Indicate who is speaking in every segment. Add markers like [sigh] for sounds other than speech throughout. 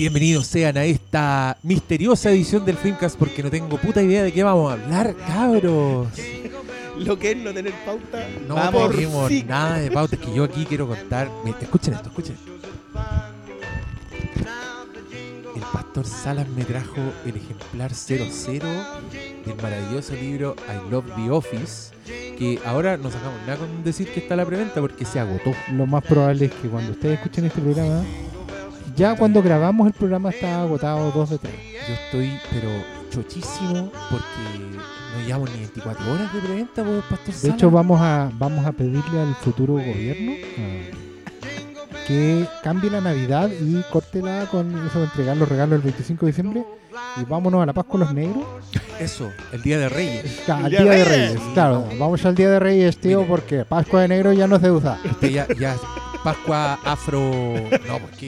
Speaker 1: Bienvenidos sean a esta misteriosa edición del Filmcast porque no tengo puta idea de qué vamos a hablar, cabros.
Speaker 2: Lo que es no tener pauta.
Speaker 1: No tenemos
Speaker 2: sí.
Speaker 1: nada de pauta, es que yo aquí quiero contar. Escuchen esto, escuchen. El pastor Salas me trajo el ejemplar 00 del maravilloso libro I Love the Office, que ahora no sacamos nada con decir que está a la preventa porque se agotó.
Speaker 3: Lo más probable es que cuando ustedes escuchen este programa, ya cuando grabamos el programa está agotado dos de tres.
Speaker 1: Yo estoy, pero chochísimo porque no llevamos ni 24 horas de preventa, pues, pastor
Speaker 3: De
Speaker 1: Salas.
Speaker 3: hecho, vamos a, vamos a pedirle al futuro gobierno ah, que cambie la Navidad y córtela con eso de entregar los regalos el 25 de diciembre y vámonos a la paz con los negros.
Speaker 1: Eso, el Día de Reyes. [laughs]
Speaker 3: Ca- Al
Speaker 2: Día
Speaker 3: Día de
Speaker 2: Reyes.
Speaker 3: Reyes, claro. Vamos al Día de Reyes, tío,
Speaker 1: Mire.
Speaker 3: porque Pascua de Negro ya no se usa.
Speaker 1: Ya, ya Pascua afro. No, porque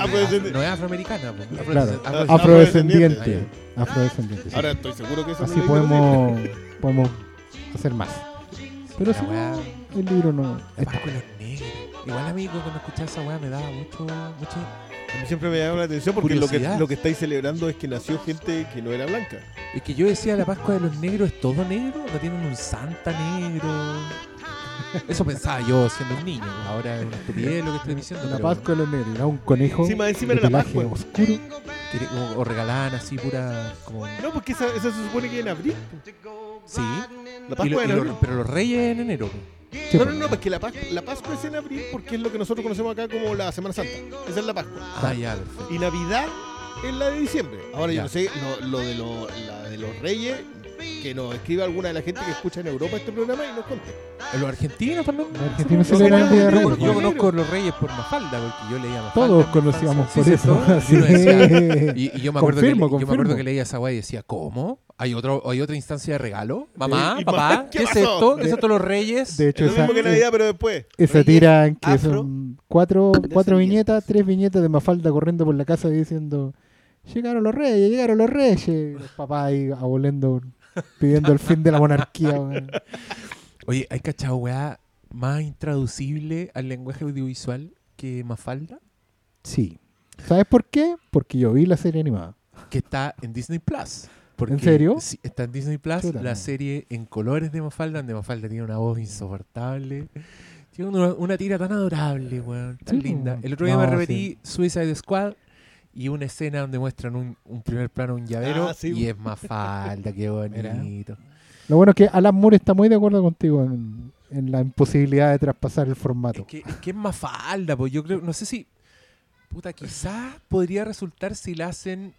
Speaker 1: no es afroamericana. pues, afro-
Speaker 3: Claro.
Speaker 1: afro-
Speaker 3: Afrodescendiente.
Speaker 1: Ah,
Speaker 3: Afrodescendiente. sí.
Speaker 2: Ahora estoy seguro que eso
Speaker 3: Así podemos, podemos hacer más. Pero si
Speaker 1: weá.
Speaker 3: no, el libro no.
Speaker 1: La Pascua de los negros. Igual a mí cuando escuchaba esa weá me daba mucho, mucho.
Speaker 2: A mí siempre me llama la atención porque lo que,
Speaker 1: Curiosidad.
Speaker 2: lo que estáis celebrando es que nació gente que no era blanca.
Speaker 1: Es que yo decía la Pascua de los negros es todo negro, no tienen un santa negro. Eso pensaba yo siendo un niño. Ahora es una estupidez lo que estoy diciendo.
Speaker 3: La Pascua de los negros. Era un conejo
Speaker 2: Encima- encima
Speaker 3: de
Speaker 2: era la Pascua.
Speaker 3: oscuro.
Speaker 1: que- o, o regalaban así pura. Como,
Speaker 2: No, porque esa, esa se supone que en abril.
Speaker 1: sí.
Speaker 2: La
Speaker 1: Y
Speaker 2: Pascua
Speaker 1: lo-
Speaker 2: en
Speaker 1: lo-
Speaker 2: abril.
Speaker 1: pero los reyes en enero.
Speaker 3: Sí,
Speaker 2: No, no, no, porque la, Pas- la Pascua es en abril porque es lo que nosotros conocemos acá como la Semana Santa. Esa es la Pascua.
Speaker 1: Ah, ya, perfecto.
Speaker 2: Y Navidad es la de diciembre. Ahora
Speaker 1: Ya.
Speaker 2: yo no sé, lo, lo de, lo- la de los reyes, que nos escriba alguna de la gente que escucha en Europa este programa y nos cuente.
Speaker 1: Los argentinos también.
Speaker 3: Los argentinos
Speaker 2: No,
Speaker 3: celebran el Día de
Speaker 2: no,
Speaker 1: Yo, conozco los reyes por Mafalda, porque yo leía Mafalda.
Speaker 3: Todos conocíamos por
Speaker 1: Sí,
Speaker 3: eso. [laughs]
Speaker 1: y, y yo me acuerdo que,
Speaker 3: Confirmo,
Speaker 1: le- yo me acuerdo
Speaker 3: confirmo.
Speaker 1: que leía esa weá y decía, ¿cómo? ¿Hay, otro, ¿Hay otra instancia de regalo? ¿Mamá?
Speaker 2: ¿Y
Speaker 1: ¿Papá? [laughs] ¿Qué,
Speaker 2: ¿Qué
Speaker 1: es
Speaker 2: pasó?
Speaker 1: esto? ¿Qué es esto los reyes?
Speaker 3: De hecho,
Speaker 2: Es lo
Speaker 3: esa,
Speaker 2: mismo que Navidad, pero después.
Speaker 3: esa tira que
Speaker 2: afro,
Speaker 3: son cuatro, cuatro viñetas, tres viñetas de Mafalda corriendo por la casa diciendo llegaron los reyes, llegaron los reyes. Y Los papás ahí abolendo, pidiendo el fin de la monarquía. [laughs] weón.
Speaker 1: Oye, ¿hay cachado weá más intraducible al lenguaje audiovisual que Mafalda?
Speaker 3: Sí. ¿Sabes por qué? Porque yo vi la serie animada.
Speaker 1: Que está en Disney Plus. Porque,
Speaker 3: ¿En serio?
Speaker 1: Sí, está en Disney Plus la serie en colores de Mafalda, donde Mafalda tiene una voz insoportable. Tiene una, una tira tan adorable, weón, tan
Speaker 3: Sí,
Speaker 1: linda. El otro día
Speaker 3: No,
Speaker 1: me repetí Suicide Squad y una escena donde muestran un, un primer plano, un llavero,
Speaker 2: Ah, sí.
Speaker 1: y es Mafalda, qué [laughs] bonito.
Speaker 3: Lo bueno es que Alan Moore está muy de acuerdo contigo en, en la imposibilidad de traspasar el
Speaker 1: Es
Speaker 3: formato.
Speaker 1: que, es que es Mafalda, pues yo creo, no sé si, puta, quizás podría resultar si la hacen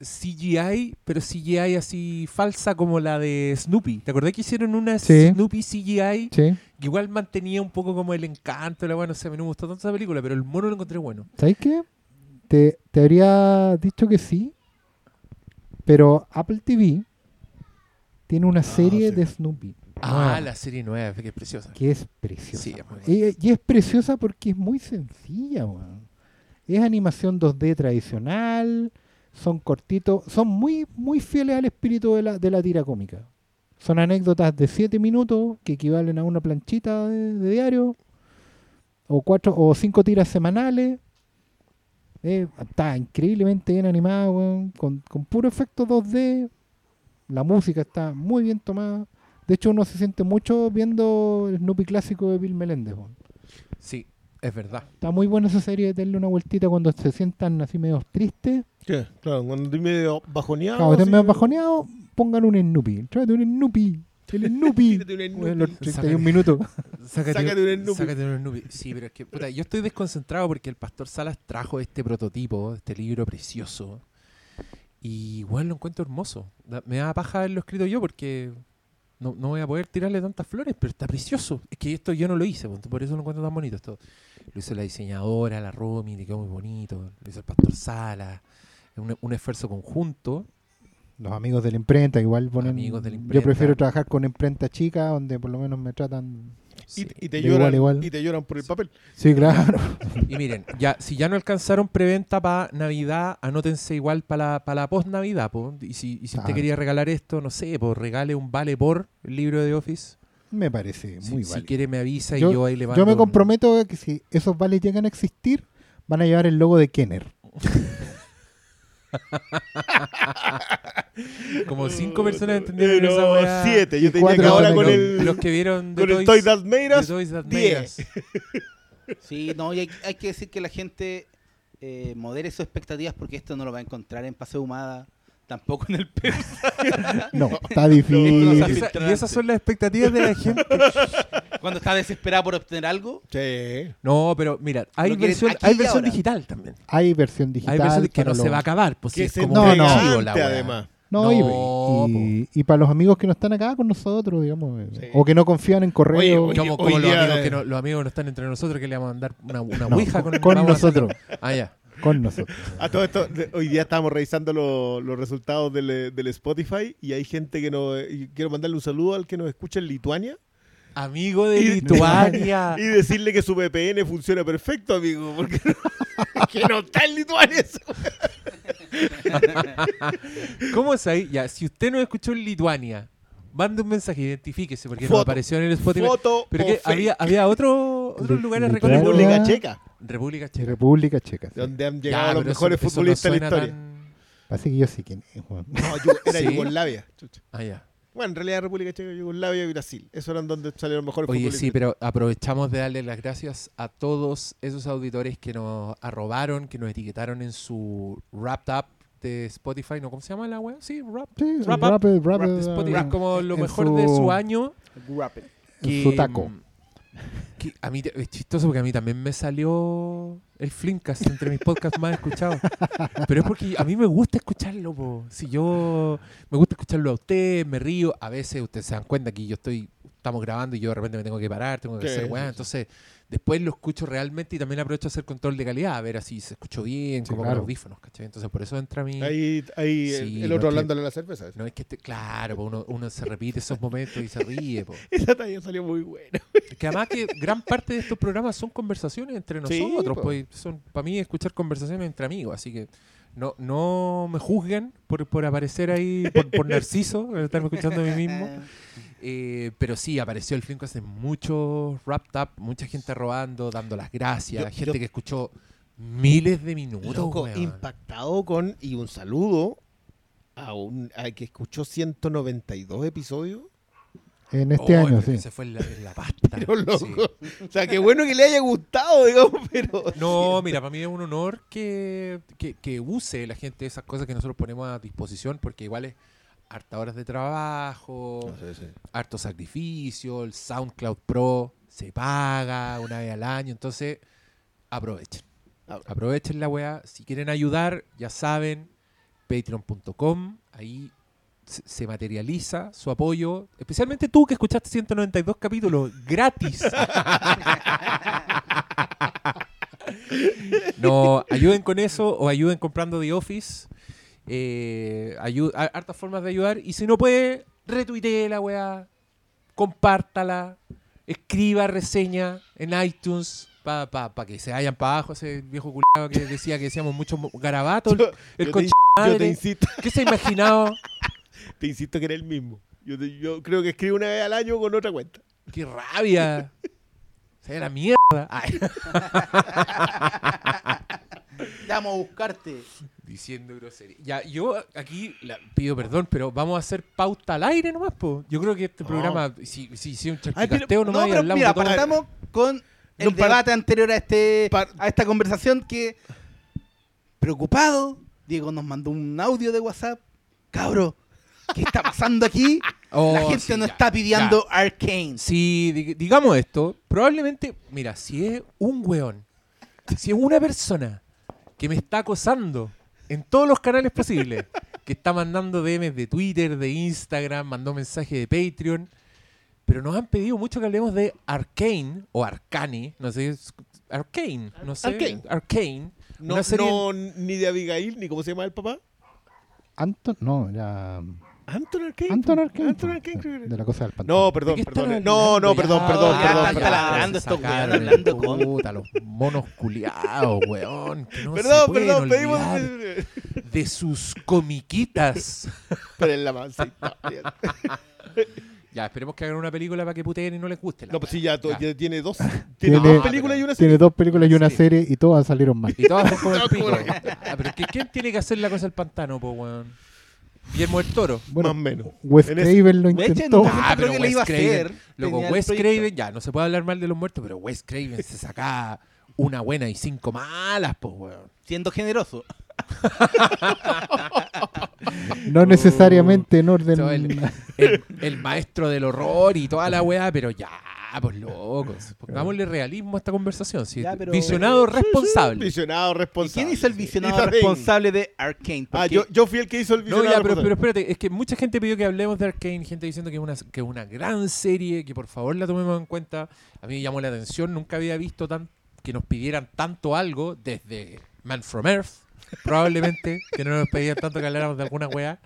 Speaker 1: CGI, pero CGI así falsa como la de Snoopy. ¿Te acordás que hicieron una
Speaker 3: Sí.
Speaker 1: Snoopy CGI?
Speaker 3: Sí.
Speaker 1: Que igual mantenía un poco como el encanto, la bueno, no sé, a mí no me gustó tanto esa película, pero el mono lo encontré bueno.
Speaker 3: ¿Sabes qué? Te, te habría dicho que sí, pero Apple TV tiene una serie
Speaker 2: sí.
Speaker 3: de Snoopy.
Speaker 1: Ah,
Speaker 3: nueva,
Speaker 1: la serie nueva, que es preciosa.
Speaker 3: Que es preciosa.
Speaker 1: Sí, es
Speaker 3: y, y es preciosa porque es muy sencilla. Es animación 2D tradicional, son cortitos, son muy, muy fieles al espíritu de la, de la tira cómica. Son anécdotas de 7 minutos que equivalen a una planchita de, de diario, o cuatro o cinco tiras semanales. Eh, está increíblemente bien animada, weón, con, con puro efecto 2D. La música está muy bien tomada. De hecho, uno se siente mucho viendo el Snoopy clásico de Bill Meléndez. weón.
Speaker 1: Sí, es verdad.
Speaker 3: Está muy buena esa serie de darle una vueltita cuando se sientan así medio tristes.
Speaker 2: ¿Qué? Claro, cuando estoy medio bajoneado.
Speaker 3: Claro, estén medio bajoneados, pongan un Snoopy. Tráete un Snoopy. El [laughs] Snoopy.
Speaker 2: Tírate un
Speaker 3: los
Speaker 1: Sácate.
Speaker 3: 31 minutos.
Speaker 1: Sácate,
Speaker 2: Sácate un Snoopy.
Speaker 1: sácate un Snoopy. Sí, pero es que, puta, yo estoy desconcentrado porque el pastor Salas trajo este prototipo, este libro precioso. Y igual lo encuentro hermoso. Da- Me da paja haberlo escrito yo porque no, no voy a poder tirarle tantas flores, pero está precioso. Es que esto yo no lo hice, punto, por eso lo encuentro tan bonito. Esto lo hizo la diseñadora, la Romy, le quedó muy bonito. Lo hizo el pastor Salas. Es un, un esfuerzo conjunto.
Speaker 3: Los amigos de la imprenta, igual ponen.
Speaker 1: Amigos de la
Speaker 3: Yo prefiero trabajar con imprenta chica, donde por lo menos me tratan.
Speaker 2: Y,
Speaker 1: Sí.
Speaker 2: y te lloran,
Speaker 3: igual igual.
Speaker 2: y te lloran por el papel.
Speaker 3: Sí, claro.
Speaker 1: Y miren, ya, si ya no alcanzaron preventa para Navidad, anótense igual para la, pa la post-Navidad. po. Y si, y si usted quería regalar esto, no sé, pues regale un vale por el libro de Office.
Speaker 3: Me parece
Speaker 1: Si,
Speaker 3: muy
Speaker 1: si
Speaker 3: válido.
Speaker 1: quiere me avisa
Speaker 3: Yo-
Speaker 1: y yo ahí le
Speaker 3: Yo me
Speaker 1: un-
Speaker 3: comprometo a que si esos vales llegan a existir, van a llevar el logo de Kenner. [laughs] [laughs]
Speaker 1: Como cinco personas entendieron
Speaker 4: Eh,
Speaker 1: esa
Speaker 4: no,
Speaker 1: weá.
Speaker 4: siete. Yo
Speaker 3: Y
Speaker 4: te diría que ahora con
Speaker 3: los-
Speaker 4: el,
Speaker 1: Los que vieron The
Speaker 4: con el
Speaker 1: Toys-
Speaker 4: Toy That
Speaker 1: The
Speaker 4: Made Us,
Speaker 1: Toys That Made
Speaker 4: 10.
Speaker 1: Us. [laughs]
Speaker 5: Sí, no, y hay, hay que decir que la gente eh, modere sus expectativas porque esto no lo va a encontrar en Paseo Humada, tampoco en el [laughs] Perú.
Speaker 3: No, está
Speaker 1: Y,
Speaker 3: difícil.
Speaker 1: esa- y esas son las expectativas de la [laughs] gente.
Speaker 5: Cuando está desesperada por obtener algo,
Speaker 4: Sí.
Speaker 1: No, pero mira, hay
Speaker 5: Lo quieren
Speaker 1: versión,
Speaker 5: aquí
Speaker 1: hay
Speaker 5: y
Speaker 1: versión
Speaker 5: ahora.
Speaker 1: digital también.
Speaker 3: Hay versión digital.
Speaker 1: Hay versión que no se
Speaker 3: los-
Speaker 1: va a acabar. Pues
Speaker 4: Que
Speaker 1: es
Speaker 4: se
Speaker 1: como
Speaker 3: No,
Speaker 1: un
Speaker 3: no.
Speaker 1: archivo la weá.
Speaker 4: además.
Speaker 3: No, y-
Speaker 1: No,
Speaker 3: y, y para los amigos que no están acá con nosotros, digamos, eh,
Speaker 4: Sí.
Speaker 3: o que no confían en correo,
Speaker 4: Oye, oye,
Speaker 1: Como, como los,
Speaker 4: día,
Speaker 1: amigos
Speaker 4: eh,
Speaker 1: que no, los amigos no están entre nosotros, que le vamos a mandar una, una
Speaker 3: no,
Speaker 1: ouija con,
Speaker 3: con
Speaker 1: vamos a hacer-
Speaker 3: nosotros,
Speaker 1: Ah, ya.
Speaker 3: Con nosotros. [laughs]
Speaker 4: A todo esto, hoy día estábamos revisando lo- los resultados del, del Spotify y hay gente que nos... quiero mandarle un saludo al que nos escucha en Lituania
Speaker 1: Amigo de
Speaker 4: Y-
Speaker 1: Lituania. [laughs]
Speaker 4: y decirle que su VPN funciona perfecto, amigo, porque [laughs] que no está en Lituania. eso.
Speaker 1: ¿Cómo es ahí? Ya, si usted no escuchó en Lituania, mande un mensaje, identifíquese, porque no
Speaker 4: Foto.
Speaker 1: apareció en el Spotify.
Speaker 4: Foto
Speaker 1: Pero que había, había otro, otros lugares.
Speaker 4: República Checa,
Speaker 1: República Checa.
Speaker 3: República Checa. sí.
Speaker 4: donde han
Speaker 1: Ya,
Speaker 4: llegado los
Speaker 1: pero eso-
Speaker 4: mejores
Speaker 1: eso no
Speaker 4: futbolistas de la historia.
Speaker 1: tan-
Speaker 3: Parece que yo sé quién es, Juan.
Speaker 4: No, Yugo- era [laughs]
Speaker 1: Sí.
Speaker 4: Yugoslavia. Chucha.
Speaker 1: Ah, ya.
Speaker 4: Bueno, en realidad República Checa, Yugoslavia y Brasil. Esos eran donde salieron los mejores
Speaker 1: Oye,
Speaker 4: futbolistas.
Speaker 1: sí, pero aprovechamos de darle las gracias a todos esos auditores que nos arrobaron, que nos etiquetaron en su Wrapped Up de Spotify, ¿no? ¿Cómo se llama la web? Sí, Wrap.
Speaker 3: Sí,
Speaker 1: Wrap Up
Speaker 3: Rapid,
Speaker 1: de Spotify. Es como lo mejor de su
Speaker 3: su-
Speaker 1: año. que,
Speaker 3: su taco.
Speaker 1: Que a mí es chistoso porque a mí también me salió el Flimcast entre mis podcasts más escuchados. Pero es porque a mí me gusta escucharlo. Po. Si yo me gusta escucharlo a usted, me río. A veces ustedes se dan cuenta que yo estoy, estamos grabando y yo de repente me tengo que parar, tengo que
Speaker 4: Sí,
Speaker 1: hacer weá. Entonces después lo escucho realmente y también aprovecho a hacer control de calidad, a ver así se escuchó bien,
Speaker 3: Sí,
Speaker 1: como
Speaker 3: claro.
Speaker 1: con audífonos, ¿cachai? Entonces por eso entra mi...
Speaker 4: Ahí, ahí el-
Speaker 1: Sí,
Speaker 4: el
Speaker 1: no,
Speaker 4: otro
Speaker 1: que-
Speaker 4: hablándole a la cerveza.
Speaker 1: No es que claro, po, uno, uno se repite esos momentos y se ríe. Po. [laughs]
Speaker 4: Esa talla salió muy buena.
Speaker 1: Que además que gran parte de estos programas son conversaciones entre
Speaker 4: Sí,
Speaker 1: nosotros,
Speaker 4: po.
Speaker 1: pues son para mí escuchar conversaciones entre amigos, así que no, no me juzguen por, por aparecer ahí, por, por [laughs] narciso, estarme escuchando a mí mismo. [laughs] Eh, pero sí, apareció el Filmcast en muchos wrapped up, mucha gente robando, dando las gracias,
Speaker 4: Yo-
Speaker 1: gente
Speaker 4: yo-
Speaker 1: que escuchó miles de minutos.
Speaker 4: Loco,
Speaker 1: weón.
Speaker 4: impactado con. Y un saludo a un a que escuchó 192 episodios.
Speaker 3: En este
Speaker 1: Oh,
Speaker 3: año, sí.
Speaker 1: Se fue en la, en la [laughs] pasta.
Speaker 4: Pero loco.
Speaker 1: sí.
Speaker 4: O sea, qué bueno que le haya gustado, digamos, pero.
Speaker 1: No, mira, para mí es un honor que, que, que use la gente esas cosas que nosotros ponemos a disposición, porque igual es harta horas de trabajo, harto sacrificio, el SoundCloud Pro se paga una vez al año, entonces aprovechen.
Speaker 4: Ah.
Speaker 1: Aprovechen la weá. Si quieren ayudar, ya saben, patreon.com, ahí se- se materializa su apoyo, especialmente tú que escuchaste 192 capítulos gratis. [laughs] No, ayuden con eso o ayuden comprando The Office. Eh, hartas formas de ayudar. Y si no puede, retuitee la weá. Compártala. Escriba reseña en iTunes para pa, pa que se vayan para abajo ese viejo culiado que decía que decíamos mucho garabato. El,
Speaker 4: Yo-
Speaker 1: el
Speaker 4: yo te, yo te insisto, [laughs]
Speaker 1: ¿Qué se ha imaginado?
Speaker 4: te insisto que era el mismo. Yo, te- yo creo que escribo una vez al año con otra cuenta.
Speaker 1: ¡Qué rabia! [laughs] Se la mierda. Ay, [laughs]
Speaker 5: Vamos a buscarte.
Speaker 1: diciendo grosería. Ya, yo aquí la- pido perdón, pero vamos a hacer pauta al aire nomás, po. Yo creo que este
Speaker 4: No.
Speaker 1: programa, si, si, si un charquicasteo
Speaker 5: No,
Speaker 1: nomás y
Speaker 5: pero
Speaker 1: hablamos
Speaker 5: mira, partamos con el
Speaker 4: No, para-
Speaker 5: debate anterior a este a esta conversación que preocupado, Diego nos mandó un audio de WhatsApp. Cabro, ¿qué está pasando aquí? [laughs]
Speaker 1: Oh,
Speaker 5: La gente
Speaker 1: sí,
Speaker 5: no
Speaker 1: ya,
Speaker 5: está pidiendo
Speaker 1: ya.
Speaker 5: Arcane.
Speaker 1: Si dig- digamos esto, probablemente, mira, si es un weón, si es una persona que me está acosando en todos los canales posibles, que está mandando DMs de Twitter, de Instagram, mandó mensajes de Patreon, pero nos han pedido mucho que hablemos de Arcane o Arcane, no sé, Arcane, no sé,
Speaker 4: Arcane.
Speaker 1: Arcane.
Speaker 4: No,
Speaker 1: Una serie-
Speaker 4: no ni de Abigail, ni cómo se llama el papá.
Speaker 3: Anton, no, era
Speaker 4: Anton Arcane.
Speaker 3: Anton. Arcane.
Speaker 4: Anton Arcane,
Speaker 3: de la cosa del pantano.
Speaker 4: No, perdón,
Speaker 1: ¿De qué
Speaker 4: perdón. No, no, perdón, perdón,
Speaker 5: ya
Speaker 4: perdón,
Speaker 5: están
Speaker 1: Se
Speaker 5: estos
Speaker 1: el
Speaker 5: hablando con-
Speaker 1: puta, los monos culiados, weón. que no se
Speaker 4: Perdón, perdón, pedimos.
Speaker 1: de sus comiquitas.
Speaker 4: Pero en la mansa. [laughs]
Speaker 1: Ya, esperemos que hagan una película para que puteen y no les guste. la
Speaker 4: No, pues sí, ya, to-
Speaker 1: Ya.
Speaker 4: ya tiene dos.
Speaker 3: Tiene-
Speaker 4: dos películas y una serie.
Speaker 3: Tiene dos películas y una
Speaker 1: Sí.
Speaker 3: serie y todas salieron mal.
Speaker 1: Y todas son como el [laughs] pico. Ah, pero ¿qué- ¿quién tiene que hacer la cosa del pantano, po, weón? Guillermo del Toro.
Speaker 3: Bueno,
Speaker 4: más o menos.
Speaker 3: Wes
Speaker 4: En ese-
Speaker 3: Craven lo
Speaker 5: De hecho, en
Speaker 3: intentó.
Speaker 5: momento
Speaker 1: Ah,
Speaker 5: creo
Speaker 1: pero
Speaker 5: que
Speaker 1: Wes
Speaker 5: le iba a
Speaker 1: Craven,
Speaker 5: hacer.
Speaker 1: Loco,
Speaker 5: tenía el
Speaker 1: Wes
Speaker 5: proyecto.
Speaker 1: Craven, ya, no se puede hablar mal de los muertos, pero Wes Craven se sacaba una buena y cinco malas, pues, weón.
Speaker 5: Siendo generoso. [laughs]
Speaker 3: No necesariamente en orden.
Speaker 1: So, el, el- el maestro del horror y toda la weá, pero ya, pues locos. [laughs] Pongámosle realismo a esta conversación. sí.
Speaker 5: Ya, pero-
Speaker 1: Visionado
Speaker 4: Sí, sí,
Speaker 1: responsable.
Speaker 4: Visionado
Speaker 5: ¿Y
Speaker 4: responsable.
Speaker 5: quién hizo el
Speaker 4: sí.
Speaker 5: visionado responsable de Arkane?
Speaker 4: Ah,
Speaker 5: Porque
Speaker 4: yo, yo fui el que hizo el
Speaker 1: No,
Speaker 4: visionado
Speaker 1: ya, pero, pero
Speaker 4: responsable.
Speaker 1: espérate, es que mucha gente pidió que hablemos de Arkane, gente diciendo que es una, que es una gran serie, que por favor la tomemos en cuenta. A mí me llamó la atención, nunca había visto tan, que nos pidieran tanto algo desde Man from Earth, probablemente, que no nos pedían tanto que habláramos de alguna weá.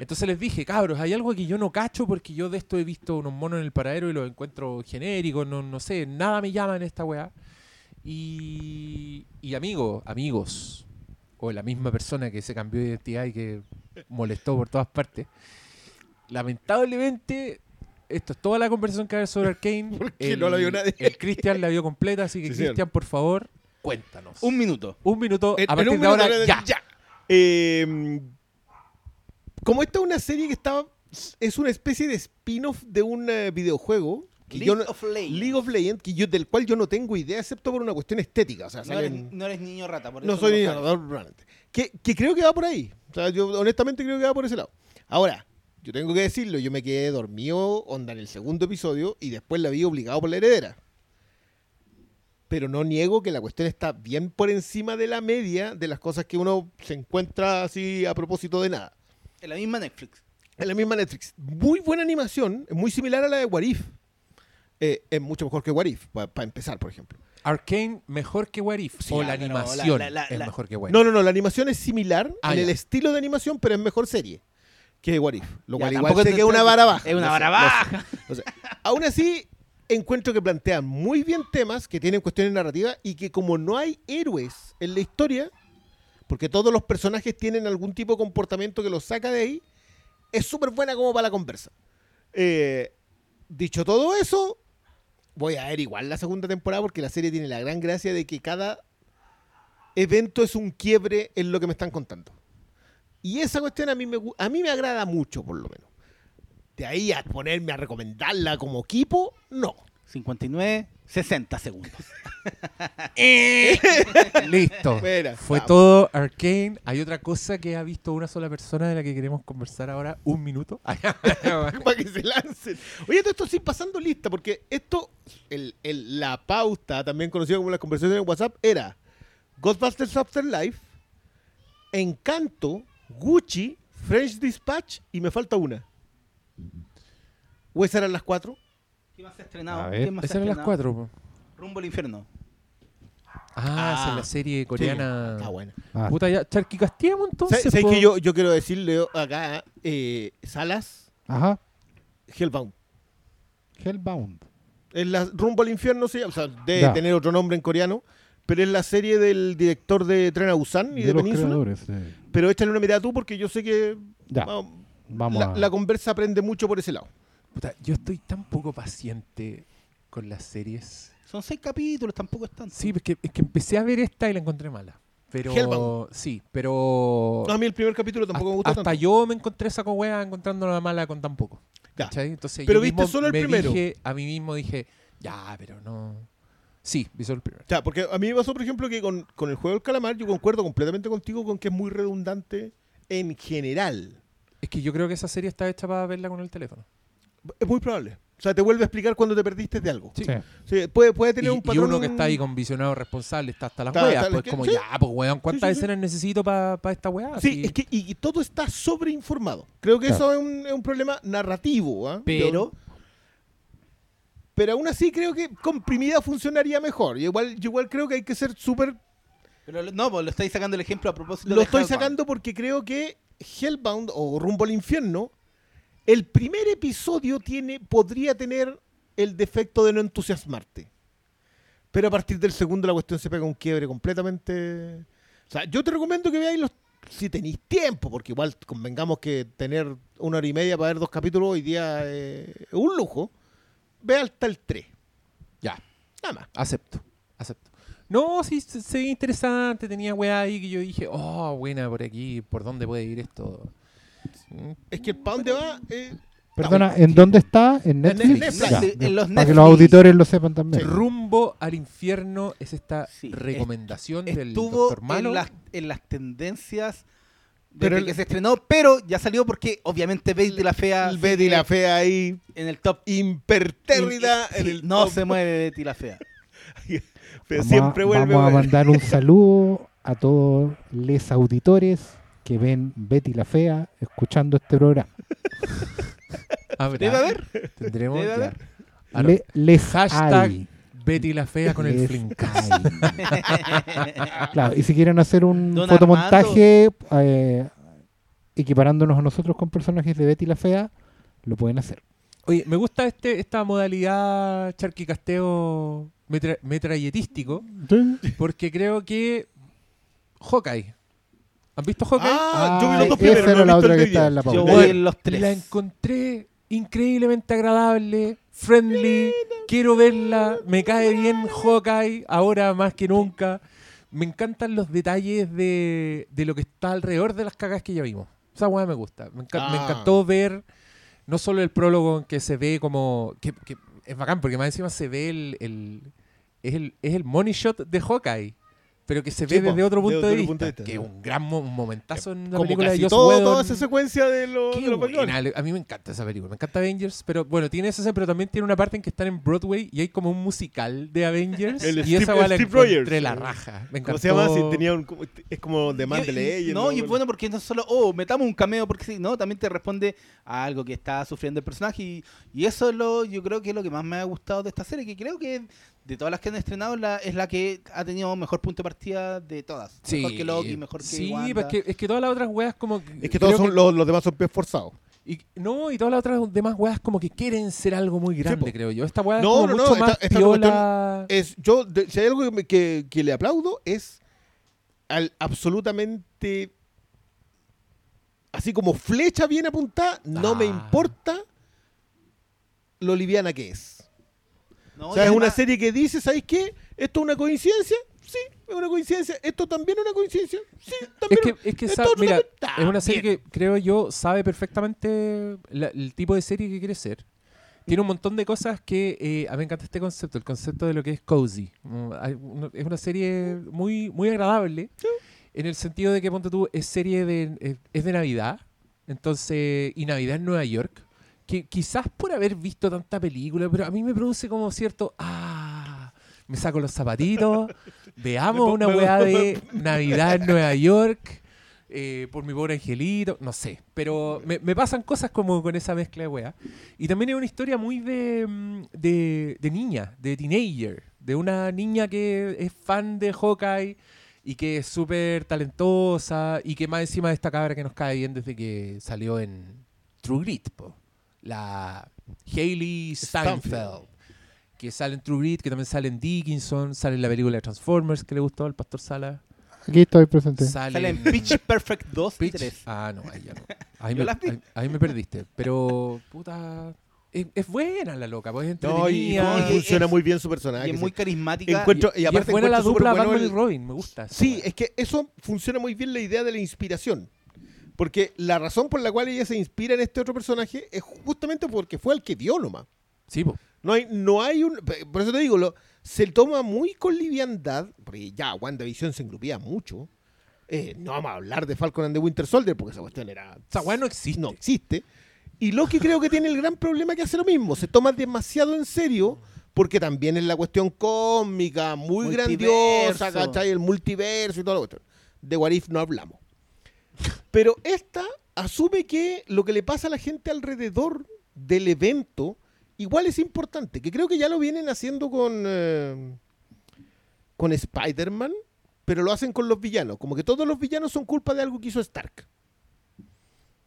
Speaker 1: Entonces les dije, cabros, hay algo que yo no cacho porque yo de esto he visto unos monos en el paradero y los encuentro genéricos, no, no sé, nada me llama en esta weá. Y, y amigos, amigos, o la misma persona que se cambió de identidad y que molestó por todas partes. Lamentablemente, esto es toda la conversación que hay sobre Arkane. [laughs]
Speaker 4: Porque no la vio nadie.
Speaker 1: El Cristian la vio completa, así que
Speaker 4: Sí.
Speaker 1: Cristian, por favor, cuéntanos.
Speaker 5: un minuto.
Speaker 1: Un minuto,
Speaker 4: En-
Speaker 1: a
Speaker 4: en
Speaker 1: partir
Speaker 4: un
Speaker 1: de ahora, ya.
Speaker 4: Eh, como esta es una serie que está. Es una especie de spin-off de un eh, videojuego. Que
Speaker 5: League
Speaker 4: yo no-
Speaker 5: of Legends.
Speaker 4: League of Legends, que yo, del cual yo no tengo idea, excepto por una cuestión estética. O sea,
Speaker 5: No eres,
Speaker 4: salen-
Speaker 5: no eres niño rata, por
Speaker 4: No
Speaker 5: eso
Speaker 4: soy
Speaker 5: lo
Speaker 4: ni
Speaker 5: sabes.
Speaker 4: nadador, realmente. Que, que creo que va por ahí. O sea, yo honestamente creo que va por ese lado. Ahora, yo tengo que decirlo, yo me quedé dormido onda en el segundo episodio y después la vi obligado por la heredera. Pero no niego que la cuestión está bien por encima de la media de las cosas que uno se encuentra así a propósito de nada.
Speaker 5: En la misma Netflix.
Speaker 4: En la misma Netflix. Muy buena animación, es muy similar a la de Warif. Eh, es mucho mejor que Warif, para empezar, por ejemplo.
Speaker 1: Arkane mejor que What If,
Speaker 4: Sí,
Speaker 1: o
Speaker 4: ah,
Speaker 1: la
Speaker 5: pero la-
Speaker 1: animación
Speaker 5: la- la-
Speaker 1: es
Speaker 5: la-
Speaker 1: mejor que What If.
Speaker 4: No, no, no, la animación es similar
Speaker 1: Ah,
Speaker 4: en el
Speaker 1: ya.
Speaker 4: estilo de animación, pero es mejor serie que What If. Lo
Speaker 5: Ya,
Speaker 4: cual igual
Speaker 5: tampoco
Speaker 4: sé
Speaker 5: te-
Speaker 4: que es una vara baja.
Speaker 5: Es una
Speaker 4: Lo
Speaker 5: vara
Speaker 4: sé,
Speaker 5: baja.
Speaker 4: lo sé. Aún así, encuentro que plantean muy bien temas que tienen cuestiones narrativas y que como no hay héroes en la historia, porque todos los personajes tienen algún tipo de comportamiento que los saca de ahí, es súper buena como para la conversa. Eh, dicho todo eso, voy a ver igual la segunda temporada porque la serie tiene la gran gracia de que cada evento es un quiebre en lo que me están contando. Y esa cuestión a mí me, a mí me agrada mucho, por lo menos. De ahí a ponerme a recomendarla como equipo, no.
Speaker 5: 59, 60 segundos. [laughs]
Speaker 1: Listo.
Speaker 4: Mira,
Speaker 1: Fue
Speaker 4: vamos.
Speaker 1: todo Arkane. Hay otra cosa que ha visto una sola persona de la que queremos conversar ahora. Un minuto. [laughs]
Speaker 4: para que se lancen. Oye, todo esto sí pasando lista, porque esto, el, el- la pauta, también conocida como las conversaciones en WhatsApp, era Ghostbusters Afterlife, Encanto, Gucci, French Dispatch y me falta una. ¿O esas eran las cuatro?
Speaker 5: ¿Qué más se ha estrenado? ¿Qué más se
Speaker 1: Esas
Speaker 5: ha
Speaker 1: eran las
Speaker 5: estrenado?
Speaker 1: cuatro. po.
Speaker 5: Rumbo al infierno.
Speaker 1: Ah, esa es
Speaker 4: Ah,
Speaker 1: la serie coreana.
Speaker 4: Está buena.
Speaker 3: Ah,
Speaker 1: Puta, ya, entonces.
Speaker 4: ¿Sabes
Speaker 1: po.
Speaker 4: que yo, yo quiero decirle acá, eh, Salas,
Speaker 3: Ajá.
Speaker 4: Hellbound?
Speaker 3: Hellbound.
Speaker 4: Es la Rumbo al Infierno, sí, o sea, debe
Speaker 3: Ya.
Speaker 4: tener otro nombre en coreano, pero es la serie del director de Tren a Busan y de,
Speaker 3: De los
Speaker 4: Península.
Speaker 3: creadores.
Speaker 4: Pero échale una mirada tú porque yo sé que
Speaker 3: Ya.
Speaker 4: vamos,
Speaker 3: Vamos
Speaker 4: la,
Speaker 3: a.
Speaker 4: la conversa aprende mucho por ese lado.
Speaker 1: Puta, yo estoy tan poco paciente con las series.
Speaker 5: Son seis capítulos, tampoco es tanto.
Speaker 1: Sí, es que, es que empecé a ver esta y la encontré mala. Pero.
Speaker 4: Hellbound.
Speaker 1: Sí, pero.
Speaker 4: No, a mí el primer capítulo tampoco me gustó
Speaker 1: hasta
Speaker 4: tanto.
Speaker 1: yo me encontré esa wea encontrándola mala con tan poco.
Speaker 4: Ya.
Speaker 1: Entonces
Speaker 4: Pero
Speaker 1: yo
Speaker 4: viste
Speaker 1: mismo
Speaker 4: solo el
Speaker 1: me
Speaker 4: primero.
Speaker 1: dije- a mí mismo dije, ya, pero no. Sí, vi solo el primero.
Speaker 4: Sea, porque a mí me pasó, por ejemplo, que con, con el juego del calamar yo concuerdo completamente contigo con que es muy redundante en general.
Speaker 1: Es que yo creo que esa serie está hecha para verla con el teléfono.
Speaker 4: Es muy probable. O sea, te vuelve a explicar cuando te perdiste de algo.
Speaker 1: Sí.
Speaker 4: Puede, puede
Speaker 1: Y,
Speaker 4: tener un
Speaker 1: y
Speaker 4: patrón.
Speaker 1: uno que está ahí con visionado responsable está hasta las
Speaker 4: Está-
Speaker 1: weas.
Speaker 4: está-
Speaker 1: Pues como,
Speaker 4: sí.
Speaker 1: ya, pues weón, ¿cuántas
Speaker 4: Sí, sí, sí.
Speaker 1: escenas necesito para esta wea?
Speaker 4: Sí, es que y, y todo está sobreinformado. Creo que
Speaker 3: Claro.
Speaker 4: eso es un, es un problema narrativo. ¿ah?
Speaker 5: Pero
Speaker 4: pero aún así creo que comprimida funcionaría mejor. Y igual, yo igual creo que hay que ser súper
Speaker 5: Pero no, pues lo estáis sacando el ejemplo a propósito
Speaker 4: Lo
Speaker 5: de
Speaker 4: estoy
Speaker 5: Hellbound.
Speaker 4: sacando porque creo que Hellbound o Rumbo al Infierno, el primer episodio tiene, podría tener el defecto de no entusiasmarte. Pero a partir del segundo la cuestión se pega un quiebre completamente. O sea, yo te recomiendo que veáis los si tenéis tiempo, porque igual convengamos que tener una hora y media para ver dos capítulos hoy día eh, es un lujo, ve hasta el 3.
Speaker 1: Ya,
Speaker 4: Nada más.
Speaker 1: acepto, acepto. No, sí, se, veía interesante, tenía weá ahí que yo dije, oh, buena por aquí, ¿por dónde puede ir esto?
Speaker 4: Es que ¿para dónde va? Eh,
Speaker 3: Perdona, ¿en dónde está? ¿En Netflix?
Speaker 4: Netflix.
Speaker 3: Ya,
Speaker 5: Sí, en los
Speaker 3: para que los auditores lo sepan también.
Speaker 1: Rumbo al infierno es esta
Speaker 5: Sí,
Speaker 1: recomendación del
Speaker 5: Estuvo
Speaker 1: doctor Malo.
Speaker 5: en las, en las tendencias
Speaker 4: Pero
Speaker 5: desde
Speaker 4: el-
Speaker 5: que se estrenó, pero ya salió porque obviamente Betty la Fea
Speaker 4: el Betty la fea ahí,
Speaker 5: en el top.
Speaker 4: impertérrida
Speaker 5: Sí,
Speaker 4: en el
Speaker 5: no
Speaker 4: top,
Speaker 5: se mueve Betty la Fea. [laughs]
Speaker 4: pero
Speaker 3: Vamos,
Speaker 4: siempre
Speaker 3: a,
Speaker 4: vuelve.
Speaker 3: vamos a mandar un saludo a todos los auditores que ven Betty la Fea escuchando este programa. [laughs]
Speaker 1: Habrá,
Speaker 5: Debe haber.
Speaker 1: Tendremos
Speaker 5: Debe haber.
Speaker 3: Le- les
Speaker 1: Hashtag
Speaker 3: hay.
Speaker 1: Betty la fea con el
Speaker 3: Les hay. [laughs] Claro, y si quieren hacer un
Speaker 5: Don
Speaker 3: fotomontaje eh, equiparándonos a nosotros con personajes de Betty la Fea, lo pueden hacer.
Speaker 1: Oye, me gusta este esta modalidad charquicasteo metra- metralletístico porque creo que Hawkeye. ¿Han visto Hawkeye?
Speaker 4: Ah, yo vi los dos primeros,
Speaker 3: esa era la
Speaker 4: visto
Speaker 3: otra
Speaker 4: el
Speaker 3: que estaba en la pauta.
Speaker 5: Yo
Speaker 1: Bueno,
Speaker 5: voy en los tres.
Speaker 1: La encontré increíblemente agradable, friendly, quiero verla, me cae bien Hawkeye, ahora más que nunca. Me encantan los detalles de, de lo que está alrededor de las cagas que ya vimos. Esa weá me gusta. Me, enca- me
Speaker 4: Ah.
Speaker 1: encantó ver no solo el prólogo en que se ve como... Que, que es bacán porque más encima se ve el... el- es, el, es el money shot de Hawkeye. Pero que se ve
Speaker 4: Sí,
Speaker 1: desde otro punto de,
Speaker 4: otro
Speaker 1: vista,
Speaker 4: punto de vista,
Speaker 1: Que es un gran mo- un momentazo en la
Speaker 4: Como
Speaker 1: película
Speaker 4: casi
Speaker 1: de Joss
Speaker 4: todo,
Speaker 1: Whedon.
Speaker 4: toda esa secuencia de los, de
Speaker 1: Qué
Speaker 4: los
Speaker 1: buena,
Speaker 4: Vengadores.
Speaker 1: A mí me encanta esa película. Me encanta Avengers, pero bueno, tiene esa pero también tiene una parte en que están en Broadway y hay como un musical de Avengers. [laughs]
Speaker 4: El
Speaker 1: y
Speaker 4: Steve-
Speaker 1: esa weá
Speaker 4: el
Speaker 1: la raja. Me encantó.
Speaker 4: ¿Cómo se llama? Si tenía un, es como de Man
Speaker 5: Y-
Speaker 4: de
Speaker 5: y-
Speaker 4: Legend.
Speaker 5: No, y es bueno porque no solo, oh, metamos un cameo, porque sí, no, también te responde a algo que está sufriendo el personaje. Y, y eso es lo, yo creo que es lo que más me ha gustado de esta serie, que creo que de todas las que han estrenado la, es la que ha tenido mejor punto de partida de todas.
Speaker 1: Sí,
Speaker 5: Mejor que Loki, mejor que
Speaker 1: Sí,
Speaker 5: Wanda.
Speaker 1: pero es que, es que todas las otras weas como...
Speaker 4: Es que todos son, Los, los demás son pies forzados.
Speaker 1: y- no, y todas las otras demás weas como que quieren ser algo muy grande, creo yo. Esta wea
Speaker 4: No,
Speaker 1: es como
Speaker 4: no, no,
Speaker 1: mucho
Speaker 4: esta-
Speaker 1: más
Speaker 4: esta
Speaker 1: piola.
Speaker 4: Es, yo, de- si hay algo que, me- que- que le aplaudo es al absolutamente así como flecha bien apuntada, no me
Speaker 1: Ah.
Speaker 4: importa lo liviana que es.
Speaker 5: No,
Speaker 4: o
Speaker 5: y
Speaker 4: sea, es una serie que dice, ¿sabes qué? ¿Esto es una coincidencia? Sí, es una coincidencia. ¿Esto también es una coincidencia? Sí,
Speaker 1: Es
Speaker 4: también.
Speaker 1: que, es que
Speaker 4: Esto
Speaker 1: sa-
Speaker 4: otro
Speaker 1: mira,
Speaker 4: también
Speaker 1: es una serie
Speaker 4: bien.
Speaker 1: que creo yo sabe perfectamente la- el tipo de serie que quiere ser. Tiene un montón de cosas que eh, a mí me encanta este concepto, el concepto de lo que es cozy. Es una serie muy, muy agradable en el sentido de que, ponte tú, es serie de, es de Navidad, entonces, y Navidad en Nueva York, que quizás por haber visto tanta película, pero a mí me produce como cierto, ah, me saco los zapatitos, [laughs] veamos una weá de Navidad en Nueva [laughs] York, eh, por mi pobre angelito, no sé, pero me, me pasan cosas como con esa mezcla de weá. Y también es una historia muy de, mm, de, de niña, de teenager, de una niña que es fan de Hawkeye y que es súper talentosa y que más encima de esta cabra que nos cae bien desde que salió en True Grit, po. La Hailey Steinfeld, que sale en True Grit, que también sale en Dickinson, sale en la película de Transformers que le gustó al Pastor Sala.
Speaker 3: Aquí estoy presente.
Speaker 1: Sale,
Speaker 5: Sale en Pitch Perfect 2 y
Speaker 1: Pitch-
Speaker 5: 3.
Speaker 1: Ah, no, ahí ya no. [laughs] Ahí me, ahí- ahí me perdiste. Pero, puta. Es, es buena la loca, pues es
Speaker 4: No, y,
Speaker 1: entretenida.
Speaker 4: y
Speaker 5: Oye,
Speaker 4: funciona
Speaker 5: es-
Speaker 4: muy bien su personaje.
Speaker 5: Y es muy carismática.
Speaker 4: Encuentro-
Speaker 1: y,
Speaker 4: y
Speaker 1: y
Speaker 4: aparte
Speaker 1: es buena la dupla Batman y
Speaker 4: el-
Speaker 1: Robin, me gusta.
Speaker 4: Sí, es que eso funciona muy bien la idea de la inspiración. Porque la razón por la cual ella se inspira en este otro personaje es justamente porque fue el que vio nomás.
Speaker 1: Sí, po.
Speaker 4: No hay, no hay un. Por eso te digo, lo, se toma muy con liviandad, porque ya WandaVision se engrupía mucho. Eh, no vamos a hablar de Falcon and the Winter Soldier, porque esa cuestión era.
Speaker 1: Esa weá no existe.
Speaker 4: No existe. Y Loki creo que tiene el gran problema que hace lo mismo. Se toma demasiado en serio, porque también es la cuestión cómica, muy
Speaker 5: Multiverso.
Speaker 4: grandiosa, ¿cachai? El multiverso y todo lo cuestión. De What If no hablamos. Pero esta asume que lo que le pasa a la gente alrededor del evento igual es importante, que creo que ya lo vienen haciendo con, eh, con Spider-Man, pero lo hacen con los villanos, como que todos los villanos son culpa de algo que hizo Stark.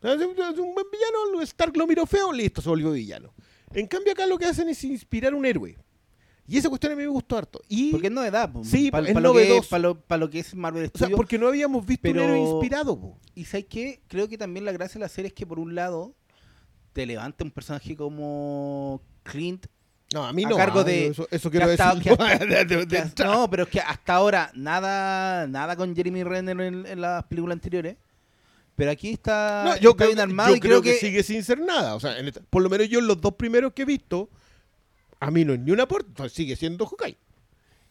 Speaker 4: Un buen villano, Stark lo miró feo, listo, se volvió villano. En cambio acá lo que hacen es inspirar un héroe. Y esa cuestión a mí me gustó harto. Y,
Speaker 5: Porque es novedad. po.
Speaker 4: Sí,
Speaker 5: Pa-
Speaker 4: es
Speaker 5: pa lo pa lo, que es Marvel
Speaker 4: o sea,
Speaker 5: Studios.
Speaker 4: porque no habíamos visto
Speaker 5: Pero-
Speaker 4: un héroe inspirado. po.
Speaker 5: Y ¿sabes qué? Creo que también la gracia de la serie es que por un lado te levanta un personaje como Clint.
Speaker 4: No, a mí
Speaker 5: A
Speaker 4: no.
Speaker 5: cargo
Speaker 4: ah,
Speaker 5: de-
Speaker 4: Eso, quiero decir. [laughs]
Speaker 5: no, pero es que hasta ahora nada nada con Jeremy Renner en, en las películas anteriores. Pero aquí está,
Speaker 4: No, yo
Speaker 5: está
Speaker 4: creo,
Speaker 5: bien armado
Speaker 4: yo
Speaker 5: y
Speaker 4: creo
Speaker 5: creo
Speaker 4: que, sigue sin ser nada. O sea, esta- por lo menos yo en los dos primeros que he visto, a mí no es ni un aporte. Sigue siendo Hawkeye.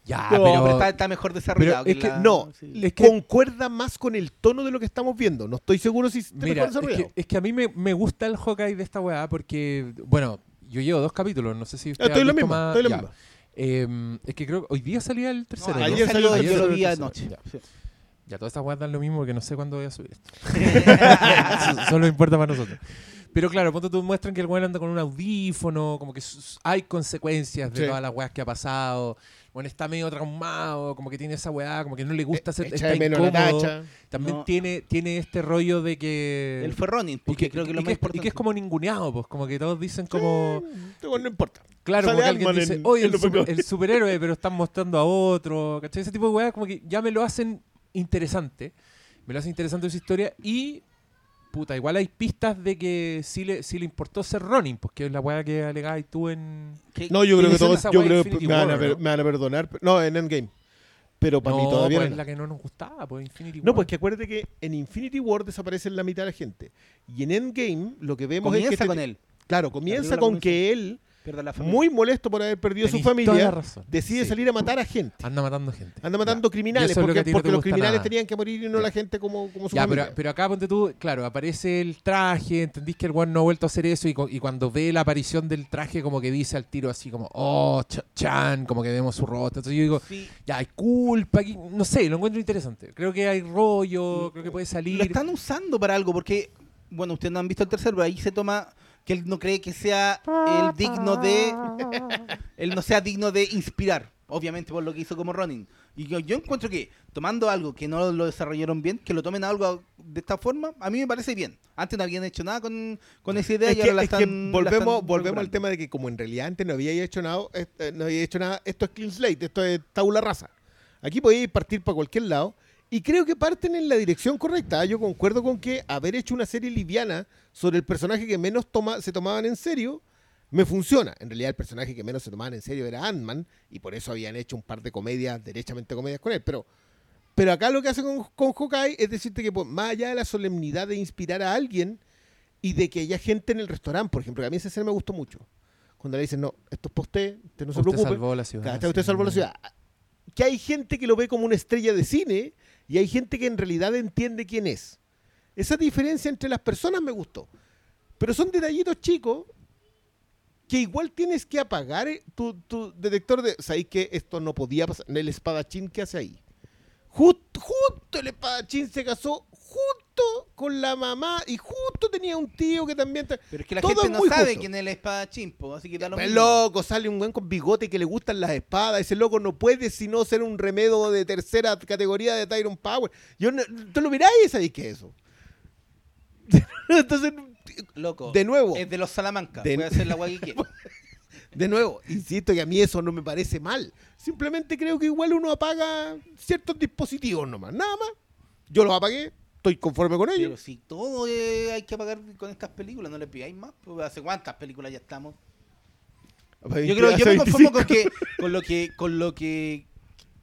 Speaker 1: Ya,
Speaker 5: No, pero,
Speaker 1: pero,
Speaker 5: está, está mejor desarrollado.
Speaker 4: Pero es que
Speaker 5: la-
Speaker 4: no,
Speaker 5: sí.
Speaker 1: es que-
Speaker 4: Concuerda más con el tono de lo que estamos viendo. No estoy seguro si está
Speaker 1: Mira,
Speaker 4: mejor
Speaker 1: es
Speaker 4: desarrollado.
Speaker 1: que, es que a mí me, me gusta el Hawkeye de esta weá porque, bueno, yo llevo dos capítulos, no sé si usted
Speaker 4: estoy lo mismo.
Speaker 1: más-
Speaker 4: Estoy lo mismo.
Speaker 1: Eh, es que creo que hoy día salía el tercero.
Speaker 5: No,
Speaker 1: ¿no?
Speaker 4: ayer
Speaker 5: salió,
Speaker 4: salió-
Speaker 5: yo
Speaker 1: ayer
Speaker 5: lo
Speaker 1: salió
Speaker 5: vi anoche.
Speaker 1: ya.
Speaker 5: Sí.
Speaker 1: Ya, todas estas weas dan lo mismo porque no sé cuándo voy a subir esto. [laughs] [laughs] Solo importa para nosotros. Pero claro, ponte tú muestran que el weón anda con un audífono, como que hay consecuencias de
Speaker 4: Sí.
Speaker 1: todas las weas que ha pasado. Bueno, está medio traumado, como que tiene esa weá, como que no le gusta ser,
Speaker 4: Echa
Speaker 1: está
Speaker 4: la
Speaker 1: incómodo.
Speaker 4: tacha.
Speaker 1: También
Speaker 5: No.
Speaker 1: tiene, tiene este rollo de que...
Speaker 5: Él fue Ronin,
Speaker 1: y
Speaker 5: porque
Speaker 1: que,
Speaker 5: creo que
Speaker 1: y
Speaker 5: lo
Speaker 1: que
Speaker 5: más
Speaker 1: es, y
Speaker 5: importante.
Speaker 1: que es como ninguneado, pues, como que todos dicen como...
Speaker 4: No importa.
Speaker 1: Claro,
Speaker 4: Sale
Speaker 1: como que alguien dice,
Speaker 4: en-
Speaker 1: oye, el,
Speaker 4: Los
Speaker 1: super-
Speaker 4: Vengadores".
Speaker 1: el superhéroe, pero están mostrando a otro, ¿cachai? Ese tipo de weas como que ya me lo hacen interesante, me lo hace interesante su historia y, puta, igual hay pistas de que sí le, sí le importó ser Ronin, pues que es la wea que alegabas tú en...
Speaker 4: No, yo creo que todos,
Speaker 1: esa
Speaker 4: yo
Speaker 1: weá
Speaker 4: creo que
Speaker 1: Infinity
Speaker 4: me van, a
Speaker 1: War,
Speaker 4: per-
Speaker 1: ¿no?
Speaker 4: me van a perdonar. pero- No, en Endgame. Pero para mí todavía
Speaker 1: pues
Speaker 4: no.
Speaker 1: es la que no nos gustaba, pues Infinity
Speaker 4: No, pues que acuérdate que en Infinity War desaparece la mitad de la gente. Y en Endgame lo que vemos es que...
Speaker 5: comienza
Speaker 4: este-
Speaker 5: con él.
Speaker 4: Claro, comienza con
Speaker 5: comienza-
Speaker 4: que él,
Speaker 5: la familia.
Speaker 4: muy molesto por haber perdido
Speaker 1: Tenís
Speaker 4: su
Speaker 1: toda la
Speaker 4: familia,
Speaker 1: razón.
Speaker 4: decide
Speaker 1: Sí.
Speaker 4: salir a matar a gente.
Speaker 1: Anda matando gente.
Speaker 4: Anda matando
Speaker 1: Ya.
Speaker 4: criminales
Speaker 1: lo
Speaker 4: porque,
Speaker 1: no
Speaker 4: porque los criminales
Speaker 1: nada.
Speaker 4: tenían que morir y no
Speaker 1: Ya.
Speaker 4: la gente como, como su
Speaker 1: Ya,
Speaker 4: familia.
Speaker 1: pero, pero acá ponte tú, claro, aparece el traje, entendís que el weón no ha vuelto a hacer eso y, cu- y cuando ve la aparición del traje como que dice al tiro así como, oh, Ch- Chan, como que vemos su rostro. Entonces yo digo,
Speaker 5: Sí.
Speaker 1: ya hay culpa aquí, no sé, lo encuentro interesante. Creo que hay rollo, creo que puede
Speaker 5: Lo
Speaker 1: salir.
Speaker 5: están usando para algo, porque, bueno, ustedes no han visto el tercero, pero ahí se toma que él no cree que sea el digno de. [laughs] él no sea digno de inspirar, obviamente por lo que hizo como Ronin. Y yo, yo encuentro que tomando algo que no lo desarrollaron bien, que lo tomen algo de esta forma, a mí me parece bien. Antes no habían hecho nada con, con esa idea
Speaker 4: Es
Speaker 5: y
Speaker 4: que,
Speaker 5: ahora la
Speaker 4: es que
Speaker 5: están. la
Speaker 4: volvemos,
Speaker 5: están
Speaker 4: volvemos al tema de que como en realidad antes no había hecho nada, eh, no había hecho nada, esto es clean slate, esto es tabula rasa. Aquí podéis partir para cualquier lado y creo que parten en la dirección correcta. Yo concuerdo con que haber hecho una serie liviana sobre el personaje que menos toma, se tomaban en serio me funciona. En realidad el personaje que menos se tomaban en serio era Ant-Man y por eso habían hecho un par de comedias, derechamente comedias con él, pero pero acá lo que hace con, con Hawkeye es decirte que pues, más allá de la solemnidad de inspirar a alguien, y de que haya gente en el restaurante, por ejemplo, que a mí esa escena me gustó mucho. Cuando le dicen, no, esto es para usted, no se
Speaker 1: usted
Speaker 4: preocupe.
Speaker 1: salvó la ciudad.
Speaker 4: Usted
Speaker 1: sí.
Speaker 4: salvó la ciudad. Que hay gente que lo ve como una estrella de cine y hay gente que en realidad entiende quién es. Esa diferencia entre las personas me gustó. Pero son detallitos chicos que igual tienes que apagar eh, tu, tu detector de... ¿Sabéis que esto no podía pasar? El espadachín que hace ahí. Justo, justo el espadachín se casó justo con la mamá y justo tenía un tío que también... ta-
Speaker 5: Pero es que la
Speaker 4: Todo
Speaker 5: gente no sabe
Speaker 4: justo.
Speaker 5: quién es el espadachín, po, así que da lo
Speaker 4: Pues
Speaker 5: mismo.
Speaker 4: loco, sale un buen con bigote que le gustan las espadas. Ese loco no puede sino ser un remedo de tercera categoría de Tyron Power. Yo no, tú lo miráis y sabéis que es eso. [laughs] Entonces,
Speaker 5: Loco.
Speaker 4: de nuevo,
Speaker 5: Es de los Salamanca.
Speaker 4: De-
Speaker 5: Puede hacer la guay que [laughs]
Speaker 4: de nuevo, insisto que a mí eso no me parece mal. Simplemente creo que igual uno apaga ciertos dispositivos nomás. Nada más. Yo los apagué, estoy conforme con
Speaker 5: Pero
Speaker 4: ellos.
Speaker 5: si todo eh, hay que pagar con estas películas, no le pidáis más. Pues, ¿Hace cuántas películas ya estamos? Yo creo, yo me conformo con que, con lo que, con lo que,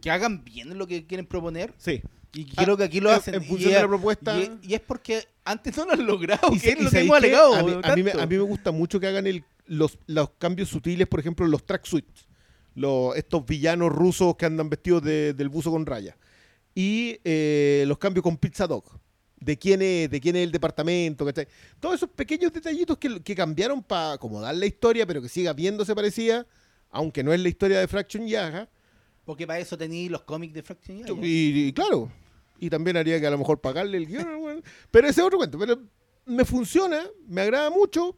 Speaker 5: que hagan bien lo que quieren proponer.
Speaker 4: Sí.
Speaker 5: Y
Speaker 4: Ah,
Speaker 5: creo que aquí lo
Speaker 4: en-
Speaker 5: hacen.
Speaker 4: en
Speaker 5: y
Speaker 4: función de
Speaker 5: es-
Speaker 4: la propuesta-
Speaker 5: Y, es- y es porque antes no lo han logrado,
Speaker 4: Y
Speaker 5: que es
Speaker 4: y
Speaker 5: lo que hemos alegado.
Speaker 4: a, mí, a mí me,
Speaker 5: tanto.
Speaker 4: a mí me gusta mucho que hagan el, los, los cambios sutiles, por ejemplo, los tracksuits. Los, estos villanos rusos que andan vestidos de- del buzo con raya. Y eh, los cambios con Pizza Dog. De quién es, de quién es el departamento, ¿cachai? Todos esos pequeños detallitos que, que cambiaron para acomodar la historia, pero que siga viéndose parecida, aunque no es la historia de Fraction Yaga.
Speaker 5: Porque para eso tenéis los cómics de Fraction Yaya.
Speaker 4: Y, y claro, y también haría que a lo mejor pagarle el guion. [laughs] bueno, pero ese es otro cuento. Pero me funciona, me agrada mucho.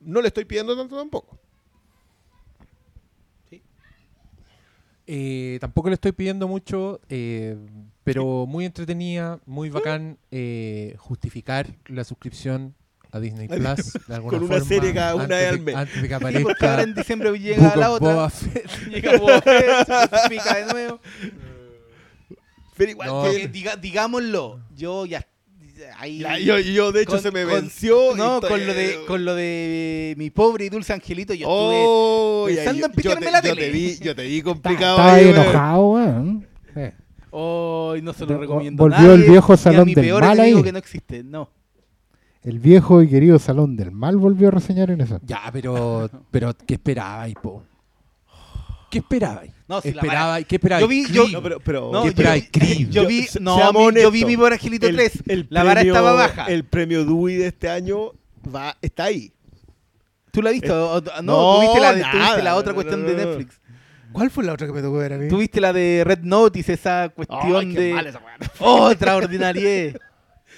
Speaker 4: No le estoy pidiendo tanto tampoco.
Speaker 1: Eh, tampoco le estoy pidiendo mucho, eh, pero muy entretenida, muy bacán. eh, justificar la suscripción a Disney Plus de alguna
Speaker 4: con una
Speaker 1: forma,
Speaker 4: serie cada una
Speaker 1: antes
Speaker 4: vez
Speaker 1: de-
Speaker 4: al mes.
Speaker 1: Antes de que
Speaker 5: Sí, porque ahora
Speaker 1: aparezca
Speaker 5: en diciembre llega
Speaker 1: Book
Speaker 5: la otra.
Speaker 1: Boba Fett. [laughs]
Speaker 5: Llega Boba Fett, se justifica de nuevo.
Speaker 4: Pero igual
Speaker 1: No,
Speaker 4: que-
Speaker 5: Porque diga- digámoslo, yo ya. Ahí,
Speaker 4: Ya, yo, yo, de hecho,
Speaker 5: Con-
Speaker 4: se me
Speaker 5: con-
Speaker 4: venció.
Speaker 5: no,
Speaker 4: estoy-
Speaker 5: con lo de con lo de mi pobre y dulce angelito, yo estuve.
Speaker 4: Ya, yo-
Speaker 5: en picarme
Speaker 4: yo te,
Speaker 5: la
Speaker 4: yo
Speaker 5: tele.
Speaker 4: te vi, yo te vi [laughs] complicado.
Speaker 3: Estaba enojado, weón. Sí.
Speaker 5: Ay, no se lo recomiendo.
Speaker 3: volvió el
Speaker 5: nadie,
Speaker 3: viejo
Speaker 5: ni a
Speaker 3: salón
Speaker 5: mi
Speaker 3: del
Speaker 5: peor
Speaker 3: mal ahí.
Speaker 5: que no existe. No.
Speaker 3: El viejo y querido Salón del Mal volvió a reseñar en eso.
Speaker 1: Ya, pero, pero ¿qué esperabais, po? ¿Qué esperabais?
Speaker 5: No, si la
Speaker 1: esperabais, ¿Qué esperabais?
Speaker 5: Yo vi- yo-.
Speaker 4: No, pero, pero
Speaker 5: No,
Speaker 1: ¿Qué
Speaker 5: yo,
Speaker 1: Creed?
Speaker 5: yo vi,
Speaker 4: Yo-
Speaker 5: no,
Speaker 4: seamos
Speaker 5: mi- yo vi mi pobre angelito 3. la vara
Speaker 4: premio-
Speaker 5: estaba baja.
Speaker 4: El premio Dewey de este año va, está ahí.
Speaker 5: ¿Tú la viste? O- o- no,
Speaker 4: no,
Speaker 5: tú viste la,
Speaker 4: nada,
Speaker 5: viste la otra
Speaker 4: no,
Speaker 5: cuestión
Speaker 4: no,
Speaker 5: de
Speaker 4: no.
Speaker 5: Netflix.
Speaker 4: ¿Cuál fue la otra que me tocó ver a mí?
Speaker 5: Tú viste la de Red Notice, esa cuestión de. ¡Oh, extraordinaria! [laughs]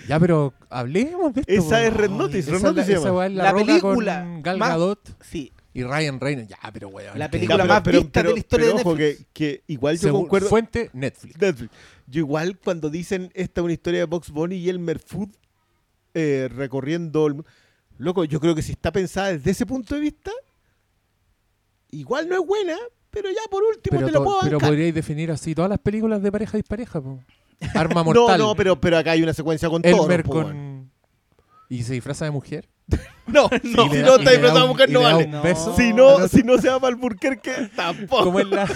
Speaker 1: Ya, pero hablemos de esto.
Speaker 4: Esa es Red Notice, Red Notice se llama.
Speaker 1: la,
Speaker 5: película
Speaker 1: con Gal
Speaker 5: más-
Speaker 1: Gadot
Speaker 5: Sí.
Speaker 1: y Ryan Reynolds. Ya, pero weón.
Speaker 5: La
Speaker 1: que-
Speaker 5: película
Speaker 4: Ya,
Speaker 5: más vista de la historia
Speaker 4: pero
Speaker 5: de
Speaker 4: ojo, que,
Speaker 5: Netflix.
Speaker 4: que igual yo
Speaker 1: Según
Speaker 4: concuerdo.
Speaker 1: fuente, Netflix.
Speaker 4: Netflix. Yo igual cuando dicen esta es una historia de Box Bunny y Elmer Food eh, recorriendo el... Loco, yo creo que si está pensada desde ese punto de vista, igual no es buena, pero ya por último
Speaker 1: Pero,
Speaker 4: te lo puedo
Speaker 1: pero
Speaker 4: bancar.
Speaker 1: podríais definir así todas las películas de pareja dispareja, po. Arma [laughs]
Speaker 4: No,
Speaker 1: mortal.
Speaker 4: no, pero, pero acá hay una secuencia con
Speaker 1: Elmer con... ¿Y se disfraza de mujer? [laughs]
Speaker 4: No, [laughs] no, si no está
Speaker 1: le da
Speaker 4: disfrazado de mujer no vale.
Speaker 5: No.
Speaker 1: beso
Speaker 4: Si no,
Speaker 1: otro.
Speaker 4: si no se va para Alburquerque, tampoco.
Speaker 1: como en la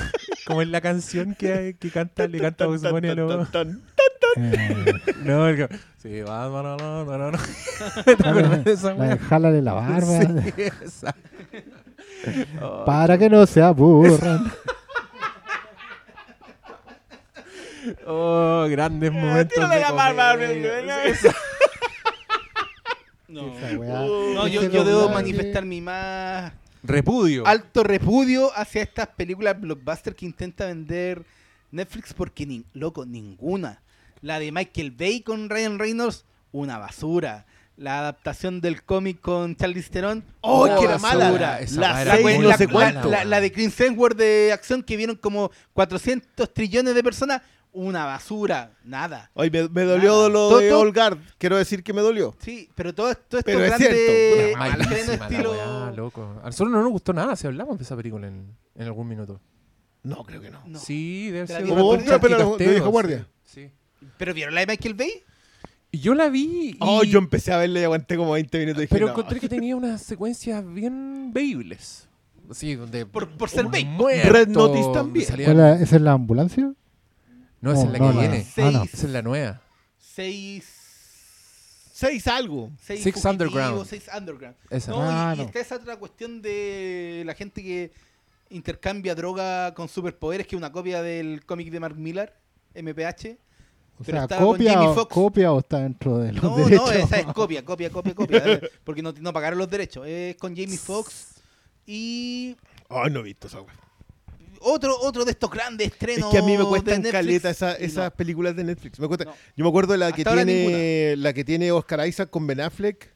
Speaker 1: como en la canción que, que canta le canta Bugs Bunny a los
Speaker 3: Eh,
Speaker 1: no el que- sí va no no no no no no ¿te acuerdas de esa
Speaker 3: la de
Speaker 1: weá?
Speaker 3: jálale la barba.
Speaker 1: Sí, esa.
Speaker 3: Para que no se aburran.
Speaker 1: oh grandes momentos de
Speaker 4: la barba, [laughs]
Speaker 5: No. No, yo, debo manifestar mi más
Speaker 1: repudio
Speaker 5: alto repudio hacia estas películas blockbuster que intenta vender Netflix porque, ni, loco, ninguna. La de Michael Bay con Ryan Reynolds, una basura. La adaptación del cómic con Charlize Theron,
Speaker 4: Oh, que era mala. La
Speaker 1: era
Speaker 4: seis, no
Speaker 5: de Chris Hemsworth de acción que vieron como 400 trillones de personas, una basura, nada.
Speaker 4: Hoy me, me dolió
Speaker 5: Nada.
Speaker 4: lo
Speaker 5: Todo-
Speaker 4: de
Speaker 5: todo-
Speaker 4: Olgard. Quiero decir que me dolió.
Speaker 5: Sí, pero todo, todo esto
Speaker 4: Pero es
Speaker 5: grande
Speaker 4: cierto.
Speaker 1: Malísima
Speaker 5: estreno
Speaker 1: la
Speaker 5: estilo...
Speaker 1: weá, loco. A nosotros no nos gustó nada si hablamos de esa película en, en algún minuto.
Speaker 4: No, creo que no.
Speaker 5: No.
Speaker 1: Sí, debe ser. película
Speaker 4: otra, pero la-
Speaker 1: Castelo,
Speaker 4: de guardia.
Speaker 1: Sí. sí.
Speaker 5: ¿Pero vieron la de Michael Bay?
Speaker 1: Yo la vi y...
Speaker 4: Oh, yo empecé a verla y aguanté como 20 minutos. y dije,
Speaker 1: Pero
Speaker 4: no.
Speaker 1: encontré que tenía unas secuencias bien veíbles. Sí, donde...
Speaker 5: Por- por ser
Speaker 1: muerto,
Speaker 4: Red Notice también.
Speaker 1: salían-
Speaker 3: ¿Cuál es- ¿Esa es la ambulancia?
Speaker 1: No, esa es
Speaker 3: No,
Speaker 1: la
Speaker 3: no,
Speaker 1: que
Speaker 3: no.
Speaker 1: viene.
Speaker 3: Ah, no.
Speaker 5: Seis,
Speaker 1: Esa es la nueva.
Speaker 5: seis,
Speaker 4: Seis algo.
Speaker 5: seis
Speaker 1: Six Underground.
Speaker 5: seis underground.
Speaker 1: Esa.
Speaker 5: No,
Speaker 3: Ah,
Speaker 5: y, y está esa otra cuestión de la gente que intercambia droga con superpoderes, que es una copia del cómic de Mark Millar, MPH.
Speaker 3: O
Speaker 5: Pero
Speaker 3: sea,
Speaker 5: estaba con
Speaker 3: copia
Speaker 5: Jamie
Speaker 3: o,
Speaker 5: Foxx.
Speaker 3: copia o está dentro de los
Speaker 5: No,
Speaker 3: derechos.
Speaker 5: no, esa es [laughs] copia, copia, copia, copia. porque no, no pagaron los derechos. Es con Jamie Foxx y
Speaker 4: Ay, no he visto esa wea.
Speaker 5: otro, otro de estos grandes
Speaker 4: Es
Speaker 5: estrenos.
Speaker 4: que a mí me cuestan caleta esa- esas
Speaker 5: no.
Speaker 4: películas de Netflix. Me cuesta-
Speaker 5: No.
Speaker 4: Yo me acuerdo de la que
Speaker 5: Hasta
Speaker 4: tiene la que tiene Oscar Isaac con Ben Affleck.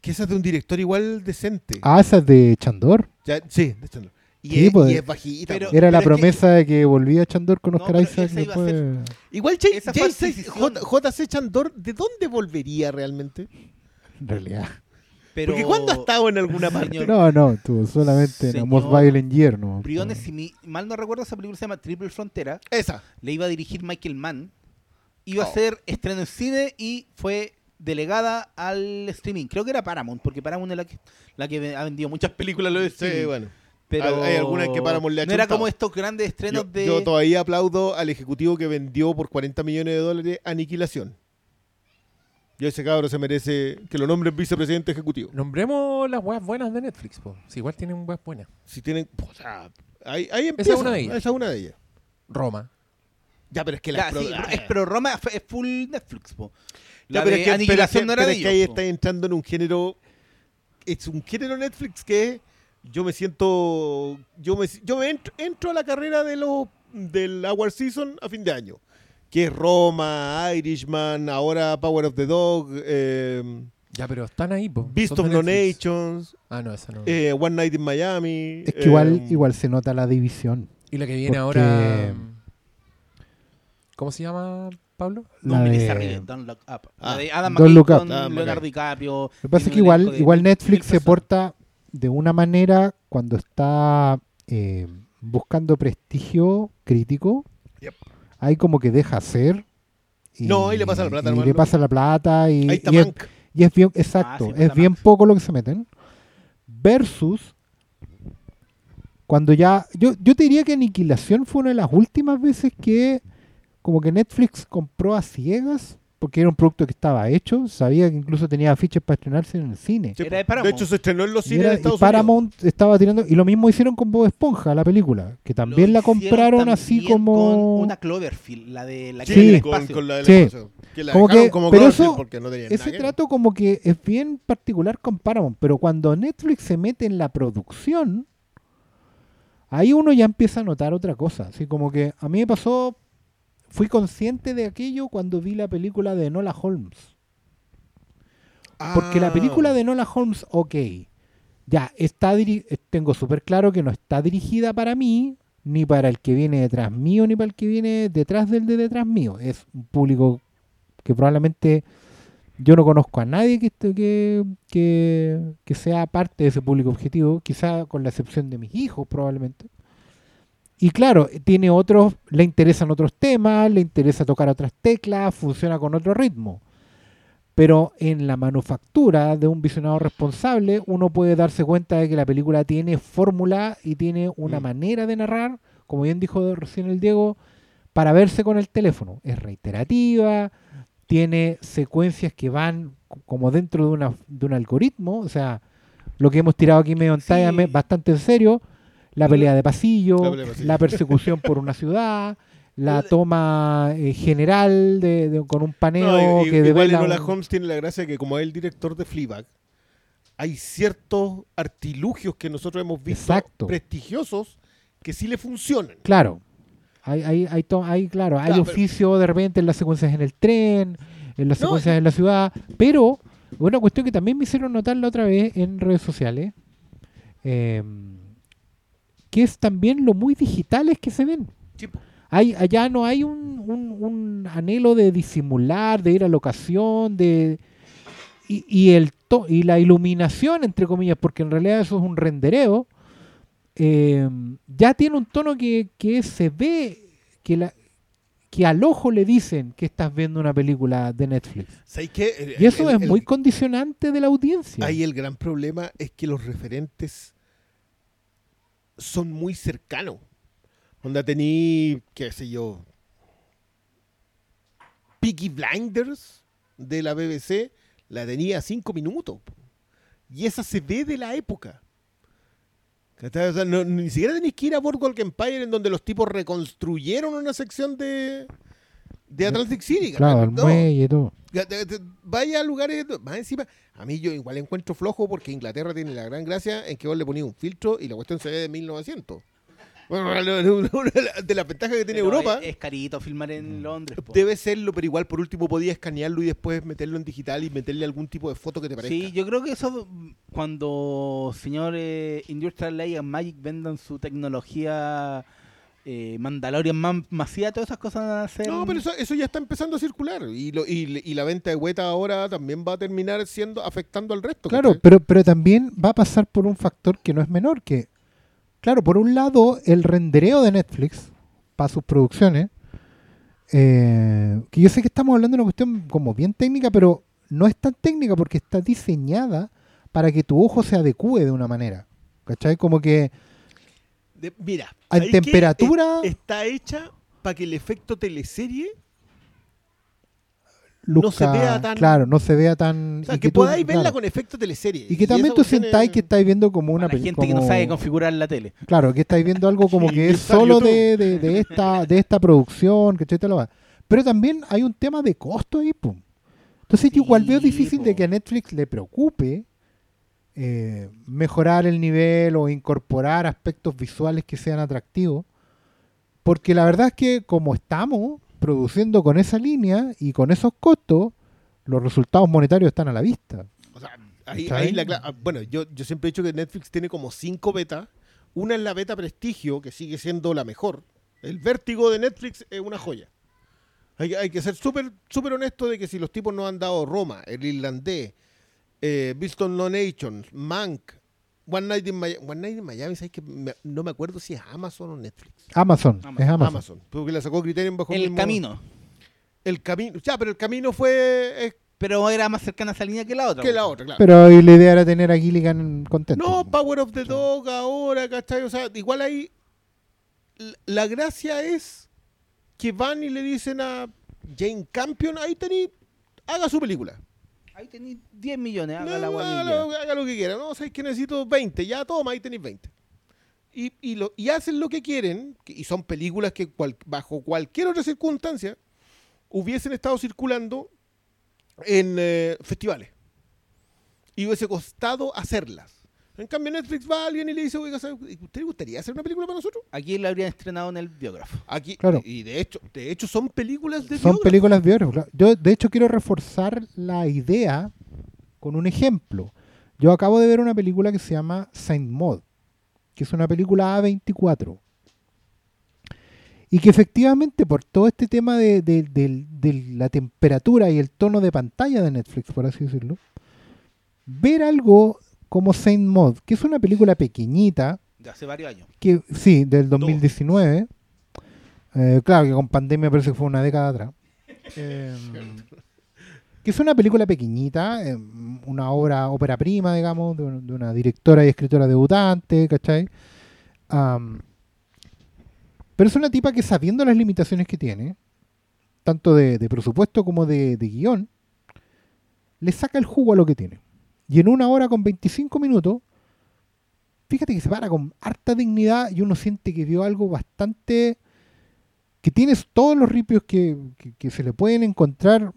Speaker 4: Que esa es de un director igual decente.
Speaker 3: Ah, esa es de Chandor.
Speaker 4: Ya, sí, de no. Y,
Speaker 3: Sí,
Speaker 4: es,
Speaker 3: pues.
Speaker 4: y es bajita.
Speaker 5: Pero-
Speaker 4: po.
Speaker 3: Era la
Speaker 5: que-
Speaker 3: promesa de que volvía Chandor con
Speaker 5: No,
Speaker 3: Oscar
Speaker 5: pero
Speaker 3: Isaac después.
Speaker 4: Igual J- JC Chandor, ¿de dónde volvería realmente?
Speaker 3: En realidad.
Speaker 5: Pero
Speaker 4: Porque ¿cuándo ha estado en alguna parte?
Speaker 5: Señor
Speaker 3: No, no, tú solamente en
Speaker 5: Señor
Speaker 3: Most Violent Year, ¿no?
Speaker 5: Briones, si mi- mal no recuerdo, esa película se llama Triple Frontera.
Speaker 4: Esa.
Speaker 5: Le iba a dirigir Michael Mann. Iba a
Speaker 4: Oh.
Speaker 5: ser estreno en cine y fue delegada al streaming. Creo que era Paramount, porque Paramount es la que, la que ha vendido muchas películas lo de
Speaker 4: Sí, bueno.
Speaker 5: Pero
Speaker 4: Hay algunas que ha
Speaker 5: No era como estos grandes estrenos
Speaker 4: Yo,
Speaker 5: de...
Speaker 4: yo todavía aplaudo al ejecutivo que vendió por 40 millones de dólares Aniquilación. Yo ese cabro se merece que lo nombren vicepresidente ejecutivo.
Speaker 1: Nombremos las weas buenas de Netflix, po. Si igual tienen weas buenas.
Speaker 4: Si tienen... O sea, ahí, ahí empieza.
Speaker 1: es una de ellas.
Speaker 4: Esa es una de ellas.
Speaker 1: Roma.
Speaker 4: Ya, pero es que
Speaker 5: Ya,
Speaker 4: las
Speaker 5: sí,
Speaker 4: pro-
Speaker 5: es, pero Roma es full Netflix, po.
Speaker 4: Ya,
Speaker 5: La
Speaker 4: pero
Speaker 5: de
Speaker 4: es que, pero
Speaker 5: Aniquilación
Speaker 4: que-
Speaker 5: no era
Speaker 4: pero
Speaker 5: de
Speaker 4: es que ahí
Speaker 5: ellos, po.
Speaker 4: está entrando en un género. Es un género Netflix que yo me siento. Yo me, yo me entro, entro a la carrera de los del Award Season a fin de año. Que es Roma, Irishman, ahora Power of the Dog, eh,
Speaker 1: Ya, pero están ahí, po.
Speaker 4: Beast of No. Nations,
Speaker 1: Ah, no, esa no.
Speaker 4: eh, One Night in Miami.
Speaker 3: Es que igual,
Speaker 4: eh,
Speaker 3: igual se nota la división.
Speaker 1: y la que viene
Speaker 3: porque-
Speaker 1: ahora... ¿Cómo se llama? Pablo?
Speaker 3: La
Speaker 5: No
Speaker 3: de-
Speaker 5: arriba, Don't Look Up.
Speaker 4: Ah,
Speaker 5: la de Adam
Speaker 3: Don't
Speaker 5: McKay
Speaker 3: Look Up.
Speaker 5: con
Speaker 4: Adam
Speaker 5: Leonardo. DiCaprio.
Speaker 3: Lo que pasa es que igual, igual Netflix se porta de una manera cuando está eh, buscando prestigio crítico.
Speaker 4: Yep.
Speaker 3: Ahí como que deja hacer.
Speaker 4: No, y le pasa la plata,
Speaker 3: y
Speaker 4: hermano.
Speaker 3: le pasa la plata y,
Speaker 4: Ahí está
Speaker 3: y es, y es bien, exacto,
Speaker 5: sí,
Speaker 3: es bien poco lo que se meten. Versus cuando ya, yo, yo te diría que Aniquilación fue una de las últimas veces que como que Netflix compró a ciegas, porque era un producto que estaba hecho, sabía que incluso tenía afiches para estrenarse en el cine.
Speaker 4: Sí,
Speaker 5: Era de
Speaker 4: hecho, se estrenó en los
Speaker 3: Y,
Speaker 4: cines
Speaker 3: era-
Speaker 4: de
Speaker 3: y
Speaker 4: Estados
Speaker 3: Paramount estaba tirando, y lo mismo hicieron con Bob Esponja, la película, que también la
Speaker 5: Lo
Speaker 3: compraron así como...
Speaker 5: Con una Cloverfield, la de la que
Speaker 3: Sí.
Speaker 4: con, la del
Speaker 3: Sí.
Speaker 4: Que la
Speaker 3: Como
Speaker 4: dejaron
Speaker 3: que-
Speaker 4: como
Speaker 3: pero eso-
Speaker 4: porque no tenían
Speaker 3: Ese
Speaker 4: nada que ver.
Speaker 3: trato como que es bien particular con Paramount, pero cuando Netflix se mete en la producción, ahí uno ya empieza a notar otra cosa. Así como que a mí me pasó, fui consciente de aquello cuando vi la película de Nola Holmes. Porque la
Speaker 4: Ah.
Speaker 3: película de Nola Holmes, ok, ya está eh, tengo súper claro que no está dirigida para mí, ni para el que viene detrás mío, ni para el que viene detrás del de detrás mío. Es un público que probablemente yo no conozco a nadie que, que, que, que sea parte de ese público objetivo, quizá con la excepción de mis hijos probablemente. Y claro, tiene otros, le interesan otros temas, le interesa tocar otras teclas, funciona con otro ritmo. Pero en la manufactura de un visionado responsable, uno puede darse cuenta de que la película tiene fórmula y tiene una
Speaker 4: Mm.
Speaker 3: manera de narrar, como bien dijo recién el Diego, para verse con el teléfono. Es reiterativa, tiene secuencias que van como dentro de, una, de un algoritmo, o sea, lo que hemos tirado aquí medio en
Speaker 5: Sí.
Speaker 3: talla, bastante en serio, la pelea de pasillo,
Speaker 4: La pelea de pasillo.
Speaker 3: la persecución por una ciudad, la toma eh, general de, de- con un paneo
Speaker 4: No, y-
Speaker 3: que
Speaker 4: igual
Speaker 3: devela
Speaker 4: Enola
Speaker 3: un-
Speaker 4: Holmes tiene la gracia que como es el director de Fleabag, hay ciertos artilugios que nosotros hemos visto
Speaker 3: Exacto.
Speaker 4: prestigiosos que sí le funcionan.
Speaker 3: Claro. Hay, hay, hay, claro, hay
Speaker 4: pero-
Speaker 3: oficio de repente en las secuencias en el tren, en las
Speaker 4: No,
Speaker 3: secuencias en la ciudad, pero una cuestión que también me hicieron notar la otra vez en redes sociales, eh, que es también lo muy digitales que se ven. Hay, allá no hay un, un- un anhelo de disimular, de ir a locación, de y, y el to- y la iluminación, entre comillas, porque en realidad eso es un rendereo, eh, ya tiene un tono que, que se ve, que, la, que al ojo le dicen que estás viendo una película de Netflix.
Speaker 4: ¿Sabes qué? El-
Speaker 3: Y eso
Speaker 4: el-
Speaker 3: es
Speaker 4: el-
Speaker 3: muy condicionante de la audiencia.
Speaker 4: Ahí el gran problema es que los referentes son muy cercanos. Onda tení, qué sé yo, Peaky Blinders de la BBC, la tenía cinco minutos. Y esa se ve de la época. O sea, ni siquiera tenéis que ir a Boardwalk Empire en donde los tipos reconstruyeron una sección de, de Atlantic City.
Speaker 3: claro, el
Speaker 4: No.
Speaker 3: muelle y todo.
Speaker 4: Vaya a lugares, más encima, a mí yo igual encuentro flojo porque Inglaterra tiene la gran gracia en que vos le ponías un filtro y la cuestión se ve de 1900. Bueno, [laughs] una de las ventajas que tiene
Speaker 5: Pero
Speaker 4: Europa
Speaker 5: Es, es carito filmar en Londres. po.
Speaker 4: debe serlo, pero igual por último podía escanearlo y después meterlo en digital y meterle algún tipo de foto que te parezca.
Speaker 5: Sí, yo creo que eso, mm, cuando señores Industrial Light and Magic vendan su tecnología eh, Mandalorian más masiva, todas esas cosas van a ser.
Speaker 4: No, pero eso, eso ya está empezando a circular y, lo- y, y la venta de Weta ahora también va a terminar siendo afectando al resto.
Speaker 3: Claro,
Speaker 4: ¿cachai?
Speaker 3: pero, pero también va a pasar por un factor que no es menor, que, claro, por un lado, el rendereo de Netflix para sus producciones, eh, que yo sé que estamos hablando de una cuestión como bien técnica, pero no es tan técnica porque está diseñada para que tu ojo se adecue de una manera. ¿Cachai? Como que
Speaker 4: De- mira,
Speaker 3: En
Speaker 4: ¿sabéis qué?
Speaker 3: temperatura-
Speaker 4: Es- está hecha para que el efecto teleserie No se vea tan-
Speaker 3: Claro, no se vea tan...
Speaker 4: O sea,
Speaker 3: y
Speaker 4: que,
Speaker 3: tú-
Speaker 4: podáis verla
Speaker 3: claro.
Speaker 4: con efecto teleserie.
Speaker 3: Y que también tú sentáis que estáis viendo como una
Speaker 5: Para la gente que no sabe configurar la tele.
Speaker 3: Claro, que estáis viendo algo como [laughs] que es solo de, de- de esta, de esta producción, que va. Pero también hay un tema de costo ahí, pum. Entonces yo igual veo difícil de que a Netflix le preocupe eh, mejorar el nivel o incorporar aspectos visuales que sean atractivos. Porque la verdad es que como estamos produciendo con esa línea y con esos costos, los resultados monetarios están a la vista.
Speaker 4: O sea, ahí,
Speaker 3: ¿Cachai?
Speaker 4: ahí la cla- ah, bueno, yo, yo siempre he dicho que Netflix tiene como cinco betas. Una es la beta prestigio, que sigue siendo la mejor. El vértigo de Netflix es una joya. Hay, hay que ser súper súper honesto de que si los tipos nos han dado Roma, el irlandés, eh, Bilston No Nations, Mank, One Night in Miami, One Night in Miami, ¿sabes que me- no me acuerdo si es Amazon o Netflix.
Speaker 3: Amazon,
Speaker 5: Amazon.
Speaker 3: es Amazon.
Speaker 4: Amazon, porque la sacó Criterion bajo
Speaker 5: El
Speaker 4: mismo-
Speaker 5: camino.
Speaker 4: El camino, ya, pero el camino fue es
Speaker 5: Pero era más cercana a esa línea que la otra.
Speaker 4: que
Speaker 5: po.
Speaker 4: la otra, claro.
Speaker 3: Pero la idea era tener a Gilligan contento.
Speaker 4: No, Power of the Dog ahora, ¿cachai? O sea, igual ahí la gracia es que van y le dicen a Jane Campion, ahí tení, haga su película.
Speaker 5: Ahí tenéis 10 millones, haga la
Speaker 4: No, haga, lo, que quiera. No, sabes que necesito 20. Ya toma, ahí tenéis 20. Y, y, lo, y hacen lo que quieren, y son películas que cual- bajo cualquier otra circunstancia hubiesen estado circulando en eh, festivales. Y hubiese costado hacerlas. En cambio, Netflix va a alguien y le dice, oiga, ¿sabe- ¿usted le gustaría hacer una película para nosotros?
Speaker 5: Aquí la habrían estrenado en el biógrafo.
Speaker 4: Aquí,
Speaker 3: Claro.
Speaker 4: y de hecho, de hecho son películas de
Speaker 3: Son películas biógrafas. claro. Yo, de hecho, quiero reforzar la idea con un ejemplo. Yo acabo de ver una película que se llama Saint Maud, que es una película A24. Y que efectivamente, por todo este tema de, de- del- de la temperatura y el tono de pantalla de Netflix, por así decirlo, ver algo como Saint Maud, que es una película pequeñita,
Speaker 5: De hace varios años.
Speaker 3: que sí, del 2019. Eh, claro que con pandemia parece que fue una década atrás. [laughs] Eh, que es una película pequeñita, eh, una obra, ópera prima, digamos, de, un- de una directora y escritora debutante, ¿cachai? Am, pero es una tipa que sabiendo las limitaciones que tiene, tanto de, de presupuesto como de, de guion, le saca el jugo a lo que tiene. Y en una hora con 25 minutos, fíjate que se para con harta dignidad y uno siente que vio algo bastante que tienes todos los ripios que, que- se le pueden encontrar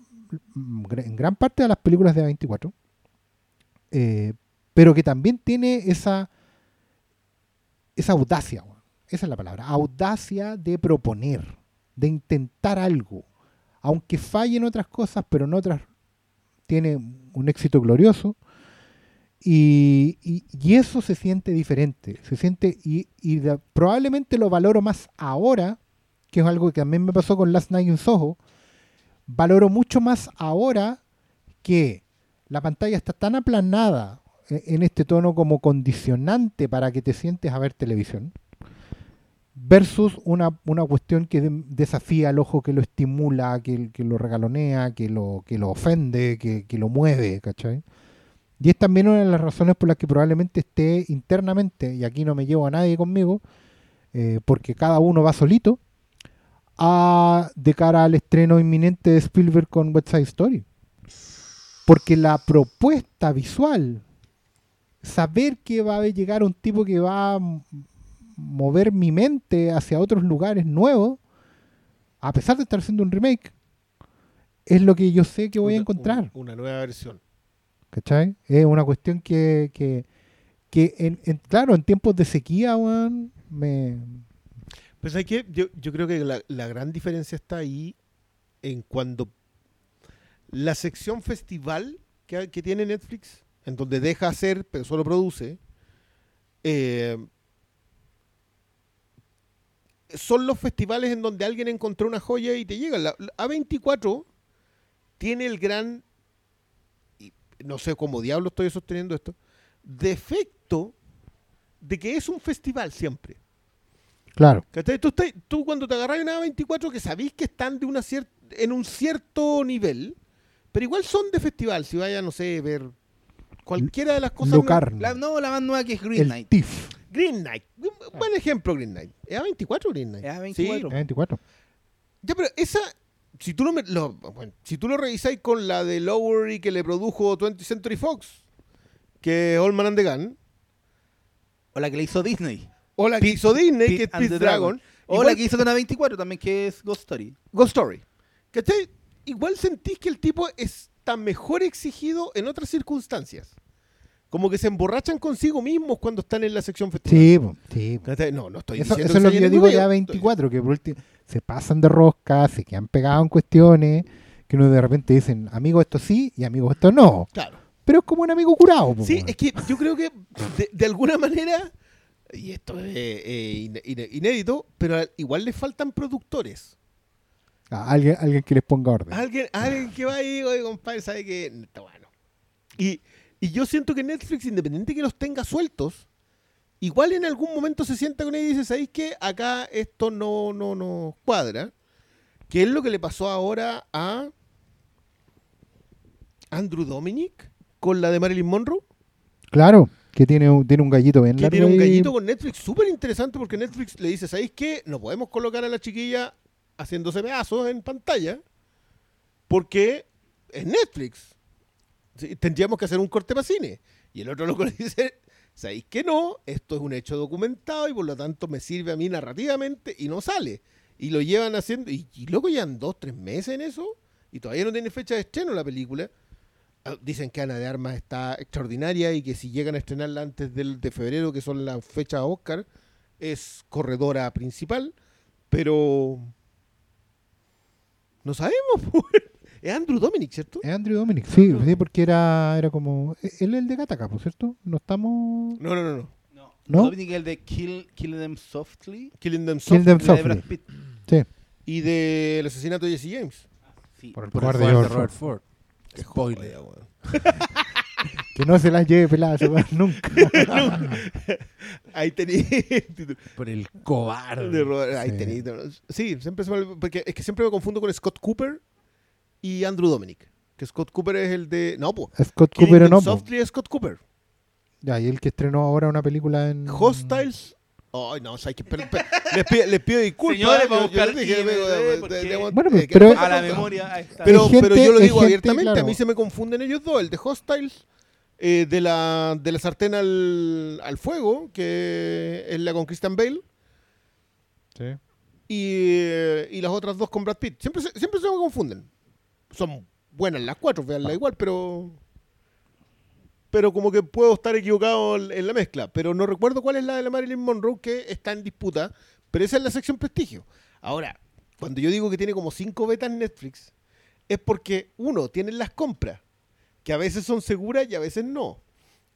Speaker 3: mm, en gran parte de las películas de A24 eh, pero que también tiene esa esa audacia esa es la palabra audacia de proponer de intentar algo. Aunque falle en otras cosas pero en otras tiene un éxito glorioso y, y- eso se siente diferente, se siente y, y probablemente lo valoro más ahora, que es algo que también me pasó con Last Night in Soho, valoro mucho más ahora que la pantalla está tan aplanada e- en este tono como condicionante para que te sientes a ver televisión, versus una, una cuestión que de- desafía al ojo, que lo estimula, que, que lo regalonea, que lo, que lo ofende, que, que lo mueve, ¿cachai? Y es también una de las razones por las que probablemente esté internamente, y aquí no me llevo a nadie conmigo, eh, porque cada uno va solito, a, de cara al estreno inminente de Spielberg con West Side Story. Porque la propuesta visual, saber que va a llegar un tipo que va a mover mi mente hacia otros lugares nuevos, a pesar de estar haciendo un remake, es lo que yo sé que voy a encontrar.
Speaker 4: Una, una nueva versión.
Speaker 3: ¿Cachai? Es una cuestión que, que, que en, claro, en tiempos de sequía, weón, me...
Speaker 4: Pues hay que, yo, yo creo que la, la gran diferencia está ahí en cuando la sección festival que, que tiene Netflix, en donde deja hacer, pero solo produce, eh, son los festivales en donde alguien encontró una joya y te llega. La, la A24 tiene el gran, no sé cómo diablo estoy sosteniendo esto, defecto de que es un festival siempre.
Speaker 3: Claro.
Speaker 4: Tú, estás- tú cuando te agarras una 24 que sabéis que están de una cier- en un cierto pero igual son de festival. Si vaya, no sé, ver cualquiera de las cosas.
Speaker 3: Locarno,
Speaker 5: La, no, la más nueva que es Green
Speaker 3: el
Speaker 5: Knight.
Speaker 3: TIFF,
Speaker 4: Green Knight. Un buen ejemplo, Green Knight. ¿Es A24 o Green Knight?
Speaker 5: Es A24.
Speaker 4: Sí.
Speaker 3: 24.
Speaker 4: Ya, pero esa. Si tú lo, me- lo- bueno, si tú lo revisáis con la de Lowery que le produjo 20th Century Fox, que es Allman and the Gun,
Speaker 5: O la que le hizo Disney.
Speaker 4: o la que
Speaker 5: Pete-
Speaker 4: hizo Disney,
Speaker 5: Pete
Speaker 4: que es Pete
Speaker 5: the
Speaker 4: Dragon,
Speaker 5: Dragon. O
Speaker 4: igual-
Speaker 5: la que hizo con A24 también, que es Ghost Story.
Speaker 4: Ghost Story. ¿Cachai? Igual sentís que el tipo está mejor exigido en otras circunstancias. Como que se emborrachan consigo mismos cuando están en la sección festival.
Speaker 3: Sí, sí.
Speaker 4: No, no estoy
Speaker 3: Eso,
Speaker 4: diciendo
Speaker 3: eso es lo que yo digo ya
Speaker 4: ellos.
Speaker 3: 24, que por último se pasan de rosca, se quedan pegados en cuestiones, que uno de repente dicen, amigo esto sí y amigo esto no.
Speaker 4: Claro.
Speaker 3: Pero es como un amigo curado.
Speaker 4: Sí, es que yo creo que de, de alguna manera, y esto es eh, inédito, pero igual le faltan productores.
Speaker 3: Alguien, alguien que les ponga orden.
Speaker 4: Alguien, alguien que va ahí, oye, compadre, sabe que está bueno. Y, y yo siento que Netflix, independiente que los tenga sueltos, igual en algún momento se sienta con ellos y dice, ¿sabéis qué? Acá esto no, no, no cuadra. ¿Qué es lo que le pasó ahora a Andrew Dominic con la de Marilyn Monroe?
Speaker 3: Claro, que tiene un, tiene un gallito bien
Speaker 4: Que tiene un gallito con Netflix súper interesante porque Netflix le dice, ¿sabéis qué? No podemos colocar a la chiquilla haciéndose pedazos en pantalla porque es Netflix. Sí, Tendríamos que hacer un corte para cine. Y el otro loco [laughs] le dice, ¿sabéis que no? Esto es un hecho documentado y por lo tanto me sirve a mí narrativamente y no sale. Y lo llevan haciendo, y, y loco llevan dos, tres meses en eso y todavía no tiene fecha de estreno la película. Ah, Dicen que Ana de Armas está extraordinaria y que si llegan a estrenarla antes del, de febrero, que son las fechas Oscar, es corredora principal, pero no sabemos. [laughs] es Andrew Dominic, ¿cierto?
Speaker 3: Es Andrew Dominic, sí, sí, porque era, era como. Él es el de Gataca, ¿por cierto? No estamos.
Speaker 4: No, no, no, no.
Speaker 5: No.
Speaker 3: ¿No?
Speaker 5: Dominic, el de Kill, Kill Them Softly.
Speaker 4: Killing Them
Speaker 3: Kill
Speaker 4: Softly
Speaker 3: Them
Speaker 5: la de Brad
Speaker 3: Softly.
Speaker 5: Pitt.
Speaker 3: Sí.
Speaker 4: y del asesinato de Jesse James.
Speaker 5: Sí.
Speaker 3: Por el
Speaker 1: Por
Speaker 3: de
Speaker 1: de Robert
Speaker 3: Ford.
Speaker 4: Qué
Speaker 1: Spoiler.
Speaker 4: weón. [laughs]
Speaker 3: Que no se las lleve peladas nunca. [laughs]
Speaker 4: Ahí tenéis.
Speaker 1: Por el cobarde.
Speaker 4: de Robert- ahí
Speaker 3: Sí.
Speaker 4: tenéis- Sí, siempre se me- porque es que siempre me confundo con Scott Cooper y Andrew Dominic. Que Scott Cooper es el de. No, pues.
Speaker 3: Scott Cooper no.
Speaker 4: Softly Scott Cooper.
Speaker 3: Ya, y el que estrenó ahora una película en.
Speaker 4: Hostiles. Ay, no, o sea, hay que les, pido, les pido disculpas.
Speaker 5: Señores, vamos a buscar
Speaker 4: digamos,
Speaker 3: Bueno,
Speaker 4: eh,
Speaker 3: pero-
Speaker 5: A la memoria. ahí está.
Speaker 4: Pero,
Speaker 3: gente-
Speaker 4: pero yo lo digo
Speaker 3: gente,
Speaker 4: abiertamente, a mí se me confunden ellos dos, el de Hostiles, eh, de, la, de la sartén al, al fuego, que es la con Christian Bale,
Speaker 3: Sí.
Speaker 4: y, eh, y las otras dos con Brad Pitt. Siempre siempre se me confunden. Son buenas las cuatro, veanla igual, pero... Pero como que puedo estar equivocado en la mezcla. Pero no recuerdo cuál es la de la Marilyn Monroe que está en disputa. Pero esa es la sección prestigio. Ahora, cuando yo digo que tiene como cinco betas en Netflix, es porque, uno, tienen las compras, que a veces son seguras y a veces no.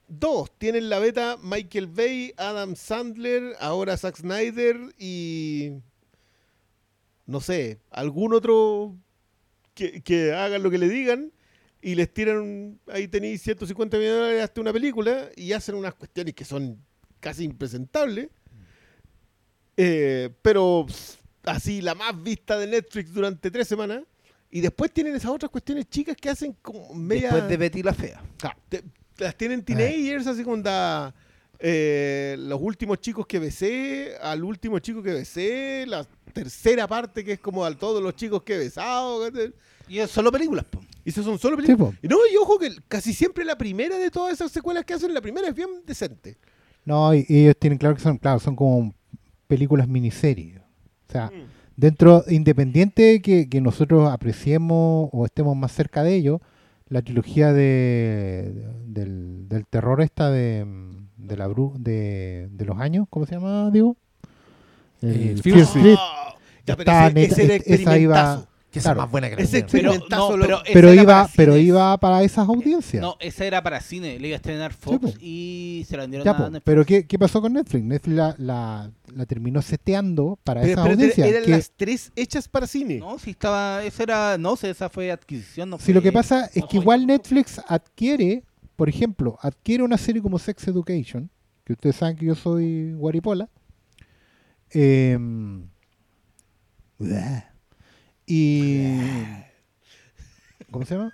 Speaker 4: Dos, tienen la beta Michael Bay, Adam Sandler, ahora Zack Snyder y. No sé, algún otro que, que hagan lo que le digan y les tiran. un- Ahí tenéis 150 millones de dólares hasta una película y hacen unas cuestiones que son casi impresentables. Eh, pero así, la más vista de Netflix durante tres semanas. Y después tienen esas otras cuestiones chicas que hacen como media.
Speaker 5: Después de Betty la Fea.
Speaker 4: Te- las tienen teenagers, así como da, eh, los últimos chicos que besé, al último chico que besé, la tercera parte que es como a todos los chicos que he besado.
Speaker 5: Y es solo películas, po.
Speaker 4: Y esas son solo
Speaker 3: Sí,
Speaker 4: películas. Y no, y ojo que casi siempre la primera de todas esas secuelas que hacen, la primera es bien decente.
Speaker 3: No, y, ellos tienen claro que son, claro, son como películas miniseries. O sea,
Speaker 4: Mm.
Speaker 3: dentro, independiente que, que nosotros apreciemos o estemos más cerca de ello, la trilogía de, del, del terror esta de, de la bru- de, de los años, ¿cómo se llama, digo?
Speaker 1: Eh,
Speaker 3: Fear
Speaker 1: Fear
Speaker 3: Street.
Speaker 4: Ya, pero
Speaker 3: Está
Speaker 4: ese,
Speaker 3: neta-
Speaker 4: ese era
Speaker 3: esa iba-.
Speaker 1: Que esa
Speaker 3: Claro.
Speaker 1: es más buena que la
Speaker 4: Ese.
Speaker 5: Pero, no,
Speaker 3: iba,
Speaker 5: para
Speaker 3: pero iba para esas audiencias.
Speaker 5: No, esa era para cine. Le iba a estrenar Fox
Speaker 3: po.
Speaker 5: y se la vendieron
Speaker 3: Ya,
Speaker 5: a
Speaker 3: po,
Speaker 5: Netflix.
Speaker 3: pero ¿qué, ¿qué pasó con Netflix? Netflix la, la, la terminó seteando para
Speaker 4: Pero,
Speaker 3: esas
Speaker 4: pero
Speaker 3: audiencias.
Speaker 4: eran
Speaker 3: que-
Speaker 4: las tres hechas para cine.
Speaker 5: No, si estaba. Esa era. No sé, esa fue adquisición. No
Speaker 3: Si lo
Speaker 5: fue-
Speaker 3: que pasa es
Speaker 5: no
Speaker 3: que
Speaker 5: fue-
Speaker 3: igual Netflix adquiere, por ejemplo, adquiere una serie como Sex Education, que ustedes saben que yo soy guaripola. em, y. ¿Cómo se llama?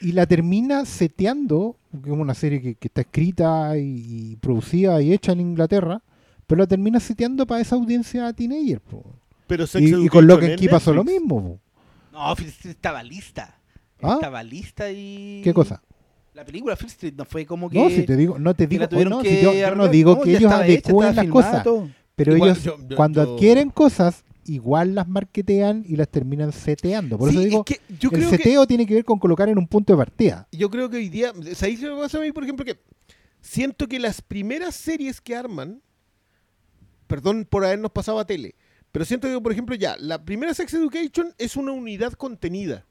Speaker 3: Y la termina seteando, porque es una serie que, que está escrita y, y producida y hecha en Inglaterra, pero la termina seteando para esa audiencia teenager. po.
Speaker 4: Pero Sex
Speaker 3: Y, con
Speaker 4: en
Speaker 3: and Key pasó lo mismo. po.
Speaker 5: No, Street estaba lista.
Speaker 3: ¿Ah?
Speaker 5: Estaba lista y.
Speaker 3: ¿Qué cosa?
Speaker 5: La película Fifth Street no fue como que.
Speaker 3: No, si te digo, no te digo,
Speaker 5: tuvieron
Speaker 3: no,
Speaker 5: que
Speaker 3: si yo, yo no digo
Speaker 5: No,
Speaker 3: que ellos adecúen las cosas,
Speaker 5: todo.
Speaker 3: pero
Speaker 4: Igual,
Speaker 3: ellos
Speaker 4: yo- yo-
Speaker 3: cuando
Speaker 4: yo-
Speaker 3: adquieren cosas, igual las marketean y las terminan seteando. Por
Speaker 4: Sí,
Speaker 3: eso
Speaker 4: es
Speaker 3: digo,
Speaker 4: que yo
Speaker 3: el
Speaker 4: creo que
Speaker 3: seteo tiene que ver con colocar en un punto de partida.
Speaker 4: yo creo que hoy día, ¿sabéis lo que pasa a mí, por ejemplo? Que siento que las primeras series que arman, perdón por habernos pasado a tele, pero siento que, por ejemplo, ya, la primera Sex Education es una unidad contenida.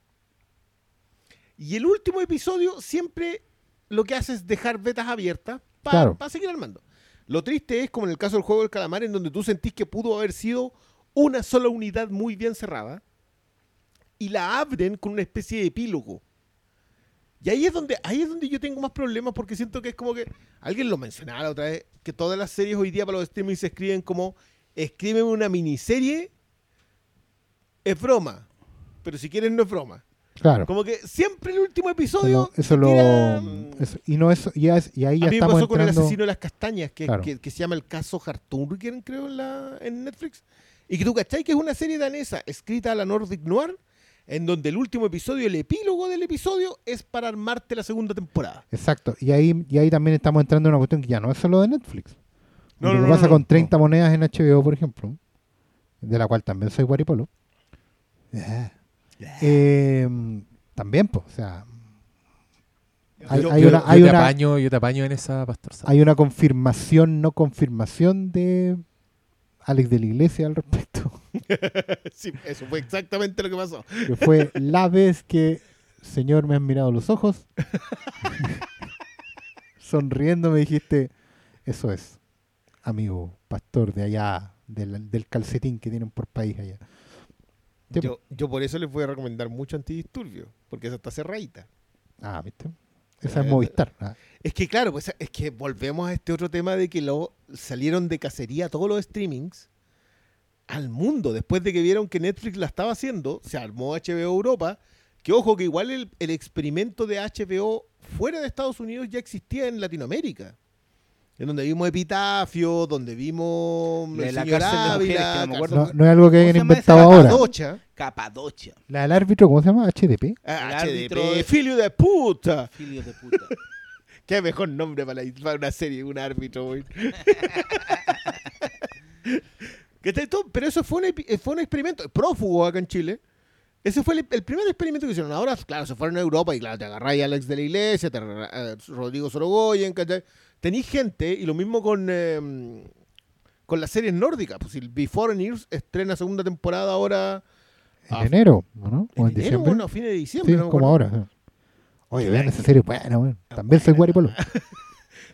Speaker 4: Y el último episodio siempre lo que hace es dejar vetas abiertas para
Speaker 3: Claro.
Speaker 4: seguir armando. Lo triste es, como en el caso del juego del calamar, en donde tú sentís que pudo haber sido una sola unidad muy bien cerrada. y la abren con una especie de epílogo. Y ahí es donde ahí es donde yo tengo más problemas porque siento que es como que alguien lo mencionaba la otra vez que todas las series hoy día para los streaming se escriben como escríbeme una miniserie es broma, pero si quieren no es broma.
Speaker 3: Claro.
Speaker 4: Como que siempre el último episodio
Speaker 3: Eso, eso lo.
Speaker 4: tira-
Speaker 3: eso- y no eso, ya es- y ahí ya
Speaker 4: a mí me
Speaker 3: estamos
Speaker 4: pasó con el
Speaker 3: entrando.
Speaker 4: asesino de las castañas, que,
Speaker 3: Claro.
Speaker 4: que- que se llama el caso Harturgen, creo, en, la, en Netflix. Y que tú cachai que es una serie danesa escrita a la Nordic Noir, en donde el último episodio, el epílogo del episodio, es para armarte la segunda temporada.
Speaker 3: Exacto. Y ahí, y ahí también estamos entrando en una cuestión que ya no es solo de Netflix.
Speaker 4: No,
Speaker 3: Lo
Speaker 4: no,
Speaker 3: que
Speaker 4: no,
Speaker 3: pasa con
Speaker 4: no.
Speaker 3: 30 monedas en HBO, por ejemplo, de la cual también soy guaripolo. Eh, también, pues, o sea, hay,
Speaker 4: Yo-
Speaker 3: hay
Speaker 1: yo,
Speaker 3: una,
Speaker 1: yo
Speaker 3: hay,
Speaker 1: te
Speaker 3: una,
Speaker 1: apaño, yo te apaño en esa Pastor
Speaker 3: hay una confirmación, no confirmación de Alex de la Iglesia al respecto. [laughs]
Speaker 4: Sí, eso fue exactamente lo que pasó.
Speaker 3: que fue la vez que, Señor, me has mirado los ojos, [laughs] sonriendo me dijiste, eso es, amigo pastor de allá, del, del calcetín que tienen por país allá.
Speaker 4: Yo, yo por eso les voy a recomendar mucho Antidisturbio, porque esa está cerradita.
Speaker 3: Ah, ¿viste? Esa es
Speaker 4: Eh,
Speaker 3: Movistar. ah.
Speaker 4: Es que claro, pues es que volvemos a este otro tema de que lo salieron de cacería todos los streamings al mundo. Después de que vieron que Netflix la estaba haciendo, se armó HBO Europa. Que ojo, que igual el, el experimento de HBO fuera de Estados Unidos ya existía en Latinoamérica. En donde vimos Epitafio, donde vimos
Speaker 5: La la cárcel de mujeres,
Speaker 4: Ávila,
Speaker 5: que no me acuerdo.
Speaker 3: No, no es algo que
Speaker 5: ¿Cómo
Speaker 3: hayan inventado ahora.
Speaker 4: Capadocia,
Speaker 5: Capadocia.
Speaker 3: La del árbitro, ¿cómo se llama? HDP.
Speaker 4: ah,
Speaker 5: El
Speaker 4: HDP,
Speaker 5: de-
Speaker 4: filio de puta.
Speaker 5: Filio de puta. [laughs]
Speaker 4: Qué mejor nombre para, la- para una serie, un árbitro, güey. [laughs] Pero eso fue un, epi- eh, fue un experimento prófugo acá en Chile. Ese fue el, el primer experimento que hicieron. Ahora, claro, se fueron a Europa y claro, te agarráis a Alex de la Iglesia, te agarra- a Rodrigo Sorogoyen, ¿cachai? Tenéis gente, y lo mismo con, eh, con las series nórdicas. Pues el Before Years estrena segunda temporada ahora.
Speaker 3: En
Speaker 4: Ah,
Speaker 3: enero, ¿o ¿no? O en,
Speaker 4: en enero,
Speaker 3: diciembre.
Speaker 4: bueno, a fines de diciembre.
Speaker 3: sí,
Speaker 4: no
Speaker 3: como ahora. sí. Oye, vean esa serie buena, weón. También soy guaripolo. [laughs]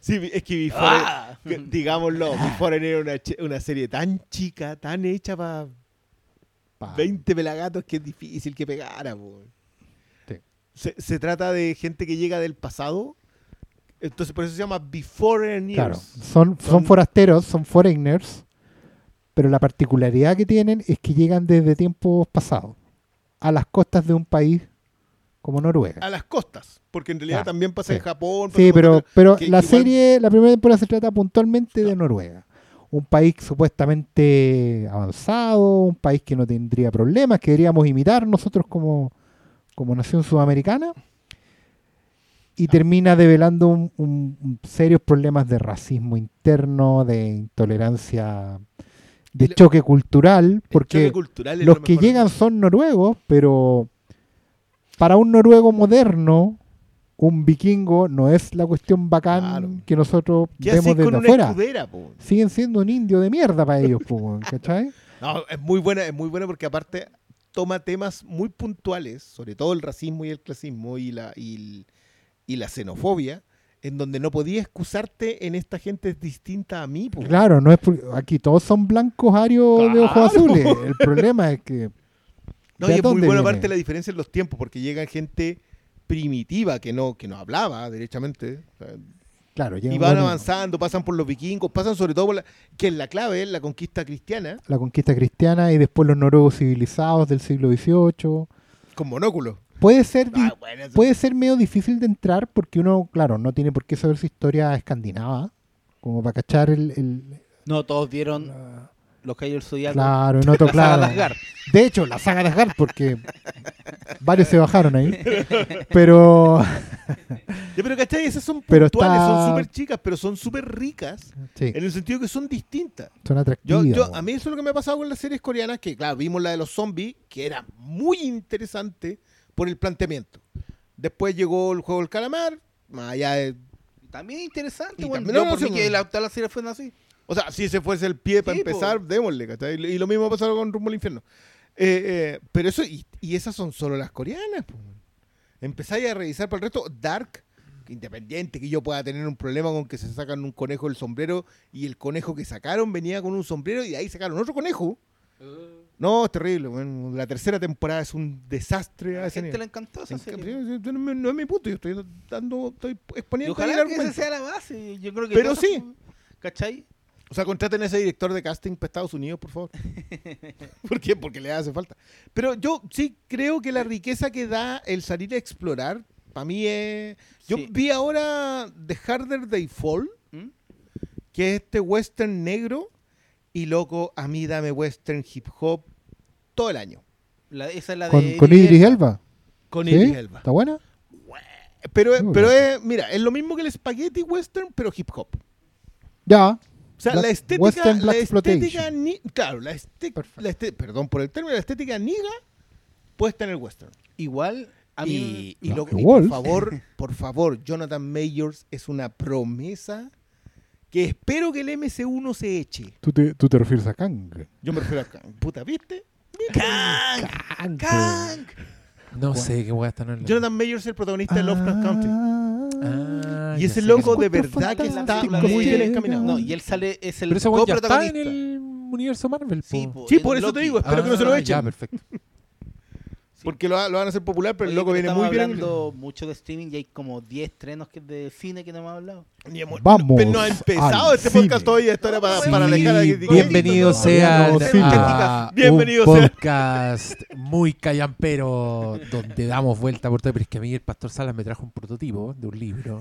Speaker 4: Sí, es que Before,
Speaker 5: Ah.
Speaker 4: digámoslo, Before era una, una serie tan chica, tan hecha para
Speaker 3: Pa.
Speaker 4: 20 pelagatos que es difícil que pegara. po.
Speaker 3: Sí.
Speaker 4: Se, se trata de gente que llega del pasado, entonces por eso se llama Before Years.
Speaker 3: Claro, son, son
Speaker 4: Son-
Speaker 3: forasteros, son foreigners, pero la particularidad que tienen es que llegan desde tiempos pasados a las costas de un país como Noruega.
Speaker 4: A las costas, porque en realidad
Speaker 3: Claro,
Speaker 4: también pasa
Speaker 3: sí.
Speaker 4: en Japón. pasa
Speaker 3: Sí, pero, pero
Speaker 4: que
Speaker 3: la serie, la primera temporada se trata puntualmente de Noruega. Un país supuestamente avanzado, un país que no tendría problemas, que deberíamos imitar nosotros como, como nación sudamericana. Y termina develando un, un- un serios problemas de racismo interno, de intolerancia, de choque cultural, porque
Speaker 4: choque cultural es
Speaker 3: los
Speaker 4: lo
Speaker 3: que llegan son noruegos, pero para un noruego moderno, un vikingo no es la cuestión bacán
Speaker 4: Claro.
Speaker 3: que nosotros
Speaker 4: ¿Qué
Speaker 3: vemos desde afuera.
Speaker 4: escudera?
Speaker 3: Siguen siendo un indio de mierda para ellos, po, [laughs] ¿cachai?
Speaker 4: No, es muy buena, es muy buena porque aparte toma temas muy puntuales, sobre todo el racismo y el clasismo y la, y, el- y la xenofobia, en donde no podía excusarte en esta gente distinta a mí. po.
Speaker 3: Claro, no es aquí todos son blancos arios de ojos azules. El problema es que [laughs]
Speaker 4: No,
Speaker 3: ¿de
Speaker 4: y es muy buena
Speaker 3: viene?
Speaker 4: aparte la diferencia en los tiempos, porque llega gente primitiva que no, que no hablaba derechamente. o sea,
Speaker 3: claro,
Speaker 4: y van avanzando, pasan por los vikingos, pasan sobre todo por la, que es la clave, la conquista cristiana,
Speaker 3: la conquista cristiana y después los noruegos civilizados del siglo XVIII.
Speaker 4: con monóculo.
Speaker 3: Puede ser
Speaker 4: Ah, bueno, eso-
Speaker 3: puede ser medio difícil de entrar porque uno, claro, no tiene por qué saber su historia escandinava, como para cachar el... el-
Speaker 5: No todos vieron los Caballeros Zodíacos.
Speaker 3: claro, [laughs] no to-
Speaker 5: La saga de Asgard.
Speaker 3: De hecho, la saga de Asgard, porque varios se bajaron ahí. Pero, [laughs]
Speaker 4: Ya, pero ¿cachai? Esas son
Speaker 3: Pero
Speaker 4: puntuales,
Speaker 3: está-
Speaker 4: son súper chicas, pero son súper ricas,
Speaker 3: sí,
Speaker 4: en el sentido que son distintas.
Speaker 3: son
Speaker 4: Yo,
Speaker 3: atractivas.
Speaker 4: yo,
Speaker 3: weón.
Speaker 4: a mí eso es lo que me ha pasado con las series coreanas, que claro, vimos la de los zombies, que era muy interesante por el planteamiento. Después llegó el juego del calamar, más allá de...
Speaker 5: También interesante, bueno.
Speaker 4: también- no, no,
Speaker 5: por mí que la, la serie fue así.
Speaker 4: O sea, si ese fuese el pie para
Speaker 5: Sí,
Speaker 4: empezar,
Speaker 5: po.
Speaker 4: démosle, ¿cachai? Y lo mismo ha pasado con Rumbo al Infierno. Eh, eh, pero eso, y, y esas son solo las coreanas, po. Empezáis a revisar para el resto, Dark, independiente, que yo pueda tener un problema con que se sacan un conejo del sombrero y el conejo que sacaron venía con un sombrero y de ahí sacaron otro conejo. No, es terrible, weón. La tercera temporada es un desastre.
Speaker 5: A la gente le encantó esa serie.
Speaker 4: No, no es mi punto, yo estoy dando, estoy
Speaker 5: Y
Speaker 4: exponiendo el
Speaker 5: ojalá que esa sea la base. Yo creo que
Speaker 4: Pero sí.
Speaker 5: son- ¿Cachai?
Speaker 4: O sea, contraten a ese director de casting para Estados Unidos, por favor. [laughs] ¿Por qué? Porque le hace falta. Pero yo sí creo que la riqueza que da el salir a explorar, para mí es... Yo
Speaker 5: Sí.
Speaker 4: vi ahora The Harder They Fall,
Speaker 5: ¿Mm?
Speaker 4: que es este western negro, y loco, a mí dame western hip hop todo el año.
Speaker 5: La- esa es la
Speaker 3: Con,
Speaker 5: de
Speaker 3: con
Speaker 5: Idris Elba.
Speaker 4: Con
Speaker 3: ¿Sí?
Speaker 4: Idris Elba.
Speaker 3: ¿Está buena?
Speaker 4: Pero,
Speaker 3: Muy
Speaker 4: pero es, mira, es lo mismo que el spaghetti western, pero hip hop.
Speaker 3: Ya.
Speaker 4: O sea,
Speaker 3: Black-
Speaker 4: la estética,
Speaker 3: Western
Speaker 4: la estética, ni- claro, la estética, perdón por el término, la estética niga puesta en el western.
Speaker 5: Igual, a mí.
Speaker 4: Y, y
Speaker 3: No,
Speaker 4: lo-
Speaker 3: que
Speaker 4: y por favor, [laughs] por favor, Jonathan Mayors es una promesa que espero que el MC1 no se eche.
Speaker 3: ¿Tú te, tú te refieres a Kang.
Speaker 4: Yo me refiero a Kang. puta, ¿viste?
Speaker 5: ¡Kang!
Speaker 3: Kang.
Speaker 5: ¡Kang!
Speaker 1: No sé qué weá están hablando.
Speaker 4: Jonathan Mayors es el protagonista de Lovecraft Country.
Speaker 1: Ah,
Speaker 4: Y ese loco de verdad que está muy bien encaminado.
Speaker 5: No, y él sale, es el
Speaker 1: Pero ese ya está en
Speaker 5: coprotagonista.
Speaker 1: el universo Marvel. po.
Speaker 5: Sí, po,
Speaker 4: Sí,
Speaker 5: el
Speaker 4: por eso te digo, espero que no se lo
Speaker 1: Ah,
Speaker 4: echen.
Speaker 1: Ya, perfecto.
Speaker 4: Porque lo, lo van a hacer popular, pero el
Speaker 5: Oye,
Speaker 4: loco
Speaker 5: pero
Speaker 4: viene muy bien.
Speaker 5: hablando mucho de streaming y hay como 10 estrenos que de cine que no hemos hablado.
Speaker 4: Ni hemos-
Speaker 3: Vamos
Speaker 4: pero no ha empezado este
Speaker 3: cine.
Speaker 4: podcast todavía. Esto era para,
Speaker 1: Sí,
Speaker 4: para alejar a
Speaker 1: bienvenidos sean
Speaker 3: no, sí.
Speaker 1: a
Speaker 4: Bienvenidos
Speaker 1: un podcast muy callampero donde damos vuelta por todo. Pero es que a mí el Pastor Salas me trajo un prototipo de un libro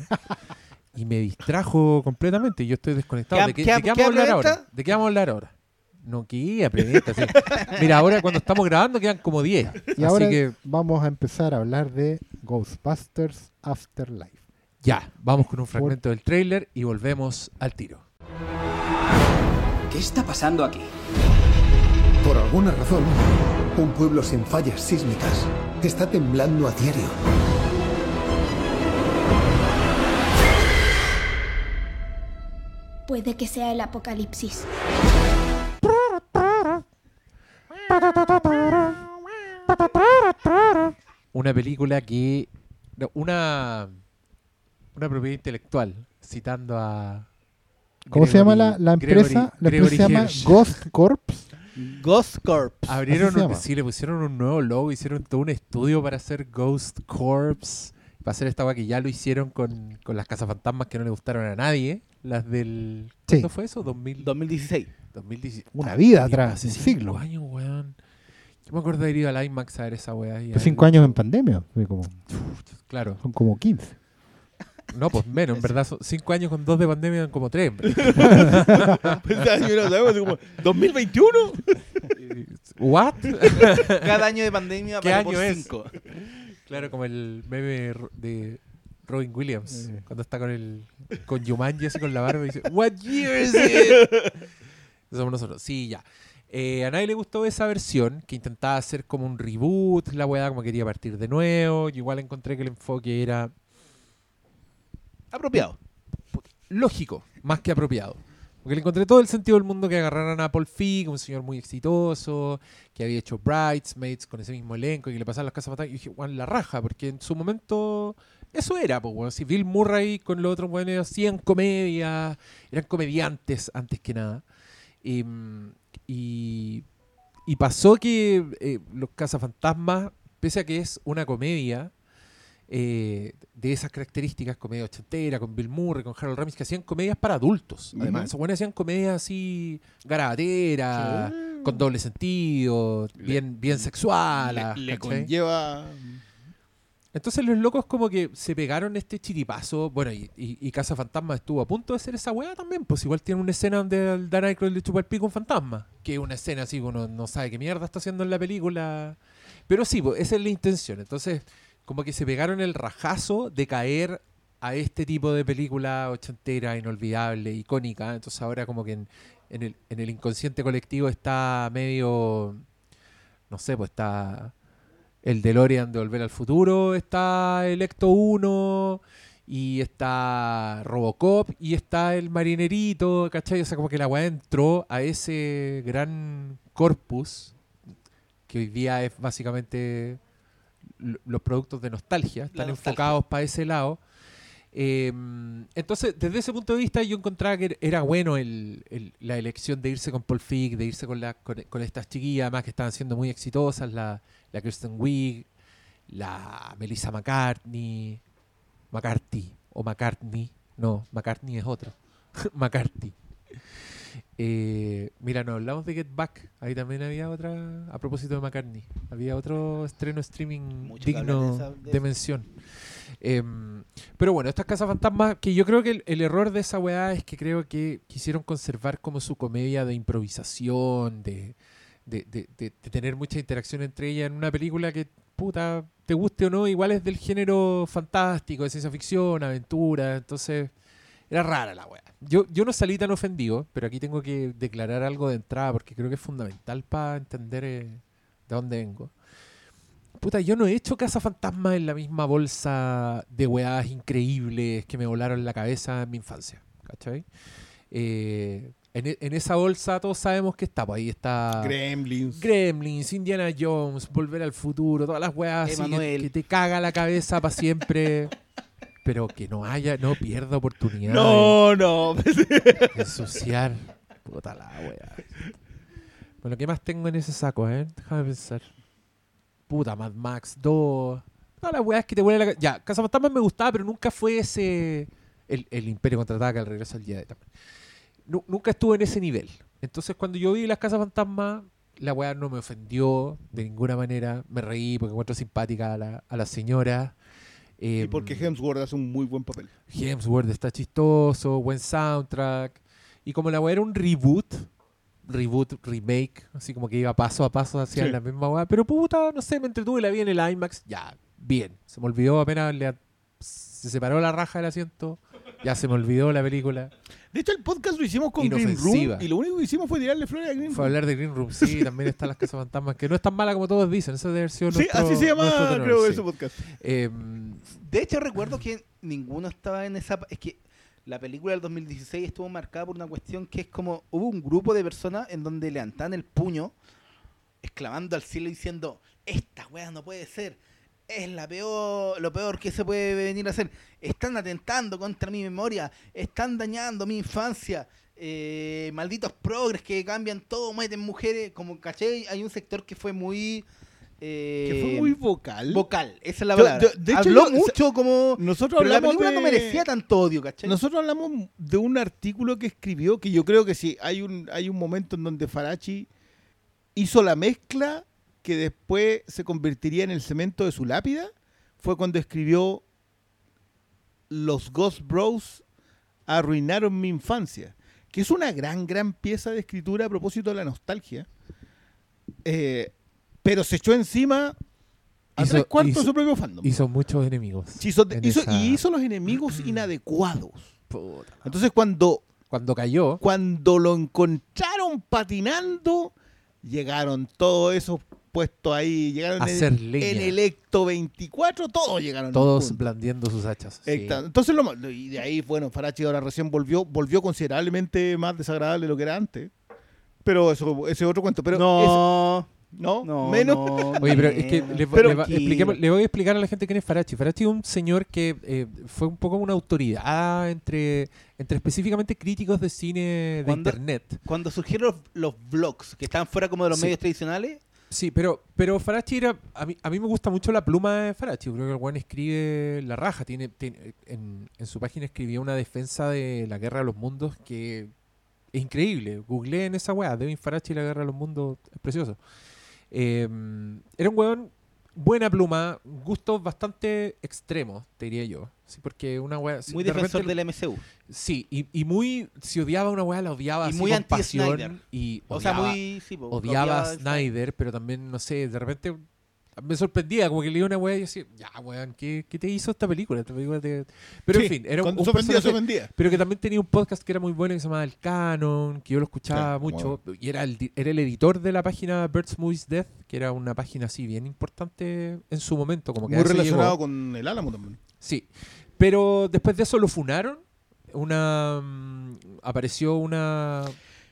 Speaker 1: y me distrajo completamente. Yo estoy desconectado.
Speaker 5: ¿Qué-
Speaker 1: ¿De qué,
Speaker 5: qué-
Speaker 1: de qué vamos a hablar ahora? ¿De qué vamos a hablar ahora? No, que preventa, sí. Mira, ahora cuando estamos grabando quedan como 10.
Speaker 3: Y
Speaker 1: Así
Speaker 3: ahora
Speaker 1: que
Speaker 3: vamos a empezar a hablar de Ghostbusters Afterlife.
Speaker 1: ya, vamos con un fragmento del tráiler y volvemos al tiro.
Speaker 6: ¿Qué está pasando aquí?
Speaker 7: Por alguna razón, un pueblo sin fallas sísmicas está temblando a diario.
Speaker 8: Puede que sea el apocalipsis.
Speaker 1: Una película que. no, Una. Una propiedad intelectual, citando a.
Speaker 3: ¿Cómo se llama la,
Speaker 1: Gregory-
Speaker 3: la empresa?
Speaker 1: Gregory-
Speaker 3: la empresa se llama
Speaker 1: Gregory Hirsch.
Speaker 3: Ghost Corps.
Speaker 5: Ghost Corps.
Speaker 1: Abrieron, un- sí, le pusieron un nuevo logo, hicieron todo un estudio para hacer Ghost Corps, para hacer esta weá que ya lo hicieron con, con las cazafantasmas que no le gustaron a nadie, las del...
Speaker 3: Sí.
Speaker 1: ¿Cuándo fue eso? 2000,
Speaker 5: 2016.
Speaker 1: 2017.
Speaker 3: Una vida
Speaker 1: Hace
Speaker 3: atrás, un
Speaker 1: cinco
Speaker 3: siglo.
Speaker 1: años, weón. Yo me acuerdo de haber ido al IMAX a ver esa weá.
Speaker 3: Pues cinco años en pandemia. como-
Speaker 1: Claro.
Speaker 3: son como 15.
Speaker 1: No, pues menos, en [laughs] verdad. son cinco años con dos de pandemia eran como tres. en verdad. [laughs]
Speaker 4: Pues, así como, ¿2021? [laughs]
Speaker 1: ¿What?
Speaker 5: Cada año de pandemia
Speaker 1: ¿Qué
Speaker 5: vale por
Speaker 1: año es?
Speaker 5: 5.
Speaker 1: Claro, como el meme de Robin Williams,
Speaker 3: Eh.
Speaker 1: cuando está con el con Jumanji así con la barba y dice, What year is it? Somos nosotros. Sí, ya. Eh, a nadie le gustó esa versión, que intentaba hacer como un reboot, la weá como quería partir de nuevo. Yo igual encontré que el enfoque era
Speaker 5: Apropiado.
Speaker 1: lógico, más que apropiado. Porque le encontré todo el sentido del mundo que agarraran a Paul Feig, un señor muy exitoso, que había hecho Bridesmaids con ese mismo elenco y que le pasaban las casas fantasmas. Y dije, Juan, la raja, porque en su momento eso era, pues, weón. Si Bill Murray con los otros buenos hacían comedia, eran comediantes antes que nada. Y, mm, y, y pasó que eh, los cazafantasmas, pese a que es una comedia, eh, de esas características, comedia ochentera, con Bill Murray, con Harold Ramis, que hacían comedias para adultos. Además, esos buenos hacían comedias así garabateras, con doble sentido, bien, bien sexual.
Speaker 4: Le, le conlleva...
Speaker 1: Entonces los locos como que se pegaron este chiripazo. Bueno, y, Casa Fantasma estuvo a punto de hacer esa weá también. Pues igual tiene una escena donde Dan Aykroyd le chupa el pico a un fantasma. Que es una escena así uno no sabe qué mierda está haciendo en la película. Pero sí, pues, esa es la intención. Entonces, como que se pegaron el rajazo de caer a este tipo de película ochentera, inolvidable, icónica. Entonces ahora como que en, en el, en el inconsciente colectivo está medio... No sé, pues está el DeLorean de Volver al Futuro, está el Ecto 1 y está Robocop y está el Marinerito, ¿cachai? O sea, como que la weá entró a ese gran corpus que hoy día es básicamente los productos de nostalgia, están
Speaker 5: nostalgia.
Speaker 1: enfocados para ese lado. Eh, entonces, desde ese punto de vista, yo encontraba que era bueno el- la elección de irse con Paul Feig, de irse con, la, con estas chiquillas, además que estaban siendo muy exitosas, la, la Kristen Wiig, la Melissa McCartney, McCarthy, o McCartney, no, McCartney es otro, [laughs] McCarthy. Eh, mira, no hablamos de Get Back, ahí también había otra, a propósito de McCartney, había otro estreno streaming
Speaker 5: Mucho
Speaker 1: digno
Speaker 5: de esa- de
Speaker 1: de
Speaker 5: eso.
Speaker 1: mención. Em, pero bueno, estas casas fantasmas, que yo creo que el, el error de esa weá es que creo que quisieron conservar como su comedia de improvisación, de, de, de- de- de tener mucha interacción entre ellas en una película que, puta, te guste o no, igual es del género fantástico, de ciencia ficción, aventura, entonces era rara la weá. Yo, yo no salí tan ofendido, pero aquí tengo que declarar algo de entrada porque creo que es fundamental para entender eh, de dónde vengo. Puta, yo no he hecho Casa Fantasma en la misma bolsa de weás increíbles que me volaron la cabeza en mi infancia. ¿Cachai? Eh, en, e- en esa bolsa todos sabemos que está. Pues ahí está
Speaker 4: Gremlins.
Speaker 1: Gremlins, Indiana Jones, Volver al Futuro, todas las weas que te caga la cabeza para siempre. [laughs] pero que no haya, no pierda oportunidad
Speaker 4: no, no.
Speaker 1: de [laughs] ensuciar. Puta la wea. Bueno, ¿qué más tengo en ese saco, eh? Déjame pensar. Puta, Mad Max 2. Todas las weas que te vuelven la. Ya, Casa Fantasma me gustaba, pero nunca fue ese. El, el Imperio contraataca, el regreso al Jedi también. Nu- nunca estuvo en ese nivel. Entonces, cuando yo vi las Casas Fantasma, la wea no me ofendió de ninguna manera. Me reí porque encuentro simpática a la, a la señora.
Speaker 4: Y
Speaker 1: Em,
Speaker 4: porque Hemsworth hace un muy buen papel.
Speaker 1: Hemsworth está chistoso, buen soundtrack. Y como la weá era un reboot, reboot, remake, así como que iba paso a paso hacia
Speaker 4: Sí.
Speaker 1: la misma weá. Pero puta, no sé, me entretuve, la vi en el IMAX, ya, bien. Se me olvidó apenas, le, se separó la raja del asiento, ya se me olvidó la película.
Speaker 4: De hecho, el podcast lo hicimos con Green
Speaker 1: Inofensiva.
Speaker 4: Room y lo único que hicimos fue tirarle flores a Green
Speaker 1: Fue
Speaker 4: Room.
Speaker 1: hablar de Green Room, sí, [laughs] también están las casas fantasmas, que no es tan mala como todos dicen, eso debe haber sido
Speaker 4: Sí,
Speaker 1: nuestro-
Speaker 4: así se llama,
Speaker 1: nuestro tenor,
Speaker 4: creo,
Speaker 1: sí.
Speaker 4: ese podcast.
Speaker 1: Em,
Speaker 5: De hecho, recuerdo que ninguno estaba en esa. Es que la película del 2016 estuvo marcada por una cuestión que es como. Hubo un grupo de personas en donde levantan el puño, exclamando al cielo diciendo: Esta weá no puede ser. Es la peor, lo peor que se puede venir a hacer. Están atentando contra mi memoria. Están dañando mi infancia. eh, malditos progres que cambian todo, meten mujeres. Como caché, hay un sector que fue muy. eh,
Speaker 4: Que fue muy vocal.
Speaker 5: vocal, esa es la
Speaker 4: Yo-
Speaker 5: palabra.
Speaker 4: yo- de hecho,
Speaker 5: Habló
Speaker 4: yo-
Speaker 5: mucho como.
Speaker 4: Nosotros
Speaker 5: Pero la
Speaker 4: hablamos
Speaker 5: película
Speaker 4: de...
Speaker 5: no merecía tanto odio, ¿cachai?
Speaker 4: Nosotros hablamos de un artículo que escribió que yo creo que sí, hay un, hay un momento en donde Farachi hizo la mezcla que después se convertiría en el cemento de su lápida. Fue cuando escribió Los Ghost Bros arruinaron mi infancia. Que es una gran, gran pieza de escritura a propósito de la nostalgia. Eh, pero se echó encima a
Speaker 1: Hizo-
Speaker 4: tres cuartos
Speaker 1: hizo-
Speaker 4: de su propio fandom.
Speaker 1: hizo muchos enemigos.
Speaker 4: Hizo-
Speaker 1: en
Speaker 4: hizo-
Speaker 1: esa-
Speaker 4: Y hizo los enemigos [clears throat] inadecuados.
Speaker 1: Puta.
Speaker 4: Entonces cuando,
Speaker 1: Cuando cayó,
Speaker 4: cuando lo encontraron patinando, llegaron todos esos puestos ahí, llegaron
Speaker 1: A
Speaker 4: en, en el Ecto 24, todos llegaron.
Speaker 1: todos blandiendo sus hachas. sí.
Speaker 4: Entonces, lo, y de ahí, bueno, Farachi ahora recién volvió, volvió considerablemente más desagradable de lo que era antes. Pero eso, ese es otro cuento. Pero
Speaker 5: no,
Speaker 4: es- ¿no?
Speaker 5: no,
Speaker 4: menos.
Speaker 5: no, [laughs]
Speaker 1: Oye, pero es que le,
Speaker 4: Pero-
Speaker 1: le va- expliquemos- le voy a explicar a la gente quién es Farachi. Farachi es un señor que eh, fue un poco una autoridad entre, entre específicamente críticos de cine de
Speaker 5: ¿Cuándo?
Speaker 1: internet.
Speaker 5: Cuando surgieron los, los vlogs, que estaban fuera como de los
Speaker 1: Sí.
Speaker 5: medios tradicionales,
Speaker 1: Sí, pero, pero Farachi era. A mí, a mí me gusta mucho la pluma de Farachi. Creo que el Juan escribe la raja. Tiene, tiene- en, en su página escribió una defensa de la guerra de los mundos que es increíble. Googleé en esa weá. Devin Farachi y la guerra de los mundos. Es precioso. Eh, era un weón. Buena pluma, gustos bastante extremos, te diría yo. Sí, porque una weá.
Speaker 5: muy
Speaker 1: de
Speaker 5: defensor
Speaker 1: repente-
Speaker 5: del MCU.
Speaker 1: Sí, y, y muy. Si odiaba una weá, la odiaba
Speaker 5: Y
Speaker 1: así
Speaker 5: muy
Speaker 1: con pasión. Y
Speaker 5: O sea,
Speaker 1: odiaba-
Speaker 5: muy. Sí, po,
Speaker 1: odiaba a Snyder, pero también, no sé, de repente me sorprendía, como que leía una weá y decía, ya, weón, ¿qué, qué te hizo esta película? Esta película te-". Pero
Speaker 4: Sí,
Speaker 1: en fin, era un, un
Speaker 4: ofendía.
Speaker 1: pero que también tenía un podcast que era muy bueno que se llamaba El Canon, que yo lo escuchaba
Speaker 4: Sí,
Speaker 1: mucho, y era el, era el editor de la página Birds Movies Death, que era una página así bien importante en su momento, como que a
Speaker 4: Muy relacionado
Speaker 1: llegó.
Speaker 4: con el Álamo también.
Speaker 1: Sí, pero después de eso lo funaron, una mm, apareció una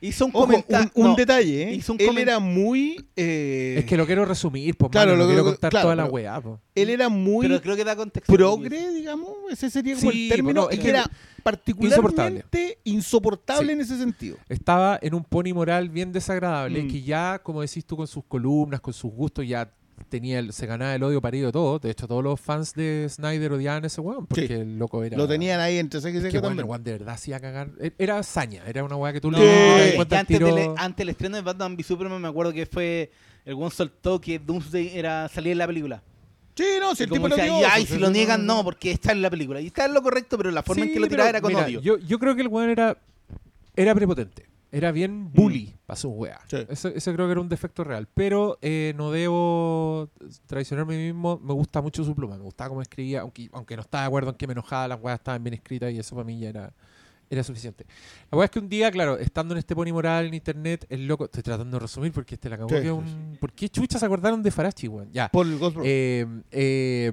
Speaker 5: Hizo un
Speaker 4: Ojo,
Speaker 5: comentario.
Speaker 4: un, un detalle, ¿eh?
Speaker 5: hizo un
Speaker 4: él era muy... eh,
Speaker 1: Es que lo quiero resumir, pues,
Speaker 4: Claro,
Speaker 1: mano, no
Speaker 4: lo-
Speaker 1: quiero contar
Speaker 4: claro,
Speaker 1: toda la weá, po.
Speaker 4: él era muy
Speaker 5: Pero creo que da contexto.
Speaker 4: progre, digamos, ese sería como
Speaker 1: Sí,
Speaker 4: el término, es que era particularmente insoportable,
Speaker 1: Sí.
Speaker 4: en ese sentido.
Speaker 1: Estaba en un pony moral bien desagradable,
Speaker 4: Mm.
Speaker 1: que ya, como decís tú, con sus columnas, con sus gustos, ya tenía el- se ganaba el odio parido de todo. De hecho, todos los fans de Snyder odiaban a ese weón, porque
Speaker 4: Sí.
Speaker 1: el loco era...
Speaker 4: Lo tenían ahí entre ceja y ceja
Speaker 1: que, weón,
Speaker 4: también.
Speaker 1: el weón de verdad hacía cagar. E- Era saña, era una weá que tú
Speaker 5: No,
Speaker 1: le cuenta al
Speaker 5: antes, del, antes del estreno de Batman v Superman me acuerdo que fue el one soltó que Doomsday era salir en la película.
Speaker 4: Sí, no, si
Speaker 5: Y
Speaker 4: el tipo lo
Speaker 5: decía,
Speaker 4: dio.
Speaker 5: y, ay, si lo niegan, no, porque está en la película. Y está en lo correcto, pero la forma en que lo tiraba era con
Speaker 1: mira,
Speaker 5: odio.
Speaker 1: Yo, yo creo que el weón era, era prepotente. Era bien bully para su weá.
Speaker 4: Sí.
Speaker 1: Ese, ese creo que era un defecto real. Pero eh, no debo traicionarme a mí mismo. Me gusta mucho su pluma. Me gustaba cómo escribía. Aunque, aunque no estaba de acuerdo en que me enojaba, las weas estaban bien escritas y eso para mí ya era, era suficiente. La weá es que un día, claro, estando en este pony moral en internet, el loco. Estoy tratando de resumir porque este la acabó
Speaker 4: Sí,
Speaker 1: un. ¿Por qué chuchas se acordaron de Farachi, weón? Ya.
Speaker 4: Por el Ghost Bro.
Speaker 1: Eh, eh,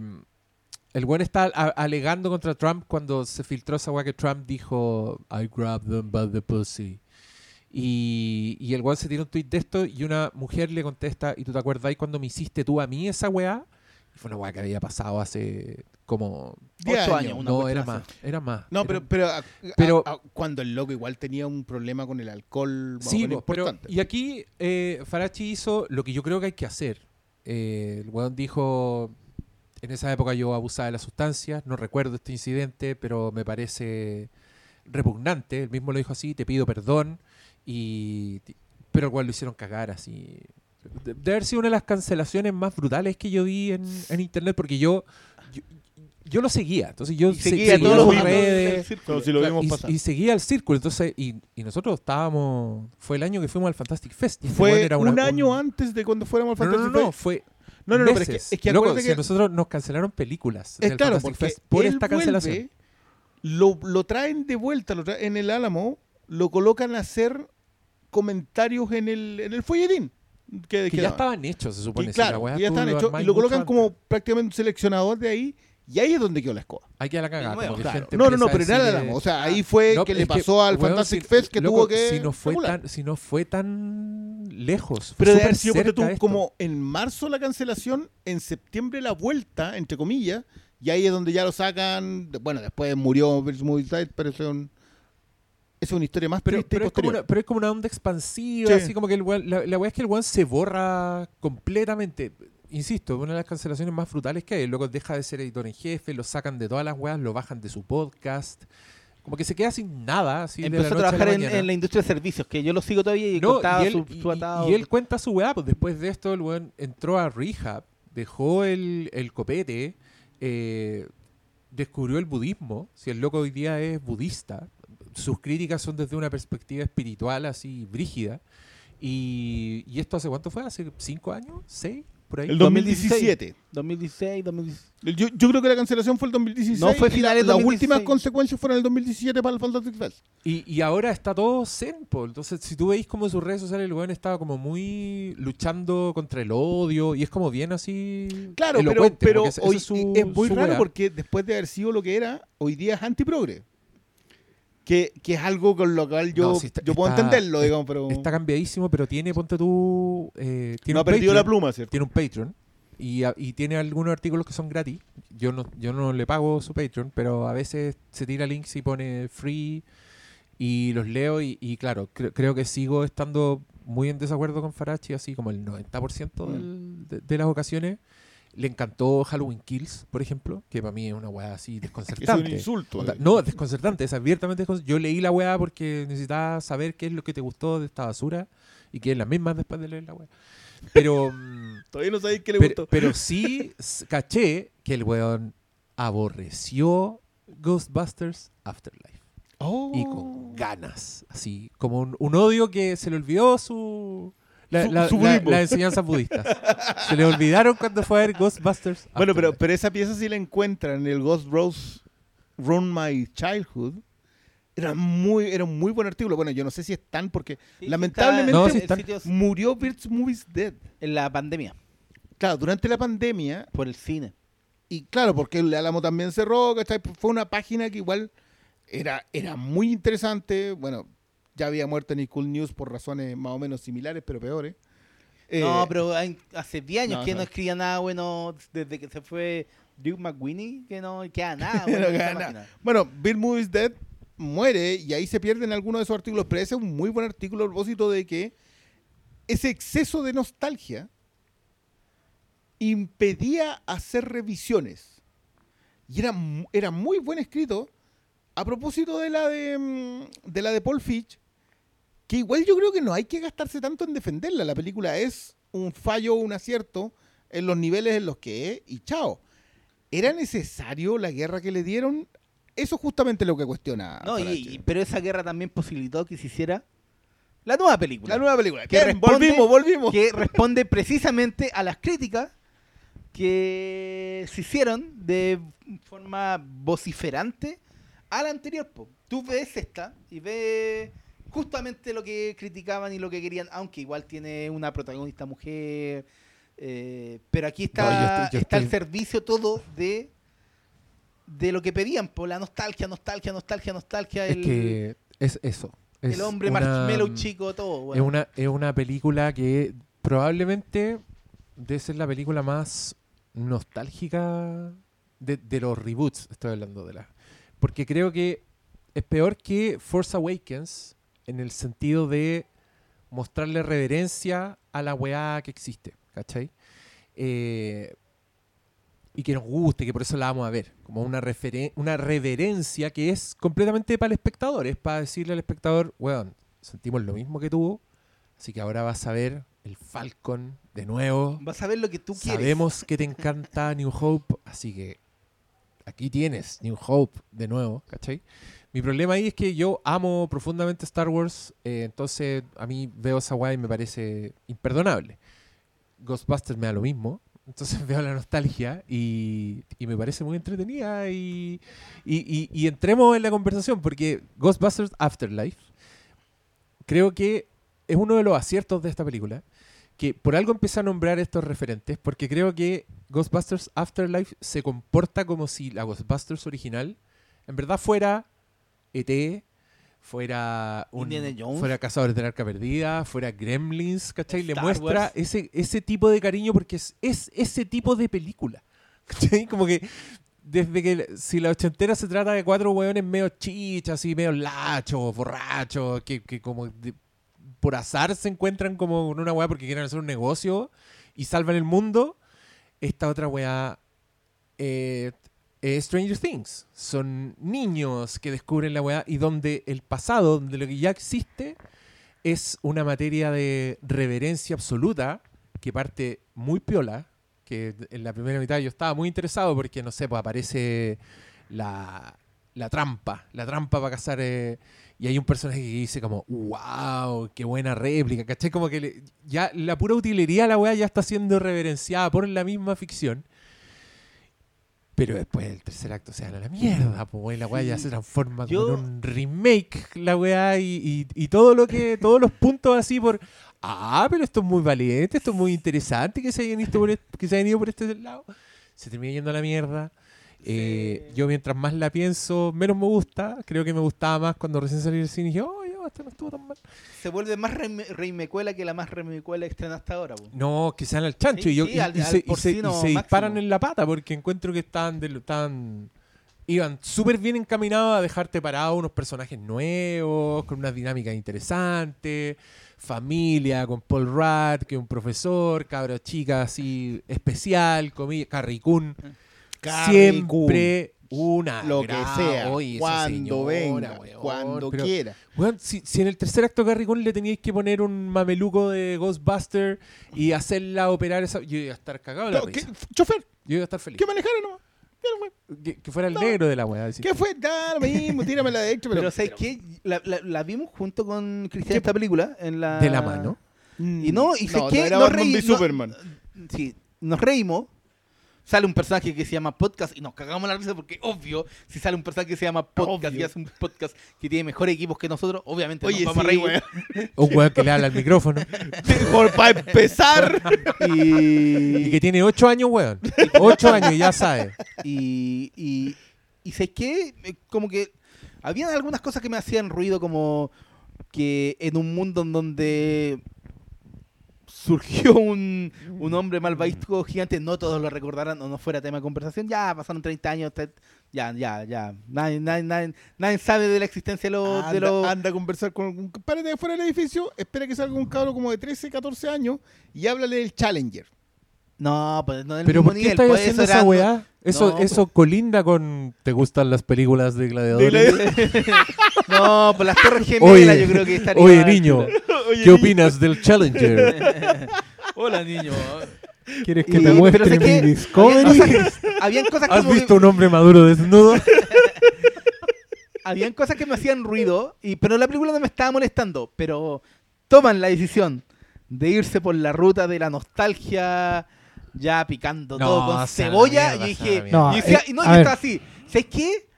Speaker 1: el buen está alegando contra Trump cuando se filtró esa weá que Trump dijo I grabbed them by the pussy. Y, y el weón se tiene un tweet de esto y una mujer le contesta, ¿y tú te acuerdas cuando me hiciste tú a mí esa weá? Y fue una weá que había pasado hace como...
Speaker 4: Diez
Speaker 5: ocho
Speaker 4: años.
Speaker 5: años, una
Speaker 1: No, era más, era más.
Speaker 4: No,
Speaker 1: era-
Speaker 4: pero, pero, a-
Speaker 1: pero-
Speaker 4: a- a- cuando el loco igual tenía un problema con el alcohol
Speaker 1: Sí, po, pero,
Speaker 4: importante.
Speaker 1: y aquí eh, Farachi hizo lo que yo creo que hay que hacer. Eh, el weón dijo, en esa época yo abusaba de las sustancias, no recuerdo este incidente, pero me parece repugnante. Él mismo lo dijo así, te pido perdón. Y, pero weón lo hicieron cagar así. De, de haber sido una de las cancelaciones más brutales que yo vi en, en internet, porque yo, yo, yo lo seguía. Entonces yo
Speaker 5: seguía
Speaker 1: seguía
Speaker 5: todos los
Speaker 1: redes,
Speaker 5: círculo.
Speaker 4: Si lo vimos
Speaker 1: y,
Speaker 4: pasar.
Speaker 1: y seguía el círculo, entonces, y, y nosotros estábamos, fue el año que fuimos al Fantastic Fest. y este
Speaker 4: Fue
Speaker 1: era
Speaker 4: un
Speaker 1: una-
Speaker 4: año
Speaker 1: un-
Speaker 4: antes de cuando fuéramos al
Speaker 1: No, no, no, no,
Speaker 4: Fest.
Speaker 1: fue
Speaker 4: No, no, no, pero es que, es que
Speaker 1: Loco,
Speaker 4: acuérdate
Speaker 1: si a
Speaker 4: que
Speaker 1: nosotros nos cancelaron películas
Speaker 4: es
Speaker 1: del
Speaker 4: claro,
Speaker 1: Fantastic
Speaker 4: porque
Speaker 1: Fest por esta cancelación.
Speaker 4: vuelve, lo, lo traen de vuelta, lo traen en el Álamo, lo colocan a hacer comentarios en el, en el folletín. Que,
Speaker 1: que
Speaker 4: que
Speaker 1: ya estaban hechos, se
Speaker 4: Y
Speaker 1: supone. si
Speaker 4: claro, que ya estaban hechos y lo colocan
Speaker 1: antes.
Speaker 4: como prácticamente un seleccionador de ahí y ahí es donde quedó la escoba.
Speaker 1: Hay que la cagar.
Speaker 5: De nuevo,
Speaker 1: como que
Speaker 4: Claro.
Speaker 1: gente
Speaker 4: No, no, no, pero
Speaker 1: a
Speaker 4: en el
Speaker 1: decir,
Speaker 4: Álamo.
Speaker 1: eh,
Speaker 4: O sea, ahí fue
Speaker 1: no,
Speaker 4: que le pasó al
Speaker 1: weón,
Speaker 4: Fantastic
Speaker 1: si-
Speaker 4: Fest que
Speaker 1: loco,
Speaker 4: tuvo que.
Speaker 1: Si no, fue
Speaker 4: regular.
Speaker 1: tan, si no fue tan lejos. fue
Speaker 4: Pero de haber sido como en marzo la cancelación, en septiembre la vuelta, entre comillas, y ahí es donde ya lo sacan. Bueno, después murió Vince Movie Side, pero es, un- es una historia más
Speaker 1: Pero,
Speaker 4: triste
Speaker 1: pero, es como una, pero es como una onda expansiva,
Speaker 4: Sí.
Speaker 1: así como que el la, la weá es que el weón se borra completamente. Insisto, una de las cancelaciones más brutales que hay. El loco deja de ser editor en jefe, lo sacan de todas las weas, lo bajan de su podcast. Como que se queda sin nada. Así de
Speaker 5: Empezó a trabajar
Speaker 1: la
Speaker 5: en, la industria de servicios, que yo lo sigo todavía y
Speaker 1: No, y, él,
Speaker 5: su atado.
Speaker 1: y él cuenta su weá, pues después de esto el weón entró a rehab, dejó el, el copete, eh, descubrió el budismo, si el loco hoy día es budista, sus críticas son desde una perspectiva espiritual así brígida, y, y esto hace cuánto fue, hace cinco años, seis, por ahí.
Speaker 4: El 2017.
Speaker 5: 2016, 2016.
Speaker 4: Yo, yo creo que la cancelación fue el 2016.
Speaker 5: No, fue
Speaker 4: y la-
Speaker 5: finales
Speaker 4: Las
Speaker 5: 2016.
Speaker 4: últimas consecuencias fueron el 2017 para el Fantastic Fest.
Speaker 1: Y, y ahora está todo po. Entonces, si tú veis como en sus redes sociales, el weón estaba como muy luchando contra el odio y es como bien así.
Speaker 4: Claro, pero, pero
Speaker 1: ese-
Speaker 4: hoy
Speaker 1: es, su-
Speaker 4: es muy
Speaker 1: su
Speaker 4: raro porque después de haber sido lo que era, hoy día es antiprogre. Que, que es algo con lo cual yo,
Speaker 1: No, sí está-
Speaker 4: yo puedo
Speaker 1: está-
Speaker 4: entenderlo, digamos, pero
Speaker 1: Está cambiadísimo, pero tiene, ponte tú. eh, tiene
Speaker 4: no ha
Speaker 1: un
Speaker 4: perdido la pluma, ¿cierto?
Speaker 1: Tiene un Patreon y, a- y tiene algunos artículos que son gratis. Yo no, yo no le pago su Patreon, pero a veces se tira links y pone free y los leo. Y, y claro, cre- creo que sigo estando muy en desacuerdo con Farachi, así como el 90%
Speaker 4: Mm.
Speaker 1: del- de, de las ocasiones. Le encantó Halloween Kills, por ejemplo, que para mí es una weá así
Speaker 4: Es un
Speaker 1: desconcertante.
Speaker 4: insulto.
Speaker 1: Onda,
Speaker 4: eh.
Speaker 1: No, desconcertante, es abiertamente desconcertante. Yo leí la weá porque necesitaba saber qué es lo que te gustó de esta basura y que es la misma después de leer la weá. Pero, mm, [laughs]
Speaker 4: Todavía no sabéis qué le
Speaker 1: pero,
Speaker 4: gustó.
Speaker 1: pero [laughs] sí caché que el weón aborreció Ghostbusters Afterlife.
Speaker 4: Oh.
Speaker 1: Y con ganas, así, como un, un odio que se le olvidó su... La, la-
Speaker 4: su
Speaker 1: la- enseñanzas budistas. Se le olvidaron cuando fue a ver Ghostbusters.
Speaker 4: Bueno, pero, pero esa pieza sí la encuentran en el Ghost Rose Run My Childhood. Era muy, era un muy buen artículo. Bueno, yo no sé si es tan porque lamentablemente
Speaker 1: No, sí están.
Speaker 4: murió Birds Movies Dead.
Speaker 5: en la pandemia,
Speaker 4: Claro, durante la pandemia
Speaker 5: por el cine.
Speaker 4: Y claro, porque el Álamo también cerró, ¿cachai? Fue una página que igual era, era muy interesante. Bueno, ya había muerto en Cool News por razones más o menos similares, pero peores. Eh,
Speaker 5: no, pero hay- hace 10 años
Speaker 4: no,
Speaker 5: que
Speaker 4: no.
Speaker 5: no escribía nada bueno desde que se fue Duke McWinney, que no queda [laughs] nada bueno.
Speaker 4: no queda nada. Bueno, Bill Movies Dead muere y ahí se pierden algunos de esos artículos, pero ese es un muy buen artículo a propósito de que ese exceso de nostalgia impedía hacer revisiones. Y era, era muy buen escrito a propósito de la de, mm, de la de Paul Fitch, que igual yo creo que no hay que gastarse tanto en defenderla. La película es un fallo, un acierto en los niveles en los que es y chao. ¿Era necesario la guerra que le dieron? Eso es justamente lo que cuestiona.
Speaker 5: No, y-
Speaker 4: Farache.
Speaker 5: y- pero esa guerra también posibilitó que se hiciera la nueva película.
Speaker 4: la nueva película.
Speaker 5: que responde-
Speaker 4: volvimos, volvimos.
Speaker 5: que responde precisamente a las críticas que se hicieron de forma vociferante a la anterior. po. Tú ves esta y ves justamente lo que criticaban y lo que querían, aunque igual tiene una protagonista mujer. eh, pero aquí está,
Speaker 1: No, yo estoy- yo
Speaker 5: está el
Speaker 1: estoy-
Speaker 5: servicio todo de de lo que pedían, por la nostalgia, nostalgia, nostalgia, nostalgia.
Speaker 1: Es
Speaker 5: el,
Speaker 1: que es eso. Es
Speaker 5: el hombre
Speaker 1: una-
Speaker 5: marshmallow chico, todo.
Speaker 1: Es,
Speaker 5: bueno.
Speaker 1: una, es una película que probablemente debe ser la película más nostálgica de, de los reboots. Estoy hablando de la. Porque creo que es peor que Force Awakens en el sentido de mostrarle reverencia a la weá que existe. ¿Cachai? Eh, y que nos guste, que por eso la vamos a ver. Como una, referen- una reverencia que es completamente para el espectador. Es para decirle al espectador, weón, sentimos lo mismo que tú, así que ahora vas a ver el Falcon de nuevo.
Speaker 5: Vas a ver lo que tú quieres.
Speaker 1: Sabemos que te encanta New Hope, así que aquí tienes New Hope de nuevo, ¿cachai? Mi problema ahí es que yo amo profundamente Star Wars, eh, entonces a mí veo esa weá y me parece imperdonable. Ghostbusters me da lo mismo, entonces [laughs] veo la nostalgia y, y me parece muy entretenida y, y, y- y entremos en la conversación porque Ghostbusters Afterlife creo que es uno de los aciertos de esta película que por algo empecé a nombrar estos referentes, porque creo que Ghostbusters Afterlife se comporta como si la Ghostbusters original en verdad fuera ET, fuera un
Speaker 5: Indiana Jones.
Speaker 1: fuera Cazadores del Arca Perdida, fuera Gremlins, ¿cachai? Le
Speaker 5: Star
Speaker 1: muestra
Speaker 5: Wars.
Speaker 1: ese, ese tipo de cariño porque es, es ese tipo de película. ¿Cachai? Como que desde que si la ochentera se trata de cuatro hueones medio chichas, así medio lachos, borrachos, que, que como de- por azar se encuentran como con una weá porque quieren hacer un negocio y salvan el mundo, esta otra weá eh, es Stranger Things. Son niños que descubren la weá y donde el pasado, donde lo que ya existe, es una materia de reverencia absoluta que parte muy piola, que en la primera mitad yo estaba muy interesado porque, no sé, pues aparece la, la trampa, la trampa para cazar... eh, y hay un personaje que dice como, wow, qué buena réplica, ¿cachai? Como que le- ya la pura utilería de la weá ya está siendo reverenciada por la misma ficción. Pero después el tercer acto se da a la mierda, pues weón, la weá ya se transforma
Speaker 5: Yo-
Speaker 1: como en un remake, la weá, y, y- y todo lo que, todos los puntos así por, ah, pero esto es muy valiente, esto es muy interesante que se hayan ido por, que se hayan ido por este lado. Se termina yendo a la mierda. Eh, yo mientras más la pienso, menos me gusta. Creo que me gustaba más cuando recién salí del cine y dije, oh, ya, esto no estuvo tan mal.
Speaker 5: Se vuelve más reimecuela que la más reimecuela extraña hasta ahora. po.
Speaker 1: No, que sean al chancho.
Speaker 5: Sí,
Speaker 1: y, yo-
Speaker 5: sí,
Speaker 1: y-
Speaker 5: al-
Speaker 1: y
Speaker 5: al
Speaker 1: se, y se- y
Speaker 5: porcino
Speaker 1: se disparan en la pata porque encuentro que están, de, están iban súper bien encaminados a dejarte parado unos personajes nuevos, con una dinámica interesante, familia con Paul Rudd, que es un profesor, cabra chica así especial, comillas, Carrie Coon.
Speaker 4: Carrie
Speaker 1: Siempre una
Speaker 4: Lo que sea,
Speaker 1: Oye,
Speaker 4: cuando
Speaker 1: señora,
Speaker 4: venga,
Speaker 1: weón,
Speaker 4: cuando
Speaker 1: pero-
Speaker 4: quiera.
Speaker 1: Weón, si, si en el tercer acto Coon le teníais que poner un mameluco de Ghostbuster y hacerla operar esa. Yo iba a estar cagado la
Speaker 4: No, ¿qué-
Speaker 1: risa.
Speaker 4: chofer,
Speaker 1: Yo iba a estar feliz.
Speaker 4: que manejara nomás.
Speaker 1: Que, que fuera el
Speaker 4: No.
Speaker 1: negro de la weá.
Speaker 4: ¿Qué fue? Da lo mismo, tírame la de hecho, pero.
Speaker 5: Pero, ¿sabes qué? La, la- la vimos junto con Cristian esta película. En la...
Speaker 1: De la mano.
Speaker 5: Y no, y ¿sabes
Speaker 4: no,
Speaker 5: qué?
Speaker 4: no era
Speaker 5: Nos
Speaker 4: Batman
Speaker 5: reí-
Speaker 4: v
Speaker 5: no-
Speaker 4: Superman.
Speaker 5: Sí, nos reímos. Sale un personaje que se llama Podcast y nos cagamos la risa porque, obvio, si sale un personaje que se llama Podcast
Speaker 4: Obvio.
Speaker 5: y hace un podcast que tiene mejores equipos que nosotros, obviamente
Speaker 4: Oye,
Speaker 5: nos vamos
Speaker 4: sí,
Speaker 5: a reír.
Speaker 4: weón. [laughs]
Speaker 1: Un weón que le habla al micrófono. [laughs]
Speaker 4: Por para empezar. [laughs]
Speaker 1: y
Speaker 5: Y,
Speaker 1: que tiene 8 años, weón. 8 años y ya sabe.
Speaker 5: y, y, y ¿sabes qué? Eh, Como que habían algunas cosas que me hacían ruido como que en un mundo en donde surgió un, un hombre malvaístico gigante, no todos lo recordarán o no fuera tema de conversación. Ya pasaron 30 años, ya, ya, ya. Nadie, nadie, nadie, nadie sabe de la existencia de los...
Speaker 4: anda,
Speaker 5: de los-
Speaker 4: anda a conversar con algún. Párate afuera del edificio, espera que salga un cabro como de 13, 14 años y háblale del Challenger.
Speaker 5: No, pues no del
Speaker 1: Pero
Speaker 5: mismo
Speaker 1: ¿por qué
Speaker 5: nivel,
Speaker 1: estás
Speaker 5: pues,
Speaker 1: haciendo
Speaker 5: eso
Speaker 1: esa
Speaker 5: era-
Speaker 1: weá? Eso,
Speaker 5: No,
Speaker 1: eso colinda con. ¿Te gustan las películas de gladiadores? [laughs]
Speaker 5: No, pues las torres gemelas
Speaker 1: Oye,
Speaker 5: yo creo que estaría...
Speaker 1: oye niño, ¿qué opinas del Challenger? [laughs]
Speaker 5: Hola, niño.
Speaker 3: ¿Quieres que
Speaker 5: Y-
Speaker 3: te
Speaker 5: pero
Speaker 3: muestre
Speaker 5: sé
Speaker 3: mi
Speaker 5: que
Speaker 3: Discovery?
Speaker 5: Habían cosas, habían cosas
Speaker 1: ¿Has
Speaker 5: como que-
Speaker 1: visto un hombre maduro desnudo? [laughs]
Speaker 5: habían cosas que me hacían ruido, y, pero la película no me estaba molestando. Pero toman la decisión de irse por la ruta de la nostalgia, ya picando
Speaker 1: No,
Speaker 5: todo con cebolla.
Speaker 1: mierda,
Speaker 5: y dije.
Speaker 3: No,
Speaker 5: y decía-
Speaker 3: eh,
Speaker 5: y no, yo estaba así. ¿Sabes qué?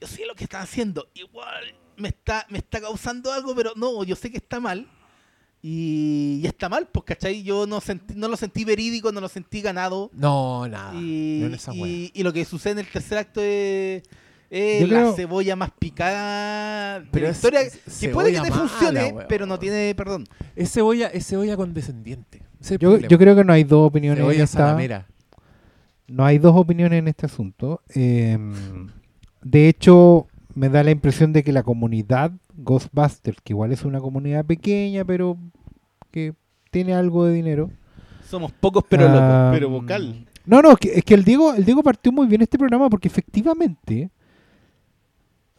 Speaker 5: Yo sé lo que están haciendo. Igual me está, me está causando algo, pero no, yo sé que está mal. Y, y está mal, pues, ¿cachai? Yo no, sentí, no lo sentí verídico, no lo sentí ganado.
Speaker 1: No, nada.
Speaker 5: Y,
Speaker 1: no esa
Speaker 5: y- y lo que sucede en el tercer acto es, la
Speaker 3: creo-
Speaker 5: cebolla más picada de
Speaker 1: Pero
Speaker 5: la historia.
Speaker 1: es
Speaker 5: que puede que te
Speaker 1: mala,
Speaker 5: funcione,
Speaker 1: weón.
Speaker 5: pero no tiene perdón.
Speaker 1: Es cebolla, es cebolla condescendiente.
Speaker 3: Yo, creo que no hay dos opiniones en esta. No hay dos opiniones en este asunto. Eh, de hecho, me da la impresión de que la comunidad Ghostbusters, que igual es una comunidad pequeña, pero que tiene algo de dinero.
Speaker 5: Somos pocos, pero locos.
Speaker 4: pero vocal.
Speaker 3: No, no, es que, es que el Diego, el Diego partió muy bien este programa porque efectivamente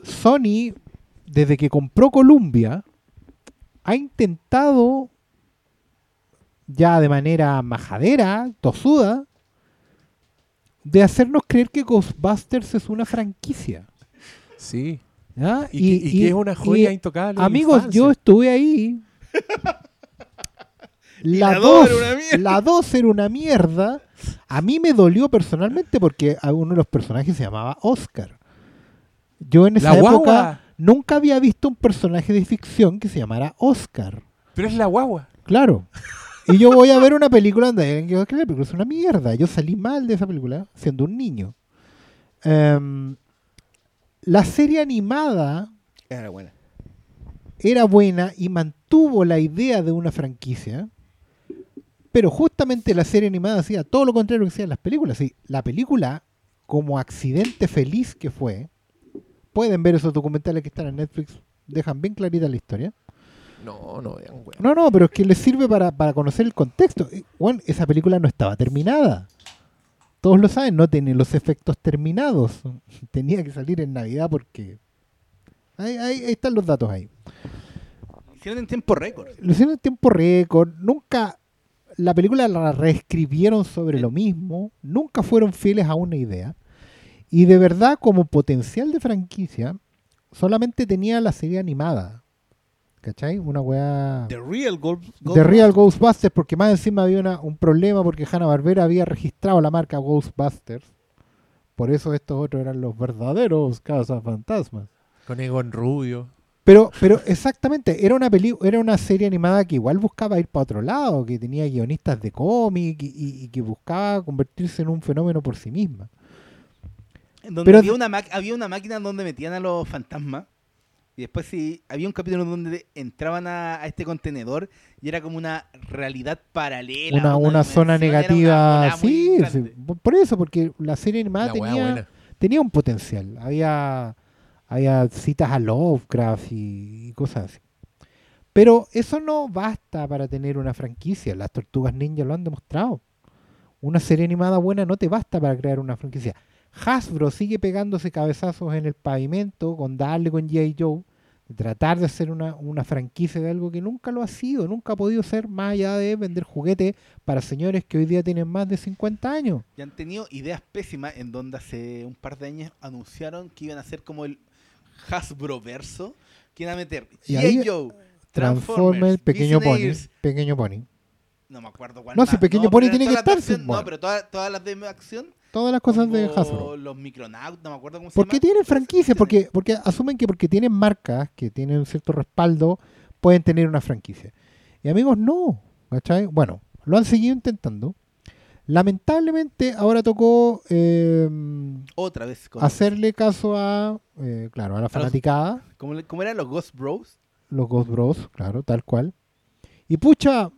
Speaker 3: Sony, desde que compró Columbia, ha intentado ya de manera majadera, tosuda, de hacernos creer que Ghostbusters es una franquicia.
Speaker 1: Sí. Y, que- y que es una joya
Speaker 3: y,
Speaker 1: intocable.
Speaker 3: Amigos,
Speaker 1: infancia.
Speaker 3: yo estuve ahí. [laughs] La
Speaker 4: la
Speaker 3: 2
Speaker 4: dos era una mierda.
Speaker 3: la dos era una mierda. A mí me dolió personalmente porque a uno de los personajes se llamaba Oscar. Yo en esa
Speaker 1: La
Speaker 3: época
Speaker 1: guagua.
Speaker 3: nunca había visto un personaje de ficción que se llamara Oscar.
Speaker 1: Pero es la guagua.
Speaker 3: Claro. [laughs] Y yo voy a ver una película donde yo, que la película es una mierda. Yo salí mal de esa película siendo un niño. Em, la serie animada
Speaker 4: Era buena.
Speaker 3: era buena y mantuvo la idea de una franquicia, pero justamente la serie animada hacía todo lo contrario que hacían las películas. Sí, la película, como accidente feliz que fue, pueden ver esos documentales que están en Netflix, dejan bien clarita la historia.
Speaker 1: No, no, vean, weón.
Speaker 3: No, no, pero es que les sirve para, para conocer el contexto. Bueno, esa película no estaba terminada. Todos lo saben, no tiene los efectos terminados. [laughs] Tenía que salir en Navidad porque... Ahí, ahí- ahí están los datos ahí.
Speaker 5: Hicieron en tiempo récord.
Speaker 3: Lo hicieron en tiempo récord, nunca la película la reescribieron sobre lo mismo, nunca fueron fieles a una idea. Y de verdad, como potencial de franquicia, solamente tenía la serie animada. ¿Cachai? Una weá.
Speaker 4: The Real Gold.
Speaker 3: The Real Ghostbusters, porque más encima había una- un problema porque Hanna Barbera había registrado la marca Ghostbusters. Por eso estos otros eran los verdaderos cazafantasmas.
Speaker 1: Con Egon Rubio.
Speaker 3: Pero, pero exactamente, era una peli era una serie animada que igual buscaba ir para otro lado, que tenía guionistas de cómic y, y- y que buscaba convertirse en un fenómeno por sí misma.
Speaker 5: En donde
Speaker 3: Pero-
Speaker 5: había, una había una máquina donde metían a los fantasmas. Y después sí, había un capítulo donde entraban a, a este contenedor y era como una realidad paralela.
Speaker 3: Una, una zona negativa,
Speaker 5: una
Speaker 3: sí, por- eso, porque la serie animada
Speaker 1: La
Speaker 3: tenía,
Speaker 1: buena.
Speaker 3: tenía un potencial. Había, había citas a Lovecraft y, y cosas así. Pero eso no basta para tener una franquicia. Las tortugas ninja lo han demostrado. Una serie animada buena no te basta para crear una franquicia. Hasbro sigue pegándose cabezazos en el pavimento con darle con J. Joe, de tratar de hacer una, una franquicia de algo que nunca lo ha sido, nunca ha podido ser más allá de vender juguetes para señores que hoy día tienen más de 50 años.
Speaker 5: Y han tenido ideas pésimas en donde hace un par de años anunciaron que iban a hacer como el Hasbro verso, que iban a meter G.I. Joe,
Speaker 3: Transformers, Pequeño Pony, Pequeño Pony.
Speaker 5: No me acuerdo cuál
Speaker 3: No,
Speaker 5: más.
Speaker 3: si Pequeño Pony tiene que estar,
Speaker 5: acción- No, pero todas, todas las de acción.
Speaker 3: Todas las cosas de Hasbro.
Speaker 5: Los Micronauts, no me acuerdo cómo se
Speaker 3: Porque
Speaker 5: llama.
Speaker 3: tienen franquicias, porque, porque asumen que porque tienen marcas que tienen un cierto respaldo, pueden tener una franquicia. Y amigos, no. ¿cachai? Bueno, lo han seguido intentando. Lamentablemente, ahora tocó eh,
Speaker 5: Otra vez. Con,
Speaker 3: hacerle caso a, eh, claro, a la fanaticada.
Speaker 5: ¿cómo, cómo eran los Ghost Bros?
Speaker 3: Los Ghost Bros, claro, tal cual. Y pucha,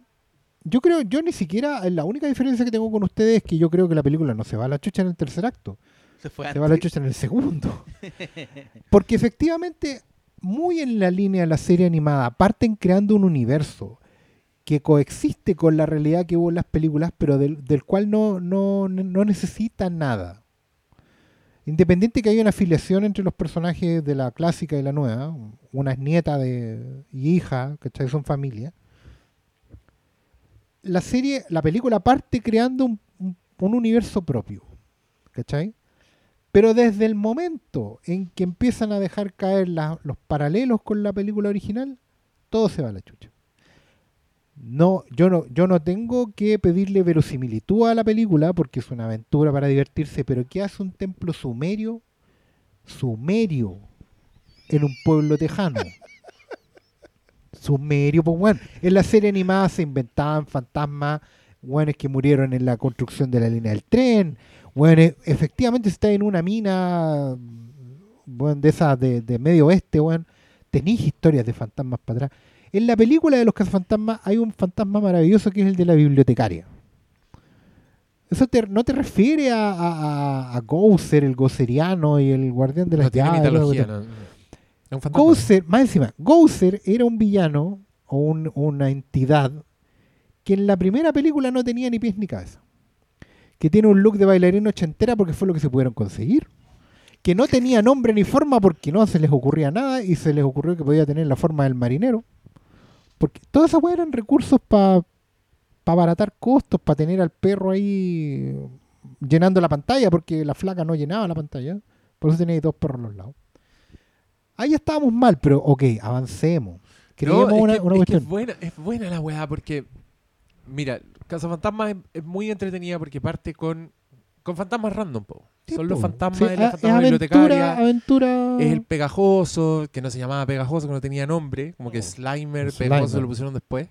Speaker 3: yo creo, yo ni siquiera, la única diferencia que tengo con ustedes es que yo creo que la película no se va a la chucha en el tercer acto,
Speaker 5: Se fue
Speaker 3: se va a la chucha en el segundo. [laughs] Porque efectivamente, muy en la línea de la serie animada, parten creando un universo que coexiste con la realidad que hubo en las películas, pero del, del cual no, no, no necesita nada. Independiente que haya una afiliación entre los personajes de la clásica y la nueva, una es nieta de, y hija, que son familia, la serie, la película parte creando un, un- un universo propio, ¿cachai? Pero desde el momento en que empiezan a dejar caer los paralelos con la película original, todo se va a la chucha. No, yo no, yo no tengo que pedirle verosimilitud a la película porque es una aventura para divertirse, pero ¿qué hace un templo sumerio? Sumerio en un pueblo tejano. Sumerio, pues bueno. En la serie animada se inventaban fantasmas, buenos que murieron en la construcción de la línea del tren. Bueno, efectivamente está en una mina bueno, de esas de, de medio oeste, bueno. Tenéis historias de fantasmas para atrás. En la película de los cazafantasmas hay un fantasma maravilloso que es el de la bibliotecaria. Eso te- no te refiere a, a, a- Gouser, el goceriano y el guardián de las
Speaker 1: No tiene mitología. Es un.
Speaker 3: Gouser, más encima, Gouser era un villano o un- una entidad que en la primera película no tenía ni pies ni cabeza. Que tiene un look de bailarino ochentera porque fue lo que se pudieron conseguir. Que no tenía nombre ni forma porque no se les ocurría nada y se les ocurrió que podía tener la forma del marinero. Porque todas esas eran recursos para abaratar costos, para tener al perro ahí llenando la pantalla, porque la flaca no llenaba la pantalla. Por eso tenía dos perros a los lados. Ahí estábamos mal, pero ok, avancemos. Creemos una,
Speaker 1: que-
Speaker 3: una
Speaker 1: es
Speaker 3: cuestión.
Speaker 1: es buena, es buena la weá porque, mira, Cazafantasmas es, es muy entretenida porque parte con, con fantasmas random, po. Son los fantasmas
Speaker 3: Sí,
Speaker 1: de
Speaker 3: ah,
Speaker 1: la
Speaker 3: es
Speaker 1: fantasma
Speaker 3: aventura,
Speaker 1: bibliotecaria.
Speaker 3: aventura.
Speaker 1: Es el pegajoso, que no se llamaba pegajoso, que no tenía nombre, como que Slimer, pegajoso lo pusieron después.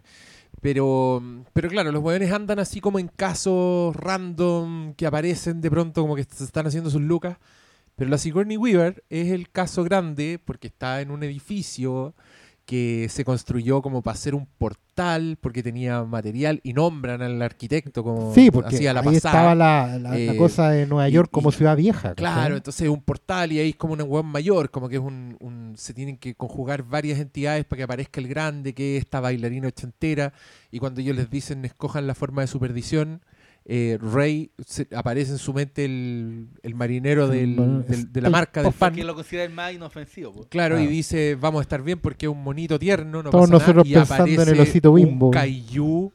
Speaker 1: Pero, pero claro, los weones andan así como en casos random que aparecen de pronto, como que se están haciendo sus lucas. Pero la Sigourney Weaver es el caso grande porque está en un edificio que se construyó como para hacer un portal porque tenía material y nombran al arquitecto como
Speaker 3: Sí, porque
Speaker 1: hacía la
Speaker 3: ahí
Speaker 1: pasada.
Speaker 3: estaba la, la- la
Speaker 1: Eh,
Speaker 3: cosa de Nueva York
Speaker 1: y-
Speaker 3: como ciudad vieja.
Speaker 1: Claro, entonces un portal y ahí es como un weón mayor, como que es un, un- se tienen que conjugar varias entidades para que aparezca el grande, que es esta bailarina ochentera, y cuando ellos les dicen escojan la forma de su perdición, eh, Rey se- aparece en su mente el, el marinero del- de la marca del pan.
Speaker 5: Porque lo considera el más inofensivo.
Speaker 1: Claro, y dice, vamos a estar bien porque es un monito tierno, no
Speaker 3: Todos
Speaker 1: pasa nada",
Speaker 3: nosotros
Speaker 1: y
Speaker 3: pensando en el
Speaker 1: aparece
Speaker 3: osito Bimbo.
Speaker 1: Un kaiju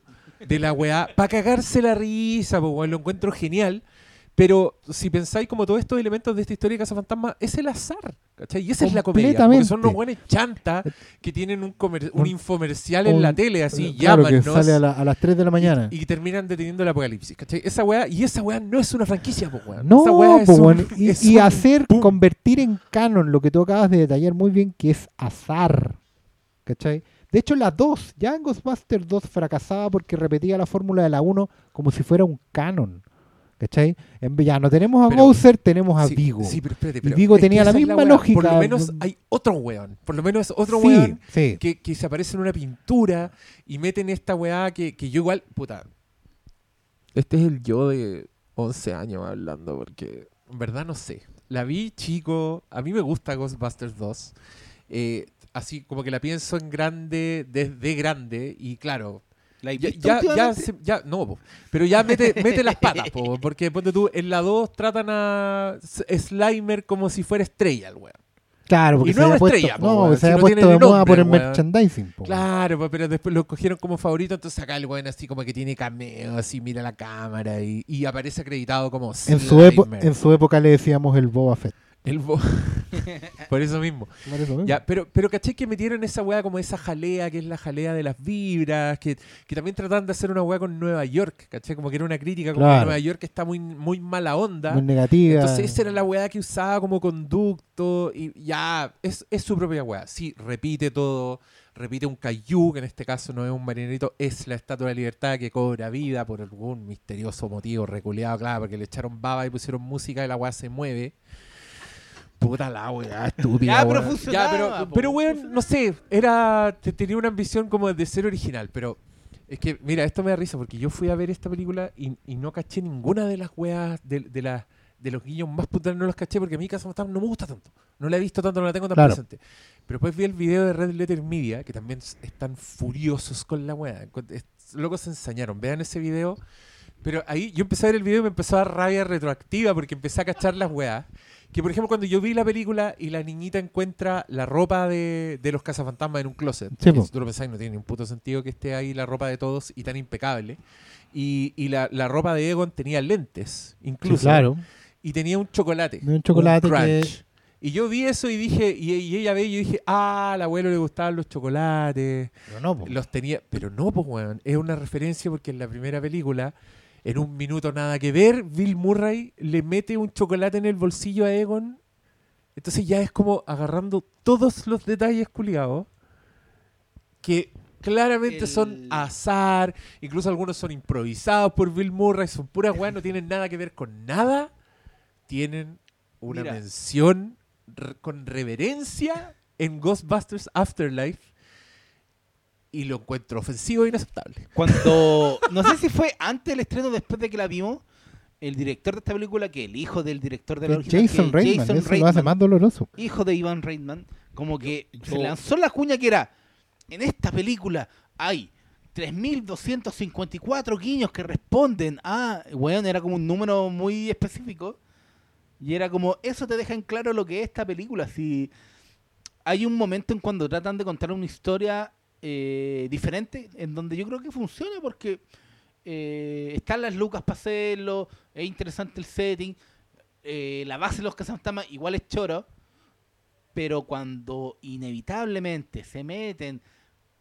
Speaker 1: de la weá, para cagarse la risa, pues lo encuentro genial. Pero si pensáis como todos estos elementos de esta historia de Casa Fantasma, es el azar, ¿cachai? Y esa es la comedia. Porque son unos buenos chanta que tienen un, un
Speaker 3: Un-
Speaker 1: infomercial en la tele, así,
Speaker 3: Claro, que
Speaker 1: llámanos.
Speaker 3: sale a, la- a las 3 de la mañana.
Speaker 1: Y, y terminan deteniendo el apocalipsis, ¿cachai? Esa weá, y esa weá no es una franquicia, pues weón.
Speaker 3: No,
Speaker 1: esa weá es
Speaker 3: po,
Speaker 1: un-
Speaker 3: y,
Speaker 1: es
Speaker 3: y
Speaker 1: un
Speaker 3: hacer,
Speaker 1: boom.
Speaker 3: convertir en canon lo que tú acabas de detallar muy bien, que es azar. ¿Cachai? De hecho, la 2, ya en Ghostbusters 2 fracasaba porque repetía la fórmula de la 1 como si fuera un canon. ¿Cachai? En vez- ya no tenemos a
Speaker 1: Pero-
Speaker 3: Bowser, tenemos a
Speaker 1: Sí,
Speaker 3: Vigo.
Speaker 1: Sí, pero espérate,
Speaker 3: Y
Speaker 1: pero
Speaker 3: Vigo
Speaker 1: es que
Speaker 3: tenía la misma lógica.
Speaker 1: Por lo menos hay otro weón. Por lo menos otro
Speaker 3: sí,
Speaker 1: weón
Speaker 3: sí.
Speaker 1: que, que se aparece en una pintura y meten esta weá que, que yo igual, puta. Este es el yo de 11 años hablando, porque en verdad no sé. La vi chico, a mí me gusta Ghostbusters 2. eh, así como que la pienso en grande, desde grande, y claro,
Speaker 5: ¿La has
Speaker 1: ya, ya, se- ya- no, po. pero ya mete, mete las patas, po, [laughs] porque ponte tú, en la 2 tratan a Slimer como si fuera estrella, el weón.
Speaker 3: Claro, porque
Speaker 1: Y
Speaker 3: se
Speaker 1: no
Speaker 3: había
Speaker 1: es
Speaker 3: puesto,
Speaker 1: estrella, po,
Speaker 3: no, se
Speaker 1: si
Speaker 3: había
Speaker 1: no
Speaker 3: puesto de moda por el
Speaker 1: weón.
Speaker 3: merchandising. po.
Speaker 1: Claro, po, pero después lo cogieron como favorito, entonces acá el weón así como que tiene cameo, así mira la cámara y, y aparece acreditado como
Speaker 3: En su, epo-
Speaker 1: Slimer.
Speaker 3: en su época le decíamos el Boba Fett.
Speaker 1: El bo- [laughs] Por eso mismo.
Speaker 3: Por eso mismo.
Speaker 1: Ya, pero, pero caché que metieron esa weá como esa jalea, que es la jalea de las vibras, que, que también trataban de hacer una weá con Nueva York, caché, como que era una crítica, como que. Nueva York está muy, muy mala onda.
Speaker 3: Muy negativa.
Speaker 1: Entonces esa era la weá que usaba como conducto y ya, es, es su propia weá. Sí, repite todo, repite un kaiju, que en este caso no es un marinerito, es la Estatua de la Libertad que cobra vida por algún misterioso motivo reculeado, claro, porque le echaron baba y pusieron música y la weá se mueve. Puta la weá, estúpida.
Speaker 5: Ya, pero
Speaker 1: weón.
Speaker 5: funcionaba,
Speaker 1: Ya, pero,
Speaker 5: po,
Speaker 1: pero weón, no sé, era, te- tenía una ambición como de ser original, pero es que, mira, esto me da risa porque yo fui a ver esta película y, y no caché ninguna de las weas, de, de, las de los guiños más putas, no los caché porque a mí Casa Fantasma no me gusta tanto. No la he visto tanto, no la tengo tan
Speaker 3: Claro.
Speaker 1: presente. Pero después vi el video de Red Letter Media, que también s- están furiosos con la es- Locos se ensañaron. Vean ese video. Pero ahí yo empecé a ver el video y me empezó a dar rabia retroactiva porque empecé a cachar las weas. Que por ejemplo, cuando yo vi la película y la niñita encuentra la ropa de, de los cazafantasmas en un closet,
Speaker 3: Sí,
Speaker 1: si tú lo pensáis, no tiene ni un puto sentido que esté ahí la ropa de todos y tan impecable. Y, y la, la ropa de Egon tenía lentes,
Speaker 3: Sí,
Speaker 1: incluso.
Speaker 3: claro.
Speaker 1: Y tenía un chocolate.
Speaker 3: Un chocolate
Speaker 1: un
Speaker 3: que-.
Speaker 1: Y yo vi eso y dije, y, y ella ve y yo dije, ah, al abuelo le gustaban los chocolates.
Speaker 3: Pero no, po.
Speaker 1: Los tenía, pero no, pues, weón. Es una referencia porque en la primera película, en un minuto nada que ver, Bill Murray le mete un chocolate en el bolsillo a Egon. Entonces ya es como agarrando todos los detalles culiados que claramente son azar, incluso algunos son improvisados por Bill Murray, son puras weas, no tienen nada que ver con nada. Tienen una
Speaker 5: Mira.
Speaker 1: mención re- con reverencia en Ghostbusters Afterlife y lo encuentro ofensivo e inaceptable.
Speaker 5: Cuando. No sé si fue antes del estreno o después de que la vimos. El director de esta película, que el hijo del director de la original,
Speaker 3: Jason Reitman,
Speaker 5: Jason
Speaker 3: eso lo hace más doloroso.
Speaker 5: hijo de Ivan Reitman, como que se
Speaker 4: Yo-
Speaker 5: lanzó la cuña que era, en esta película hay 3.254 guiños que responden a, bueno, era como un número muy específico, y era como, eso te deja en claro lo que es esta película, si hay un momento en cuando tratan de contar una historia eh, diferente, en donde yo creo que funciona porque eh, están las lucas para hacerlo, es interesante el setting, eh, la base de los cazafantasmas igual es choro, pero cuando inevitablemente se meten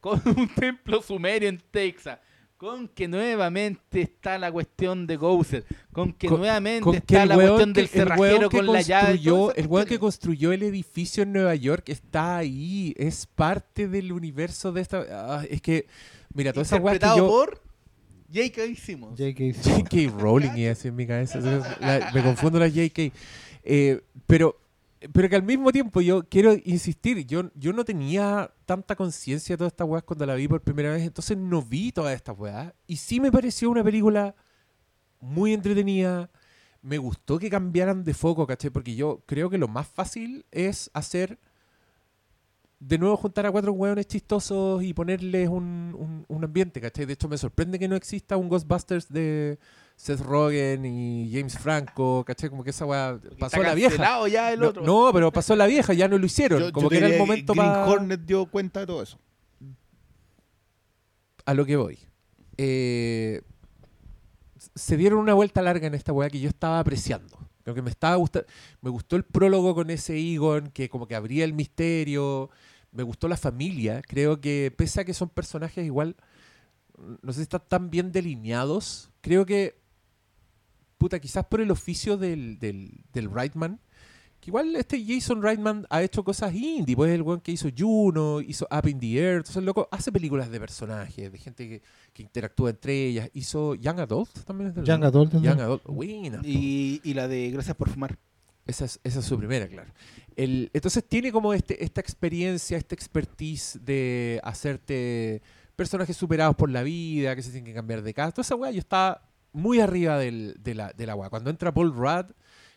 Speaker 5: con [laughs] un templo sumerio en Texas, con que nuevamente está la cuestión de Gouser, con que
Speaker 1: Con-
Speaker 5: nuevamente
Speaker 1: Con que
Speaker 5: está la cuestión
Speaker 1: que-
Speaker 5: del cerrajero con la llave.
Speaker 1: El weón que construyó el edificio en Nueva York está ahí, es parte del universo de esta... ah, es que, mira, toda esa weá que
Speaker 5: interpretado
Speaker 1: yo...
Speaker 5: por J.K. Simmons.
Speaker 3: J.K.
Speaker 1: J.K. Rowling y así en mi cabeza. La- me confundo la J.K. Eh, pero, pero que al mismo tiempo yo quiero insistir, yo, yo no tenía tanta conciencia de todas estas weas cuando la vi por primera vez, entonces no vi todas estas weas. Y sí me pareció una película muy entretenida. Me gustó que cambiaran de foco, ¿cachai? Porque yo creo que lo más fácil es hacer de nuevo juntar a cuatro hueones chistosos y ponerles un, un- un ambiente, ¿cachai? De hecho, me sorprende que no exista un Ghostbusters de Seth Rogen y James Franco, ¿cachai? Como que esa weá pasó
Speaker 5: Está
Speaker 1: la vieja.
Speaker 5: cancelado ya el
Speaker 1: No,
Speaker 5: otro.
Speaker 1: no, pero pasó la vieja, ya no lo hicieron.
Speaker 4: Yo-
Speaker 1: como
Speaker 4: yo
Speaker 1: que era el momento
Speaker 4: Green
Speaker 1: para...
Speaker 4: Hornet dio cuenta de todo eso.
Speaker 1: a lo que voy. Eh, se dieron una vuelta larga en esta weá que yo estaba apreciando. Lo que me estaba gustando. Me gustó el prólogo con ese Egon que como que abría el misterio. Me gustó la familia. Creo que pese a que son personajes igual, no sé si están tan bien delineados. Creo que, puta, quizás por el oficio del, del, del Reitman, que igual este Jason Reitman ha hecho cosas indie, pues el weón que hizo Juno, hizo Up in the Air, entonces el loco hace películas de personajes, de gente que, que interactúa entre ellas, hizo Young Adult también es del
Speaker 3: Young Adult, ¿no?
Speaker 1: Young Adult, buena.
Speaker 5: Y, y la de Gracias por fumar.
Speaker 1: Esa es, esa es su primera, claro. El, entonces tiene como este, esta experiencia, esta expertise de hacerte personajes superados por la vida, que se tienen que cambiar de casa. Toda esa weá, yo estaba muy arriba del, de la, de la weá. Cuando entra Paul Rudd,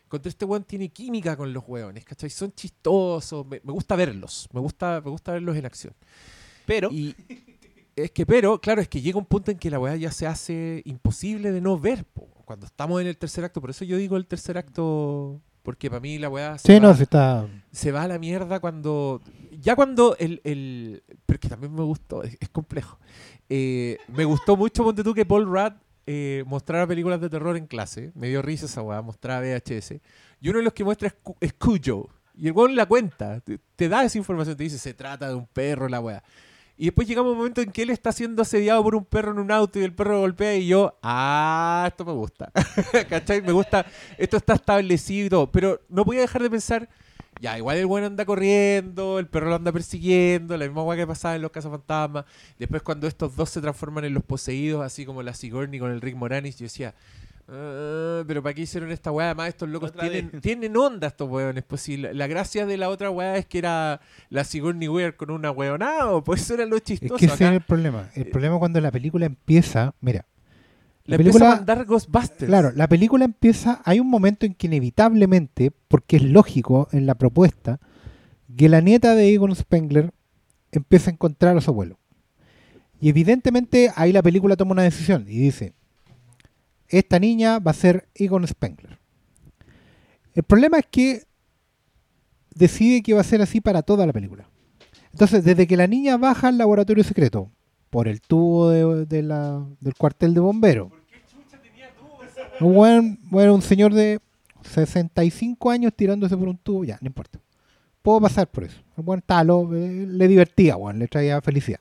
Speaker 1: contra este weón tiene química con los weones, ¿cachai? Son chistosos, me, me gusta verlos, me gusta, me gusta verlos en acción.
Speaker 5: Pero
Speaker 1: Y es que, pero, claro, es que llega un punto en que la weá ya se hace imposible de no ver, po, cuando estamos en el tercer acto. Por eso yo digo el tercer acto, porque para mí la weá se
Speaker 3: Sí,
Speaker 1: va-
Speaker 3: no, está.
Speaker 1: se va a la mierda cuando. Ya cuando el. el pero es que también me gustó, es, es complejo. Eh, me gustó mucho, ponte tú, que Paul Rudd eh, mostrara películas de terror en clase. Me dio risa esa weá, mostraba VHS. Y uno de los que muestra es, Cu- es Cujo. Y el weón la cuenta, te, te da esa información, te dice, se trata de un perro, la weá. Y después llegamos a un momento en que él está siendo asediado por un perro en un auto y el perro golpea y yo, ah, esto me gusta. [laughs] ¿Cachai? Me gusta, esto está establecido y todo. Pero no podía dejar de pensar, ya, igual el bueno anda corriendo, el perro lo anda persiguiendo, la misma weá que pasaba en los casos fantasmas. Después cuando estos dos se transforman en los poseídos, así como la Sigourney con el Rick Moranis, yo decía, Ah, pero ¿para qué hicieron esta weá? Además, estos locos tienen, tienen onda estos weones. Pues si la, la gracia de la otra weá es que era la Sigourney Weaver con una weonada, pues eso era lo
Speaker 3: Es
Speaker 1: chistoso.
Speaker 3: que ese
Speaker 1: acá.
Speaker 3: es el problema. El
Speaker 1: eh,
Speaker 3: problema cuando la película empieza, mira, La
Speaker 1: empieza
Speaker 3: película-
Speaker 1: a mandar Ghostbusters.
Speaker 3: claro, la película empieza, hay un momento en que inevitablemente, porque es lógico en la propuesta, que la nieta de Egon Spengler empieza a encontrar a su abuelo. Y evidentemente ahí la película toma una decisión y dice, esta niña va a ser Egon Spengler. El problema es que decide que va a ser así para toda la película. Entonces, desde que la niña baja al laboratorio secreto, por el tubo de- del cuartel de bomberos, un, buen, bueno, un señor de 65 años tirándose por un tubo, ya, no importa. Puedo pasar por eso. El buen talo, eh, le divertía, weón, le traía felicidad.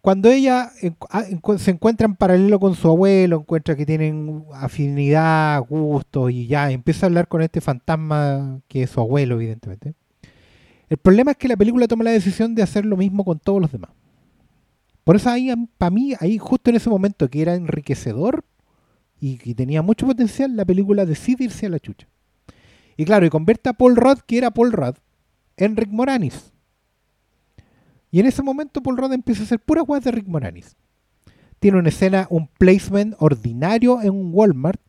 Speaker 3: Cuando ella ah, se encuentra en paralelo con su abuelo, encuentra que tienen afinidad, gustos y ya empieza a hablar con este fantasma que es su abuelo, evidentemente. El problema es que la película toma la decisión de hacer lo mismo con todos los demás. Por eso ahí, para mí, ahí justo en ese momento que era enriquecedor y que tenía mucho potencial, la película decide irse a la chucha. Y claro, y convierte a Paul Rudd, que era Paul Rudd, en Rick Moranis. Y en ese momento Paul Rudd empieza a hacer pura weas de Rick Moranis. Tiene una escena, un placement ordinario en un Walmart,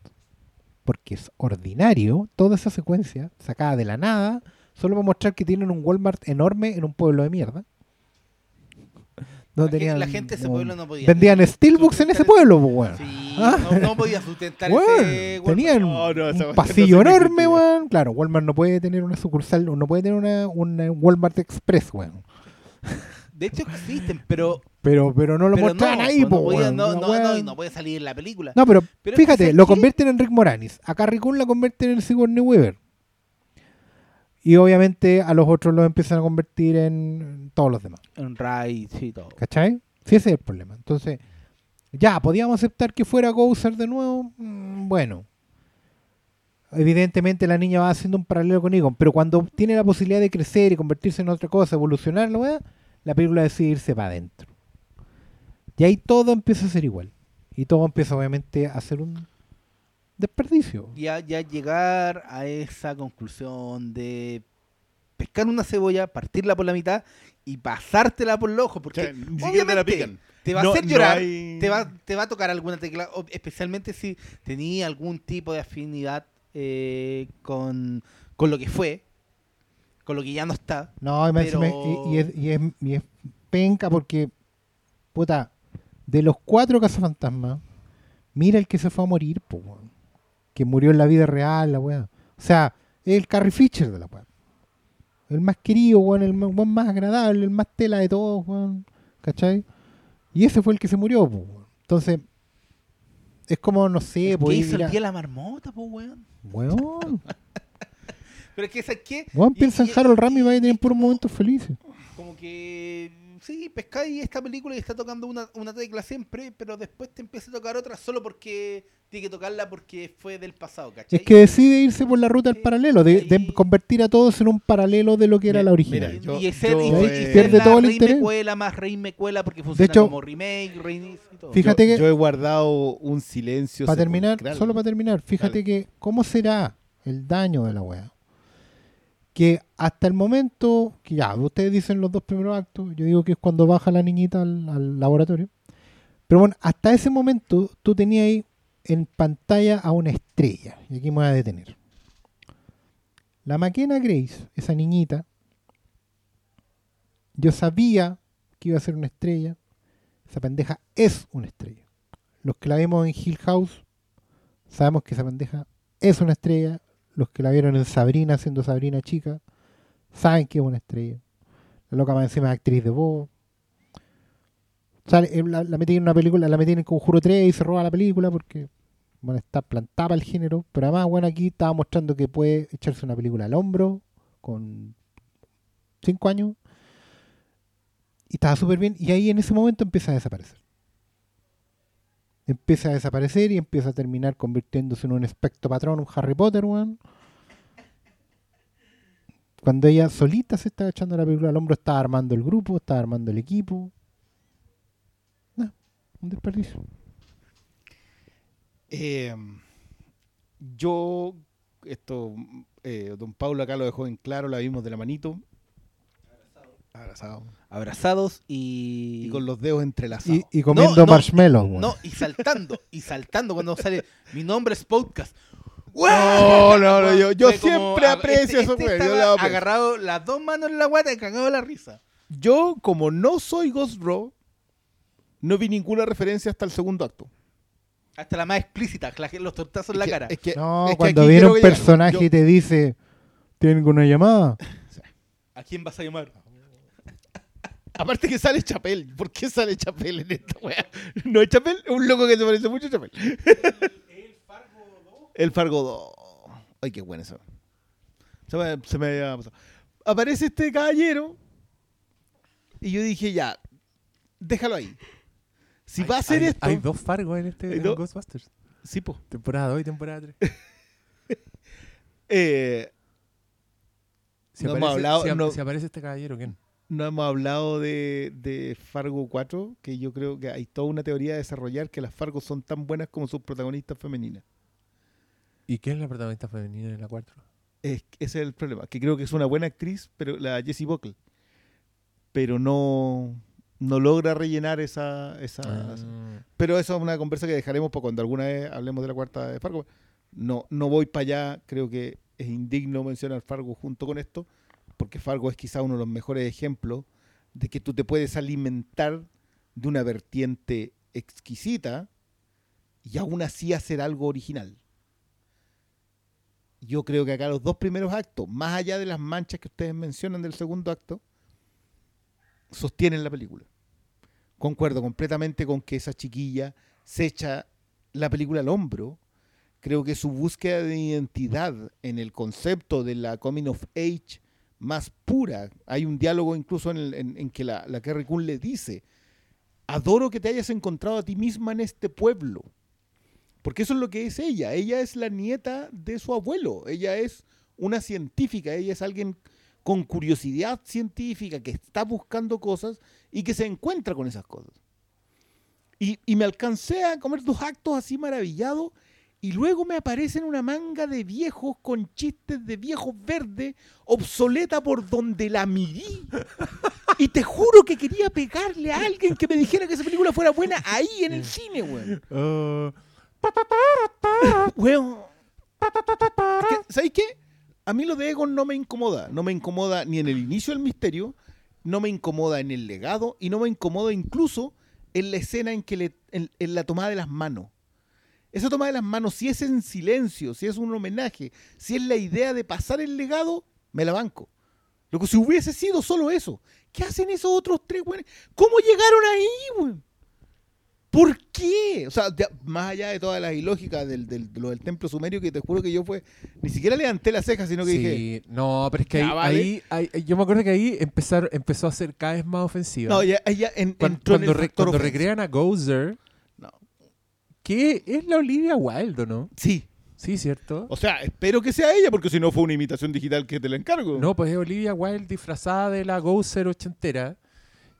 Speaker 3: porque es ordinario, toda esa secuencia, sacada de la nada, solo para mostrar que tienen un Walmart enorme en un pueblo de mierda. No
Speaker 5: La
Speaker 3: tenían-
Speaker 5: la gente de ese pueblo no podía
Speaker 3: Vendían Steelbooks en ese pueblo, weón.
Speaker 5: Sí,
Speaker 3: Ah.
Speaker 5: no, no podía sustentar
Speaker 3: Weón,
Speaker 5: ese
Speaker 3: tenían
Speaker 4: No, no,
Speaker 3: un pasillo enorme, weón. Claro, Walmart no puede tener una sucursal, no puede tener una, una Walmart Express, weón.
Speaker 5: De hecho existen, pero,
Speaker 3: Pero, pero no lo
Speaker 5: pero
Speaker 3: muestran ahí,
Speaker 5: pues,
Speaker 3: po,
Speaker 5: no, podía-
Speaker 3: weón.
Speaker 5: no, no, no, puede salir en la película.
Speaker 3: No, pero, fíjate,
Speaker 5: ¿sabes
Speaker 3: lo
Speaker 5: qué?
Speaker 3: convierten en Rick Moranis. A Carrie Coon la convierten en Sigourney Weaver. Y obviamente a los otros los empiezan a convertir en todos los demás.
Speaker 5: En Ray, sí, todo.
Speaker 3: ¿Cachai? Sí, ese es el problema. Entonces, ya, ¿podíamos aceptar que fuera Gouser de nuevo? Mm, bueno. Evidentemente la niña va haciendo un paralelo con Egon, pero cuando tiene la posibilidad de crecer y convertirse en otra cosa, evolucionar, weá, la película decide irse para adentro. Y ahí todo empieza a ser igual. Y todo empieza obviamente a ser un desperdicio.
Speaker 5: Ya, ya llegar a esa conclusión de pescar una cebolla, partirla por la mitad y pasártela por el ojo,
Speaker 4: O
Speaker 5: porque
Speaker 4: sea, ni siquiera te la
Speaker 5: obviamente
Speaker 4: pican.
Speaker 5: te va a
Speaker 4: No-
Speaker 5: hacer
Speaker 4: no
Speaker 5: llorar,
Speaker 4: hay-
Speaker 5: te, va, te va a tocar alguna tecla, o- especialmente si tenía algún tipo de afinidad eh, con, con lo que fue, con lo que ya no está.
Speaker 3: No,
Speaker 5: Pero-
Speaker 3: y- y es, y es- y es penca porque, puta, de los cuatro cazafantasmas, mira el que se fue a morir, po. Que murió en la vida real, la weá. O sea, es el Carrie Fisher de la weá. El más querido, weón, el más, weón más agradable, el más tela de todos, weón. ¿Cachai? Y ese fue el que se murió, weón. Entonces, es como, no sé,
Speaker 5: ¿Qué
Speaker 3: pues,
Speaker 5: hizo
Speaker 3: ir
Speaker 5: el
Speaker 3: a-
Speaker 5: día la marmota, pues, weón?
Speaker 3: weón. [laughs]
Speaker 5: Pero es que, ¿sabes qué?
Speaker 3: Weón, piensa en Harold Rami y vaya a tener puros momentos felices.
Speaker 5: Como que, sí, pescáis esta película y está tocando una, una tecla siempre, pero después te empieza a tocar otra solo porque tiene que tocarla porque fue del pasado, ¿cachai?
Speaker 3: Es que decide irse por la ruta del paralelo, de, de convertir a todos en un paralelo de lo que era
Speaker 4: Mira,
Speaker 3: la original.
Speaker 4: mira, yo-
Speaker 5: y ese,
Speaker 4: yo,
Speaker 5: y- y
Speaker 4: eh,
Speaker 3: pierde todo el
Speaker 5: rey
Speaker 3: interés.
Speaker 5: me cuela más rey me cuela porque funciona
Speaker 3: hecho,
Speaker 5: como remake, reinicio y todo.
Speaker 3: Fíjate
Speaker 4: yo,
Speaker 3: que-
Speaker 4: yo he guardado un silencio.
Speaker 3: para terminar, solo para terminar, fíjate
Speaker 4: Dale.
Speaker 3: que cómo será el daño de la wea. Que hasta el momento, que ya, ustedes dicen los dos primeros actos, yo digo que es cuando baja la niñita al, al laboratorio. Pero bueno, hasta ese momento tú tenías ahí en pantalla a una estrella. Y aquí me voy a detener. La McKenna Grace, esa niñita, yo sabía que iba a ser una estrella. Esa pendeja es una estrella. Los que la vimos en Hill House sabemos que esa pendeja es una estrella. Los que la vieron en Sabrina, siendo Sabrina chica, saben que es una estrella. La loca más encima es actriz de voz. Sale, eh, la, la metí en una película, la metí en el Conjuro 3 y se roba la película porque bueno, está plantada el género. Pero además, bueno, aquí estaba mostrando que puede echarse una película al hombro con 5 años. Y estaba súper bien. Y ahí en ese momento empieza a desaparecer. Empieza a desaparecer y empieza a terminar convirtiéndose en un espectro patrón, un Harry Potter, weón. Cuando ella solita se estaba echando la película al hombro, estaba armando el grupo, estaba armando el equipo. Nah, un desperdicio.
Speaker 4: Eh, yo, esto, eh, don Pablo acá lo dejó en claro, la vimos de la manito. Abrazado.
Speaker 5: Abrazados y.
Speaker 4: Y con los dedos entrelazados.
Speaker 3: Y, y comiendo
Speaker 5: no,
Speaker 3: marshmallows, weón.
Speaker 5: No, y saltando, y saltando cuando sale. Mi nombre es podcast.
Speaker 4: No, no, no, yo, yo
Speaker 5: Fue como,
Speaker 4: siempre
Speaker 5: ah,
Speaker 4: aprecio
Speaker 5: este-
Speaker 4: eso,
Speaker 5: este
Speaker 4: güey, yo
Speaker 5: agarrado las dos manos en la guata y cagado la risa.
Speaker 4: Yo, como no soy Ghost Bro, no vi ninguna referencia hasta el segundo acto.
Speaker 5: Hasta la más explícita, los tortazos en la
Speaker 4: que-
Speaker 5: cara.
Speaker 4: Es que,
Speaker 3: No,
Speaker 4: es
Speaker 3: cuando viene un personaje
Speaker 4: Yo-
Speaker 3: y te dice, tengo una llamada. [laughs]
Speaker 5: ¿A quién vas a llamar?
Speaker 4: Aparte que sale Chapel. ¿Por qué sale Chapel en esta weá? ¿No es Chapel? Es un loco que se parece mucho a Chapel. El Fargo 2. Ay, qué bueno eso. Se me, se me había pasado. Aparece este caballero. Y yo dije, ya, déjalo ahí. Si va a
Speaker 1: hay,
Speaker 4: esto.
Speaker 1: Hay dos Fargos en este
Speaker 4: Hay
Speaker 1: en
Speaker 4: dos.
Speaker 1: Ghostbusters.
Speaker 4: Sí, po.
Speaker 1: Temporada 2 y temporada 3. [laughs]
Speaker 4: Eh,
Speaker 1: Si,
Speaker 4: No
Speaker 1: aparece,
Speaker 4: hablado-
Speaker 1: si,
Speaker 4: no-
Speaker 1: si aparece este caballero, ¿quién?
Speaker 4: No hemos hablado de, de Fargo 4, que yo creo que hay toda una teoría a desarrollar que las Fargo son tan buenas como sus protagonistas femeninas.
Speaker 1: ¿Y quién es la protagonista femenina de la 4?
Speaker 4: Es, ese es el problema, que creo que es una buena actriz, pero la Jessie Buckley. Pero no, no logra rellenar esa... esa
Speaker 1: Ah.
Speaker 4: Pero eso es una conversa que dejaremos para cuando alguna vez hablemos de la cuarta de Fargo. No, no voy para allá, creo que es indigno mencionar Fargo junto con esto, porque Fargo es quizá uno de los mejores ejemplos de que tú te puedes alimentar de una vertiente exquisita y aún así hacer algo original. Yo creo que acá los dos primeros actos, más allá de las manchas que ustedes mencionan del segundo acto, sostienen la película. Concuerdo completamente con que esa chiquilla se echa la película al hombro. Creo que su búsqueda de identidad en el concepto de la coming of age más pura. Hay un diálogo incluso en, el- en- que la, la Carrie Coon le dice, adoro que te hayas encontrado a ti misma en este pueblo. Porque eso es lo que es ella. Ella es la nieta de su abuelo. Ella es una científica. Ella es alguien con curiosidad científica que está buscando cosas y que se encuentra con esas cosas. Y, y me alcancé a comer dos actos así maravillados y luego me aparecen una manga de viejos con chistes de viejos verdes, obsoleta por donde la midí. Y te juro que quería pegarle a alguien que me dijera que esa película fuera buena ahí en el cine, weón. Weón. Es que, ¿Sabéis qué? A mí lo de Egon no me incomoda. No me incomoda ni en el inicio del misterio, no me incomoda en el legado y no me incomoda incluso en la escena en que le, en, en la tomada de las manos. Esa toma de las manos, si es en silencio, si es un homenaje, si es la idea de pasar el legado, me la banco. Lo que si hubiese sido solo eso. ¿Qué hacen esos otros tres güeyes? ¿Cómo llegaron ahí, güey? ¿Por qué? O sea, ya, más allá de todas las ilógicas del, del, de lo del templo sumerio, que te juro que yo fue. Ni siquiera levanté la ceja, sino que
Speaker 1: Sí,
Speaker 4: dije.
Speaker 1: no, pero es que ahí,
Speaker 4: Ya, vale.
Speaker 1: ahí- ahí- yo me acuerdo que ahí empezaron, empezó a ser cada vez más ofensiva.
Speaker 4: No, ya, en, entró en
Speaker 1: cuando,
Speaker 4: el
Speaker 1: re-
Speaker 4: factor
Speaker 1: cuando recrean a Gozer. Que es la Olivia Wilde, ¿o ¿no?
Speaker 4: Sí.
Speaker 1: Sí, ¿cierto?
Speaker 4: O sea, espero que sea ella, porque si no fue una imitación digital que te la encargo.
Speaker 1: No, pues es Olivia Wilde disfrazada de la Gozer ochentera.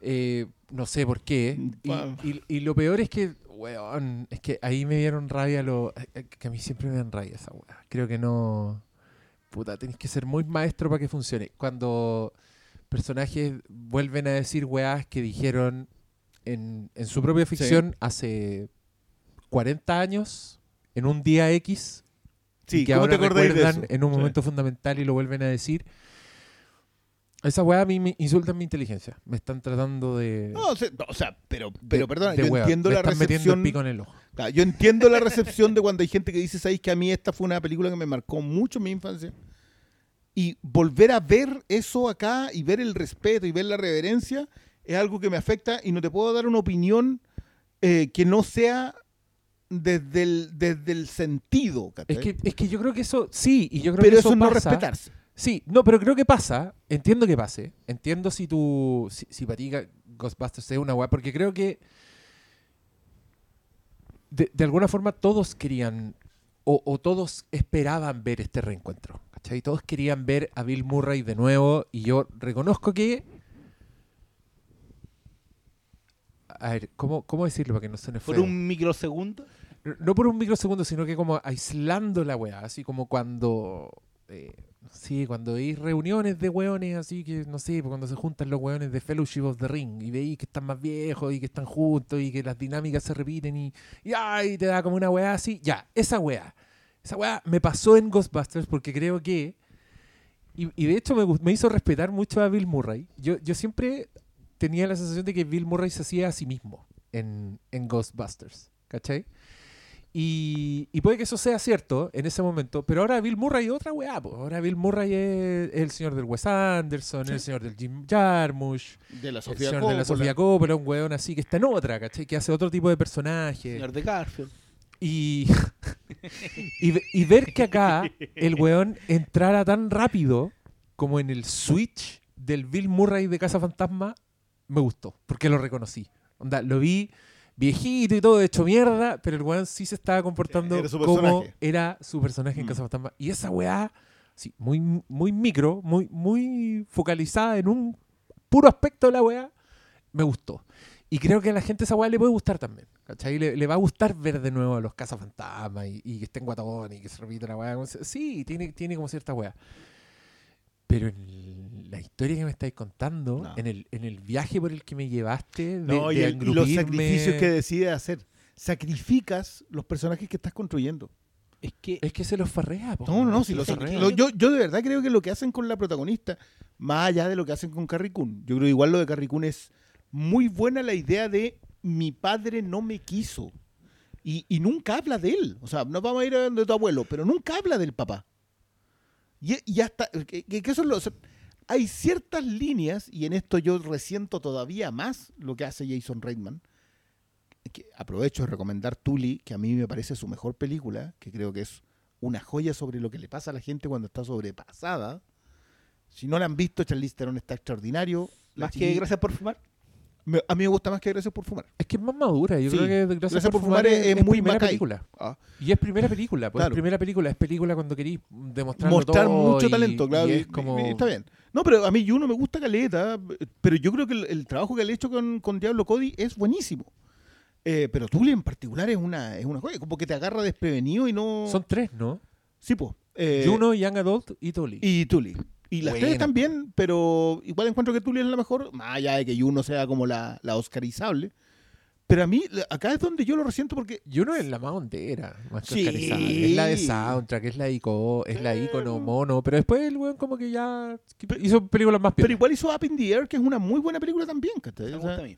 Speaker 1: Eh, no sé por qué. Y,
Speaker 4: Wow.
Speaker 1: y- y lo peor es que, weón, es que ahí me dieron rabia lo... eh, Que a mí siempre me dan rabia esa weá. Creo que no... Puta, tenés que ser muy maestro para que funcione. Cuando personajes vuelven a decir weás que dijeron en, en su propia ficción hace 40 años, en un día X,
Speaker 4: sí,
Speaker 1: que
Speaker 4: ¿cómo
Speaker 1: ahora
Speaker 4: te de
Speaker 1: recuerdan
Speaker 4: eso?
Speaker 1: en un
Speaker 4: Sí.
Speaker 1: momento fundamental y lo vuelven a decir. Esa weá a mí me insultan mi inteligencia. Me están tratando de.
Speaker 4: No, o sea, no, o sea, pero, pero
Speaker 1: de-
Speaker 4: perdona,
Speaker 1: de
Speaker 4: yo entiendo
Speaker 1: Me
Speaker 4: la
Speaker 1: están metiendo el
Speaker 4: recepción.
Speaker 1: pico en el ojo.
Speaker 4: Claro, yo entiendo la recepción de cuando hay gente que dice, ¿sabéis que a mí esta fue una película que me marcó mucho en mi infancia? Y volver a ver eso acá y ver el respeto y ver la reverencia es algo que me afecta y no te puedo dar una opinión eh, que no sea desde el, desde el sentido. ¿cachai?
Speaker 1: Es que, es que yo creo que eso. Sí, y yo creo
Speaker 4: pero
Speaker 1: que
Speaker 4: eso
Speaker 1: eso
Speaker 4: no
Speaker 1: pasa.
Speaker 4: respetarse.
Speaker 1: Sí, no, pero creo que pasa. Entiendo que pase. Entiendo si tú. Si, si para ti Ghostbusters es una weá. Porque creo que. De, de alguna forma todos querían. O, o todos esperaban ver este reencuentro. ¿Cachai? Todos querían ver a Bill Murray de nuevo. Y yo reconozco que. A ver, ¿cómo, cómo decirlo para que no suene
Speaker 5: Por
Speaker 1: feo?
Speaker 5: un microsegundo.
Speaker 1: no por un microsegundo, sino que como aislando la weá, así como cuando... eh, sí, cuando hay reuniones de weones, así que, no sé, pues cuando se juntan los weones de Fellowship of the Ring y veis que están más viejos y que están juntos y que las dinámicas se repiten y, y ay, te da como una weá así. Ya, esa weá. Esa weá me pasó en Ghostbusters porque creo que... Y, y de hecho me, me hizo respetar mucho a Bill Murray. Yo, yo siempre tenía la sensación de que Bill Murray se hacía a sí mismo en, en Ghostbusters. ¿Cachai? Y, y puede que eso sea cierto en ese momento, pero ahora Bill Murray es otra weá. po. Ahora Bill Murray es el señor del Wes Anderson, el señor del Jim Jarmusch,
Speaker 4: De la
Speaker 1: el señor de la Sofía Coppola, un weón así que está en otra, ¿cachai? Que hace otro tipo de personaje.
Speaker 5: Señor de Garfield.
Speaker 1: Y, [laughs] y ver que acá el weón entrara tan rápido como en el switch del Bill Murray de Casa Fantasma, me gustó, porque lo reconocí. Onda, lo vi viejito y todo hecho mierda, pero el weón sí se estaba comportando
Speaker 4: Era
Speaker 1: como era su personaje en
Speaker 4: Mm.
Speaker 1: Casa Fantasma. Y esa weá, sí, muy, muy micro, muy, muy focalizada en un puro aspecto de la weá, me gustó. Y creo que a la gente esa weá le puede gustar también. ¿Cachai? Le, le va a gustar ver de nuevo a los cazafantasmas y, y que estén guatones y que se repita la weá. Sí, tiene, tiene como cierta weá. Pero en la historia que me estáis contando,
Speaker 4: No.
Speaker 1: en, el, en el viaje por el que me llevaste, de,
Speaker 4: No, y,
Speaker 1: de
Speaker 4: el- y los sacrificios que decides hacer. Sacrificas los personajes que estás construyendo.
Speaker 5: Es que
Speaker 1: Es que se los farrea, po.
Speaker 4: No, no, no. Si los lo- yo, yo de verdad creo que lo que hacen con la protagonista, más allá de lo que hacen con Carrie Coon, yo creo que igual lo de Carrie Coon es muy buena la idea de mi padre no me quiso. Y, y nunca habla de él. O sea, no vamos a ir a donde tu abuelo, pero nunca habla del papá. Y, y hasta. Que, que- que eso es lo- o sea, hay ciertas líneas, y en esto yo resiento todavía más lo que hace Jason Reitman. Que aprovecho de recomendar Tully, que a mí me parece su mejor película, que creo que es una joya sobre lo que le pasa a la gente cuando está sobrepasada. Si no la han visto, Charlize Theron está extraordinario.
Speaker 5: Más que gracias por fumar.
Speaker 4: me- a mí me gusta más que Gracias por Fumar.
Speaker 1: Es que es más madura. Yo
Speaker 4: Sí.
Speaker 1: creo que Gracias,
Speaker 4: Gracias
Speaker 1: por,
Speaker 4: por Fumar es-
Speaker 1: es,
Speaker 4: es muy
Speaker 1: primera
Speaker 4: Macay.
Speaker 1: película.
Speaker 4: Ah.
Speaker 1: Y es primera película, pues
Speaker 4: Claro.
Speaker 1: es primera película, es película cuando querís demostrar
Speaker 4: Mostrar
Speaker 1: todo
Speaker 4: mucho
Speaker 1: y-
Speaker 4: talento, claro.
Speaker 1: y es como...
Speaker 4: y- está bien. No, pero a mí Juno me gusta Caleta, pero yo creo que el, el trabajo que le he hecho con, con Diablo Cody es buenísimo. Eh, pero Tully en particular es una, es una joya, como que te agarra desprevenido y no...
Speaker 1: Son tres, ¿no?
Speaker 4: Sí, pues. Eh,
Speaker 1: Juno, Young Adult y Tully.
Speaker 4: y Tully. Y las
Speaker 1: Buena.
Speaker 4: tres también, pero igual encuentro que Tully es la mejor, más allá de que Juno sea como la, la oscarizable. Pero a mí, acá es donde yo lo resiento porque
Speaker 1: Juno es la más hondera, más
Speaker 4: Sí.
Speaker 1: Es la de soundtrack, es la, ico, es la icono mono, pero después el weón como que ya hizo películas más
Speaker 4: pero
Speaker 1: piolas.
Speaker 4: igual hizo Up in the Air, que es una muy buena película también. ¿cachai?
Speaker 5: Me
Speaker 4: O sea,
Speaker 5: gusta a mí.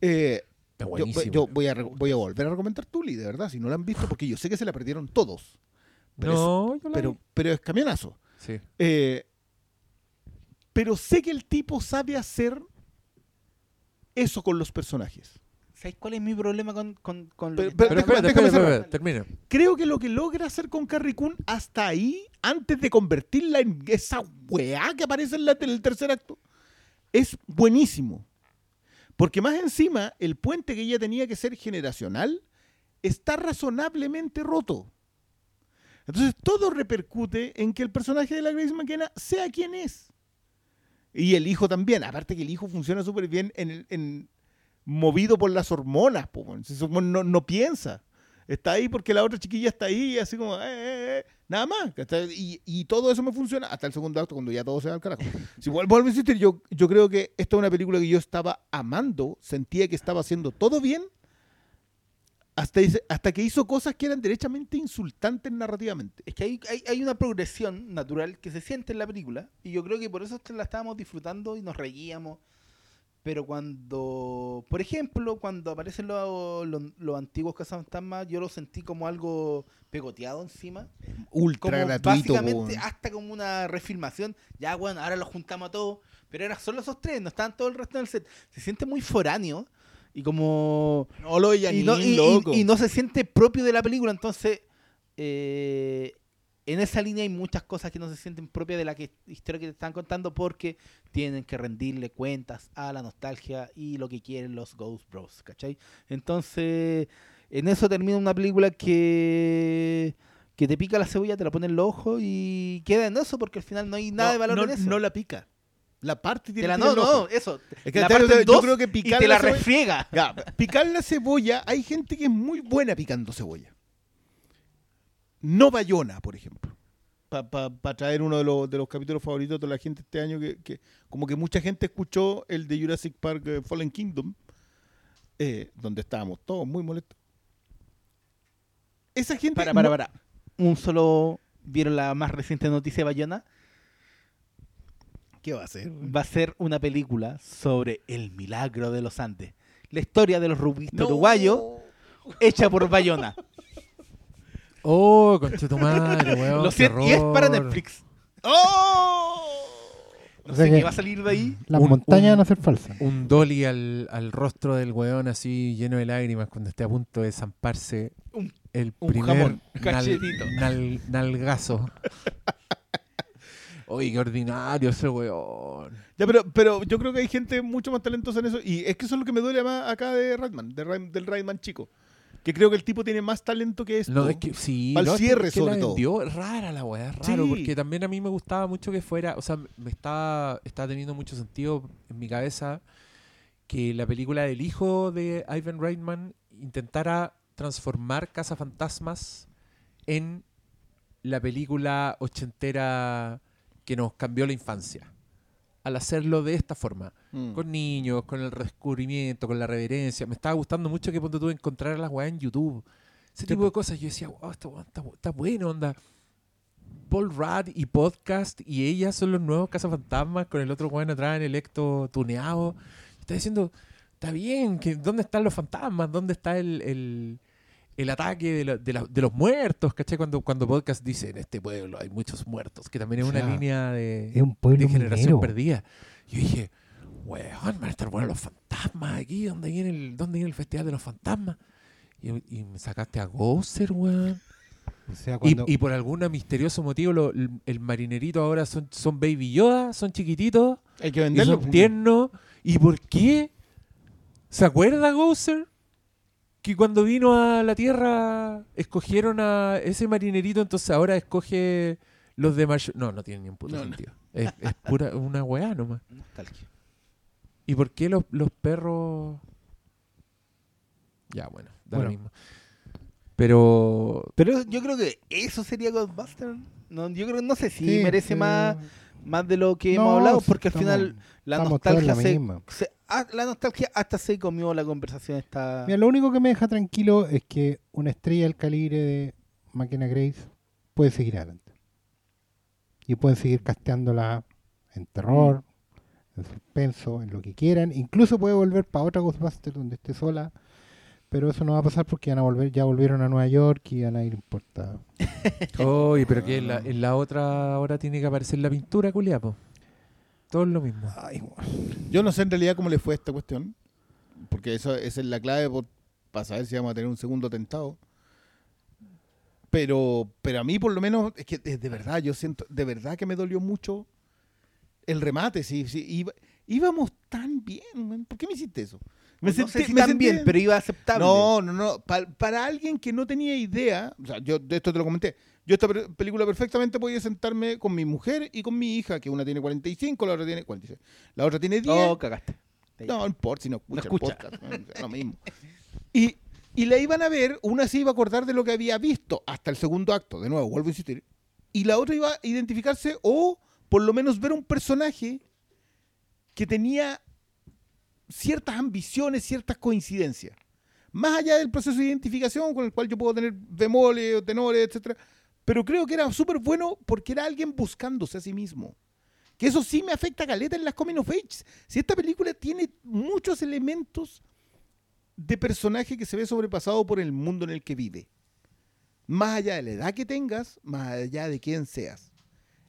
Speaker 4: eh, Yo,
Speaker 1: buenísimo.
Speaker 4: yo voy, a, voy a volver a recomendar Tully, de verdad, si no la han visto, porque yo sé que se la perdieron todos. Pero,
Speaker 1: no,
Speaker 4: es,
Speaker 1: yo la
Speaker 4: pero,
Speaker 1: vi.
Speaker 4: pero es camionazo.
Speaker 1: Sí.
Speaker 4: Eh, pero sé que el tipo sabe hacer eso con los personajes.
Speaker 5: ¿Sabes cuál es mi problema con, con, con lo que
Speaker 4: pero-
Speaker 1: Pero
Speaker 5: está-
Speaker 4: déjame cerrar.
Speaker 1: espérate, termina.
Speaker 4: Creo que lo que logra hacer con Carrie Coon hasta ahí, antes de convertirla en esa weá que aparece en, la- en el tercer acto, es buenísimo. Porque más encima, el puente que ella tenía que ser generacional está razonablemente roto. Entonces todo repercute en que el personaje de la Grace McKenna sea quien es. Y el hijo también. Aparte que el hijo funciona súper bien en, el- en- movido por las hormonas. po, no, no piensa. Está ahí porque la otra chiquilla está ahí y así como, eh, eh, eh, nada más. Y, y todo eso me funciona hasta el segundo acto cuando ya todo se va al carajo. [laughs] Si vuelvo a insistir, yo, yo creo que esta es una película que yo estaba amando, sentía que estaba haciendo todo bien, hasta, hasta que hizo cosas que eran derechamente insultantes narrativamente.
Speaker 5: Es que hay, hay, hay una progresión natural que se siente en la película y yo creo que por eso la estábamos disfrutando y nos reíamos. Pero cuando, por ejemplo, cuando aparecen los, los, los antiguos cazafantasmas, yo lo sentí como algo pegoteado encima.
Speaker 4: Ultra
Speaker 5: Como
Speaker 4: gratuito.
Speaker 5: básicamente hasta como una refilmación. Ya, bueno, ahora los juntamos a todos. Pero eran solo esos tres, no estaban todo el resto del set. Se siente muy foráneo y como...
Speaker 4: No lo
Speaker 5: y,
Speaker 4: ni
Speaker 5: no, y- y-
Speaker 4: loco.
Speaker 5: y no se siente propio de la película. Entonces, eh, en esa línea hay muchas cosas que no se sienten propias de la que, historia que te están contando porque tienen que rendirle cuentas a la nostalgia y lo que quieren los Ghost Bros, ¿cachai? Entonces, en eso termina una película que que te pica la cebolla, te la pone en los ojos y queda en eso porque al final no hay nada
Speaker 4: No,
Speaker 5: de valor
Speaker 4: no,
Speaker 5: en eso.
Speaker 4: no la pica. La parte
Speaker 5: Te
Speaker 4: tiene
Speaker 5: la- no,
Speaker 4: el ojo.
Speaker 5: no, eso.
Speaker 4: Es que
Speaker 5: la
Speaker 4: te-
Speaker 5: parte
Speaker 4: yo creo que
Speaker 5: y te
Speaker 4: la
Speaker 5: la
Speaker 4: cebolla-
Speaker 5: refriega.
Speaker 4: Ya, picar la cebolla, hay gente que es muy buena picando cebolla. No Bayona, por ejemplo. Para traer uno de los, de los capítulos favoritos de la gente este año, que, que como que mucha gente escuchó el de Jurassic Park eh, Fallen Kingdom, eh, donde estábamos todos muy molestos. Esa gente...
Speaker 5: Para, para,
Speaker 4: no-
Speaker 5: para. Un solo. ¿Vieron la más reciente noticia de Bayona?
Speaker 4: ¿Qué va a hacer?
Speaker 5: Va a ser una película sobre el milagro de los Andes. La historia de los rubistas
Speaker 4: No.
Speaker 5: uruguayos hecha por Bayona. [laughs]
Speaker 1: Oh, concha tu madre, [laughs] weón.
Speaker 5: Lo siento, y es para. Netflix.
Speaker 4: ¡Oh!
Speaker 5: No
Speaker 3: O sea
Speaker 5: sé qué va a salir de ahí.
Speaker 3: Las
Speaker 1: Un-
Speaker 3: montañas
Speaker 1: un-
Speaker 3: van a ser falsas.
Speaker 1: Un dolly al, al rostro del weón así lleno de lágrimas cuando esté a punto de zamparse
Speaker 5: Un-
Speaker 1: el
Speaker 5: un
Speaker 1: primer
Speaker 5: jamón,
Speaker 1: nal-
Speaker 5: cachetito.
Speaker 1: nal- nalgazo. [laughs] Oye, qué ordinario ese weón.
Speaker 4: Ya, pero, pero yo creo que hay gente mucho más talentosa en eso. Y es que eso es lo que me duele más acá de Ratman, de del Ratman chico. Que creo que el tipo tiene más talento que esto.
Speaker 1: No, es que sí,
Speaker 4: Pa'l
Speaker 1: no,
Speaker 4: cierre,
Speaker 1: es que
Speaker 4: sobre
Speaker 1: la
Speaker 4: todo.
Speaker 1: rara la weá, es raro,
Speaker 4: Sí.
Speaker 1: porque también a mí me gustaba mucho que fuera, o sea, me estaba, estaba teniendo mucho sentido en mi cabeza que la película del hijo de Ivan Reitman intentara transformar Cazafantasmas en la película ochentera que nos cambió la infancia. Al hacerlo de esta forma
Speaker 4: Mm.
Speaker 1: con niños, con el redescubrimiento, con la reverencia. Me estaba gustando mucho que ponte tú encontrar las weas en YouTube. Ese tipo de cosas. Yo decía, wow, está, está, está bueno, onda. Paul Rudd y podcast y ella son los nuevos cazafantasmas con el otro weón atrás en el ecto tuneado. Está diciendo, está bien, que ¿dónde están los fantasmas? ¿Dónde está el, el, el ataque de, la- de la- de los muertos? ¿Cachai? Cuando, cuando podcast dice, en este pueblo hay muchos muertos, que también es
Speaker 3: O
Speaker 1: una línea de
Speaker 3: Es un pueblo
Speaker 1: de generación
Speaker 3: minero.
Speaker 1: perdida. Yo dije, weón, van a estar buenos los fantasmas aquí, ¿dónde viene el, dónde viene el festival de los fantasmas? Y, y me sacaste a Gozer, weón.
Speaker 3: O sea,
Speaker 1: Y,
Speaker 3: cuando,
Speaker 1: y por algún misterioso motivo, lo- el, el marinerito ahora son, son Baby Yoda, son chiquititos,
Speaker 4: Hay que
Speaker 1: y
Speaker 4: venderlo.
Speaker 1: son tiernos. ¿Y por qué? ¿Se acuerda Gozer? Que cuando vino a la Tierra escogieron a ese marinerito, entonces ahora escoge los de Marsh. No, no tiene ni un puto
Speaker 4: No, no.
Speaker 1: sentido. Es, es pura una weá nomás.
Speaker 5: Nostalgia.
Speaker 1: ¿Y por qué los, los perros.? Ya, bueno, da lo mismo. Pero.
Speaker 5: Pero yo creo que eso sería Ghostbusters. No, yo creo, no sé si
Speaker 3: Sí,
Speaker 5: merece
Speaker 3: sí.
Speaker 5: más, más de lo que
Speaker 3: No,
Speaker 5: hemos hablado, porque al final la nostalgia
Speaker 3: la
Speaker 5: se, la nostalgia hasta se comió la conversación esta
Speaker 3: Mira, lo único que me deja tranquilo es que una estrella del calibre de Máquina Grace puede seguir adelante. Y pueden seguir casteándola en terror, en suspenso, en lo que quieran. Incluso puede volver para otra Ghostbusters donde esté sola. Pero eso no va a pasar porque van a volver, ya volvieron a Nueva York y van a ir importados. [laughs]
Speaker 1: Oye, pero que en la, en la otra ahora tiene que aparecer la pintura, culiapo. Todo es lo mismo.
Speaker 3: Ay,
Speaker 4: Yo no sé en realidad cómo le fue a esta cuestión. Porque eso, esa es la clave por- para saber si vamos a tener un segundo atentado. Pero, pero a mí, por lo menos, es que de, de verdad, yo siento, de verdad que me dolió mucho el remate. Sí, sí, iba- íbamos tan bien. man. ¿Por qué me hiciste eso? Me
Speaker 5: no sé
Speaker 4: sentí-
Speaker 5: si
Speaker 4: me
Speaker 5: tan
Speaker 4: sentí-
Speaker 5: bien, pero iba aceptable.
Speaker 4: No, no, no. Pa- para alguien que no tenía idea, o sea, yo de esto te lo comenté. Yo esta película perfectamente podía sentarme con mi mujer y con mi hija, que una tiene 45, la otra tiene 46. La otra tiene 10.
Speaker 5: Oh, cagaste.
Speaker 4: No, no importa si no escucha,
Speaker 5: No escucha.
Speaker 4: el podcast. ¿no? Es lo mismo. Y, y la iban a ver, una se iba a acordar de lo que había visto hasta el segundo acto, de nuevo, vuelvo a insistir. Y la otra iba a identificarse o por lo menos ver un personaje que tenía ciertas ambiciones, ciertas coincidencias. Más allá del proceso de identificación con el cual yo puedo tener bemoles o tenores, etcétera. Pero creo que era súper bueno porque era alguien buscándose a sí mismo. Que eso sí me afecta a caleta en las coming of age. Si esta película tiene muchos elementos de personaje que se ve sobrepasado por el mundo en el que vive. Más allá de la edad que tengas, más allá de quién seas.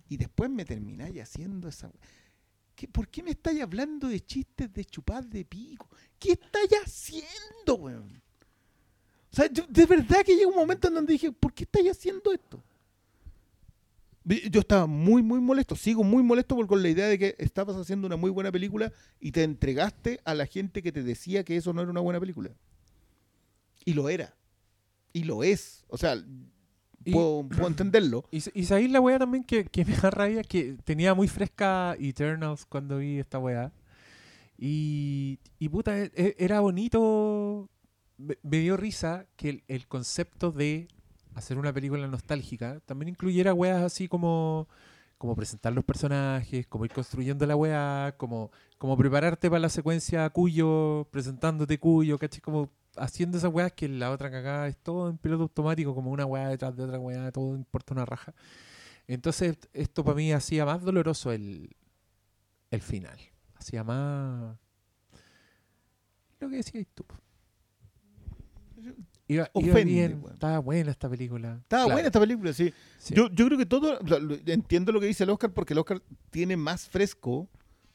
Speaker 4: Y después me termináis haciendo esa... ¿Qué- ¿Por qué me estáis hablando de chistes de chupar de pico? ¿Qué estáis haciendo, weón? O sea, yo- de verdad que llega un momento en donde dije, ¿por qué estáis haciendo esto? Yo estaba muy, muy molesto. Sigo muy molesto por con la idea de que estabas haciendo una muy buena película y te entregaste a la gente que te decía que eso no era una buena película. Y lo era. Y lo es. O sea,
Speaker 1: Y-
Speaker 4: puedo, puedo entenderlo.
Speaker 1: Y, y sabéis la weá también que, que [laughs] me da rabia, que tenía muy fresca Eternals cuando vi esta weá. Y, y puta, e- e- era bonito, me, dio risa que el, concepto de hacer una película nostálgica, también incluyera weas así como, como presentar los personajes, como ir construyendo la wea, como, como prepararte para la secuencia Cuyo, presentándote Cuyo, ¿cachai? Como haciendo esas weas que la otra cagada es todo en piloto automático, como una wea detrás de otra wea, todo importa una raja. Entonces, esto para mí hacía más doloroso el, el final. Hacía más. Lo que decías tú. Iba, bien, estaba buena esta película.
Speaker 4: Estaba
Speaker 1: Claro,
Speaker 4: buena esta película, sí.
Speaker 1: sí.
Speaker 4: Yo, yo creo que todo, lo- lo- entiendo lo que dice el Oscar porque el Oscar tiene más fresco,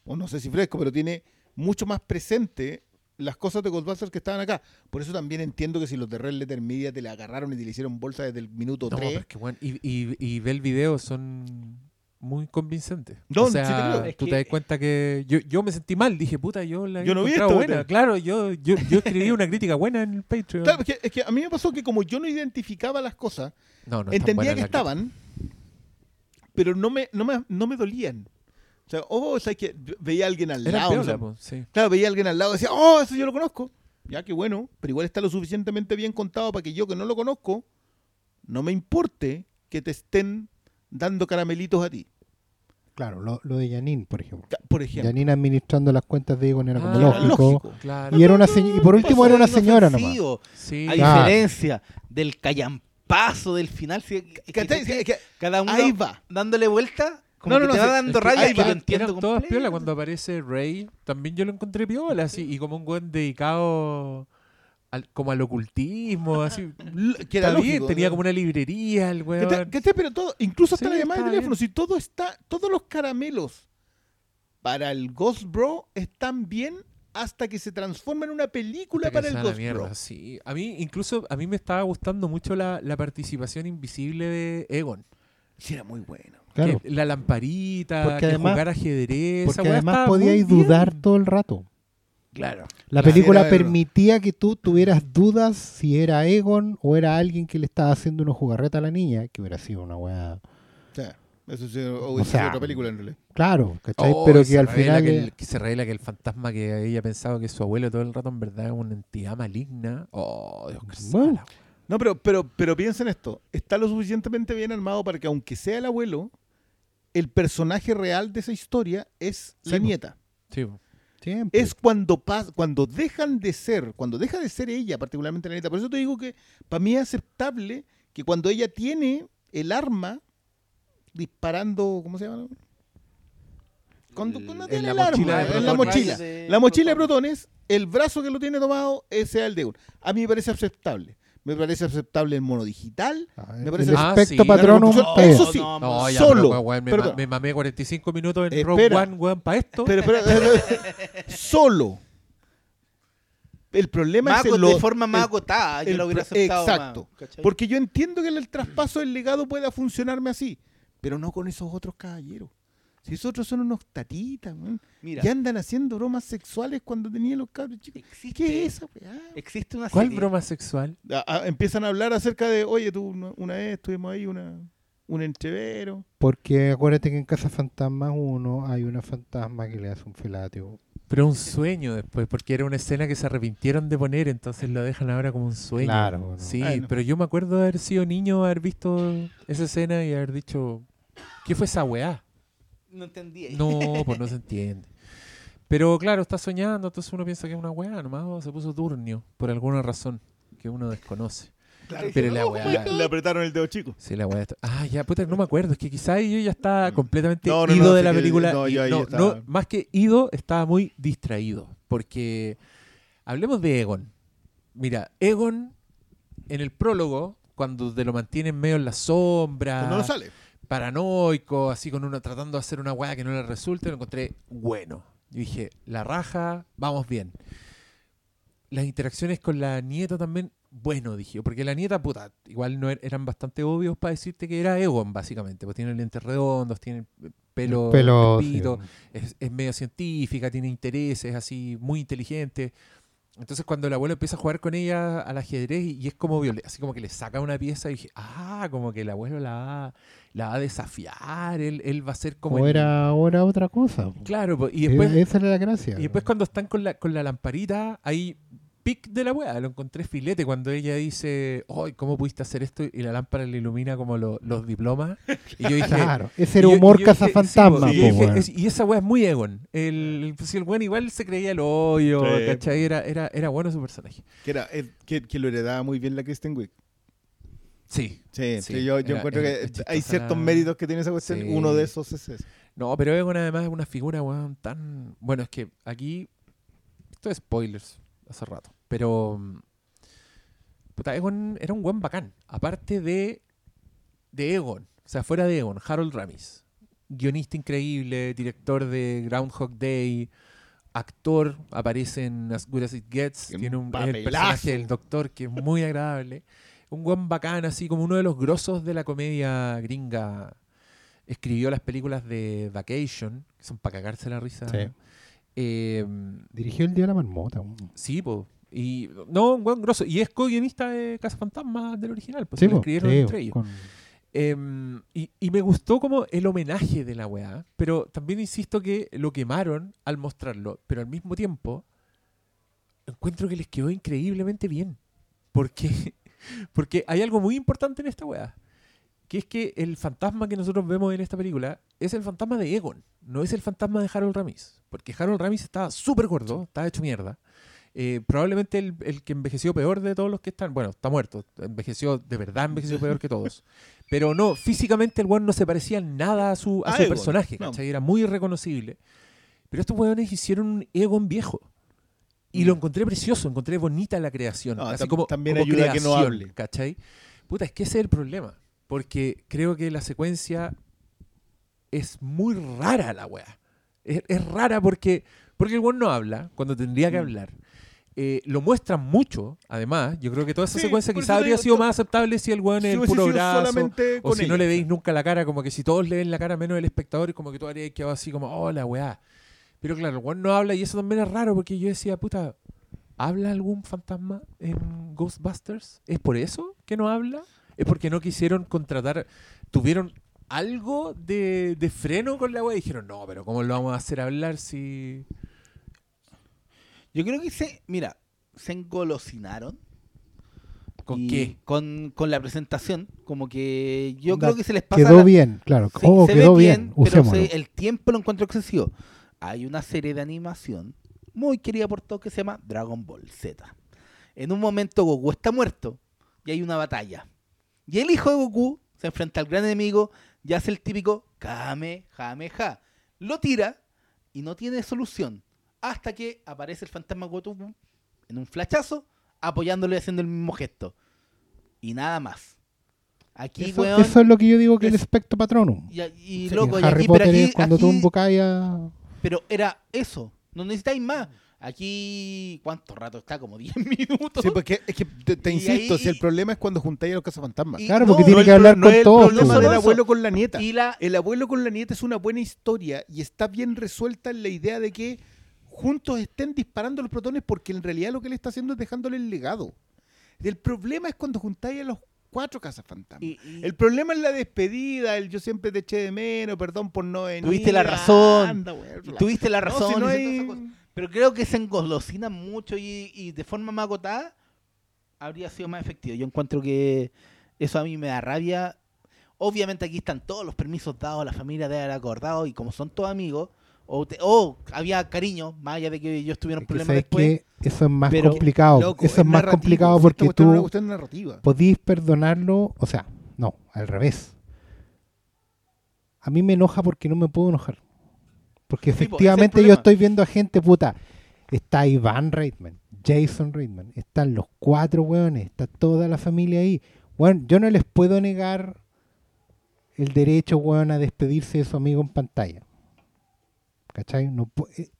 Speaker 4: o no sé si fresco, pero tiene mucho más presente las cosas de Ghostbusters que estaban acá. Por eso también entiendo que si los de Red Letter Media te le agarraron y te le hicieron bolsa desde el minuto
Speaker 1: No,
Speaker 4: 3.
Speaker 1: pero es que, y, y, y ve el video, son muy convincentes.
Speaker 4: No,
Speaker 1: o
Speaker 4: sí te
Speaker 1: sea,
Speaker 4: creo.
Speaker 5: Es
Speaker 1: tú
Speaker 5: que-
Speaker 1: te das cuenta que yo, yo me sentí mal. Dije, puta, yo la
Speaker 4: Yo no vi esto,
Speaker 1: buena. Claro, yo, yo, yo escribí una crítica buena en el Patreon.
Speaker 4: Claro, es que, es que a mí me pasó que como yo no identificaba las cosas,
Speaker 1: no, no
Speaker 4: entendía que estaban, pero no me, no, me, no me dolían. O sea, oh, o sea, que veía a alguien al.
Speaker 1: Era
Speaker 4: lado. o
Speaker 1: piola,
Speaker 4: sea,
Speaker 1: po, sí.
Speaker 4: Claro, veía a alguien al lado y decía, oh, eso yo lo conozco. Ya, qué bueno, pero igual está lo suficientemente bien contado para que yo que no lo conozco, no me importe que te estén dando caramelitos a ti.
Speaker 3: Claro, lo, lo de Janine, por ejemplo.
Speaker 4: Por ejemplo.
Speaker 3: Janine administrando las cuentas de Egon era como
Speaker 1: Ah,
Speaker 3: lógico.
Speaker 4: lógico.
Speaker 1: Claro.
Speaker 3: Y, era una y por último era una señora nomás.
Speaker 1: Sí.
Speaker 5: A
Speaker 3: Claro.
Speaker 5: diferencia del callampazo del final, cada uno
Speaker 4: ahí va.
Speaker 5: dándole vuelta, como
Speaker 4: No,
Speaker 5: que
Speaker 4: no,
Speaker 5: te
Speaker 4: no,
Speaker 5: va
Speaker 4: sí,
Speaker 5: dando
Speaker 1: Es
Speaker 5: rabia y lo entiendo
Speaker 1: todas piola cuando aparece Rey. También yo lo encontré piola, así. Y como un buen dedicado al, como al ocultismo, [laughs] así.
Speaker 4: Que era
Speaker 1: Está bien,
Speaker 4: lógico,
Speaker 1: tenía
Speaker 4: ¿no?
Speaker 1: como una librería el weón.
Speaker 4: ¿Cachai? ¿Cachai? Pero todo, incluso hasta
Speaker 1: Sí,
Speaker 4: la llamada de teléfono, si todo está, todos los caramelos para el Ghost Bro están bien hasta que se transforma en una película
Speaker 1: que
Speaker 4: para el Ghost
Speaker 1: mierda,
Speaker 4: Bro.
Speaker 1: sí. A mí, incluso, a mí me estaba gustando mucho la, la participación invisible de Egon.
Speaker 4: Sí, era muy bueno.
Speaker 3: Claro,
Speaker 1: Que la lamparita,
Speaker 3: Porque
Speaker 1: que
Speaker 3: además-
Speaker 1: jugar ajedrez.
Speaker 3: porque además podíais dudar todo el rato.
Speaker 1: Claro.
Speaker 3: La
Speaker 4: Claro.
Speaker 3: película permitía que tú tuvieras dudas si era Egon o era alguien que le estaba haciendo una jugarreta a la niña, que hubiera sido una weá.
Speaker 4: O sea, eso sí, o
Speaker 3: O
Speaker 4: hubiese
Speaker 3: sea,
Speaker 4: sido otra película en realidad.
Speaker 3: Claro, ¿cachai?
Speaker 1: Oh,
Speaker 3: Pero que al final.
Speaker 1: que, el- que se revela que el fantasma que ella pensaba que su abuelo todo el rato en verdad es una entidad maligna. Oh, Dios que
Speaker 3: Bueno.
Speaker 1: sala.
Speaker 4: No, pero, pero, pero piensa en esto. Está lo suficientemente bien armado para que, aunque sea el abuelo, el personaje real de esa historia es
Speaker 1: Sí,
Speaker 4: la
Speaker 1: po.
Speaker 4: nieta.
Speaker 1: Sí, po.
Speaker 3: Siempre.
Speaker 4: Es cuando pas- cuando dejan de ser, cuando deja de ser ella, particularmente la nieta. Por eso te digo que para mí es aceptable que cuando ella tiene el arma disparando, ¿cómo se llama? Cuando, tiene
Speaker 1: la
Speaker 4: el
Speaker 1: mochila
Speaker 4: arma, en la mochila. La mochila de
Speaker 5: protones.
Speaker 4: el brazo que lo tiene tomado, ese sea el de uno. A mí me parece aceptable. Me parece aceptable el mono digital.
Speaker 3: Ah,
Speaker 4: me
Speaker 3: el
Speaker 4: parece-
Speaker 1: Ah,
Speaker 3: aspecto
Speaker 1: sí.
Speaker 4: Claro,
Speaker 3: está bien.
Speaker 4: eso sí.
Speaker 1: No, ya,
Speaker 4: Solo,
Speaker 1: pero, weón, me, ma- me mamé 45 minutos en Rogue
Speaker 4: Espera.
Speaker 1: One, weón, para esto.
Speaker 4: Pero, pero, [laughs] solo. El problema es el lo-
Speaker 5: de forma más
Speaker 4: el-
Speaker 5: yo
Speaker 4: el
Speaker 5: lo hubiera aceptado
Speaker 4: exacto. Porque yo entiendo que el traspaso del legado pueda funcionarme así, pero no con esos otros caballeros. Si esos otros son unos tatitas, weón.
Speaker 5: Mira,
Speaker 4: Y andan haciendo bromas sexuales cuando tenían los cabros chicos.
Speaker 5: existe,
Speaker 4: ¿Qué es esa weá?
Speaker 5: existe una
Speaker 1: ¿Cuál
Speaker 5: serie.
Speaker 1: broma sexual?
Speaker 4: A- a- empiezan a hablar acerca de, oye, tú una, una vez estuvimos ahí, una, un entrevero.
Speaker 3: Porque acuérdate que en Casa Fantasma 1 hay una fantasma que le hace un felatio.
Speaker 1: Pero un sueño después, porque era una escena que se arrepintieron de poner, entonces lo dejan ahora como un sueño.
Speaker 3: Claro, bueno.
Speaker 1: Sí, pero yo me acuerdo de haber sido niño, haber visto esa escena y haber dicho, ¿qué fue esa weá?
Speaker 5: No entendí.
Speaker 1: No, pues no se entiende. Pero claro, está soñando, entonces uno piensa que es una weá, nomás oh, se puso turnio, por alguna razón que uno desconoce. Pero la weá...
Speaker 4: Le apretaron el dedo chico.
Speaker 1: Sí, la weá está- Ah, ya, puta, no me acuerdo. Es que quizás yo ya estaba completamente
Speaker 4: No, no,
Speaker 1: ido
Speaker 4: no,
Speaker 1: de la
Speaker 4: que-
Speaker 1: película.
Speaker 4: no, yo ahí
Speaker 1: no,
Speaker 4: estaba-
Speaker 1: no, más que ido, estaba muy distraído. Porque hablemos de Egon. Mira, Egon en el prólogo, cuando te lo mantienen medio en la sombra,
Speaker 4: Cuando no sale.
Speaker 1: Paranoico, así con uno tratando de hacer una weá que no le resulte, lo encontré bueno. Yo dije, la raja, vamos bien. Las interacciones con la nieta también, bueno, dije. yo, Porque la nieta, puta, igual no er- eran bastante obvios para decirte que era Egon, básicamente. Pues tiene lentes redondos, tiene pelo,
Speaker 3: sí.
Speaker 1: es, es medio científica, tiene intereses así, muy inteligente. Entonces cuando el abuelo empieza a jugar con ella al ajedrez y, y es como viole- así como que le saca una pieza y dije, ah, como que el abuelo la va, la va a desafiar, él, él va a ser como...
Speaker 3: o,
Speaker 1: el-
Speaker 3: era, o era otra cosa. po.
Speaker 1: Claro, po, y después,
Speaker 3: Esa era la gracia.
Speaker 1: y después cuando están con la, con la lamparita, ahí pic de la weá. Lo encontré filete cuando ella dice, ¡ay, cómo pudiste hacer esto! Y la lámpara le ilumina como lo- los diplomas. [laughs] Y yo dije,
Speaker 3: Claro, ese era humor
Speaker 1: y yo dije,
Speaker 3: cazafantasma.
Speaker 1: sí,
Speaker 3: po,
Speaker 1: y, esa weá es muy Egon. El, si el weón igual se creía el hoyo,
Speaker 4: Sí.
Speaker 1: ¿cachai? Era, era, era bueno su personaje.
Speaker 4: Que, era, eh, que, que lo heredaba muy bien la Kristen Wiig.
Speaker 1: Sí.
Speaker 4: Sí,
Speaker 1: Sí,
Speaker 4: sí, yo, yo
Speaker 1: era-
Speaker 4: encuentro
Speaker 1: era-
Speaker 4: que hay ciertos
Speaker 1: la-
Speaker 4: méritos que tiene esa cuestión.
Speaker 1: Sí.
Speaker 4: Uno de esos es ese.
Speaker 1: No, pero Egon además es una figura, weón, tan... Bueno, es que aquí... Esto es spoilers, hace rato. Pero... Puta, Egon era un buen bacán. Aparte de... De Egon. O sea, fuera de Egon, Harold Ramis. Guionista increíble, director de Groundhog Day, actor, aparece en As Good As It Gets. Tiene un, el personaje del doctor que es muy agradable. [laughs] Un buen bacán, así como uno de los grosos de la comedia gringa escribió las películas de Vacation, que son para cagarse la risa.
Speaker 4: Sí.
Speaker 1: Eh,
Speaker 3: Dirigió el Día de la Marmota.
Speaker 1: sí. Y, no, un buen grosso. Y es co-guionista de Casa Fantasma del original, pues
Speaker 3: Sí,
Speaker 1: lo escribieron
Speaker 3: sí,
Speaker 1: entre ellos.
Speaker 3: con-
Speaker 1: Em, y, y me gustó como el homenaje de la weá, pero también insisto que lo quemaron al mostrarlo, pero al mismo tiempo encuentro que les quedó increíblemente bien. Porque, porque hay algo muy importante en esta weá, que es que el fantasma que nosotros vemos en esta película es el fantasma de Egon, no es el fantasma de Harold Ramis, porque Harold Ramis estaba súper gordo, estaba hecho mierda. Eh, probablemente el, el que envejeció peor de todos los que están, bueno, está muerto, envejeció, de verdad envejeció peor que todos. [laughs] Pero no, físicamente el weón no se parecía nada a su, a su personaje,
Speaker 4: no.
Speaker 1: ¿cachai? Era muy irreconocible. Pero estos weones hicieron un Egon viejo. Y lo encontré precioso, encontré bonita la creación.
Speaker 4: No,
Speaker 1: así
Speaker 4: tam-
Speaker 1: como,
Speaker 4: también
Speaker 1: como
Speaker 4: ayuda a que no
Speaker 1: creación,
Speaker 4: hable.
Speaker 1: ¿cachai? Puta, es que ese es el problema. Porque creo que la secuencia es muy rara la weá. Es, es rara porque, porque el weón no habla cuando tendría
Speaker 4: Mm.
Speaker 1: que hablar. Eh, lo muestran mucho, además. Yo creo que toda esa
Speaker 4: Sí,
Speaker 1: secuencia
Speaker 4: por
Speaker 1: quizá
Speaker 4: eso te
Speaker 1: habría sido más aceptable si el weón
Speaker 4: Si
Speaker 1: es el puro brazo. O si no le veis nunca la cara, como que si todos le ven la cara menos el espectador, y como que tú habrías quedado así como, oh, la weá. Pero claro, el weón no habla y eso también es raro porque yo decía, puta, ¿habla algún fantasma en Ghostbusters? ¿Es por eso que no habla? ¿Es porque no quisieron contratar, tuvieron algo de, de freno con la weá y dijeron, no, pero ¿cómo lo vamos a hacer hablar si...
Speaker 5: Yo creo que se, mira, se engolosinaron.
Speaker 1: ¿Con qué?
Speaker 5: Con, con la presentación. Como que yo
Speaker 3: Onda,
Speaker 5: creo que se les pasa.
Speaker 3: Quedó
Speaker 5: la-
Speaker 3: bien, claro.
Speaker 5: Sí,
Speaker 3: oh,
Speaker 5: se ve
Speaker 3: quedó bien.
Speaker 5: pero se- el tiempo lo encuentro excesivo. Hay una serie de animación muy querida por todos que se llama Dragon Ball Z. En un momento Goku está muerto y hay una batalla. Y el hijo de Goku se enfrenta al gran enemigo y hace el típico Kamehameha. Lo tira y no tiene solución. Hasta que aparece el fantasma Goku en un flachazo apoyándole haciendo el mismo gesto. Y nada más. Aquí,
Speaker 3: Eso,
Speaker 5: weón,
Speaker 3: eso es lo que yo digo que el
Speaker 5: es-
Speaker 3: espectro patronum.
Speaker 5: y, y
Speaker 3: Sí,
Speaker 5: loco, y
Speaker 3: Harry
Speaker 5: pero
Speaker 3: Potter
Speaker 5: aquí,
Speaker 3: es cuando tú invocáis a...
Speaker 5: pero era eso, no necesitáis más. Aquí, ¿cuánto rato está? Como 10 [laughs] minutos.
Speaker 4: Sí, porque es que te, insisto,
Speaker 5: ahí-
Speaker 4: si el problema es cuando juntáis a los cazafantasmas.
Speaker 3: Claro,
Speaker 5: no,
Speaker 3: porque tiene
Speaker 4: el
Speaker 3: que
Speaker 4: pro-
Speaker 3: hablar
Speaker 4: no
Speaker 3: con
Speaker 4: es el
Speaker 3: todos.
Speaker 4: problema
Speaker 3: pues,
Speaker 4: del abuelo con la nieta.
Speaker 5: y la,
Speaker 4: El abuelo con la nieta es una buena historia y está bien resuelta en la idea de que juntos estén disparando los protones porque en realidad lo que él está haciendo es dejándole el legado. El problema es cuando juntáis a los cuatro cazafantasmas.
Speaker 5: y- y-
Speaker 4: El problema es la despedida, el yo siempre te eché de menos, perdón por no venir.
Speaker 5: Tuviste la razón.
Speaker 4: anda,
Speaker 5: tuviste la
Speaker 4: No,
Speaker 5: razón.
Speaker 4: si no hay-.
Speaker 5: Pero creo que se engolosinan mucho y, y de forma más agotada habría sido más efectivo. Yo encuentro que eso a mí me da rabia. Obviamente aquí están todos los permisos dados, la familia debe haber acordado y como son todos amigos, o, te- o había cariño, más allá de que ellos tuvieron
Speaker 3: Es que
Speaker 5: problemas
Speaker 3: sabes
Speaker 5: después.
Speaker 3: que eso es más
Speaker 5: pero-
Speaker 3: complicado.
Speaker 4: Loco,
Speaker 3: eso es más complicado porque tú podís perdonarlo, o sea, no, al revés. A mí me enoja porque no me puedo enojar. Porque
Speaker 5: Sí, po, ese es el
Speaker 3: efectivamente yo estoy viendo a gente puta. Está Iván Reitman, Jason Reitman, están los cuatro weones, está toda la familia ahí. Bueno, yo no les puedo negar el derecho, weón, a despedirse de su amigo en pantalla. ¿Cachai? No pu- eh,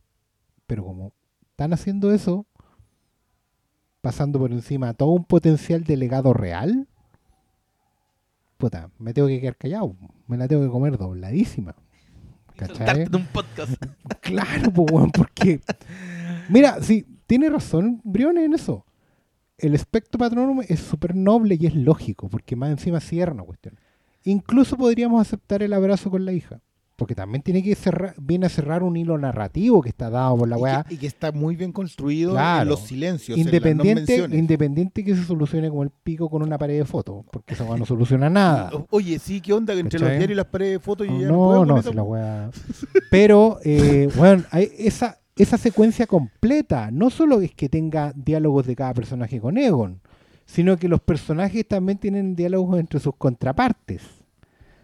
Speaker 3: pero como están haciendo eso, pasando por encima todo un potencial de legado real, puta, me tengo que quedar callado. Me la tengo que comer dobladísima. ¿Cachai?
Speaker 5: De un podcast. [laughs]
Speaker 3: Claro, pues, weón, porque. Mira, sí, tiene razón Briones en eso. El espectro patronum es súper noble y es lógico, porque más encima cierra una cuestión. Incluso podríamos aceptar el abrazo con la hija, porque también tiene que cerrar, viene a cerrar un hilo narrativo que está dado por la weá.
Speaker 4: y que está muy bien construido
Speaker 3: Claro.
Speaker 4: en los silencios. no
Speaker 3: Independiente, independiente que se solucione como el pico con una pared de fotos, porque esa weá no soluciona nada. [laughs]
Speaker 4: Oye, sí, ¿qué onda? Que entre
Speaker 3: ¿Cachai?
Speaker 4: los diarios y las paredes de fotos y ya
Speaker 3: No, no,
Speaker 4: con
Speaker 3: si la weá. Pero, eh, [laughs] bueno, hay esa, esa secuencia completa, no solo es que tenga diálogos de cada personaje con Egon, sino que los personajes también tienen diálogos entre sus contrapartes.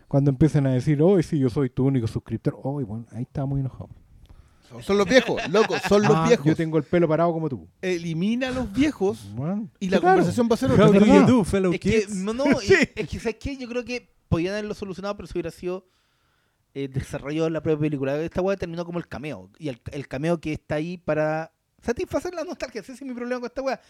Speaker 3: Cuando empiezan a decir, oh, sí, yo soy tu único suscriptor, oh, bueno, ahí está muy enojado.
Speaker 4: Son los viejos, loco, son los
Speaker 3: Ah,
Speaker 4: viejos.
Speaker 3: Yo tengo el pelo parado como tú.
Speaker 4: Elimina a los viejos
Speaker 3: Bueno,
Speaker 4: y la
Speaker 3: claro.
Speaker 4: conversación va a ser
Speaker 3: Es
Speaker 4: otra.
Speaker 1: Do
Speaker 5: Es que, no, no, [laughs]
Speaker 4: Sí.
Speaker 5: es, es que, ¿sabes qué? Yo creo que podían haberlo solucionado, pero si hubiera sido eh, desarrollado en la propia película. Esta weá terminó como el cameo. Y el, el cameo que está ahí para satisfacer la nostalgia. Ese es mi problema con esta weá.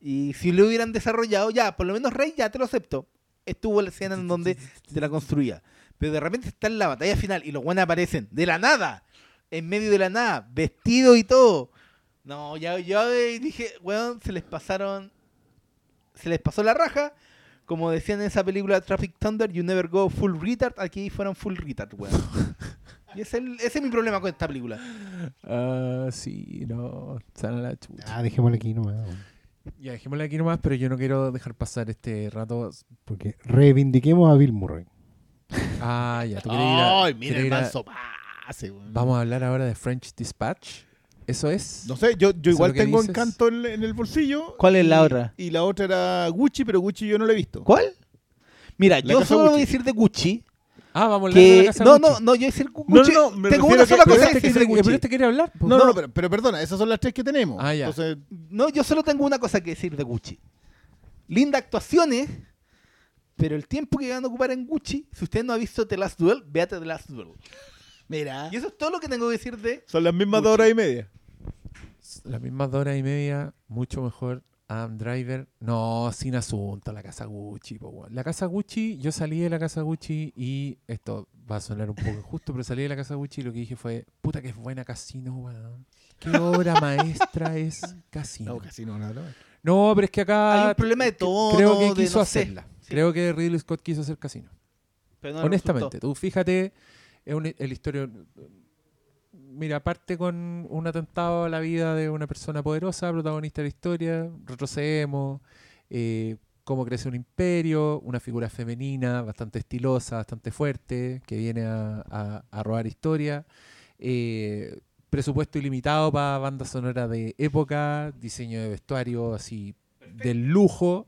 Speaker 5: Y si lo hubieran desarrollado, ya, por lo menos Rey, ya te lo acepto. Estuvo la escena en donde te la construía. Pero de repente está en la batalla final y los buenos aparecen de la nada. En medio de la nada, vestidos y todo. No, ya yo dije, weón, se les pasaron. Se les pasó la raja. Como decían en esa película Traffic Thunder, you never go full retard. Aquí fueron full retard, weón. [laughs] y ese es, el- ese es mi problema con esta película.
Speaker 1: Ah, sí, no. Sana la chucha.
Speaker 3: Ah, dejémosle aquí nomás.
Speaker 1: Ya, dejémosle aquí nomás, pero yo no quiero dejar pasar este rato.
Speaker 3: Porque reivindiquemos a Bill Murray.
Speaker 1: Ah, ya, tú quieres ir a-
Speaker 4: Ay, mira
Speaker 1: quieres
Speaker 4: el
Speaker 1: ir a-
Speaker 4: manso pase, weón.
Speaker 1: Vamos a hablar ahora de French Dispatch. ¿Eso es?
Speaker 4: No sé, yo, yo igual
Speaker 1: lo que
Speaker 4: tengo
Speaker 1: dices?
Speaker 4: encanto en, en el bolsillo.
Speaker 5: ¿Cuál es
Speaker 4: y-
Speaker 5: la otra?
Speaker 4: Y la otra era Gucci, pero Gucci yo no la he visto.
Speaker 5: ¿Cuál? Mira,
Speaker 4: La
Speaker 5: yo
Speaker 4: casa
Speaker 5: solo voy a
Speaker 4: Gucci.
Speaker 5: decir de Gucci.
Speaker 1: Ah, vamos a hablar de la
Speaker 5: Que,
Speaker 1: casa
Speaker 5: no, no, no, yo a decir Gucci.
Speaker 4: No, no,
Speaker 5: tengo una
Speaker 4: que-
Speaker 5: sola
Speaker 4: pero
Speaker 5: cosa que decir
Speaker 1: pero
Speaker 5: Gucci.
Speaker 1: este quiere hablar. pues.
Speaker 4: No, no,
Speaker 5: No.
Speaker 4: pero, pero perdona, esas son las tres que tenemos.
Speaker 1: Ah, ya.
Speaker 4: Entonces,
Speaker 5: No, yo solo tengo una cosa que decir de Gucci. Linda actuaciones, pero el tiempo que van a ocupar en Gucci, si usted no ha visto The Last Duel, véate The Last Duel.
Speaker 4: mira,
Speaker 5: Y eso es todo lo que tengo que decir de...
Speaker 4: son las mismas dos horas y media.
Speaker 1: Las mismas dos horas y media, mucho mejor. Adam Driver, no, sin asunto, la casa Gucci. po, weón. La casa Gucci, yo salí de la casa Gucci y esto va a sonar un poco injusto, pero salí de la casa Gucci y lo que dije fue, puta que es buena Casino, weón. Qué obra maestra es Casino.
Speaker 4: No, casi no, no, no.
Speaker 1: Pero es que acá
Speaker 5: Hay un problema de tono,
Speaker 1: creo que
Speaker 5: de
Speaker 1: quiso
Speaker 5: no sé.
Speaker 1: hacerla.
Speaker 5: Sí.
Speaker 1: Creo que Ridley Scott quiso hacer Casino.
Speaker 5: Pero no le
Speaker 1: Honestamente,
Speaker 5: resultó.
Speaker 1: tú fíjate, es un, el historia. Mira, parte con un atentado a la vida de una persona poderosa, protagonista de la historia, retrocedemos, eh, cómo crece un imperio, una figura femenina bastante estilosa, bastante fuerte, que viene a, a- a robar historia, eh, presupuesto ilimitado para banda sonora de época, diseño de vestuario así del lujo,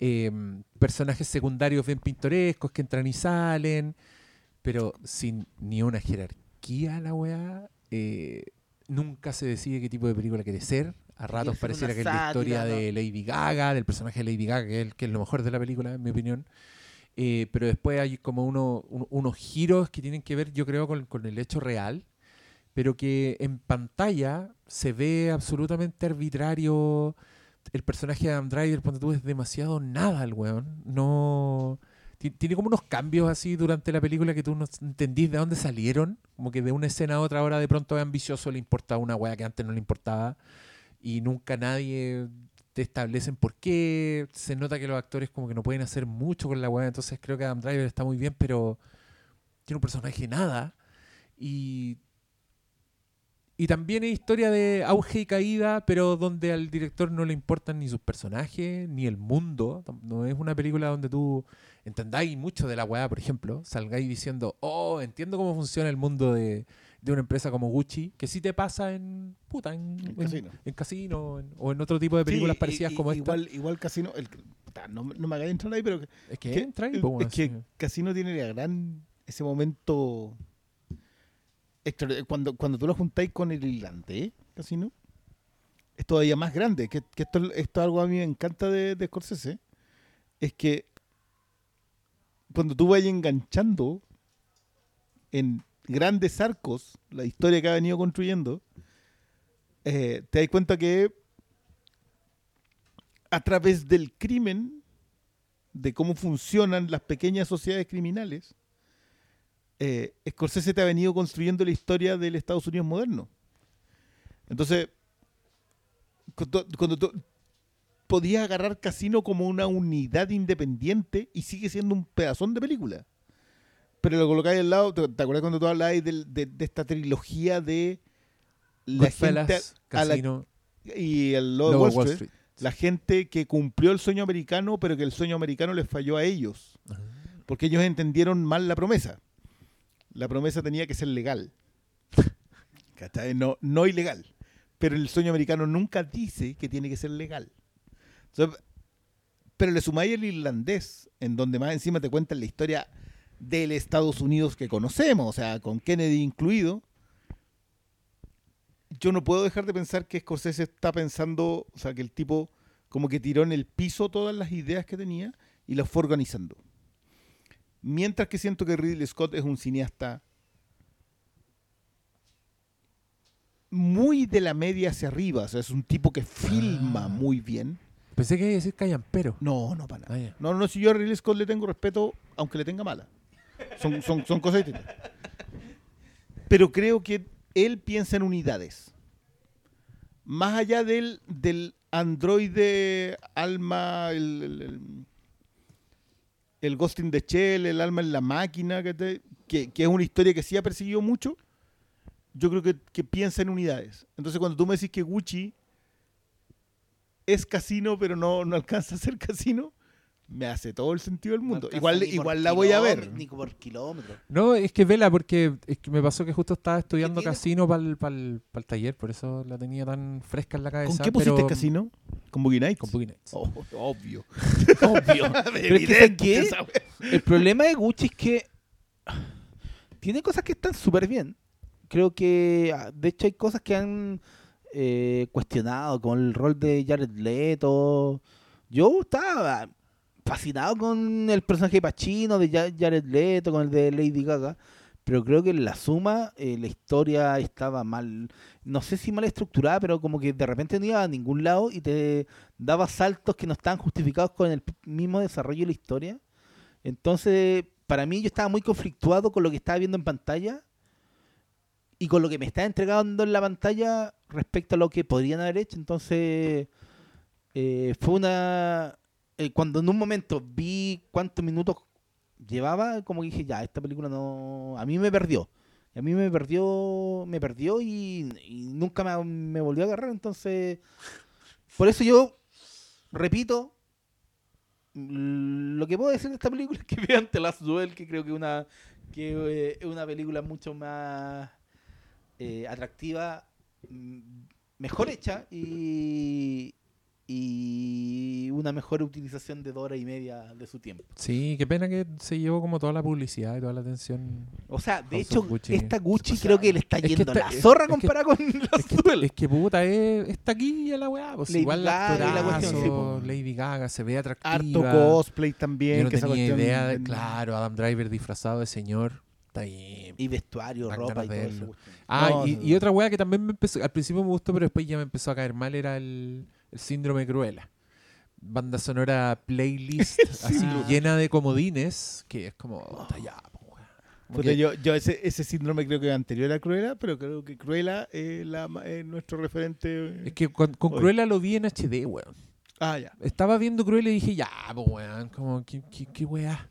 Speaker 1: eh, personajes secundarios bien pintorescos que entran y salen, pero sin ni una jerarquía la weá. eh, nunca se decide qué tipo de película quiere ser. A ratos pareciera que es la historia de Lady Gaga, del personaje de Lady Gaga, que es, el- que es lo mejor de la película, en mi opinión. Eh, pero después hay como uno, un- unos giros que tienen que ver, yo creo, con, con el hecho real, pero que en pantalla se ve absolutamente arbitrario. El personaje de Adam Driver, cuando tú es demasiado nada el weón. No. Ti- Tiene como unos cambios así durante la película que tú no entendís de dónde salieron. Como que de una escena a otra hora de pronto es ambicioso, le importa una weá que antes no le importaba. Y nunca nadie te establecen por qué. Se nota que los actores como que no pueden hacer mucho con la weá. Entonces creo que Adam Driver está muy bien, pero tiene un personaje nada. Y y también es historia de auge y caída, pero donde al director no le importan ni sus personajes, ni el mundo. No es una película donde tú entendáis mucho de la weá, por ejemplo. Salgáis diciendo, oh, entiendo cómo funciona el mundo de, de una empresa como Gucci, que sí te pasa en puta, en,
Speaker 4: En
Speaker 1: en-
Speaker 4: Casino.
Speaker 1: en Casino, o en otro tipo de películas
Speaker 4: Sí,
Speaker 1: parecidas como
Speaker 4: igual,
Speaker 1: esta.
Speaker 4: Igual Casino, el, puta, no, no me hagáis entrar ahí, pero
Speaker 1: Es que
Speaker 4: que-
Speaker 1: entra ahí,
Speaker 4: es,
Speaker 1: po, weón,
Speaker 4: es que
Speaker 1: sí.
Speaker 4: Casino tiene la gran ese momento extra- cuando cuando tú lo juntáis con el irlandés, Casino, es todavía más grande. Que, que esto, esto algo a mí me encanta de, de Scorsese, es que cuando tú vayas enganchando en grandes arcos la historia que ha venido construyendo, eh, te das cuenta que a través del crimen, de cómo funcionan las pequeñas sociedades criminales, eh, Scorsese te ha venido construyendo la historia del Estados Unidos moderno. Entonces, cuando, cuando tú podías agarrar Casino como una unidad independiente y sigue siendo un pedazón de película. Pero lo colocáis al lado, ¿te, te acuerdas cuando tú hablabas de, de esta trilogía de la gente a la-
Speaker 1: Casino,
Speaker 4: y el Lobo Wall Street? La gente que cumplió el sueño americano, pero que el sueño americano les falló a ellos. Porque ellos entendieron mal la promesa. La promesa tenía que ser legal. [laughs] No, no ilegal. Pero el sueño americano nunca dice que tiene que ser legal. Entonces, pero le sumáis el irlandés, en donde más encima te cuentan la historia del Estados Unidos que conocemos, o sea, con Kennedy incluido. Yo no puedo dejar de pensar que Scorsese está pensando, o sea, que el tipo como que tiró en el piso todas las ideas que tenía y las fue organizando. Mientras que siento que Ridley Scott es un cineasta muy de la media hacia arriba, o sea, es un tipo que filma
Speaker 1: Ah.
Speaker 4: muy bien.
Speaker 1: Pensé que iba a decir Callampero.
Speaker 4: No, no para nada.
Speaker 1: Ah, ya.
Speaker 4: No, no, si yo a Ridley Scott le tengo respeto, aunque le tenga mala. Son, son, son cosas distintas. Pero creo que él piensa en unidades. Más allá del, del androide alma, el, el, el, el Ghost in the Shell, el alma en la máquina, que, te- que, que es una historia que sí ha perseguido mucho, yo creo que, que piensa en unidades. Entonces cuando tú me decís que Gucci es casino, pero no, no alcanza a ser casino, me hace todo el sentido del mundo. igual igual la voy a ver.
Speaker 5: Ni por kilómetro.
Speaker 1: No, es que vela, porque es que me pasó que justo estaba estudiando casino para el, taller, por eso la tenía tan fresca en la cabeza.
Speaker 4: ¿Con qué pusiste
Speaker 1: pero-
Speaker 4: casino? ¿Con Boogie Nights?
Speaker 1: Con Boogie Nights.
Speaker 4: Oh, obvio. [laughs]
Speaker 5: Obvio. [laughs] Pero es que, ¿sabes qué? El problema de Gucci es que tiene cosas que están súper bien. Creo que, ah, de hecho, hay cosas que han eh, cuestionado, como el rol de Jared Leto. Yo estaba fascinado con el personaje de Pacino, de Ja- Jared Leto, con el de Lady Gaga. Pero creo que en la suma eh, la historia estaba mal, no sé si mal estructurada, pero como que de repente no iba a ningún lado y te daba saltos que no estaban justificados con el mismo desarrollo de la historia. Entonces, para mí yo estaba muy conflictuado con lo que estaba viendo en pantalla y con lo que me estaba entregando en la pantalla respecto a lo que podrían haber hecho. Entonces, eh, fue una... eh, cuando en un momento vi cuántos minutos llevaba, como dije, ya, esta película no... A mí me perdió. A mí me perdió, me perdió y, nunca me, volvió a agarrar. Entonces, por eso yo repito, mm, lo que puedo decir de esta película es que [laughs] vean The Last Duel, que creo que una que eh, una película mucho más eh, atractiva, mm, mejor hecha y, y una mejor utilización de dos horas y media de su tiempo.
Speaker 1: Sí, qué pena que se llevó como toda la publicidad y toda la atención.
Speaker 5: O sea, de hecho,
Speaker 1: Gucci.
Speaker 5: esta Gucci creo que le está
Speaker 1: Es
Speaker 5: yendo
Speaker 1: está-
Speaker 5: la
Speaker 1: es-
Speaker 5: zorra
Speaker 1: es que-
Speaker 5: comparada con
Speaker 1: Es
Speaker 5: Last
Speaker 1: que, es que puta, es, está aquí ya la weá. Pues,
Speaker 5: Lady
Speaker 1: igual
Speaker 5: Gaga
Speaker 1: la
Speaker 5: la cuestión, sí, po.
Speaker 1: Lady Gaga se ve atractiva.
Speaker 4: Harto cosplay también.
Speaker 1: Yo no
Speaker 4: que esa
Speaker 1: tenía idea de, claro, Adam Driver disfrazado de señor. Está bien.
Speaker 5: Y vestuario, ropa y todo eso.
Speaker 1: Ah,
Speaker 4: No,
Speaker 1: y,
Speaker 4: no,
Speaker 1: y
Speaker 4: no.
Speaker 1: otra weá que también me empezó, al principio me gustó, pero después ya me empezó a caer mal, era el, el síndrome Cruella. Banda sonora playlist [laughs] así llena de comodines, que es como, puta, ya, po, weá. Como
Speaker 4: Puta,
Speaker 1: que-
Speaker 4: yo, yo ese, ese síndrome creo que anterior a Cruella, pero creo que Cruella es, la, es nuestro referente.
Speaker 1: es que con, con. Cruella lo vi en HD, weón.
Speaker 4: Ah, ya.
Speaker 1: Estaba viendo Cruella y dije, ya, pues weón, como, ¿qué, qué, qué weá?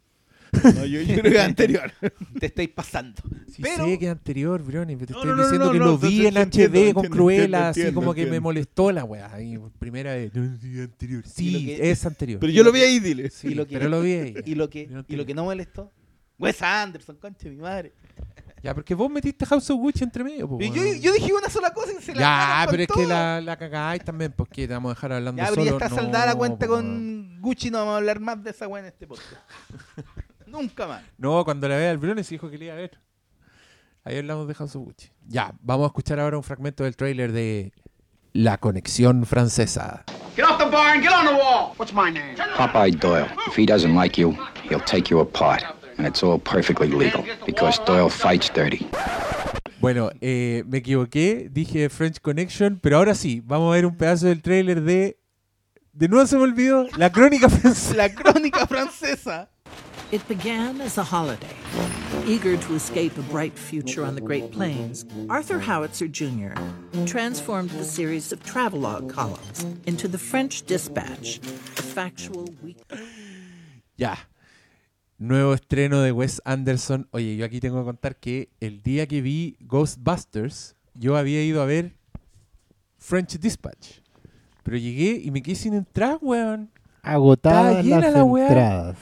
Speaker 4: No, yo, yo creo que es anterior. [laughs]
Speaker 5: Te estáis pasando.
Speaker 1: Sí
Speaker 5: Pero-
Speaker 1: sé que es anterior, Brony, pero te
Speaker 4: No,
Speaker 1: estoy
Speaker 4: no, no,
Speaker 1: diciendo
Speaker 4: no,
Speaker 1: que
Speaker 4: no,
Speaker 1: lo
Speaker 4: no,
Speaker 1: vi en HD
Speaker 4: entiendo,
Speaker 1: con Cruella, así
Speaker 4: entiendo,
Speaker 1: como que me molestó la weá. Y por primera vez, no, sí, anterior. Sí,
Speaker 5: que-
Speaker 1: es anterior.
Speaker 4: Pero yo lo vi ahí, dile.
Speaker 1: Sí,
Speaker 5: y lo que-
Speaker 1: pero lo vi ahí.
Speaker 5: Y lo que, y lo que no molestó, Wes Anderson, concha de mi madre.
Speaker 1: Ya, porque vos metiste House of Gucci entre medio, po,
Speaker 5: Y yo, yo dije una sola cosa y se la
Speaker 1: Ya, pero es que
Speaker 5: todo.
Speaker 1: la, la cagáis también, porque te vamos a dejar hablando
Speaker 5: Ya, pero ya
Speaker 1: solo.
Speaker 5: está
Speaker 1: No,
Speaker 5: saldada la cuenta
Speaker 1: po,
Speaker 5: con Gucci, no vamos a hablar más de esa weá en este podcast. [laughs] Nunca más.
Speaker 1: No, cuando la vea al Brony se dijo que le iba a ver. Ahí hablamos de House of Gucci. Ya, vamos a escuchar ahora un fragmento del tráiler de La Conexión Francesa.
Speaker 9: Get off the bar and get on the wall. What's my name?
Speaker 10: Popeye Doyle. If he doesn't like you, he'll take you apart. And it's all perfectly legal, because Doyle fights dirty.
Speaker 1: Bueno, eh, me equivoqué, dije French Connection, pero ahora sí, vamos a ver un pedazo del tráiler de... De nuevo se me olvidó, La Crónica Francesa.
Speaker 5: La crónica francesa.
Speaker 11: It began as a holiday. Eager to escape a bright future on the Great Plains, Arthur Howitzer Jr. transformed the series of travelogue columns into the French Dispatch, a factual weekly.
Speaker 1: Ya. Nuevo estreno de Wes Anderson. Oye, yo aquí tengo que contar que el día que vi Ghostbusters, yo había ido a ver French Dispatch. Pero llegué y me quedé sin entrar, weón.
Speaker 3: Agotadas las
Speaker 1: la weá.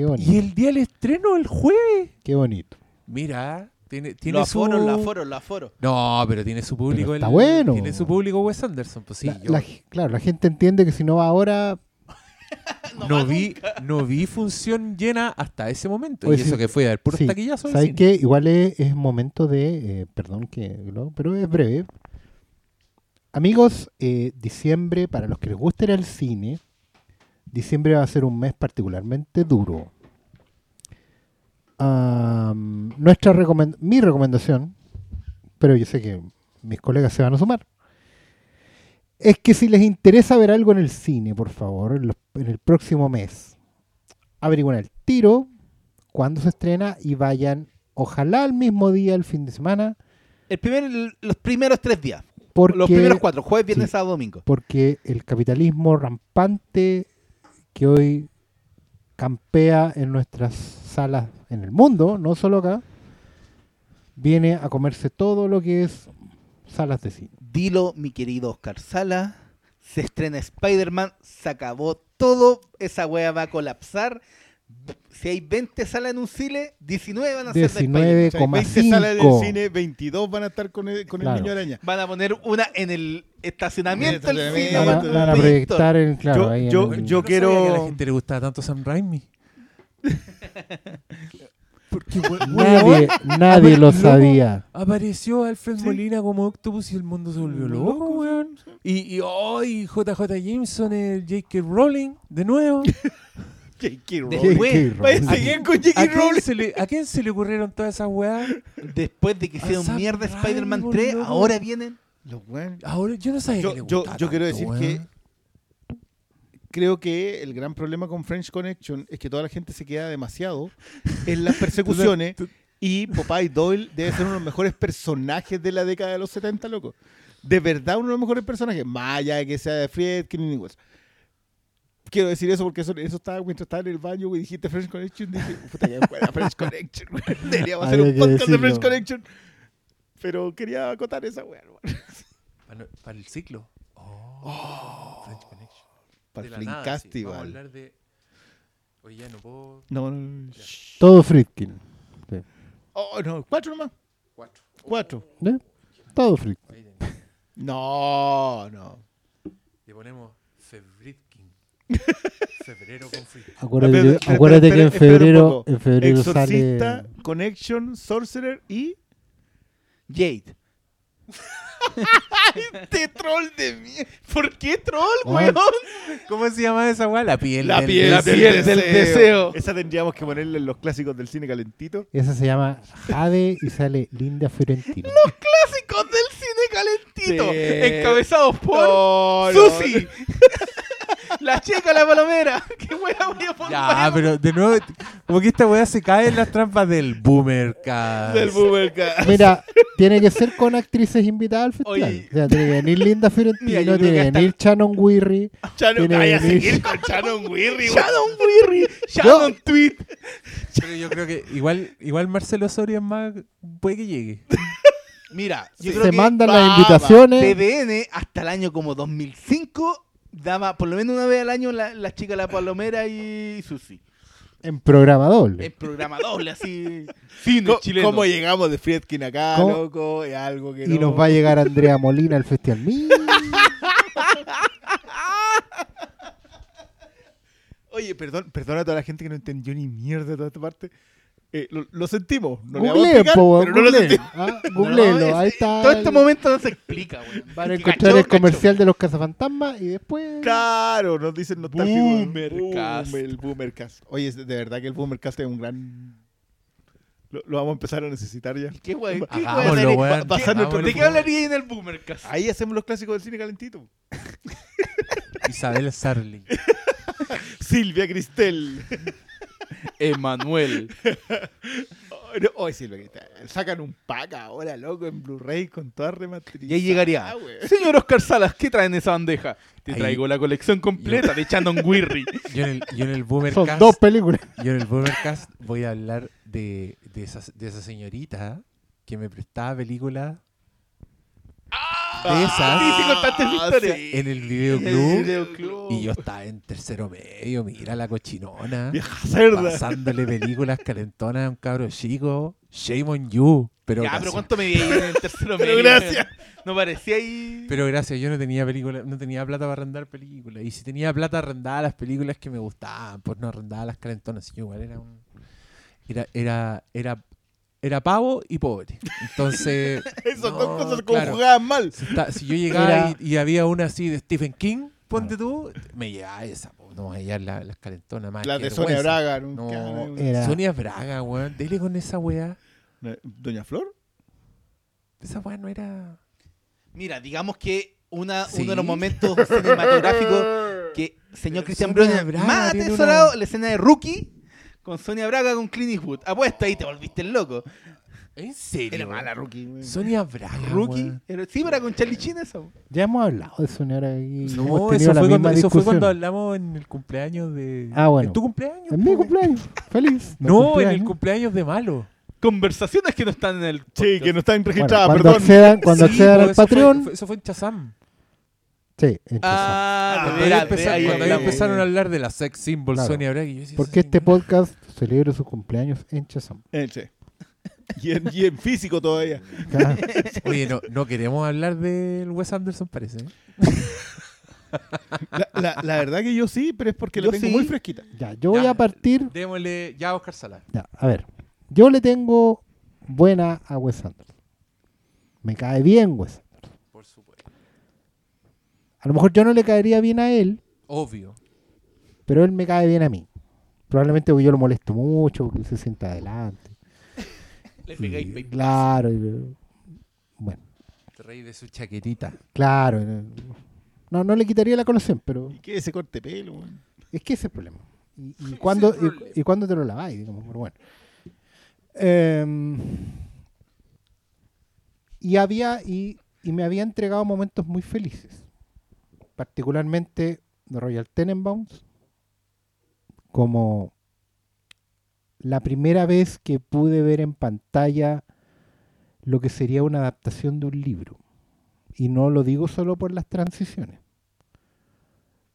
Speaker 3: Entradas. Qué bonito.
Speaker 1: Y el día del estreno, el jueves.
Speaker 3: Qué bonito.
Speaker 1: Mira, tiene, tiene
Speaker 5: Los
Speaker 1: su...
Speaker 5: aforos, los aforos, los aforos.
Speaker 1: No, pero tiene su público.
Speaker 3: está
Speaker 1: el-
Speaker 3: bueno.
Speaker 1: Tiene su público Wes Anderson. Pues sí,
Speaker 3: La-
Speaker 1: yo
Speaker 3: la g- claro, la gente entiende que si no va ahora, [laughs]
Speaker 1: no, vi, no vi función llena hasta ese momento.
Speaker 3: Oye,
Speaker 1: y eso que fue a ver puro
Speaker 3: sí,
Speaker 1: taquillazo del
Speaker 3: ¿sabes qué? Igual es, es momento de, eh, perdón que, lo- pero es breve. Amigos, eh, diciembre, para los que les gusta ir al cine, diciembre va a ser un mes particularmente duro. Am, nuestra recomend- mi recomendación, pero yo sé que mis colegas se van a sumar, es que si les interesa ver algo en el cine, por favor, en, los- en el próximo mes, averigüen el tiro cuándo se estrena y vayan, ojalá al mismo día, el fin de semana,
Speaker 5: El primer, el- los primeros tres días.
Speaker 3: porque,
Speaker 5: los primeros cuatro. Jueves, viernes,
Speaker 3: sí.
Speaker 5: sábado, domingo.
Speaker 3: porque el capitalismo rampante que hoy campea en nuestras salas en el mundo, no solo acá, viene a comerse todo lo que es salas de cine.
Speaker 5: Dilo, mi querido Oscar Sala. Se estrena Spider-Man. Se acabó todo. Esa wea va a colapsar. Si hay 20 salas en un cine, 19 van a ser de Spider-Man.
Speaker 4: O sea, hay 20 salas del
Speaker 3: 19,5.
Speaker 4: cine, 22 van a estar con el, con el
Speaker 3: Claro.
Speaker 4: niño araña.
Speaker 5: Van a poner una en el estacionamiento
Speaker 4: el
Speaker 5: cine.
Speaker 3: Van a,
Speaker 4: bueno,
Speaker 3: van a
Speaker 5: Víctor.
Speaker 3: proyectar en, claro,
Speaker 4: Yo-
Speaker 3: ahí
Speaker 4: yo-
Speaker 3: el-
Speaker 4: yo
Speaker 1: no
Speaker 4: quiero-
Speaker 1: sabía que a la gente le gustaba tanto Sam Raimi. [laughs] Porque,
Speaker 3: Nadie,
Speaker 1: weón,
Speaker 3: nadie lo sabía.
Speaker 1: Apareció Alfred Molina como Octopus y el mundo se volvió loco, weón. Y, y hoy JJ Jameson, el J.K. Rowling, de nuevo. [laughs]
Speaker 4: J.K. Rowling.
Speaker 3: Rowling.
Speaker 4: con
Speaker 1: ¿A
Speaker 4: J.K.
Speaker 1: quién,
Speaker 4: Rowling.
Speaker 1: se le, ¿A quién se le ocurrieron todas esas weas?
Speaker 5: Después de que
Speaker 1: A
Speaker 5: hicieron
Speaker 1: Sam
Speaker 5: mierda Spider-Man
Speaker 1: boludo.
Speaker 5: 3, ahora vienen.
Speaker 4: Los weones.
Speaker 1: Ahora yo no sabía
Speaker 4: Yo-
Speaker 1: que le
Speaker 4: yo- yo quiero
Speaker 1: tanto,
Speaker 4: decir
Speaker 1: weón.
Speaker 4: que creo que el gran problema con French Connection es que toda la gente se queda demasiado en las [laughs] persecuciones y Popeye Doyle debe ser uno de los mejores personajes de la década de los 70, loco. De verdad uno de los mejores personajes, más allá de que sea de Friedkin y eso. Quiero decir eso porque eso, eso estaba mientras estaba en el baño, güey, dijiste French Connection, dije, puta, ya fuera French Connection. Deberíamos hacer un
Speaker 3: que
Speaker 4: podcast de
Speaker 3: decirlo.
Speaker 4: French Connection. Pero quería acotar esa weá.
Speaker 1: Para, para el ciclo. Oh, French Connection.
Speaker 4: Para el
Speaker 1: sí. Vamos a
Speaker 4: Festival.
Speaker 1: hablar de... Oye, ya no puedo...
Speaker 4: No, no.
Speaker 3: Todo Friedkin. Sí.
Speaker 4: Oh, no, cuatro nomás.
Speaker 1: Cuatro.
Speaker 4: Cuatro.
Speaker 3: ¿Eh? Todo
Speaker 1: tenés.
Speaker 4: No, no.
Speaker 1: Le ponemos Febritkin. [laughs] Febrero con Fritkin.
Speaker 3: Acuérdate,
Speaker 4: espera,
Speaker 3: acuérdate que en febrero, en febrero
Speaker 4: Exorcista,
Speaker 3: sale.
Speaker 4: Connection, Sorcerer y.
Speaker 5: Jade. [laughs]
Speaker 4: ¡Este troll de mierda!
Speaker 5: ¿Por qué troll, weón?
Speaker 1: ¿Cómo se llama esa weá? La piel.
Speaker 4: La
Speaker 1: del
Speaker 4: piel,
Speaker 1: deseo.
Speaker 4: del,
Speaker 5: del
Speaker 4: deseo. Esa tendríamos que ponerle en los clásicos del cine calentito.
Speaker 3: Esa se llama Jade y sale Linda Fiorentino. [laughs]
Speaker 5: Clásicos del cine calentito.
Speaker 4: Sí.
Speaker 5: Encabezados por
Speaker 4: No, no. [laughs] [laughs]
Speaker 5: La chica, la palomera. [laughs] Qué wea voy a poner.
Speaker 1: Ya, pero de nuevo, como que esta weá se cae en las trampas del boomer cast.
Speaker 4: Del Boomer Cast.
Speaker 3: Mira, tiene que ser con actrices invitadas al festival.
Speaker 5: Oye.
Speaker 3: O sea, tiene que venir Linda [laughs] Fiorentino, tiene
Speaker 5: que
Speaker 3: venir Shannon Weary.
Speaker 4: Shannon,
Speaker 3: Tiene
Speaker 4: vaya a seguir con Shannon Weary. güey.
Speaker 5: Shannon Weary. Shannon Tweet.
Speaker 1: Pero yo creo que igual, igual Marcelo Osorio es más. puede que llegue.
Speaker 5: Mira, yo creo
Speaker 3: Se
Speaker 5: que
Speaker 3: mandan
Speaker 4: va,
Speaker 3: las invitaciones.
Speaker 5: TVN hasta el año como 2005 daba por lo menos una vez al año la, la chica la palomera y Susi.
Speaker 3: En programa doble.
Speaker 5: El programa doble así. [laughs] Cine
Speaker 4: Co-
Speaker 5: chileno.
Speaker 4: ¿Cómo llegamos de Friedkin acá,
Speaker 3: ¿Cómo?
Speaker 4: loco? Es algo que
Speaker 3: y
Speaker 4: no...
Speaker 3: nos va a llegar Andrea Molina al festival. [laughs] Mira.
Speaker 4: Oye, perdón, perdona a toda la gente que no entendió ni mierda de toda esta parte. Eh, lo, lo sentimos. No le vamos a
Speaker 3: Googleen,
Speaker 4: explicar,
Speaker 3: po,
Speaker 4: pero no lo sentimos.
Speaker 3: Ah, [laughs]
Speaker 5: No, es-
Speaker 3: ahí está.
Speaker 5: Todo este momento no se explica, weón.
Speaker 3: Van a
Speaker 5: Que
Speaker 3: encontrar el comercial de los cazafantasmas y después.
Speaker 4: Claro, nos dicen nostálgicos.
Speaker 5: Boomercast.
Speaker 4: Boom, el Boomercast. Oye, es de verdad que el Boomercast es un gran... Lo, lo vamos a empezar a necesitar ya.
Speaker 5: ¿Qué weón? ¿Qué
Speaker 4: nuestro-
Speaker 5: ¿De qué hablaría en el Boomercast?
Speaker 4: Ahí hacemos los clásicos del cine calentito. [laughs]
Speaker 1: Isabel Sarling. [laughs]
Speaker 4: Silvia Cristel.
Speaker 5: Emanuel.
Speaker 4: no, oye, sí, lo que está- sacan un pack ahora, loco, en Blu-ray con toda remasterizada.
Speaker 5: Y ahí llegaría. Señor Oscar Salas, ¿qué trae en esa bandeja? Te
Speaker 1: Ahí-
Speaker 5: traigo la colección completa de Chandon Wirry. [laughs]
Speaker 1: Yo en el, yo en el
Speaker 3: Son dos películas.
Speaker 1: yo en el Boomercast voy a hablar de, de, esa, de esa señorita que me prestaba películas de esas
Speaker 5: Sí, sí, historia.
Speaker 1: en el videoclub.
Speaker 5: videoclub.
Speaker 1: Y yo estaba en tercero medio, mira la cochinona.
Speaker 4: Vieja cerda.
Speaker 1: Pasándole películas calentonas a un cabro chico. Shame on you. Pero,
Speaker 5: ya,
Speaker 1: gracias,
Speaker 5: pero ¿cuánto me vi en el tercero
Speaker 4: Pero
Speaker 5: medio?
Speaker 4: gracias.
Speaker 5: No parecía ahí.
Speaker 1: pero gracias, yo no tenía película, no tenía plata para arrendar películas. Y si tenía plata arrendaba las películas que me gustaban, pues no arrendaba las calentonas. Y yo igual era un. Era, era, era, era pavo y pobre. Entonces. [laughs]
Speaker 4: Esas
Speaker 1: no,
Speaker 4: dos cosas
Speaker 1: claro.
Speaker 4: conjugadas mal.
Speaker 1: Si, está- si yo llegaba
Speaker 3: Era-
Speaker 1: y, y había una así de Stephen King, ponte tú, me llevaba esa, po, no me llevar la- las calentonas más.
Speaker 4: La de Sonia. Braga. nunca,
Speaker 1: No,
Speaker 3: Era-
Speaker 1: Sonia Braga, weón. Dele con esa weá.
Speaker 4: ¿Doña Flor?
Speaker 1: Esa weá no era.
Speaker 5: Mira, digamos que una,
Speaker 1: Sí.
Speaker 5: uno de los momentos cinematográficos que [laughs] señor Bryan
Speaker 1: Braga
Speaker 5: más atesorado,
Speaker 1: una-
Speaker 5: la escena de Rookie con Sonia Braga con Clint Eastwood. Apuesta ahí, te volviste el loco.
Speaker 1: ¿En serio?
Speaker 4: Era mala, Rookie. güey.
Speaker 1: Sonia Braga.
Speaker 5: Rookie,
Speaker 1: weón.
Speaker 5: era- sí, pero era con Charlie Chin eso.
Speaker 3: Ya hemos hablado de Sonora y hemos
Speaker 1: No,
Speaker 3: tenido
Speaker 1: eso
Speaker 3: la
Speaker 1: fue,
Speaker 3: misma
Speaker 1: cuando, eso fue
Speaker 3: discusión.
Speaker 1: cuando hablamos en el cumpleaños de.
Speaker 3: Ah, bueno.
Speaker 1: ¿En tu cumpleaños?
Speaker 3: En mi
Speaker 1: po?
Speaker 3: cumpleaños. Feliz. [laughs]
Speaker 1: No, en el
Speaker 3: cumpleaños.
Speaker 1: cumpleaños de Malo.
Speaker 5: Conversaciones que no están en el.
Speaker 4: Sí,
Speaker 5: podcast.
Speaker 4: que no están
Speaker 3: Bueno,
Speaker 4: registradas,
Speaker 3: cuando
Speaker 4: perdón.
Speaker 3: accedan, cuando
Speaker 1: Sí,
Speaker 3: accedan
Speaker 1: po,
Speaker 3: al
Speaker 1: eso fue-
Speaker 3: Patreon.
Speaker 1: fue- eso fue en Chazam.
Speaker 3: Sí,
Speaker 5: Ah,
Speaker 4: Ah,
Speaker 5: de
Speaker 1: Cuando ahí
Speaker 5: veras,
Speaker 1: empezaron,
Speaker 5: de ahí
Speaker 1: cuando ahí
Speaker 5: hablamos.
Speaker 1: empezaron a hablar de la sex symbol
Speaker 3: Claro.
Speaker 1: Sonia Braga. y yo decía,
Speaker 3: porque este
Speaker 1: señora-
Speaker 3: podcast celebra sus cumpleaños en Chazam.
Speaker 4: Sí. [laughs] Y en, y en físico todavía.
Speaker 3: Claro. [laughs]
Speaker 1: Oye, no, no queremos hablar del Wes Anderson, parece. ¿eh?
Speaker 4: La, la- la verdad que yo sí, pero es porque
Speaker 5: Yo
Speaker 4: la tengo
Speaker 5: sí.
Speaker 4: muy fresquita.
Speaker 3: Ya, yo voy a partir.
Speaker 1: Démosle ya a Oscar Sala.
Speaker 3: Ya, a ver. Yo le tengo buena a Wes Anderson. Me cae bien Wes. A lo mejor yo no le caería bien a él,
Speaker 1: Obvio.
Speaker 3: pero él me cae bien a mí. Probablemente porque yo lo molesto mucho, porque él se sienta adelante. [laughs]
Speaker 5: Le
Speaker 3: Y,
Speaker 5: pegáis pay-
Speaker 3: claro. y- bueno,
Speaker 1: Te reí de su chaquetita.
Speaker 3: claro. No, no le quitaría la colación, pero
Speaker 4: ¿Y qué ese corte pelo?
Speaker 3: es que ese es el problema. ¿Y, y [laughs] cuándo, y, y cuándo te lo laváis? Digamos, pero bueno. Em, y había y, y me había entregado momentos muy felices. Particularmente de Royal Tenenbaums. Como la primera vez que pude ver en pantalla lo que sería una adaptación de un libro. Y no lo digo solo por las transiciones.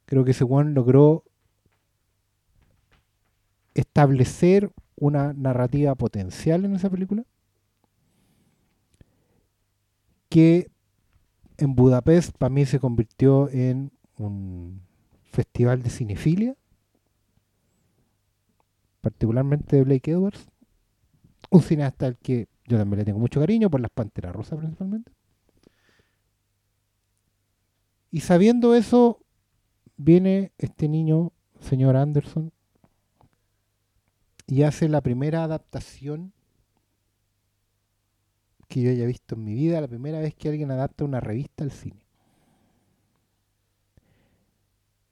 Speaker 3: Creo que ese logró establecer una narrativa potencial en esa película que en Budapest para mí se convirtió en un festival de cinefilia particularmente de Blake Edwards un cineasta al que yo también le tengo mucho cariño por las Panteras Rosas principalmente. Y sabiendo eso viene este niño señor Anderson y hace la primera adaptación que yo haya visto en mi vida, la primera vez que alguien adapta una revista al cine.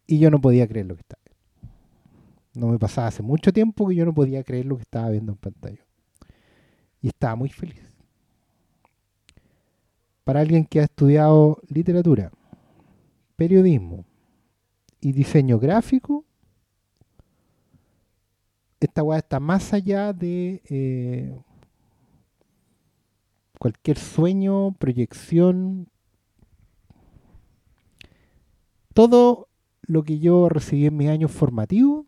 Speaker 3: Y yo no podía creer lo que estaba viendo. No me pasaba hace mucho tiempo que yo no podía creer lo que estaba viendo en pantalla. Y estaba muy feliz. Para alguien que ha estudiado literatura, periodismo y diseño gráfico, esta weá está más allá de eh, cualquier sueño, proyección. Todo lo que yo recibí en mis años formativos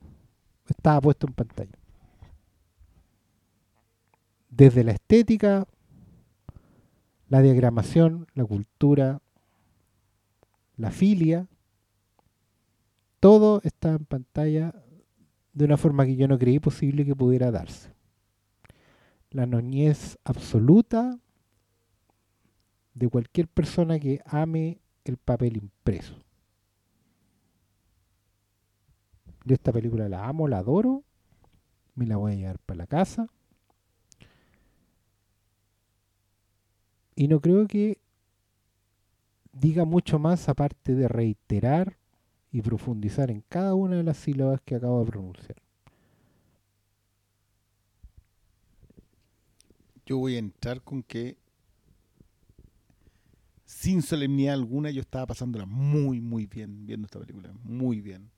Speaker 3: estaba puesto en pantalla. Desde la estética, la diagramación, la cultura, la filia, todo está en pantalla de una forma que yo no creí posible que pudiera darse. La noñez absoluta de cualquier persona que ame el papel impreso. Yo esta película la amo, la adoro, me la voy a llevar para la casa. Y no creo que diga mucho más aparte de reiterar y profundizar en cada una de las sílabas que acabo de pronunciar.
Speaker 4: yo voy a entrar con que sin solemnidad alguna yo estaba pasándola muy, muy bien viendo esta película. Muy bien.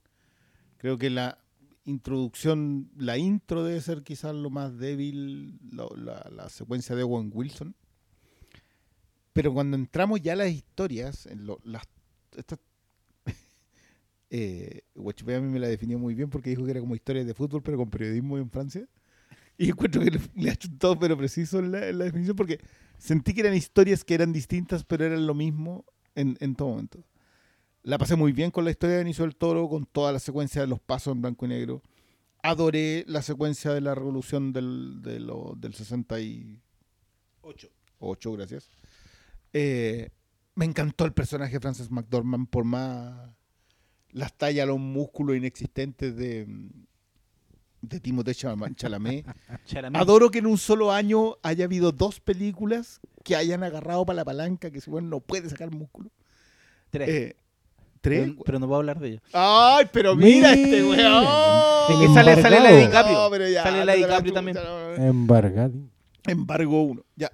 Speaker 4: Creo que la introducción, la intro debe ser quizás lo más débil, la, secuencia de Owen Wilson. Pero cuando entramos ya a las historias, en lo- [laughs] eh, a mí me la definió muy bien porque dijo que era como historias de fútbol, pero con periodismo en Francia. Y encuentro que le, [laughs] le ha chuntado, pero preciso en la, en la definición, porque sentí que eran historias que eran distintas, pero eran lo mismo en, en todo momento. La pasé muy bien con la historia de Benicio del Toro, con toda la secuencia de los pasos en blanco y negro. Adoré la secuencia de la revolución del, de lo- del 68. 8, gracias. Eh, me encantó el personaje de Frances McDormand por más las tallas, los músculos inexistentes de, de Timothée Chalamet- [laughs] Chalamet. Adoro que en un solo año haya habido dos películas que hayan agarrado para la palanca, que si bueno no puede sacar músculo.
Speaker 5: Tres.
Speaker 4: Eh, ¿Tres?
Speaker 5: Pero, pero no puedo hablar de ello.
Speaker 4: Ay, pero mira este weón.
Speaker 3: sale- sale la
Speaker 5: de
Speaker 3: embargado.
Speaker 5: DiCaprio.
Speaker 4: No, pero ya,
Speaker 5: Sale la DiCaprio
Speaker 4: chucha,
Speaker 5: también.
Speaker 3: Embargado.
Speaker 4: Embargo uno, ya.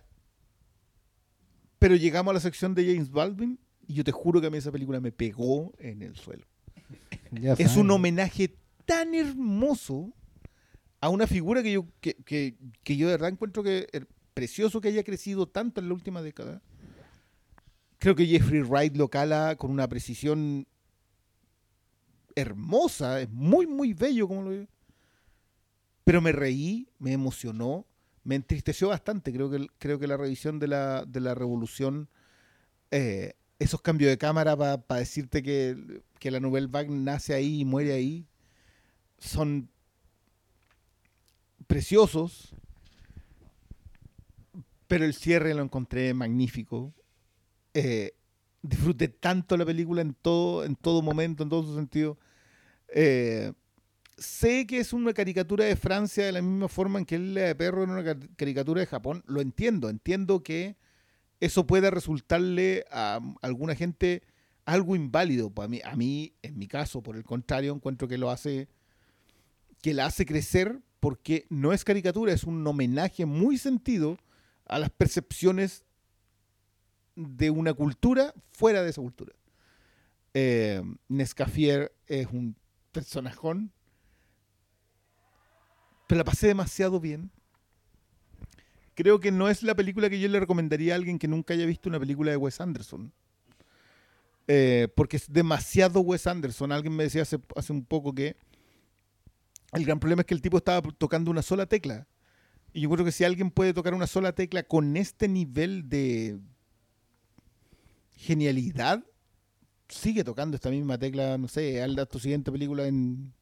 Speaker 4: Pero llegamos a la sección de James Baldwin y yo te juro que a mí esa película me pegó en el suelo.
Speaker 3: Ya
Speaker 4: Es un homenaje tan hermoso a una figura que yo, que, que- yo de verdad encuentro que precioso que haya crecido tanto en la última década. Creo que Jeffrey Wright lo cala con una precisión hermosa, es muy, muy bello como lo veo. Pero me reí, me emocionó, me entristeció bastante. Creo que, creo que la revisión de la, de la revolución, eh, esos cambios de cámara para decirte que, que la Nouvelle Vague nace ahí y muere ahí, son preciosos. Pero el cierre lo encontré magnífico. Eh, disfruté tanto la película en todo, en todo momento, en todo su sentido. Eh, sé que es una caricatura de Francia de la misma forma en que el de perro era una ca- caricatura de Japón. Lo entiendo, entiendo que eso pueda resultarle a alguna gente algo inválido. Para mí, a mí, en mi caso, por el contrario, encuentro que lo hace, que la hace crecer porque no es caricatura, es un homenaje muy sentido a las percepciones de una cultura fuera de esa cultura. Eh, Nescafier es un personajón, pero la pasé demasiado bien. Creo que no es la película que yo le recomendaría a alguien que nunca haya visto una película de Wes Anderson. Eh, porque es demasiado Wes Anderson. Alguien me decía hace, hace un poco que el gran problema es que el tipo estaba tocando una sola tecla. Y yo creo que si alguien puede tocar una sola tecla con este nivel de genialidad, sigue tocando esta misma tecla, no sé, haz tu siguiente película en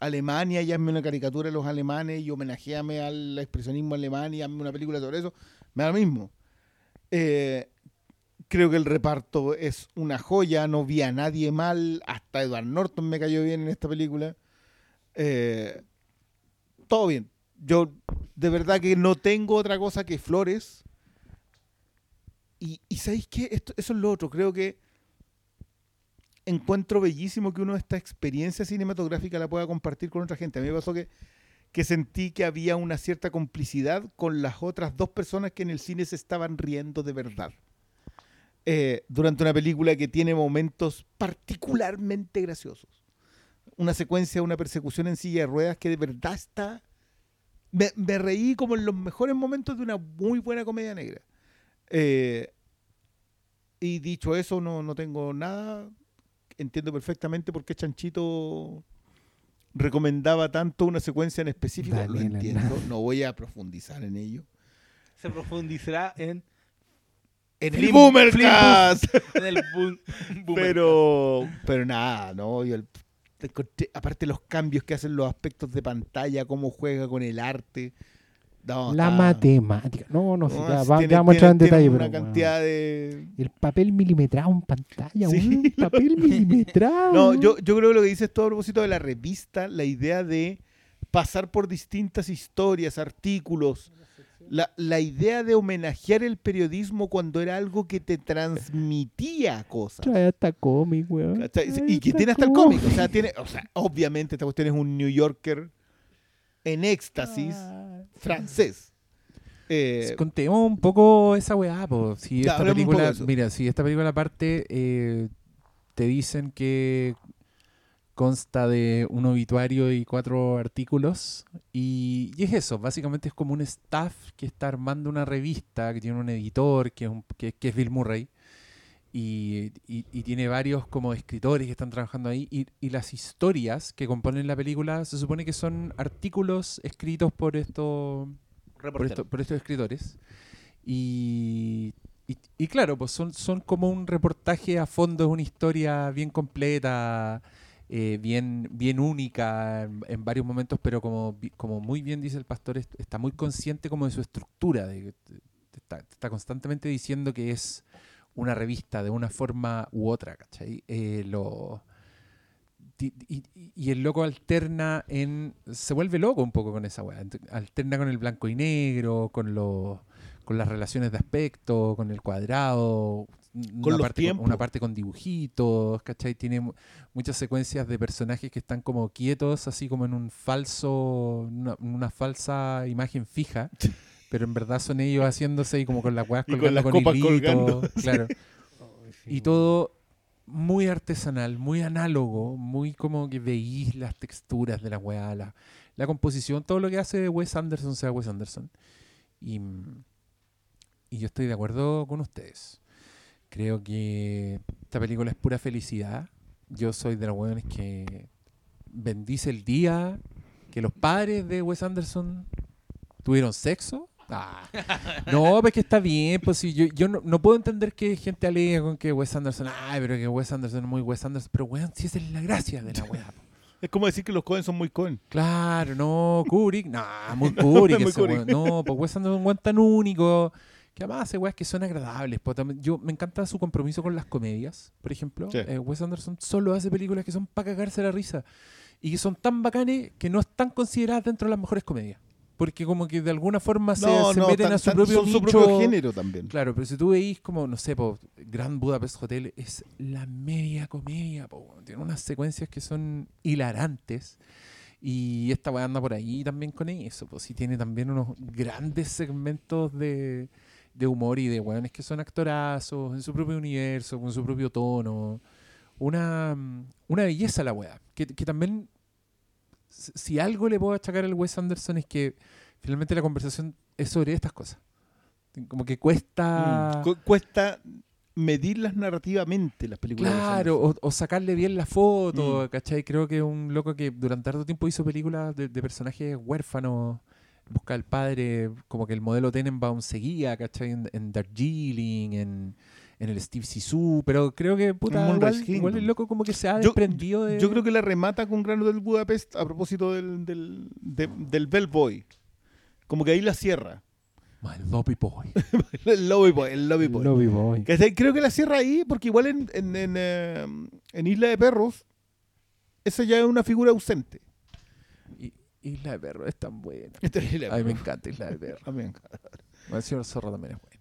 Speaker 4: Alemania y hazme una caricatura de los alemanes y homenajeame al expresionismo alemán y hazme una película sobre eso, me da lo mismo. Eh, creo que el reparto es una joya, no vi a nadie mal, hasta Edward Norton me cayó bien en esta película. Eh, todo bien. Yo de verdad que no tengo otra cosa que flores. Y, ¿sabéis qué? Esto, eso es lo otro. Creo que encuentro bellísimo que uno esta experiencia cinematográfica la pueda compartir con otra gente. A mí me pasó que, que sentí que había una cierta complicidad con las otras dos personas que en el cine se estaban riendo de verdad. Eh, durante una película que tiene momentos particularmente graciosos. Una secuencia, una persecución en silla de ruedas que de verdad está... Me, me reí como en los mejores momentos de una muy buena comedia negra. Eh, y dicho eso, no, no tengo nada. Entiendo perfectamente por qué Chanchito recomendaba tanto una secuencia en específico.
Speaker 3: Dale,
Speaker 4: Lo entiendo. No voy a profundizar en ello.
Speaker 5: Se profundizará en,
Speaker 4: En el Boomercast.
Speaker 5: en el boom.
Speaker 4: pero, pero nada, ¿no? Yo el- aparte los cambios que hacen los aspectos de pantalla, cómo juega con el arte. No,
Speaker 3: La
Speaker 4: está-
Speaker 3: matemática. No, no, sé,
Speaker 4: no,
Speaker 3: ya,
Speaker 4: es-
Speaker 3: va-
Speaker 4: tiene-
Speaker 3: ya vamos a entrar en detalle, pero.
Speaker 4: Una de.
Speaker 3: El papel milimetrado en pantalla,
Speaker 4: Sí.
Speaker 3: weón, [laughs] papel milimetrado.
Speaker 4: No, yo, yo creo que lo que dices todo a propósito de la revista, la idea de pasar por distintas historias, artículos, la, la idea de homenajear el periodismo cuando era algo que te transmitía cosas.
Speaker 3: Trae hasta cómic, weón.
Speaker 4: Y que tiene hasta el cómic. O sea, tiene, o sea, obviamente esta cuestión es un New Yorker en éxtasis
Speaker 3: Ah.
Speaker 4: francés. Eh,
Speaker 1: Contemos un poco esa weá, po. Si esta película, mira, si esta película aparte eh, te dicen que consta de un obituario y cuatro artículos. Y, y es eso, básicamente es como un staff que está armando una revista, que tiene un editor, que es, un- que, que es Bill Murray y, y- y tiene varios como escritores que están trabajando ahí. Y, y las historias que componen la película se supone que son artículos escritos por estos por, esto- por estos escritores. Y, y, y claro, pues son, son como un reportaje a fondo, es una historia bien completa, eh, bien, bien única en, en varios momentos, pero como, como muy bien dice el pastor, est- está muy consciente como de su estructura, de te está, está constantemente diciendo que es una revista de una forma u otra, ¿cachai? Eh, lo, y, y- y el loco alterna en. Se vuelve loco un poco con esa weá. Alterna con el blanco y negro, con los con las relaciones de aspecto, con el cuadrado.
Speaker 4: Con
Speaker 1: una
Speaker 4: los
Speaker 1: parte
Speaker 4: tiempos.
Speaker 1: una parte con dibujitos, ¿cachai? Tiene mu- muchas secuencias de personajes que están como quietos, así como en un falso. Una, una falsa imagen fija. Pero en verdad son ellos haciéndose y como con las weas
Speaker 4: Y con
Speaker 1: colgando
Speaker 4: las
Speaker 1: con,
Speaker 4: copas colgando. [laughs]
Speaker 1: Claro. Y todo muy artesanal, muy análogo, muy como que veís las texturas de la weá, la, la composición, todo lo que hace Wes Anderson sea Wes Anderson. Y, y yo estoy de acuerdo con ustedes. Creo que esta película es pura felicidad. Yo soy de los weones que bendice el día que los padres de Wes Anderson tuvieron sexo. Ah. [laughs] No, pues que está bien, pues si yo, yo no, no puedo entender que gente alegue con que Wes Anderson, ay, pero que Wes Anderson es muy Wes Anderson, pero weón, si esa es la gracia de la [laughs] weá.
Speaker 4: es como decir que los Cohen son muy Cohen.
Speaker 1: Claro, no, Kubrick, [laughs] no, muy Kubrick,
Speaker 4: Muy
Speaker 1: ese
Speaker 4: Kubrick.
Speaker 1: weón. No, pues Wes Anderson es un weón tan único, que además hace weas que son agradables. También- Yo me encanta su compromiso con las comedias, por ejemplo.
Speaker 4: Sí.
Speaker 1: Eh, Wes Anderson solo hace películas que son para cagarse la risa y que son tan bacanes que no están consideradas dentro de las mejores comedias. Porque como que de alguna forma se,
Speaker 4: No,
Speaker 1: se
Speaker 4: no,
Speaker 1: meten
Speaker 4: tan-
Speaker 1: a su propio
Speaker 4: son su propio género también.
Speaker 1: Claro, pero si tú veis como, no sé, po, Grand Budapest Hotel es la media comedia, po, tiene unas secuencias que son hilarantes. Y esta weá anda por ahí también con eso, pues sí tiene también unos grandes segmentos de, de humor y de weones que son actorazos en su propio universo, con su propio tono. Una, mm, una belleza la weá. Que, que también, si algo le puedo achacar al Wes Anderson es que finalmente la conversación es sobre estas cosas. Como que cuesta...
Speaker 4: Mm. Cu- cuesta medirlas narrativamente las películas.
Speaker 1: Claro, o, o sacarle bien la foto,
Speaker 4: Mm.
Speaker 1: ¿cachai? Creo que un loco que durante harto tiempo hizo películas de, de personajes huérfanos, busca al padre, como que el modelo Tenenbaum seguía, ¿cachai? En, en Darjeeling, en, en el Steve Sisu, pero creo que, puta, igual, igual el loco como que se ha
Speaker 4: Yo-
Speaker 1: desprendido de...
Speaker 4: Yo creo que la remata con Gran Hotel Budapest a propósito del, del, de- del Bellboy. Como que ahí la cierra.
Speaker 1: My Lobby Boy. [laughs]
Speaker 4: el Lobby Boy. El Lobby Boy.
Speaker 3: Lobby Boy.
Speaker 4: ¿Cachai? Creo que la cierra ahí porque igual en, en, en, eh, en Isla de Perros esa ya es una figura ausente.
Speaker 1: Isla de Perro es tan buena. [laughs]
Speaker 4: Esta es Isla de
Speaker 1: A mí me encanta Isla de Perro. [laughs]
Speaker 4: A mí me encanta.
Speaker 1: El señor Zorro también es buena.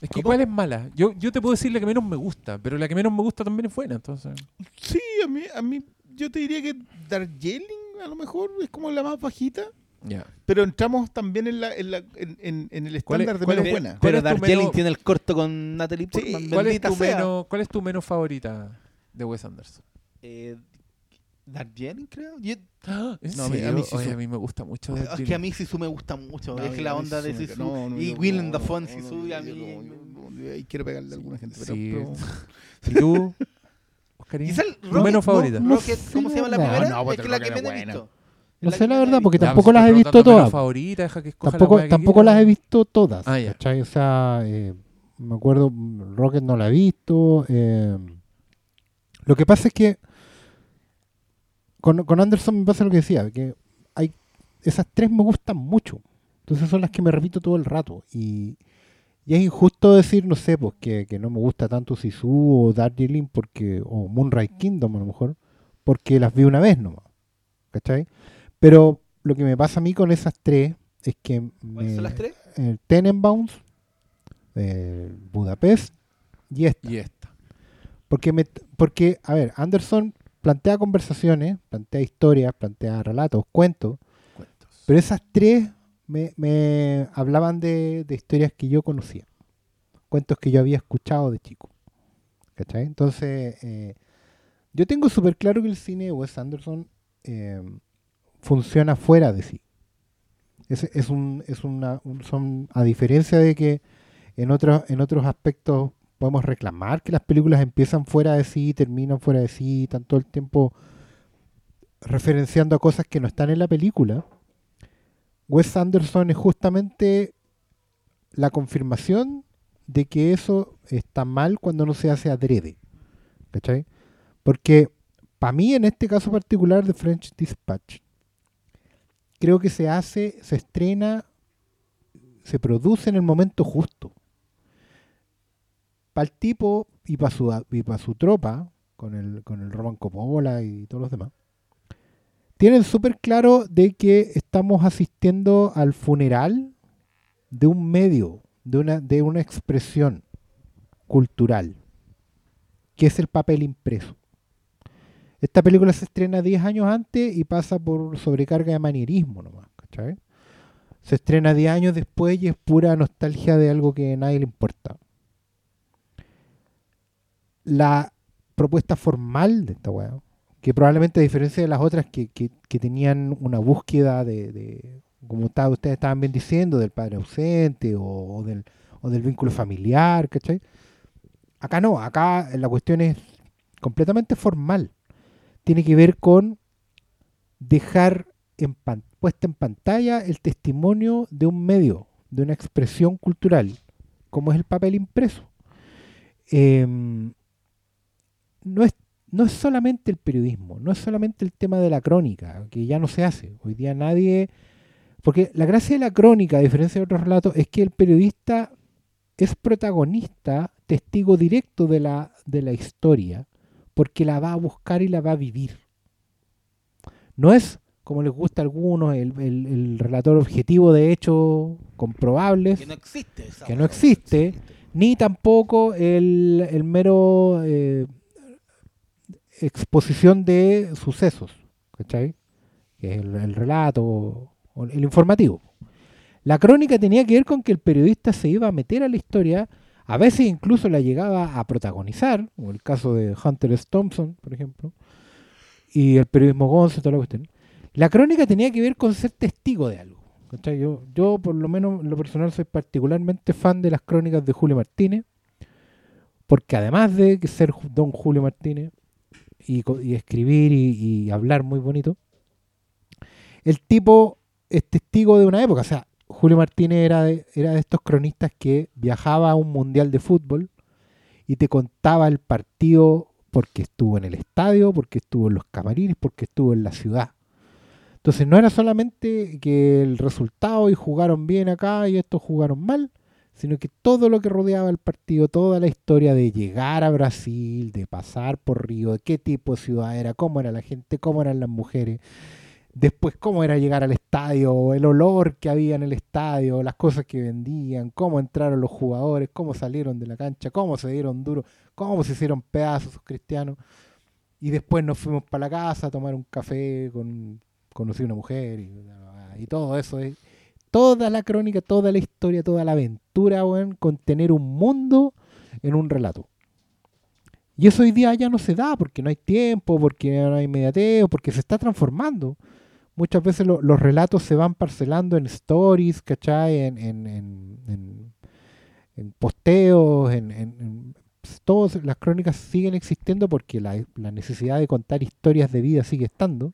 Speaker 1: Es que
Speaker 4: ¿Cómo?
Speaker 1: igual es mala. Yo, yo te puedo decir la que menos me gusta, pero la que menos me gusta también es buena, entonces...
Speaker 4: Sí, a mí, a mí yo te diría que Darjeeling a lo mejor es como la más bajita.
Speaker 1: Ya.
Speaker 4: Pero entramos también en, la, en, la, en, en- en el
Speaker 1: ¿Cuál es-
Speaker 4: estándar de
Speaker 1: cuál
Speaker 4: menos
Speaker 1: es-
Speaker 4: buena.
Speaker 1: ¿Cuál
Speaker 5: Pero
Speaker 1: es tu
Speaker 5: Darjeeling
Speaker 1: menos-
Speaker 5: tiene el corto con Natalie Portman.
Speaker 1: ¿Cuál es,
Speaker 5: bendita
Speaker 1: tu
Speaker 5: sea.
Speaker 1: menos, ¿Cuál es tu menos favorita de Wes Anderson?
Speaker 5: Eh, Darjeeling, creo. Yo- [gasps]
Speaker 1: ¿En
Speaker 4: No, a mí-
Speaker 1: serio?
Speaker 4: a mí sí
Speaker 1: Oye,
Speaker 4: su-
Speaker 1: a mí me gusta mucho.
Speaker 5: es que a mí Sisu me gusta mucho.
Speaker 4: No,
Speaker 5: es que
Speaker 4: a
Speaker 5: la
Speaker 4: mí
Speaker 5: onda de Sisu.
Speaker 4: no, no,
Speaker 5: y
Speaker 4: yo-
Speaker 5: Willem
Speaker 4: no,
Speaker 5: Dafoe en
Speaker 4: no,
Speaker 5: Sisu.
Speaker 4: no,
Speaker 5: y a
Speaker 4: yo-
Speaker 5: mí.
Speaker 4: yo- yo- yo ahí quiero pegarle a alguna gente. Pero,
Speaker 1: Sí.
Speaker 4: pero- [laughs]
Speaker 1: ¿Y tú, Oscarín?
Speaker 5: Quizá el
Speaker 1: ¿Tu
Speaker 5: Rocket,
Speaker 1: menos favorita?
Speaker 3: no
Speaker 5: Rocket, ¿cómo se llama la
Speaker 3: no,
Speaker 5: primera?
Speaker 4: no, pues
Speaker 5: es que la que menos he visto.
Speaker 3: No
Speaker 5: La
Speaker 3: sé la verdad, porque
Speaker 1: Ya,
Speaker 3: tampoco
Speaker 1: pues,
Speaker 3: las he
Speaker 1: estoy
Speaker 3: visto
Speaker 1: preguntando menos
Speaker 3: todas.
Speaker 1: favorita, deja que escoja la
Speaker 3: Tampoco,
Speaker 1: que
Speaker 3: tampoco
Speaker 1: quiera.
Speaker 3: las he visto todas.
Speaker 1: Ah, ya.
Speaker 3: ¿cachai? O sea, eh, me acuerdo, mm, Rocket no la he visto. eh, lo que pasa es que con, con Anderson me pasa lo que decía, que hay esas tres me gustan mucho. Entonces son las que me repito todo el rato. Y, y es injusto decir, no sé, pues que, que no me gusta tanto Sisu o Darjeeling porque, o Moonrise Kingdom a lo mejor, porque las vi una vez nomás. ¿Cachai? Pero lo que me pasa a mí con esas tres es que
Speaker 5: ¿Cuáles
Speaker 3: me-
Speaker 5: son las tres?
Speaker 3: el Tenenbaums, el Budapest y esta.
Speaker 1: Y esta.
Speaker 3: Porque, me, porque, a ver, Anderson plantea conversaciones, plantea historias, plantea relatos, cuentos,
Speaker 1: Cuentos.
Speaker 3: pero esas tres me, me hablaban de, de historias que yo conocía, cuentos que yo había escuchado de chico. ¿Cachai? Entonces, eh, yo tengo súper claro que el cine de Wes Anderson eh, funciona fuera de sí. Es, es un, es una, un- son, a diferencia de que en otros, en otros aspectos podemos reclamar que las películas empiezan fuera de sí, terminan fuera de sí, están todo el tiempo referenciando a cosas que no están en la película. Wes Anderson es justamente la confirmación de que eso está mal cuando no se hace adrede. ¿Cachai? Porque para mí, en este caso particular de French Dispatch, creo que se hace, se estrena, se produce en el momento justo. Para el tipo y para su, tropa, con el, con el Roman Coppola y todos los demás, tienen súper claro de que estamos asistiendo al funeral de un medio, de una, de una expresión cultural, que es el papel impreso. Esta película se estrena 10 años antes y pasa por sobrecarga de manierismo nomás, ¿cachai? Se estrena 10 años después y es pura nostalgia de algo que a nadie le importa. La propuesta formal de esta weá, que probablemente a diferencia de las otras que, que- tenían una búsqueda de, como está- ustedes estaban bien diciendo, del padre ausente o, del, o del vínculo familiar, ¿cachai? Acá no, acá la cuestión es completamente formal. Tiene que ver con dejar puesta en pantalla el testimonio de un medio, de una expresión cultural, como es el papel impreso. Em, no, es, no es solamente el periodismo, no es solamente el tema de la crónica, que ya no se hace. Hoy día nadie... Porque la gracia de la crónica, a diferencia de otros relatos, es que el periodista es protagonista, testigo directo de la, de la historia, porque la va a buscar y la va a vivir. No es, como les gusta a algunos, el, el- el relator objetivo de hechos comprobables,
Speaker 5: Que no existe
Speaker 3: que no existe, ni tampoco el, el mero eh, exposición de sucesos, ¿cachai? Que es el, el relato, el informativo. La crónica tenía que ver con que el periodista se iba a meter a la historia, a veces incluso la llegaba a protagonizar, como el caso de Hunter S. Thompson, por ejemplo, y el periodismo Gonzo, toda la cuestión. La crónica tenía que ver con ser testigo de algo. ¿cachai? Yo, yo, por lo menos, en lo personal, soy particularmente fan de las crónicas de Julio Martínez, porque además de ser don Julio Martínez y, escribir y, y hablar muy bonito, el tipo es testigo de una época. O sea, Julio Martínez era de, era de estos cronistas que viajaba a un mundial de fútbol y te contaba el partido porque estuvo en el estadio, porque estuvo en los camarines, porque estuvo en la ciudad. Entonces no era solamente que el resultado y jugaron bien acá y estos jugaron mal, sino que todo lo que rodeaba el partido, toda la historia de llegar a Brasil, de pasar por Río, de qué tipo de ciudad era, cómo era la gente, cómo eran las mujeres, después cómo era llegar al estadio, el olor que había en el estadio, las cosas que vendían, cómo entraron los jugadores, cómo salieron de la cancha, cómo se dieron duro, cómo se hicieron pedazos esos cristianos. Y después nos fuimos para la casa a tomar un café, con, conocí una mujer y, y todo eso. Es, toda la crónica, toda la historia, toda la aventura, weón, con tener un mundo en un relato. Y eso hoy día ya no se da porque no hay tiempo, porque no hay inmediateo, porque se está transformando. Muchas veces lo- los relatos se van parcelando en stories, ¿cachai? En, en, en, en- posteos, en, todas las crónicas siguen existiendo porque la, la necesidad de contar historias de vida sigue estando,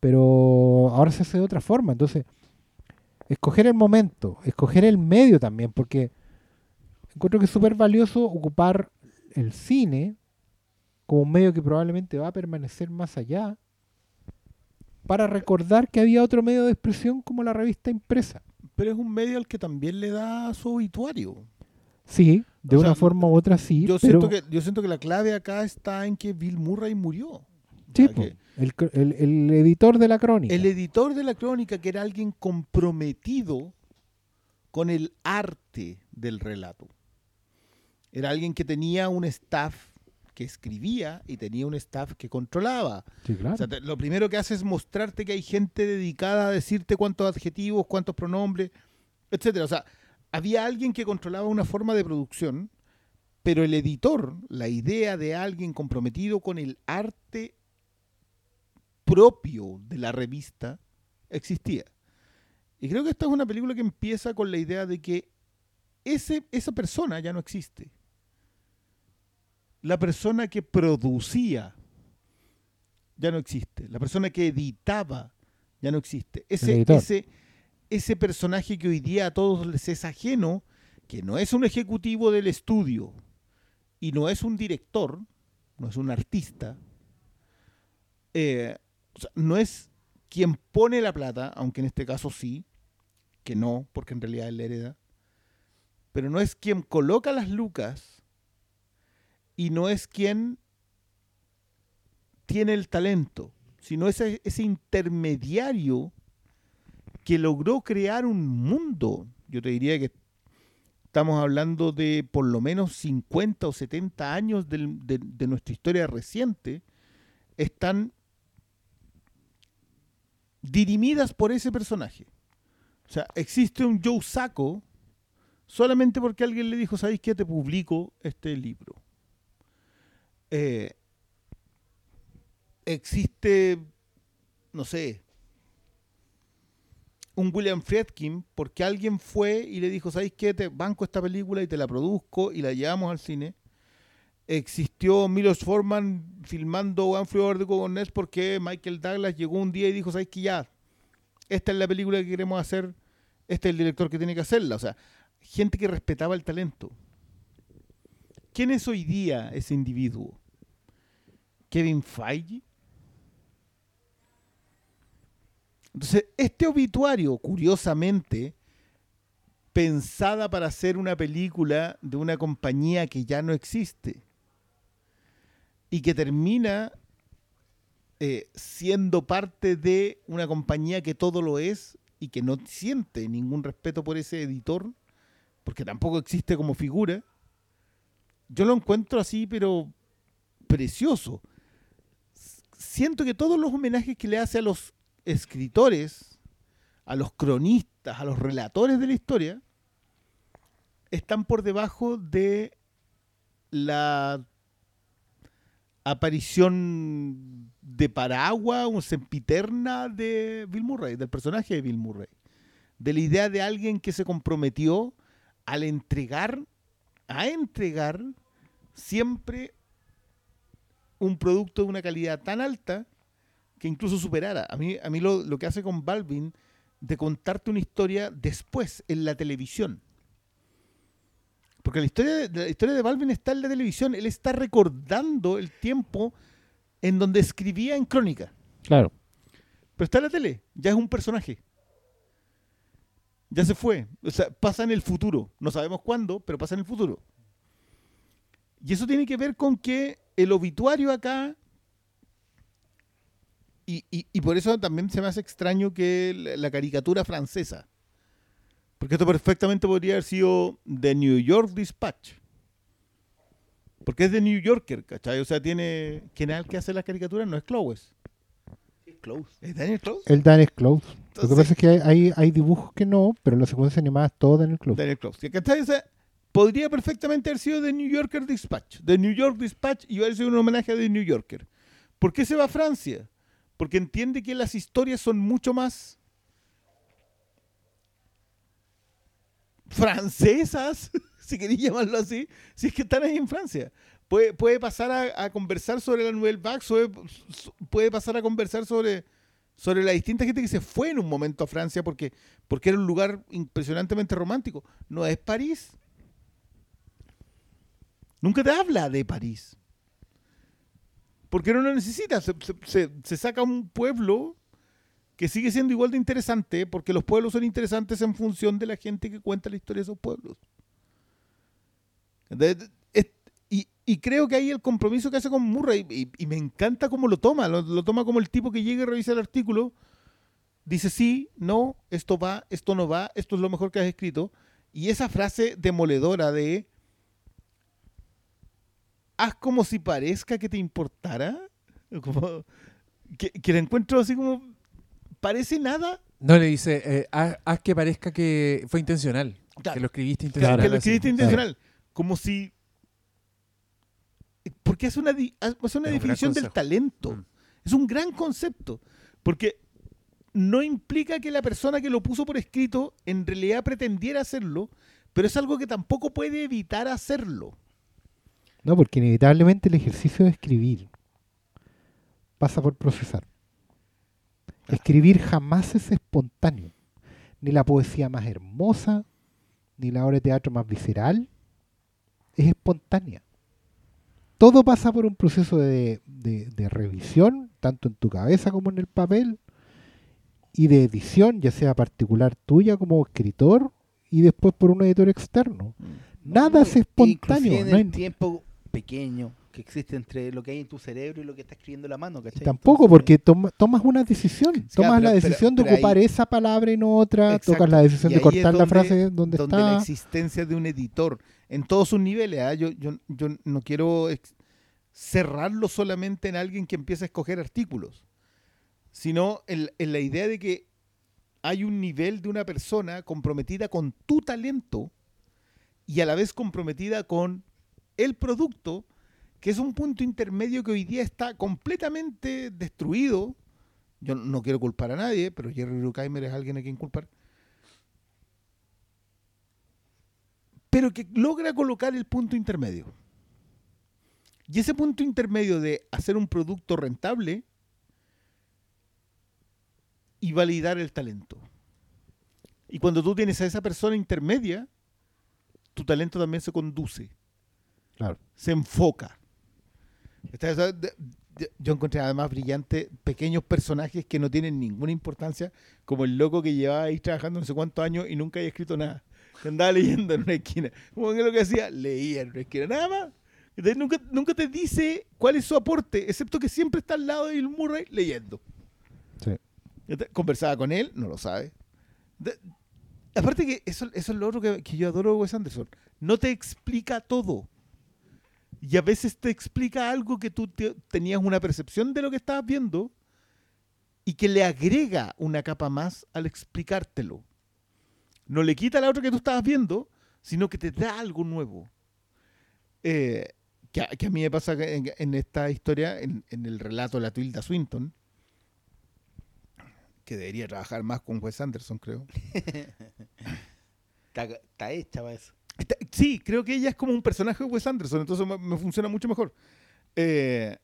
Speaker 3: pero ahora se hace de otra forma. Entonces, escoger el momento, escoger el medio también, porque encuentro que es súper valioso ocupar el cine como un medio que probablemente va a permanecer más allá para recordar que había otro medio de expresión como la revista impresa.
Speaker 4: Pero es un medio al que también le da su obituario.
Speaker 3: Sí, de
Speaker 4: O
Speaker 3: una
Speaker 4: sea,
Speaker 3: forma u otra sí,
Speaker 4: Yo
Speaker 3: pero
Speaker 4: siento, que, yo siento que la clave acá está en que Bill Murray murió. O
Speaker 3: sí,
Speaker 4: sea, que
Speaker 3: el, el- el editor de la crónica.
Speaker 4: el editor de la crónica, que era alguien comprometido con el arte del relato. Era alguien que tenía un staff que escribía y tenía un staff que controlaba.
Speaker 3: Sí, claro.
Speaker 4: O sea, te- lo primero que hace es mostrarte que hay gente dedicada a decirte cuántos adjetivos, cuántos pronombres, etcétera. O sea, había alguien que controlaba una forma de producción, pero el editor, la idea de alguien comprometido con el arte propio de la revista, existía. Y creo que esta es una película que empieza con la idea de que ese, esa persona ya no existe. La persona que producía ya no existe. La persona que editaba ya no existe. Ese, ese, ese personaje que hoy día a todos les es ajeno, que no es un ejecutivo del estudio y no es un director, no es un artista, eh, no es quien pone la plata, aunque en este caso sí, que no, porque en realidad él la hereda, pero no es quien coloca las lucas y no es quien tiene el talento, sino ese, intermediario que logró crear un mundo. Yo te diría que estamos hablando de por lo menos 50 o 70 años de, de nuestra historia reciente, están dirimidas por ese personaje. O sea, existe un Joe Sacco solamente porque alguien le dijo, ¿sabéis qué? Te publico este libro. Eh, existe, no sé, un William Friedkin porque alguien fue y le dijo, ¿sabéis qué? Te banco esta película y te la produzco y la llevamos al cine. Existió Milos Forman filmando One Flew Over the porque Michael Douglas llegó un día y dijo, ¿sabéis qué? Ya, esta es la película que queremos hacer, este es el director que tiene que hacerla. O sea, gente que respetaba el talento. ¿Quién es hoy día ese individuo? ¿Kevin Feige? Entonces, este obituario, curiosamente, pensada para hacer una película de una compañía que ya no existe y que termina eh, siendo parte de una compañía que todo lo es y que no siente ningún respeto por ese editor, porque tampoco existe como figura, yo lo encuentro así, pero precioso. Siento que todos los homenajes que le hace a los escritores, a los cronistas, a los relatores de la historia, están por debajo de la aparición de Paragua, un sempiterna de Bill Murray, del personaje de Bill Murray. De la idea de alguien que se comprometió al entregar, a entregar siempre un producto de una calidad tan alta que incluso superara. A mí, a mí lo, lo que hace con Balvin de contarte una historia después en la televisión. Porque la historia, de, la historia de Balvin está en la televisión. Él está recordando el tiempo en donde escribía en crónica.
Speaker 3: Claro.
Speaker 4: Pero está en la tele. Ya es un personaje. Ya se fue. O sea, pasa en el futuro. No sabemos cuándo, pero pasa en el futuro. Y eso tiene que ver con que el obituario acá. Y, y- y por eso también se me hace extraño que la, la caricatura francesa. Porque esto perfectamente podría haber sido The New York Dispatch. Porque es de New Yorker, ¿cachai? O sea, tiene. ¿Quién es el que hace las caricaturas? No es Clowes. ¿Es Daniel Clowes?
Speaker 3: El Dan es Close. Lo que pasa es que hay, hay, hay dibujos que no, pero las secuencias animadas todo en el club.
Speaker 4: Daniel Clowes. ¿Cachai? O sea, podría perfectamente haber sido The New Yorker Dispatch. The New York Dispatch y haber sido un homenaje a The New Yorker. ¿Por qué se va a Francia? Porque entiende que las historias son mucho más francesas, [laughs] si queréis llamarlo así, si es que están ahí en Francia. Puede, puede pasar a, conversar sobre la Nouvelle Vague, puede pasar a conversar sobre, sobre la distinta gente que se fue en un momento a Francia porque, porque era un lugar impresionantemente romántico. No es París. Nunca te habla de París. Porque no lo necesita. Se, se- se- se saca un pueblo que sigue siendo igual de interesante porque los pueblos son interesantes en función de la gente que cuenta la historia de esos pueblos. Y, creo que ahí el compromiso que hace con Murray, y, me encanta cómo lo toma, lo, toma como el tipo que llega y revisa el artículo, dice sí, no, esto va, esto no va, esto es lo mejor que has escrito. Y esa frase demoledora de haz como si parezca que te importara. Que la encuentro así como, parece nada.
Speaker 1: No, le dice, eh, haz, haz que parezca que fue intencional.
Speaker 4: Claro.
Speaker 1: Que lo escribiste intencional.
Speaker 4: que lo
Speaker 1: así.
Speaker 4: escribiste intencional. Como si... Porque hace una, hace una
Speaker 1: Es un
Speaker 4: definición del talento.
Speaker 1: Mm.
Speaker 4: Es un gran concepto. Porque no implica que la persona que lo puso por escrito en realidad pretendiera hacerlo, pero es algo que tampoco puede evitar hacerlo.
Speaker 3: No, porque inevitablemente el ejercicio de escribir pasa por procesar. Escribir jamás es espontáneo. Ni la poesía más hermosa, ni la obra de teatro más visceral, es espontánea. Todo pasa por un proceso de, de- de revisión, tanto en tu cabeza como en el papel, y de edición, ya sea particular tuya como escritor, y después por un editor externo. Nada es espontáneo.
Speaker 5: En
Speaker 3: no hay-
Speaker 5: el tiempo pequeño que existe entre lo que hay en tu cerebro y lo que está escribiendo la mano, ¿cachai?
Speaker 3: Tampoco,
Speaker 5: Entonces,
Speaker 3: porque toma- tomas una decisión. Tomas
Speaker 4: Claro,
Speaker 3: la
Speaker 4: pero- pero-
Speaker 3: decisión de ocupar
Speaker 4: ahí-
Speaker 3: esa palabra y no otra.
Speaker 4: Exacto.
Speaker 3: Tocas la decisión de cortar la frase donde,
Speaker 4: donde la
Speaker 3: está.
Speaker 4: existencia de un editor en todos sus niveles. ¿ah? Yo, yo, yo no quiero cerrarlo solamente en alguien que empieza a escoger artículos, sino en, en la idea de que hay un nivel de una persona comprometida con tu talento y a la vez comprometida con el producto, que es un punto intermedio que hoy día está completamente destruido. Yo no quiero culpar a nadie, pero Jerry Bruckheimer es alguien a quien culpar. pero que logra colocar el punto intermedio. Y ese punto intermedio de hacer un producto rentable y validar el talento. Y cuando tú tienes a esa persona intermedia, tu talento también se conduce,
Speaker 3: Claro.
Speaker 4: se enfoca. Esta- esa- de- de- Yo encontré además brillante pequeños personajes que no tienen ninguna importancia, como el loco que llevaba ahí trabajando no sé cuántos años y nunca había escrito nada. Que andaba leyendo en una esquina. Como que lo que hacía, leía en una esquina, nada más. Entonces, nunca, nunca te dice cuál es su aporte, excepto que siempre está al lado de Bill Murray leyendo.
Speaker 3: Sí.
Speaker 4: Entonces, Conversaba con él, no lo sabe. De- aparte que eso, eso es lo otro que, que yo adoro de Wes Anderson. No te explica todo. Y a veces te explica algo que tú te- tenías una percepción de lo que estabas viendo y que le agrega una capa más al explicártelo. No le quita la otra que tú estabas viendo, sino que te da algo nuevo. Eh, que, a, a mí me pasa en, esta historia, en, en el relato de la Tilda Swinton, que debería trabajar más con Wes Anderson, creo. [laughs]
Speaker 5: Está, está hecha para eso.
Speaker 4: Está- Sí, creo que ella es como un personaje de Wes Anderson, entonces me, me funciona mucho mejor. Eh,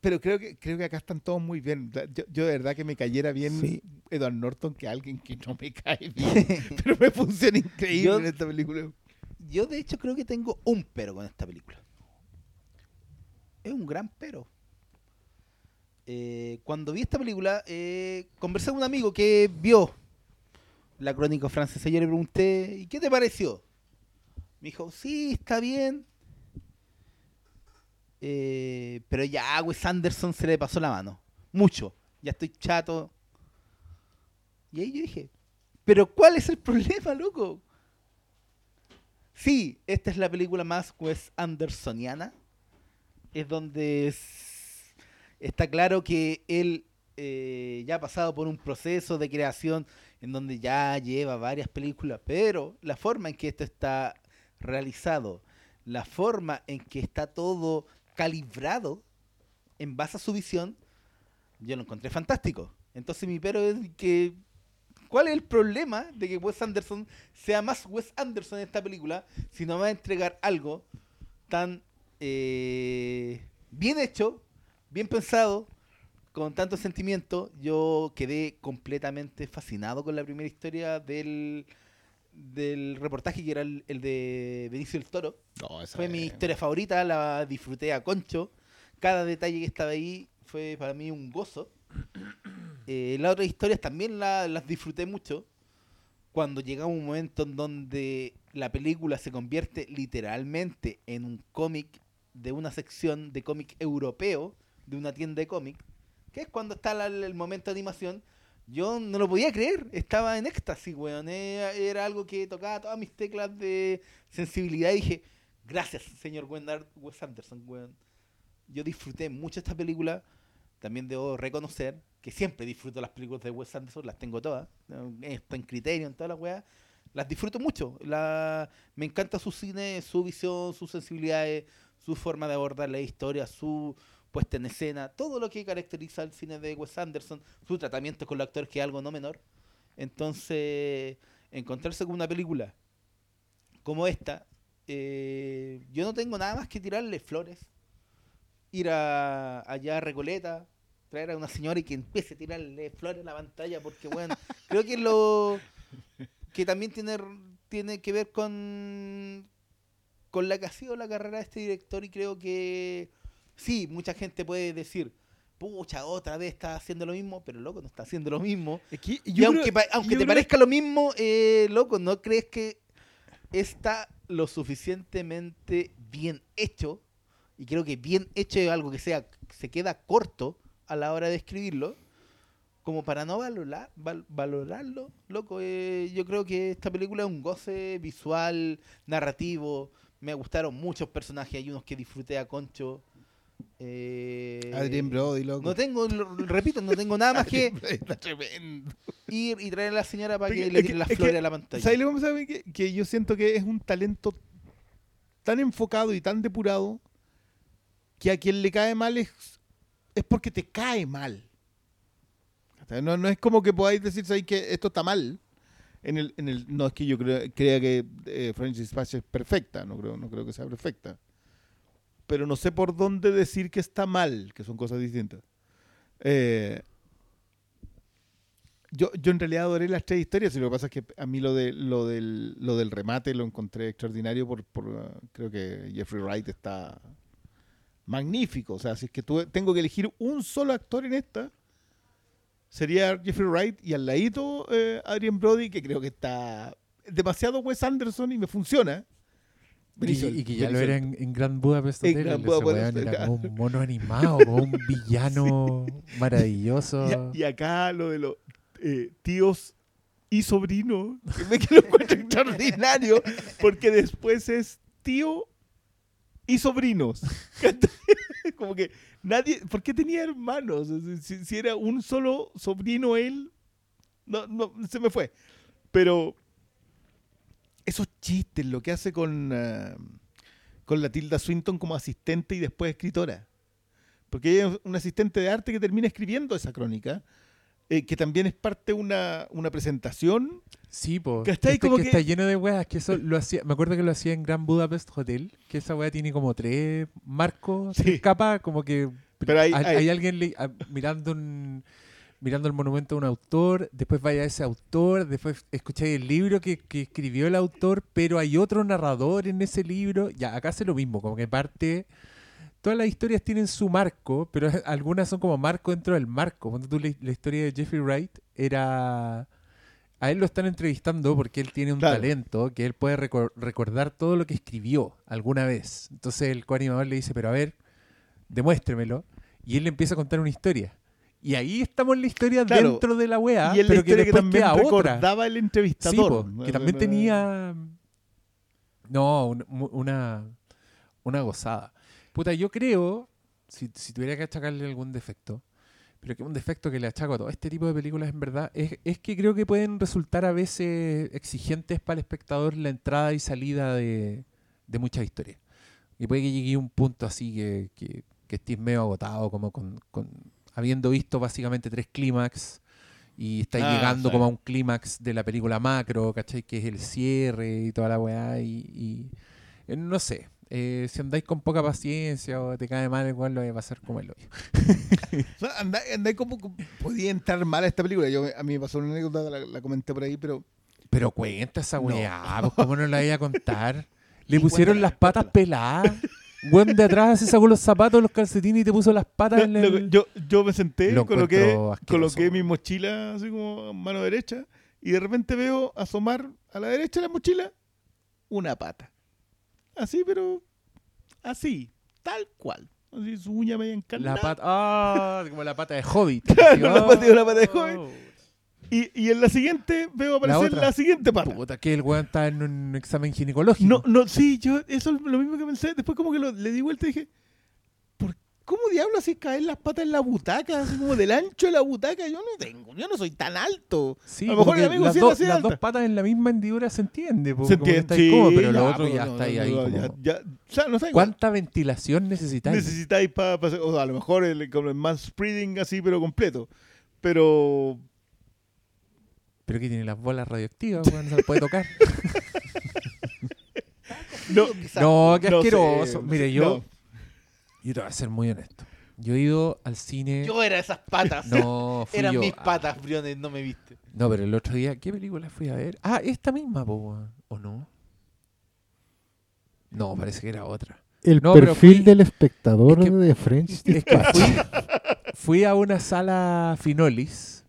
Speaker 4: pero creo que creo que acá están todos muy bien. Yo, yo de verdad que me cayera bien
Speaker 5: Sí.
Speaker 4: Edward Norton que alguien que no me cae [laughs] bien, pero me funciona increíble
Speaker 5: Yo-
Speaker 4: en esta película.
Speaker 5: Yo de hecho creo que tengo un pero con esta película. Es un gran pero. Eh, cuando vi esta película, eh, conversé con un amigo que vio la crónica francesa. Yo le pregunté, ¿y qué te pareció? Me dijo, sí, está bien. Eh, pero ya a Wes Anderson se le pasó la mano. Mucho. Ya estoy chato. Y ahí yo dije, ¿pero cuál es el [laughs] problema, loco? Sí, esta es la película más Wes Andersoniana. Es donde es- está claro que él eh, ya ha pasado por un proceso de creación en donde ya lleva varias películas, pero la forma en que esto está realizado, la forma en que está todo calibrado en base a su visión, yo lo encontré fantástico. Entonces mi pero es que ¿Cuál es el problema de que Wes Anderson sea más Wes Anderson en esta película si no va a entregar algo tan eh, bien hecho, bien pensado, con tanto sentimiento? Yo quedé completamente fascinado con la primera historia del, del reportaje que era el, el de Benicio del Toro. Fue mi historia favorita, la disfruté a concho. Cada detalle que estaba ahí fue para mí un gozo. [coughs] Eh, las otras historias también la- las disfruté mucho. Cuando llega un momento en donde la película se convierte literalmente en un cómic de una sección de cómic europeo de una tienda de cómic, que es cuando está la- el momento de animación, yo no lo podía creer, estaba en éxtasis, weón. Era, algo que tocaba todas mis teclas de sensibilidad y dije, Gracias, señor Wes Anderson, weón. Yo disfruté mucho esta película. También debo reconocer que siempre disfruto las películas de Wes Anderson, las tengo todas. Está en criterio, en todas las weas. Las disfruto mucho. La... Me encanta su cine, su visión, sus sensibilidades, su forma de abordar la historia, su puesta en escena, todo lo que caracteriza al cine de Wes Anderson, su tratamiento con los actores, que es algo no menor. Entonces, encontrarse con una película como esta, eh, yo no tengo nada más que tirarle flores, ir a, allá a Recoleta, traer a una señora y que empiece a tirarle flores a la pantalla, porque bueno, [laughs] creo que es lo que también tiene, tiene que ver con, con la que ha sido la carrera de este director y creo que sí, mucha gente puede decir, pucha, otra vez está haciendo lo mismo, pero loco, no está haciendo lo mismo.
Speaker 4: Es que
Speaker 5: Y aunque, aunque te parezca lo mismo, eh, loco, ¿no crees que está lo suficientemente bien hecho? Y creo que bien hecho es algo que sea se queda corto a la hora de escribirlo, como para no valorar, val- valorarlo, loco. eh, yo creo que esta película es un goce visual, narrativo. Me gustaron muchos personajes, hay unos que disfruté a concho. Eh,
Speaker 4: Adrien Brody, loco.
Speaker 5: No tengo, lo- repito, no tengo nada más que ir y traer a la señora para que le tire las
Speaker 4: es
Speaker 5: flores a la pantalla.
Speaker 4: ¿Sabes lo que? Que, que yo siento que es un talento tan enfocado y tan depurado que a quien le cae mal es, es porque te cae mal. No, no es como que podáis decir ¿sabes que esto está mal. En el, en el, no es que yo creo- crea que eh, Francis Patch es perfecta, no creo, no creo que sea perfecta. Pero no sé por dónde decir que está mal, que son cosas distintas. Eh, yo, yo en realidad adoré las tres historias y lo que pasa es que a mí lo, de, lo, del, lo del remate lo encontré extraordinario por, por creo que Jeffrey Wright está magnífico. O sea, si es que tengo que elegir un solo actor en esta, sería Jeffrey Wright y al ladito eh, Adrian Brody, que creo que está demasiado Wes Anderson y me funciona.
Speaker 1: Y, que ya lo era en, en Grand Budapest
Speaker 4: En. Grand
Speaker 1: era como un mono [laughs] animado, como un villano maravilloso.
Speaker 4: Y, acá lo de los eh, tíos y sobrino, que me que lo encuentro [laughs] extraordinario, porque después es tío y sobrinos. [laughs] Como que nadie, ¿por qué tenía hermanos? Si, si era un solo sobrino él, no, no, se me fue. Pero esos chistes, lo que hace con, ah, con la Tilda Swinton como asistente y después escritora. Porque ella es un asistente de arte que termina escribiendo esa crónica, eh, que también es parte de una, una presentación.
Speaker 1: Sí, po.
Speaker 4: Que está ahí
Speaker 1: Este
Speaker 4: como
Speaker 1: que
Speaker 4: que-
Speaker 1: está lleno de weas. Que eso lo hacía, me acuerdo que lo hacía en Grand Budapest Hotel. Que esa wea tiene como tres marcos,
Speaker 4: Sí.
Speaker 1: tres capas. Como que
Speaker 4: Pero hay-
Speaker 1: hay, alguien le- ah, mirando un mirando el monumento de un autor, después vaya ese autor, después escucháis el libro que, que escribió el autor, pero hay otro narrador en ese libro. Ya, acá hace lo mismo, como que parte todas las historias tienen su marco, pero [laughs] algunas son como marco dentro del marco. Cuando tú la, la historia de Jeffrey Wright era... A él lo están entrevistando porque él tiene un
Speaker 4: Claro.
Speaker 1: talento que él puede recor- recordar todo lo que escribió alguna vez. Entonces el coanimador le dice, pero a ver, demuéstremelo. Y él le empieza a contar una historia. Y ahí estamos en la historia
Speaker 4: Claro.
Speaker 1: dentro de la wea,
Speaker 4: y en la
Speaker 1: pero que
Speaker 4: que, también
Speaker 1: queda otra.
Speaker 4: recordaba el
Speaker 1: Sí,
Speaker 4: entrevistador.
Speaker 1: po, que también tenía. No, un- una, una gozada. Puta, yo creo, si, si tuviera que achacarle algún defecto, pero que un defecto que le achaco a todo este tipo de películas en verdad, es, es que creo que pueden resultar a veces exigentes para el espectador la entrada y salida de, de muchas historias. Y puede que llegue a un punto así que, que, que estés medio agotado, como con, con habiendo visto básicamente tres clímax y estáis
Speaker 4: Ah,
Speaker 1: llegando
Speaker 4: sí.
Speaker 1: como a un clímax de la película macro, ¿cachai? Que es el cierre y toda la weá. Y, y, eh, no sé, eh, si andáis con poca paciencia o te cae mal, igual lo va a pasar como el hoyo. [laughs]
Speaker 4: Anda, anda como podía entrar mal a esta película. Yo, a mí me pasó una anécdota, la, la comenté por ahí, pero
Speaker 1: Pero cuenta esa
Speaker 4: No.
Speaker 1: weá, pues cómo no la iba a contar. [laughs] Le pusieron
Speaker 4: cuéntala,
Speaker 1: las patas
Speaker 4: cuéntala.
Speaker 1: peladas. [laughs] Weón de atrás se sacó los zapatos, los calcetines y te puso las patas en el...
Speaker 4: yo, yo me senté,
Speaker 1: Lo
Speaker 4: coloqué, coloqué mi mochila así como mano derecha y de repente veo asomar a la derecha de la mochila una pata. Así, pero así, tal cual. Así su uña media encarnada.
Speaker 1: La pata... Ah, como la pata de Hobbit. [laughs]
Speaker 4: Claro,
Speaker 1: Así,
Speaker 4: la pata de una pata de
Speaker 1: oh.
Speaker 4: Y, y en la siguiente veo aparecer la,
Speaker 1: otra.
Speaker 4: siguiente pata.
Speaker 1: Puta, que el weón está en un examen ginecológico.
Speaker 4: No, no, sí, yo, eso es lo mismo que pensé. Después como que lo- le di vuelta y dije, ¿por cómo diablos así caen las patas en la butaca? Así como del ancho de la butaca. Yo no tengo, yo no soy tan alto.
Speaker 1: Sí,
Speaker 4: a lo mejor el amigo
Speaker 1: las,
Speaker 4: sí así
Speaker 1: las
Speaker 4: alta.
Speaker 1: dos patas en la misma hendidura se entiende. po,
Speaker 4: Se entiende, sí,
Speaker 1: pero lo
Speaker 4: ya,
Speaker 1: otro ya
Speaker 4: no,
Speaker 1: está ahí.
Speaker 4: no,
Speaker 1: ahí
Speaker 4: no,
Speaker 1: como-
Speaker 4: ya- ya- no sé,
Speaker 1: ¿Cuánta ventilación necesitáis?
Speaker 4: necesitáis para o sea, a lo mejor el, como el manspreading así, pero completo. Pero
Speaker 1: Pero que tiene las bolas radioactivas, weón, no se las puede tocar. [laughs]
Speaker 4: no,
Speaker 1: no, qué
Speaker 4: no sé,
Speaker 1: asqueroso. Mire, yo,
Speaker 4: no.
Speaker 1: yo te voy a ser muy honesto. Yo he ido al cine.
Speaker 5: Yo era esas patas. [laughs]
Speaker 1: No, fui
Speaker 5: Eran
Speaker 1: yo.
Speaker 5: mis patas, Briones, no me viste.
Speaker 1: No, pero el otro día, ¿qué película fui a ver? Ah, esta misma, po, weón. ¿o no? No, parece que era otra.
Speaker 3: El
Speaker 1: No,
Speaker 3: perfil
Speaker 1: fui-
Speaker 3: del espectador
Speaker 1: es que-
Speaker 3: de French
Speaker 1: Es que fui, fui a una sala Finolis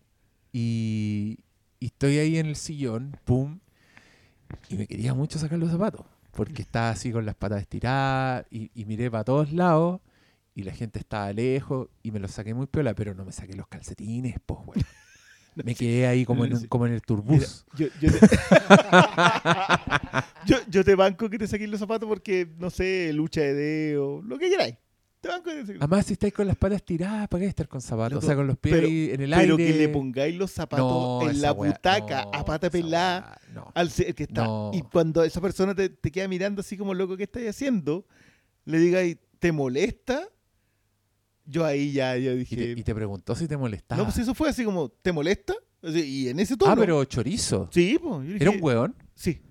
Speaker 1: y, y estoy ahí en el sillón, pum, y me quería mucho sacar los zapatos, porque estaba así con las patas estiradas y, y miré para todos lados y la gente estaba lejos y me los saqué muy piola, pero no me saqué los calcetines, pues, bueno. [laughs] Me quedé ahí como en, un- como en el turbús.
Speaker 4: Yo, yo, te... [laughs] yo, yo te banco que te saquéis los zapatos porque, no sé, lucha de dedo, lo que queráis. Te banco que te saquéis.
Speaker 1: Además, si estáis con las patas estiradas, ¿para qué estar con zapatos?
Speaker 4: Loco,
Speaker 1: o sea, con los pies
Speaker 4: pero-
Speaker 1: en el
Speaker 4: Pero
Speaker 1: aire.
Speaker 4: que le pongáis los zapatos
Speaker 1: No,
Speaker 4: en la
Speaker 1: wea-
Speaker 4: butaca
Speaker 1: no,
Speaker 4: a pata pelada
Speaker 1: wea,
Speaker 4: al que está. Y cuando esa persona te, te queda mirando así como loco, ¿qué estáis haciendo? Le digáis, ¿te molesta? Yo ahí ya, ya
Speaker 1: Y
Speaker 4: dije.
Speaker 1: te, y te preguntó si te molestaba.
Speaker 4: no, pues eso fue así como, ¿te molesta? Y en ese tono.
Speaker 1: ah, pero chorizo.
Speaker 4: Sí, pues. yo
Speaker 1: ¿Era un hueón?
Speaker 4: Sí.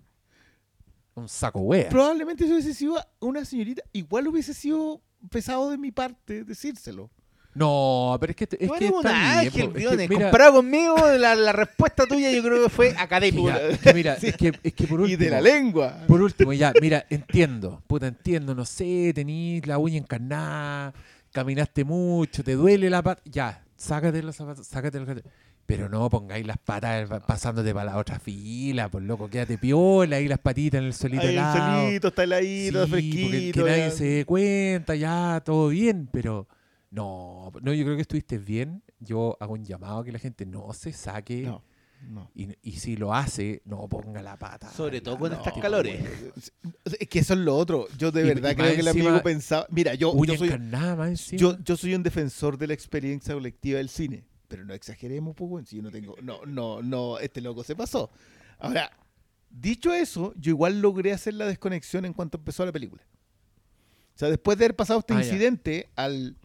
Speaker 1: Un saco wea.
Speaker 4: Probablemente si hubiese sido una señorita, igual hubiese sido pesado de mi parte decírselo.
Speaker 1: No, pero es que es que está bien,
Speaker 5: ángel.
Speaker 1: Es que mira,
Speaker 5: Comparado conmigo, la, la respuesta tuya yo creo que fue académica.
Speaker 1: ya, es que mira, [laughs] es que, es que por último.
Speaker 4: Y de la lengua.
Speaker 1: Por último, ya, mira, entiendo, puta, entiendo, no sé, tenís la uña encarnada, caminaste mucho, te duele la pata, ya, sácate los zapatos, sácate los zapatos. Pero no pongáis las patas pa- pasándote para la otra fila, por loco, quédate piola ahí las patitas en el solito
Speaker 4: Ahí el solito, está heladito, está
Speaker 1: Sí, porque
Speaker 4: fresquito.
Speaker 1: que nadie se dé cuenta, ya, todo bien, pero no, no, yo creo que estuviste bien. Yo hago un llamado a que la gente no se saque
Speaker 4: No, no.
Speaker 1: y, y si lo hace, no ponga la pata.
Speaker 5: Sobre todo con
Speaker 1: No,
Speaker 5: estas calores.
Speaker 4: Es que eso es lo otro. Yo de
Speaker 1: Y-
Speaker 4: verdad
Speaker 1: y
Speaker 4: creo que el amigo pensaba. Mira, yo, soy, yo, yo soy un defensor de la experiencia colectiva del cine. Pero no exageremos, pues, si yo no tengo. No, no, no, este loco se pasó. Ahora, dicho eso, yo igual logré hacer la desconexión en cuanto empezó la película. O sea, después de haber pasado este
Speaker 1: Ah, ya.
Speaker 4: incidente, al.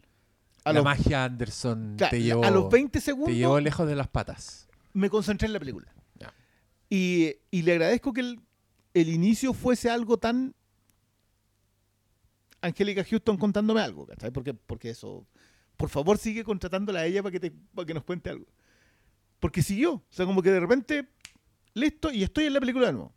Speaker 4: A
Speaker 1: la
Speaker 4: los,
Speaker 1: magia Anderson
Speaker 4: claro,
Speaker 1: te llevó,
Speaker 4: a los 20
Speaker 1: te
Speaker 4: segundos
Speaker 1: llevó lejos de las patas.
Speaker 4: me concentré en la película.
Speaker 1: Ya.
Speaker 4: Y, y le agradezco que el, el inicio fuese algo tan. Angélica Houston contándome algo, ¿cachai? Porque, porque eso. Por favor, sigue contratándola a ella para que, te, para que nos cuente algo. Porque siguió. O sea, como que de repente. Listo, y estoy en la película de nuevo.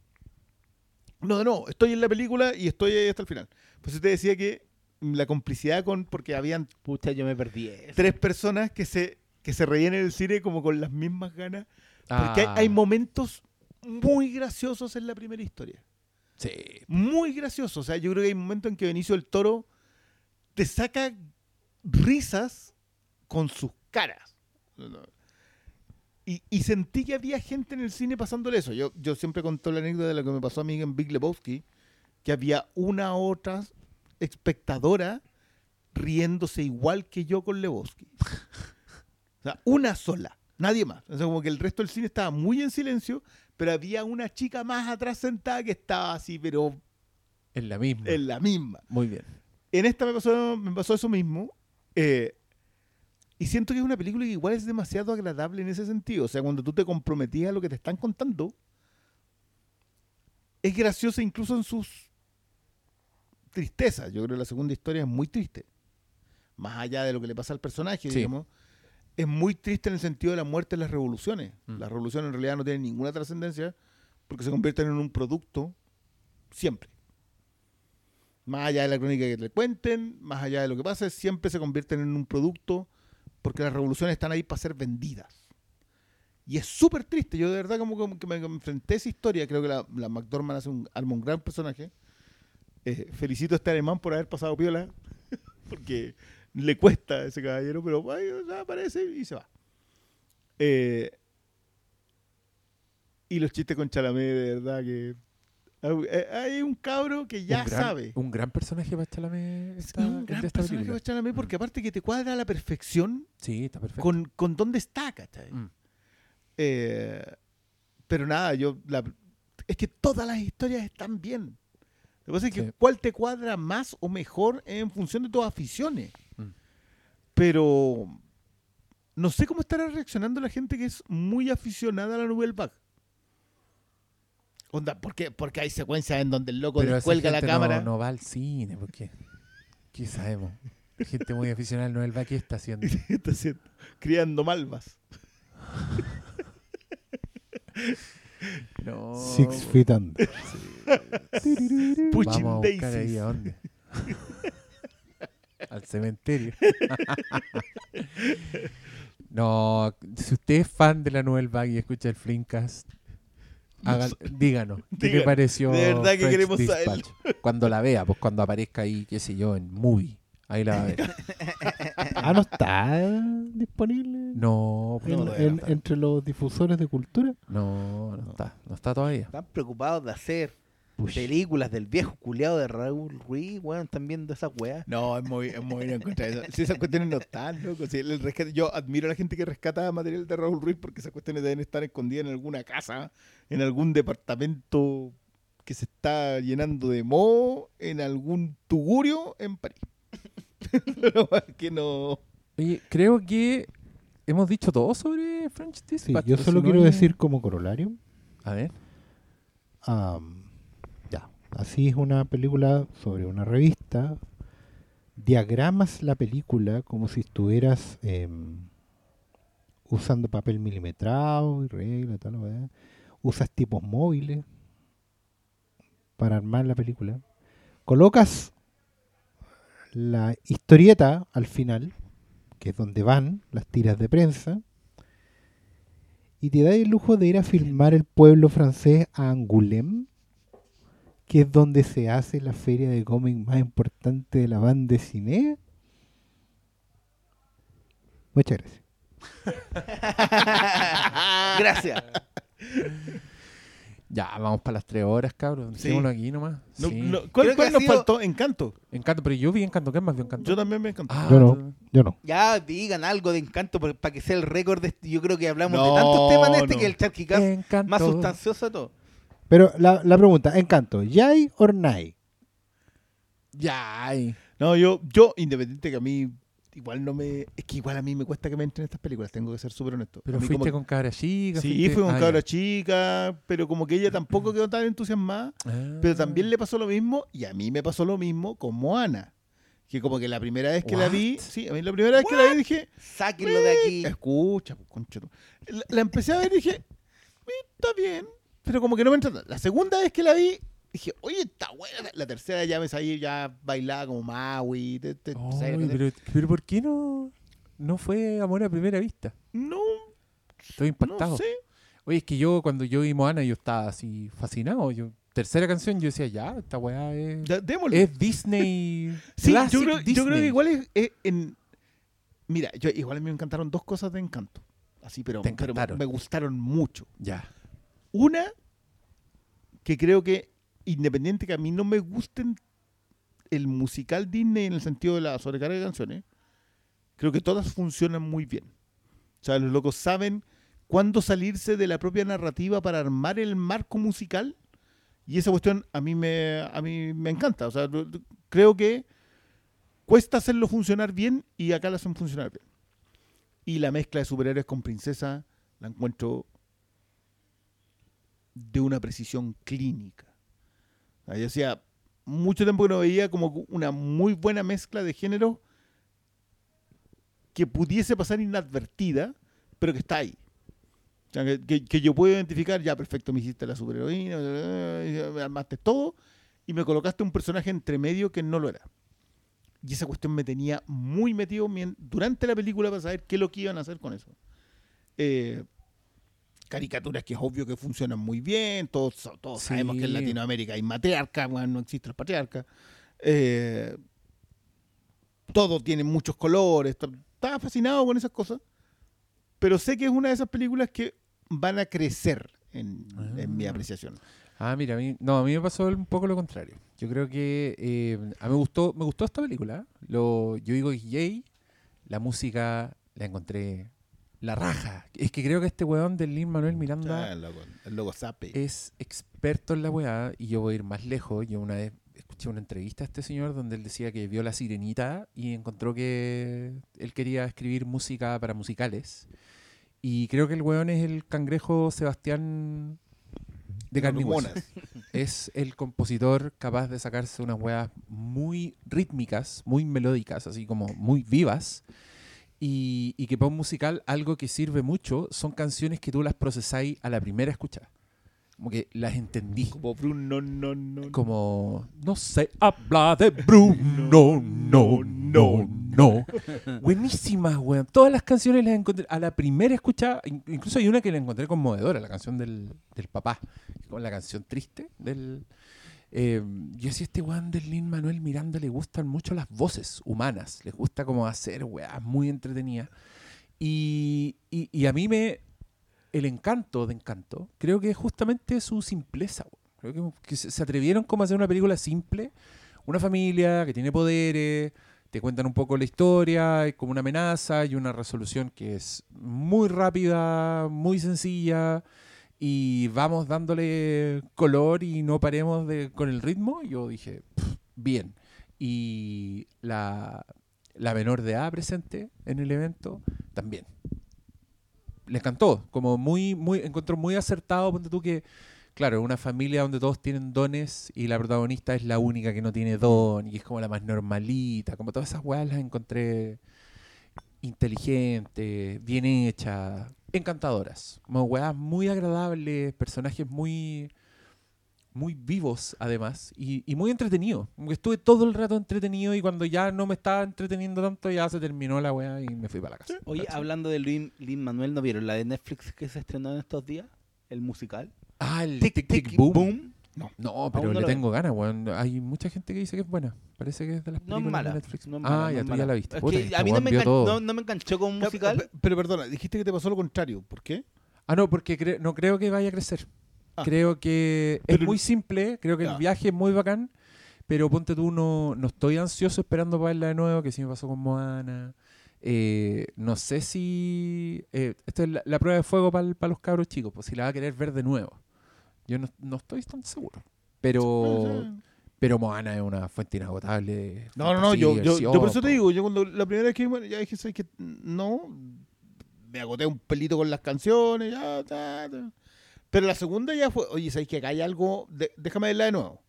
Speaker 4: No, nuevo, estoy en la película y estoy ahí hasta el final. Pues te decía que la complicidad con. Porque habían
Speaker 5: Puta, yo me perdí eso.
Speaker 4: tres personas que se, que se reían en el cine como con las mismas ganas porque hay,
Speaker 1: Ah,
Speaker 4: hay momentos muy graciosos en la primera historia.
Speaker 1: Sí.
Speaker 4: Muy graciosos. O sea, yo creo que hay momentos en que Benicio del Toro te saca risas con sus caras. Y, y sentí que había gente en el cine pasándole eso. Yo, yo siempre conté la anécdota de lo que me pasó a mí en Big Lebowski, que había una otra espectadora riéndose igual que yo con Lebowski. O sea, una sola, nadie más. O sea, como que el resto del cine estaba muy en silencio, pero había una chica más atrás sentada que estaba así, pero
Speaker 1: En la misma.
Speaker 4: en la misma.
Speaker 1: Muy bien.
Speaker 4: En esta me pasó, me pasó eso mismo. Eh, y siento que es una película que igual es demasiado agradable en ese sentido. O sea, cuando tú te comprometías a lo que te están contando, es graciosa incluso en sus tristezas. Yo creo que la segunda historia es muy triste. Más allá de lo que le pasa al personaje,
Speaker 1: Sí.
Speaker 4: digamos. Es muy triste en el sentido de la muerte de las revoluciones.
Speaker 1: Mm.
Speaker 4: Las revoluciones en realidad no tienen ninguna trascendencia porque se convierten en un producto siempre. Más allá de la crónica que te cuenten, más allá de lo que pase, siempre se convierten en un producto porque las revoluciones están ahí para ser vendidas. Y es súper triste. Yo de verdad como, que me enfrenté a esa historia. Creo que la, la McDormand hace un, arma un gran personaje. Eh, felicito a este alemán por haber pasado piola. [laughs] porque le cuesta a ese caballero, pero ay, aparece y se va. Eh, Y los chistes con Chalamé, de verdad que. Eh, Hay un cabro que ya
Speaker 1: un gran,
Speaker 4: sabe.
Speaker 1: Un gran personaje para Chalamet esta,
Speaker 4: Es un gran
Speaker 1: esta
Speaker 4: personaje
Speaker 1: película.
Speaker 4: para Chalamet porque aparte que te cuadra a la perfección
Speaker 1: Sí, está perfecto.
Speaker 4: con, con dónde está, ¿cachai?
Speaker 1: Mm.
Speaker 4: Eh, pero nada, yo la- es que todas las historias están bien. Lo que pasa es que
Speaker 1: Sí.
Speaker 4: cuál te cuadra más o mejor en función de tus aficiones.
Speaker 1: Mm.
Speaker 4: Pero no sé cómo estará reaccionando la gente que es muy aficionada a la Nouvelle Vague. Onda, porque, porque hay secuencias en donde el loco
Speaker 1: Pero esa
Speaker 4: descuelga la cámara.
Speaker 1: No, no va al cine, porque. ¿Qué sabemos? Gente muy aficionada al Noel va, ¿qué está haciendo?
Speaker 4: ¿Qué [laughs] está haciendo? Criando malvas.
Speaker 1: No.
Speaker 3: Six Feet Under.
Speaker 4: Pushing
Speaker 1: Vamos a buscar
Speaker 4: daisies.
Speaker 1: ahí a dónde. [laughs] Al cementerio. [laughs] no, si usted es fan de la Nouvelle Vague y escucha el Flimcast, díganos, ¿qué le pareció?
Speaker 4: de verdad que
Speaker 1: French
Speaker 4: queremos saberlo.
Speaker 1: Cuando la vea, pues cuando aparezca ahí, qué sé yo, en movie. Ahí la va a ver. [laughs]
Speaker 3: Ah, no está disponible
Speaker 1: No, pues,
Speaker 3: en-
Speaker 1: no,
Speaker 3: en-
Speaker 1: está.
Speaker 3: entre los difusores de cultura.
Speaker 1: no, no está, no está todavía.
Speaker 5: Están preocupados de hacer películas del viejo culiado de Raúl Ruiz, weón. Están viendo esas weas.
Speaker 4: No, es muy, es muy en contra de eso. Si esas cuestiones no están, loco. Si el rescate- yo admiro a la gente que rescata material de Raúl Ruiz porque esas cuestiones deben estar escondidas en alguna casa, en algún departamento que se está llenando de moho, en algún tugurio en París. [laughs] Pero es que no.
Speaker 1: Oye, creo que hemos dicho todo sobre French
Speaker 3: Sí,
Speaker 1: Dispatch.
Speaker 3: yo solo
Speaker 1: si no
Speaker 3: quiero
Speaker 1: hay-
Speaker 3: decir como corolario.
Speaker 1: A ver.
Speaker 3: Así es una película sobre una revista. Diagramas la película como si estuvieras em, usando papel milimetrado y regla, tal. Usas tipos móviles para armar la película. Colocas la historieta al final, que es donde van las tiras de prensa, y te da el lujo de ir a filmar el pueblo francés a Angoulême, que es donde se hace la feria de cómic más importante de la banda de cine. Muchas gracias. [laughs]
Speaker 5: Gracias.
Speaker 1: Ya, vamos para las tres horas, cabrón.
Speaker 4: Sí.
Speaker 1: Dejémoslo aquí nomás.
Speaker 4: no-
Speaker 1: Sí.
Speaker 4: no- ¿Cuál,
Speaker 5: Creo
Speaker 4: cuál nos
Speaker 5: sido-
Speaker 4: faltó? Encanto.
Speaker 1: Encanto, pero yo vi Encanto. ¿Qué más vio Encanto?
Speaker 4: Yo también me encantó.
Speaker 1: Ah,
Speaker 3: Yo no, yo no.
Speaker 5: Ya digan algo de encanto para que sea el récord de este- Yo creo que hablamos de tantos temas en este
Speaker 4: no.
Speaker 5: que el Charquicast más sustancioso de todo.
Speaker 3: Pero la, la pregunta, Encanto, ¿Yay or Nay?
Speaker 1: Ya. ay.
Speaker 4: No, yo, yo, independiente que a mí igual no me. Es que igual a mí me cuesta que me entren estas películas, tengo que ser súper honesto.
Speaker 1: Pero fuiste
Speaker 4: como-
Speaker 1: con cabra chica.
Speaker 4: Sí,
Speaker 1: fuiste-
Speaker 4: fui con
Speaker 1: ah,
Speaker 4: cabra
Speaker 1: ya.
Speaker 4: chica, pero como que ella tampoco quedó tan entusiasmada.
Speaker 1: Ah.
Speaker 4: Pero también le pasó lo mismo, y a mí me pasó lo mismo con Moana. Que como que la primera vez que la vi, sí, a mí la primera vez que la vi dije,
Speaker 5: Sáquenlo de aquí.
Speaker 4: escucha, pues, concha La, la empecé a ver y dije, "Eh, está bien, pero como que no me entró. La segunda vez que la vi, dije, oye, está buena. La tercera ya me salí, ya bailaba como Maui.
Speaker 1: pero, pero ¿por qué no, no fue amor a primera vista?
Speaker 4: No,
Speaker 1: Estoy impactado.
Speaker 4: no sé.
Speaker 1: Oye, es que yo cuando yo vi Moana yo estaba así fascinado. Yo, tercera canción yo decía, ya, esta weá es,
Speaker 4: démosle.
Speaker 1: es Disney. [laughs]
Speaker 4: Sí, yo creo, yo creo
Speaker 1: Disney.
Speaker 4: que igual es, es en... Mira, yo, igual a mí me encantaron dos cosas de Encanto. Así, pero, me gustaron mucho.
Speaker 1: Ya.
Speaker 4: Una, que creo que, independiente que a mí no me gusten el musical Disney en el sentido de la sobrecarga de canciones, creo que todas funcionan muy bien. O sea, los locos saben cuándo salirse de la propia narrativa para armar el marco musical. Y esa cuestión a mí me, a mí me encanta. O sea, creo que cuesta hacerlo funcionar bien y acá lo hacen funcionar bien. Y la mezcla de superhéroes con princesa la encuentro de una precisión clínica. Yo hacía mucho tiempo que no veía como una muy buena mezcla de género que pudiese pasar inadvertida, pero que está ahí. O que, yo puedo identificar, ya perfecto, me hiciste la superheroína, me armaste todo, y me colocaste un personaje entre medio que no lo era. Y esa cuestión me tenía muy metido durante la película para saber qué lo que iban a hacer con eso. Eh, caricaturas que es obvio que funcionan muy bien, todos, todos
Speaker 1: Sí.
Speaker 4: sabemos que en Latinoamérica hay matriarca, bueno, no existe el patriarca. Eh, todo tiene muchos colores, estaba fascinado con esas cosas, pero sé que es una de esas películas que van a crecer en, en mi
Speaker 1: Ah.
Speaker 4: apreciación.
Speaker 1: Ah, mira, a mí, no, a mí me pasó un poco lo contrario. Yo creo que eh, a mí me gustó, me gustó esta película. Lo, yo digo Jay, la música la encontré la raja. Es que creo que este weón del Lin Manuel Miranda
Speaker 4: Ah, el loco, el loco Zape.
Speaker 1: es experto en la weá y yo voy a ir más lejos. Yo una vez escuché una entrevista a este señor donde él decía que vio La Sirenita y encontró que él quería escribir música para musicales. Y creo que el weón es el cangrejo Sebastián de carne. [laughs] Es el compositor capaz de sacarse unas weas muy rítmicas, muy melódicas, así como muy vivas. Y, y que para un musical algo que sirve mucho son canciones que tú las procesáis a la primera escucha. Como que las entendí.
Speaker 4: Como Bruno, no, no.
Speaker 1: Como, no sé, habla de Bruno, no, no, no. Buenísimas, weón. Todas las canciones las encontré a la primera escucha. in- Incluso hay una que la encontré conmovedora, la canción del, del papá. Con la canción triste del. Eh, yo decía, este weón del Lin Manuel Miranda le gustan mucho las voces humanas. Les gusta como hacer weas muy entretenidas. Y, y, y a mí me. El encanto de Encanto, creo que es justamente su simpleza. Creo que, que se atrevieron como a hacer una película simple. Una familia que tiene poderes, te cuentan un poco la historia, hay como una amenaza y una resolución que es muy rápida, muy sencilla y vamos dándole color y no paremos de, con el ritmo. Yo dije, "Pff, bien. Y la, la menor de A presente en el evento también. Le encantó, como muy, muy, encontró muy acertado, ponte tú que, claro, una familia donde todos tienen dones y la protagonista es la única que no tiene don y es como la más normalita, como todas esas weas las encontré inteligentes, bien hechas, encantadoras, como weas muy agradables, personajes muy muy vivos además y, y muy entretenidos. Como que estuve todo el rato entretenido y cuando ya no me estaba entreteniendo tanto ya se terminó la wea y me fui para la casa.
Speaker 5: Oye,
Speaker 1: ¿Cachai?
Speaker 5: hablando de Lin, Lin Manuel, ¿no vieron la de Netflix que se estrenó en estos días? El musical.
Speaker 1: Ah, el
Speaker 5: Tic,
Speaker 1: Tic
Speaker 5: tic,
Speaker 1: Tic Boom.
Speaker 5: boom.
Speaker 4: No.
Speaker 1: No, pero
Speaker 5: no
Speaker 1: le tengo ganas, weón. Hay mucha gente que dice que es buena. Parece que es de las
Speaker 5: No es
Speaker 1: películas
Speaker 5: mala.
Speaker 1: de Netflix.
Speaker 5: no es
Speaker 1: ah,
Speaker 5: mala, no
Speaker 1: ya
Speaker 5: es
Speaker 1: tú
Speaker 5: mala.
Speaker 1: ya la viste.
Speaker 5: Es
Speaker 1: Puta,
Speaker 5: que a mí no me,
Speaker 1: vio
Speaker 5: engan-
Speaker 1: todo.
Speaker 5: no, no me enganchó como un musical.
Speaker 4: Pero, pero perdona, dijiste que te pasó lo contrario. ¿Por qué?
Speaker 1: Ah, no, porque cre- no creo que vaya a crecer.
Speaker 4: Ah.
Speaker 1: Creo que es muy simple, creo que
Speaker 4: Ya.
Speaker 1: el viaje es muy bacán, pero ponte tú, no, no estoy ansioso esperando para verla de nuevo, que sí me pasó con Moana. Eh, no sé si... eh, esta es la, la prueba de fuego para los cabros chicos, pues si la va a querer ver de nuevo. Yo no, no estoy tan seguro. Pero, pero Moana es una fuente inagotable. de
Speaker 4: No, no, no, yo, yo, yo por eso te digo, yo cuando la primera vez que bueno, ya dije, ¿sabes qué? No, me agoté un pelito con las canciones, ya, ta, ta. Pero la segunda ya fue, oye, ¿sabes que acá hay algo? De- déjame verla de nuevo.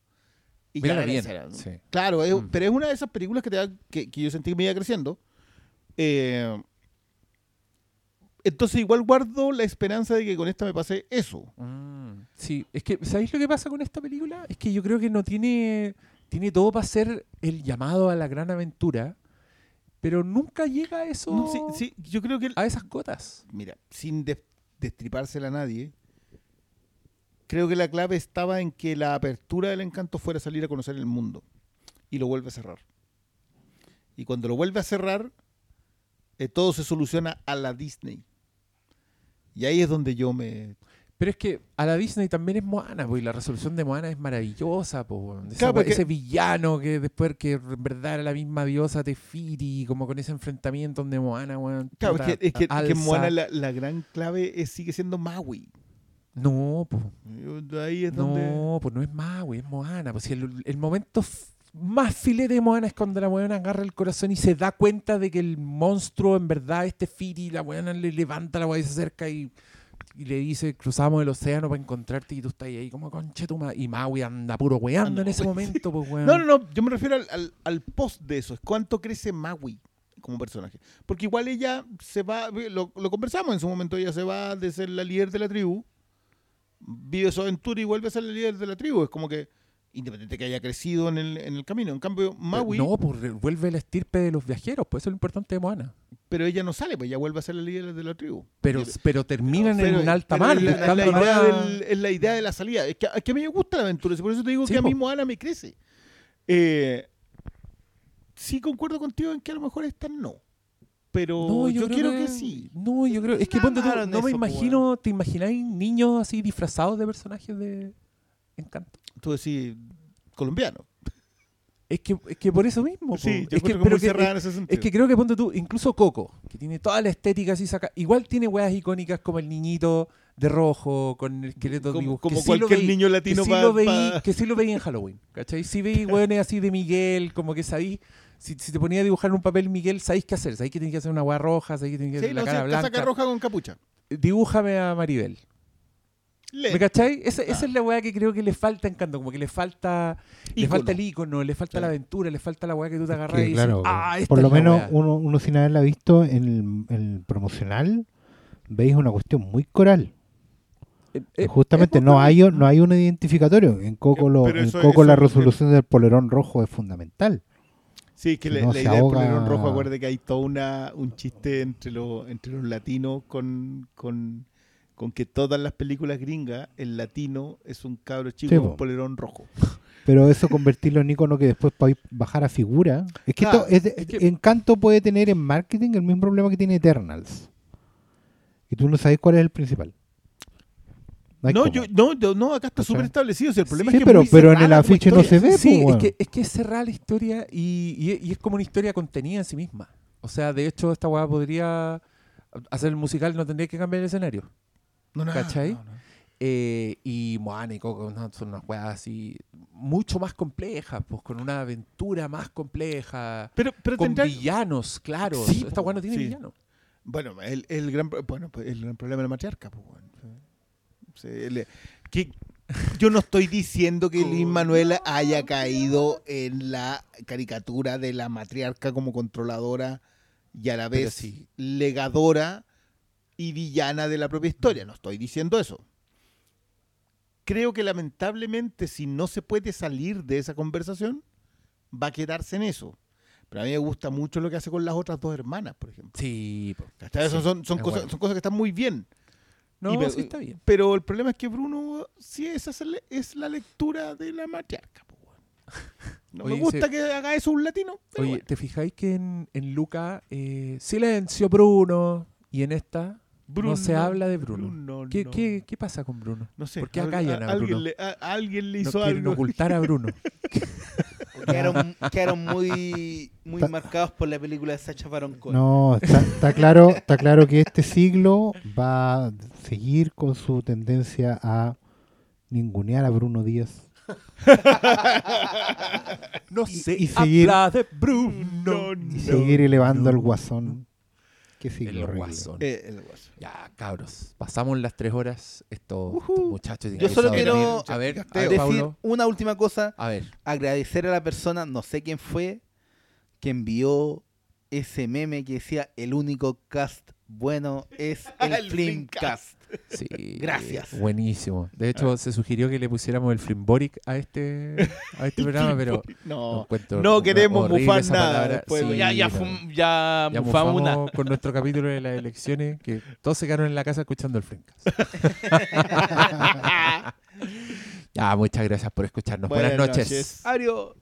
Speaker 4: Y
Speaker 1: Mírala
Speaker 4: la
Speaker 1: bien,
Speaker 4: tercera, ¿no?
Speaker 1: sí.
Speaker 4: Claro, es-
Speaker 1: Mm.
Speaker 4: pero es una de esas películas que, te da- que, que yo sentí que me iba creciendo. Eh, entonces igual guardo la esperanza de que con esta me pase eso.
Speaker 1: Mm, sí, es que, ¿sabéis lo que pasa con esta película? Es que yo creo que no tiene, tiene todo para ser el llamado a la gran aventura, pero nunca llega a eso,
Speaker 4: No, sí, sí, yo creo que...
Speaker 1: a esas cotas.
Speaker 4: mira, sin des- destripársela a nadie, creo que la clave estaba en que la apertura del encanto fuera salir a conocer el mundo. Y lo vuelve a cerrar. Y cuando lo vuelve a cerrar, eh, todo se soluciona a la Disney. Y ahí es donde yo me...
Speaker 1: Pero es que a la Disney también es Moana, pues, y la resolución de Moana es maravillosa, pues, weón. Esa
Speaker 4: Claro, porque-
Speaker 1: ese villano que después que en verdad era la misma diosa Tefiti, como con ese enfrentamiento donde Moana, weón,
Speaker 4: Claro, es
Speaker 1: puta,
Speaker 4: que, es que, es que
Speaker 1: alza.
Speaker 4: Moana la, la gran clave es- sigue siendo Maui.
Speaker 1: No, pues.
Speaker 4: Yo- Ahí es donde...
Speaker 1: No, pues no es Maui, es Moana. Pues si el, el momento más filete de Moana es cuando la weona agarra el corazón y se da cuenta de que el monstruo en verdad es Tefiti y la weona le levanta la weá y se acerca y, y le dice, cruzamos el océano para encontrarte y tú estás ahí como conche tu ma-". Y Maui anda puro weando en ese momento, pues weón.
Speaker 4: No, no, no, yo me refiero al, al- al post de eso, es cuánto crece Maui como personaje. Porque igual ella se va, lo, lo conversamos en su momento, ella se va de ser la líder de la tribu, vive su aventura y vuelve a ser la líder de la tribu. Es como que, independiente que haya crecido en el, en el camino. En cambio,
Speaker 1: Pero
Speaker 4: Maui,
Speaker 1: No, pues vuelve la estirpe de los viajeros, pues eso es lo importante de Moana.
Speaker 4: pero ella no sale, pues ella vuelve a ser la líder de la tribu.
Speaker 1: Pero, pero terminan
Speaker 4: Pero-
Speaker 1: en alta
Speaker 4: pero
Speaker 1: mar
Speaker 4: es la, la idea del- es la idea de la salida. Es que, es que a mí me gusta la aventura, por eso te digo
Speaker 1: Sí,
Speaker 4: que a mí. Moana me crece. Eh, sí concuerdo contigo en que a lo mejor esta no. pero
Speaker 1: No,
Speaker 4: yo,
Speaker 1: yo, creo
Speaker 4: quiero que,
Speaker 1: que,
Speaker 4: sí.
Speaker 1: No, yo creo. Es que
Speaker 5: No
Speaker 1: ponte tú, no me
Speaker 5: eso,
Speaker 1: imagino. ¿Te imagináis niños así disfrazados de personajes de Encanto?
Speaker 4: Tú decís colombiano.
Speaker 1: Es que, es que por eso mismo.
Speaker 4: Sí, yo
Speaker 1: es que,
Speaker 4: que
Speaker 1: pero que-
Speaker 4: en
Speaker 1: es,
Speaker 4: ese sentido.
Speaker 1: es que creo que ponte tú, incluso Coco, que tiene toda la estética así saca. Igual tiene weas icónicas como el niñito de rojo con el esqueleto
Speaker 4: Como-
Speaker 1: dibujado.
Speaker 4: como
Speaker 1: que sí
Speaker 4: cualquier
Speaker 1: veí-
Speaker 4: niño
Speaker 1: que
Speaker 4: latino
Speaker 1: sí
Speaker 4: pa-
Speaker 1: lo veí-
Speaker 4: pa-
Speaker 1: Que sí lo veía en Halloween. ¿Cachai? Si veis [laughs] weones así de Miguel, como que sabéis. Si, si te ponía a dibujar en un papel Miguel, sabéis qué hacer. Sabéis que tenéis que hacer una wea roja, sabéis que tenéis que
Speaker 4: Sí,
Speaker 1: hacer la
Speaker 4: no, sí,
Speaker 1: cara blanca.
Speaker 4: roja con capucha.
Speaker 1: Dibújame a Maribel.
Speaker 4: Le-
Speaker 1: ¿Me cachai? Esa, esa
Speaker 4: Ah.
Speaker 1: es la weá que creo que le falta encanto, como que le falta le falta el icono, le falta la aventura, le falta la weá que tú te
Speaker 3: Es
Speaker 1: agarras
Speaker 3: que,
Speaker 1: y dices, ah, esta
Speaker 3: por
Speaker 1: es
Speaker 3: lo
Speaker 1: la
Speaker 3: menos
Speaker 1: weá".
Speaker 3: uno, uno sin haberla visto en el, en el promocional, veis una cuestión muy coral.
Speaker 1: Eh, eh,
Speaker 3: Justamente no hay, no hay un identificatorio. En Coco,
Speaker 4: Eh,
Speaker 3: lo- en
Speaker 4: eso-
Speaker 3: Coco
Speaker 4: eso
Speaker 3: la
Speaker 4: es-
Speaker 3: resolución del polerón rojo es fundamental.
Speaker 4: Sí, que
Speaker 3: Si
Speaker 4: la,
Speaker 3: no
Speaker 4: la
Speaker 3: se
Speaker 4: idea del
Speaker 3: ahoga-
Speaker 4: polerón rojo, acuerde que hay todo una, un chiste entre, los entre los latinos con, con, con que todas las películas gringas, el latino es un cabro chico
Speaker 3: Sí,
Speaker 4: con
Speaker 3: po.
Speaker 4: polerón rojo.
Speaker 3: Pero eso convertirlo en icono que después podéis bajar a figura. Es que,
Speaker 4: Claro,
Speaker 3: esto es de-
Speaker 1: es que-
Speaker 3: Encanto puede tener en marketing el mismo problema que tiene Eternals. Y tú no sabes cuál es el principal.
Speaker 4: No, yo, no, yo- no, acá está súper establecido. si el problema
Speaker 3: Sí,
Speaker 4: es que
Speaker 3: pero-
Speaker 4: es muy
Speaker 3: pero en el afiche no se ve.
Speaker 1: Sí,
Speaker 3: pues,
Speaker 1: es, que, es que es cerrada la historia y, y- y es como una historia contenida en sí misma. O sea, de hecho, esta weá podría hacer el musical, no tendría que cambiar el escenario.
Speaker 4: No, no,
Speaker 1: ¿cachai?
Speaker 4: no.
Speaker 1: Eh, y Moana y Coco son unas weas así mucho más complejas, pues con una aventura más compleja.
Speaker 4: Pero, pero
Speaker 1: con
Speaker 4: tendrá-
Speaker 1: villanos, claro.
Speaker 4: Sí,
Speaker 1: esta weá no tiene
Speaker 4: sí.
Speaker 1: villanos.
Speaker 4: Bueno, el, el gran, bueno, pues, el gran problema de la matriarca. Pues, bueno. Sí, el- que yo no estoy diciendo que Lin Manuela haya caído en la caricatura de la matriarca como controladora y a la vez legadora y villana de la propia historia. No estoy diciendo eso. Creo que lamentablemente si no se puede salir de esa conversación, va a quedarse en eso. Pero a mí me gusta mucho lo que hace con las otras dos hermanas, por ejemplo.
Speaker 1: Sí, Sí,
Speaker 4: son, cosas,
Speaker 1: bueno.
Speaker 4: son cosas que están muy bien.
Speaker 1: No,
Speaker 4: Y
Speaker 1: sí está bien.
Speaker 4: Pero el problema es que Bruno, sí, esa es, la- lectura de la matriarca. No
Speaker 1: Oye,
Speaker 4: me gusta
Speaker 1: se-
Speaker 4: que haga eso un latino.
Speaker 1: Oye,
Speaker 4: bueno.
Speaker 1: ¿te fijáis que en, en Luca eh, silencio Bruno y en esta no se habla de Bruno?
Speaker 4: Bruno,
Speaker 1: ¿Qué,
Speaker 4: no.
Speaker 1: qué, qué pasa con Bruno?
Speaker 4: No sé.
Speaker 1: ¿Por qué
Speaker 4: al-
Speaker 1: acallan a
Speaker 4: alguien
Speaker 1: Bruno?
Speaker 4: le, a- alguien le
Speaker 1: No
Speaker 4: hizo
Speaker 1: quieren
Speaker 4: algo.
Speaker 1: ocultar a Bruno. [laughs]
Speaker 5: Quedaron, quedaron muy, muy
Speaker 3: Ta-
Speaker 5: marcados por la película de Sacha Baron Cohen.
Speaker 3: No, está, está claro, está claro que este siglo va a seguir con su tendencia a ningunear a Bruno Díaz. [laughs]
Speaker 1: No
Speaker 3: Y-
Speaker 1: se
Speaker 3: y seguir-
Speaker 1: habla de Bruno.
Speaker 3: Y seguir elevando al guasón. Qué siglo
Speaker 1: El
Speaker 3: horrible.
Speaker 1: guasón.
Speaker 4: Eh, el guaso.
Speaker 1: Ya, cabros. Pasamos las tres horas. Estos, estos muchachos.
Speaker 5: Yo solo quiero.
Speaker 1: A ver, a ver,
Speaker 5: decir
Speaker 1: Paulo.
Speaker 5: una última cosa.
Speaker 1: A ver.
Speaker 5: Agradecer a la persona, no sé quién fue, que envió ese meme que decía el único cast bueno es [laughs] el,
Speaker 4: El
Speaker 5: Flimcast.
Speaker 1: Sí,
Speaker 5: Gracias.
Speaker 1: Buenísimo. De hecho, se sugirió que le pusiéramos el Flimboric a este, a este [laughs] programa, pero
Speaker 4: No, queremos mufar nada
Speaker 1: Sí,
Speaker 5: ya, ya, fum- ya,
Speaker 1: Ya mufamos
Speaker 5: una. [laughs]
Speaker 1: con nuestro capítulo de las elecciones, que todos se quedaron en la casa escuchando el Flimcast. [laughs] ya, muchas gracias por escucharnos. Buenas,
Speaker 4: Buenas
Speaker 1: noches.
Speaker 4: noches.
Speaker 5: Adiós.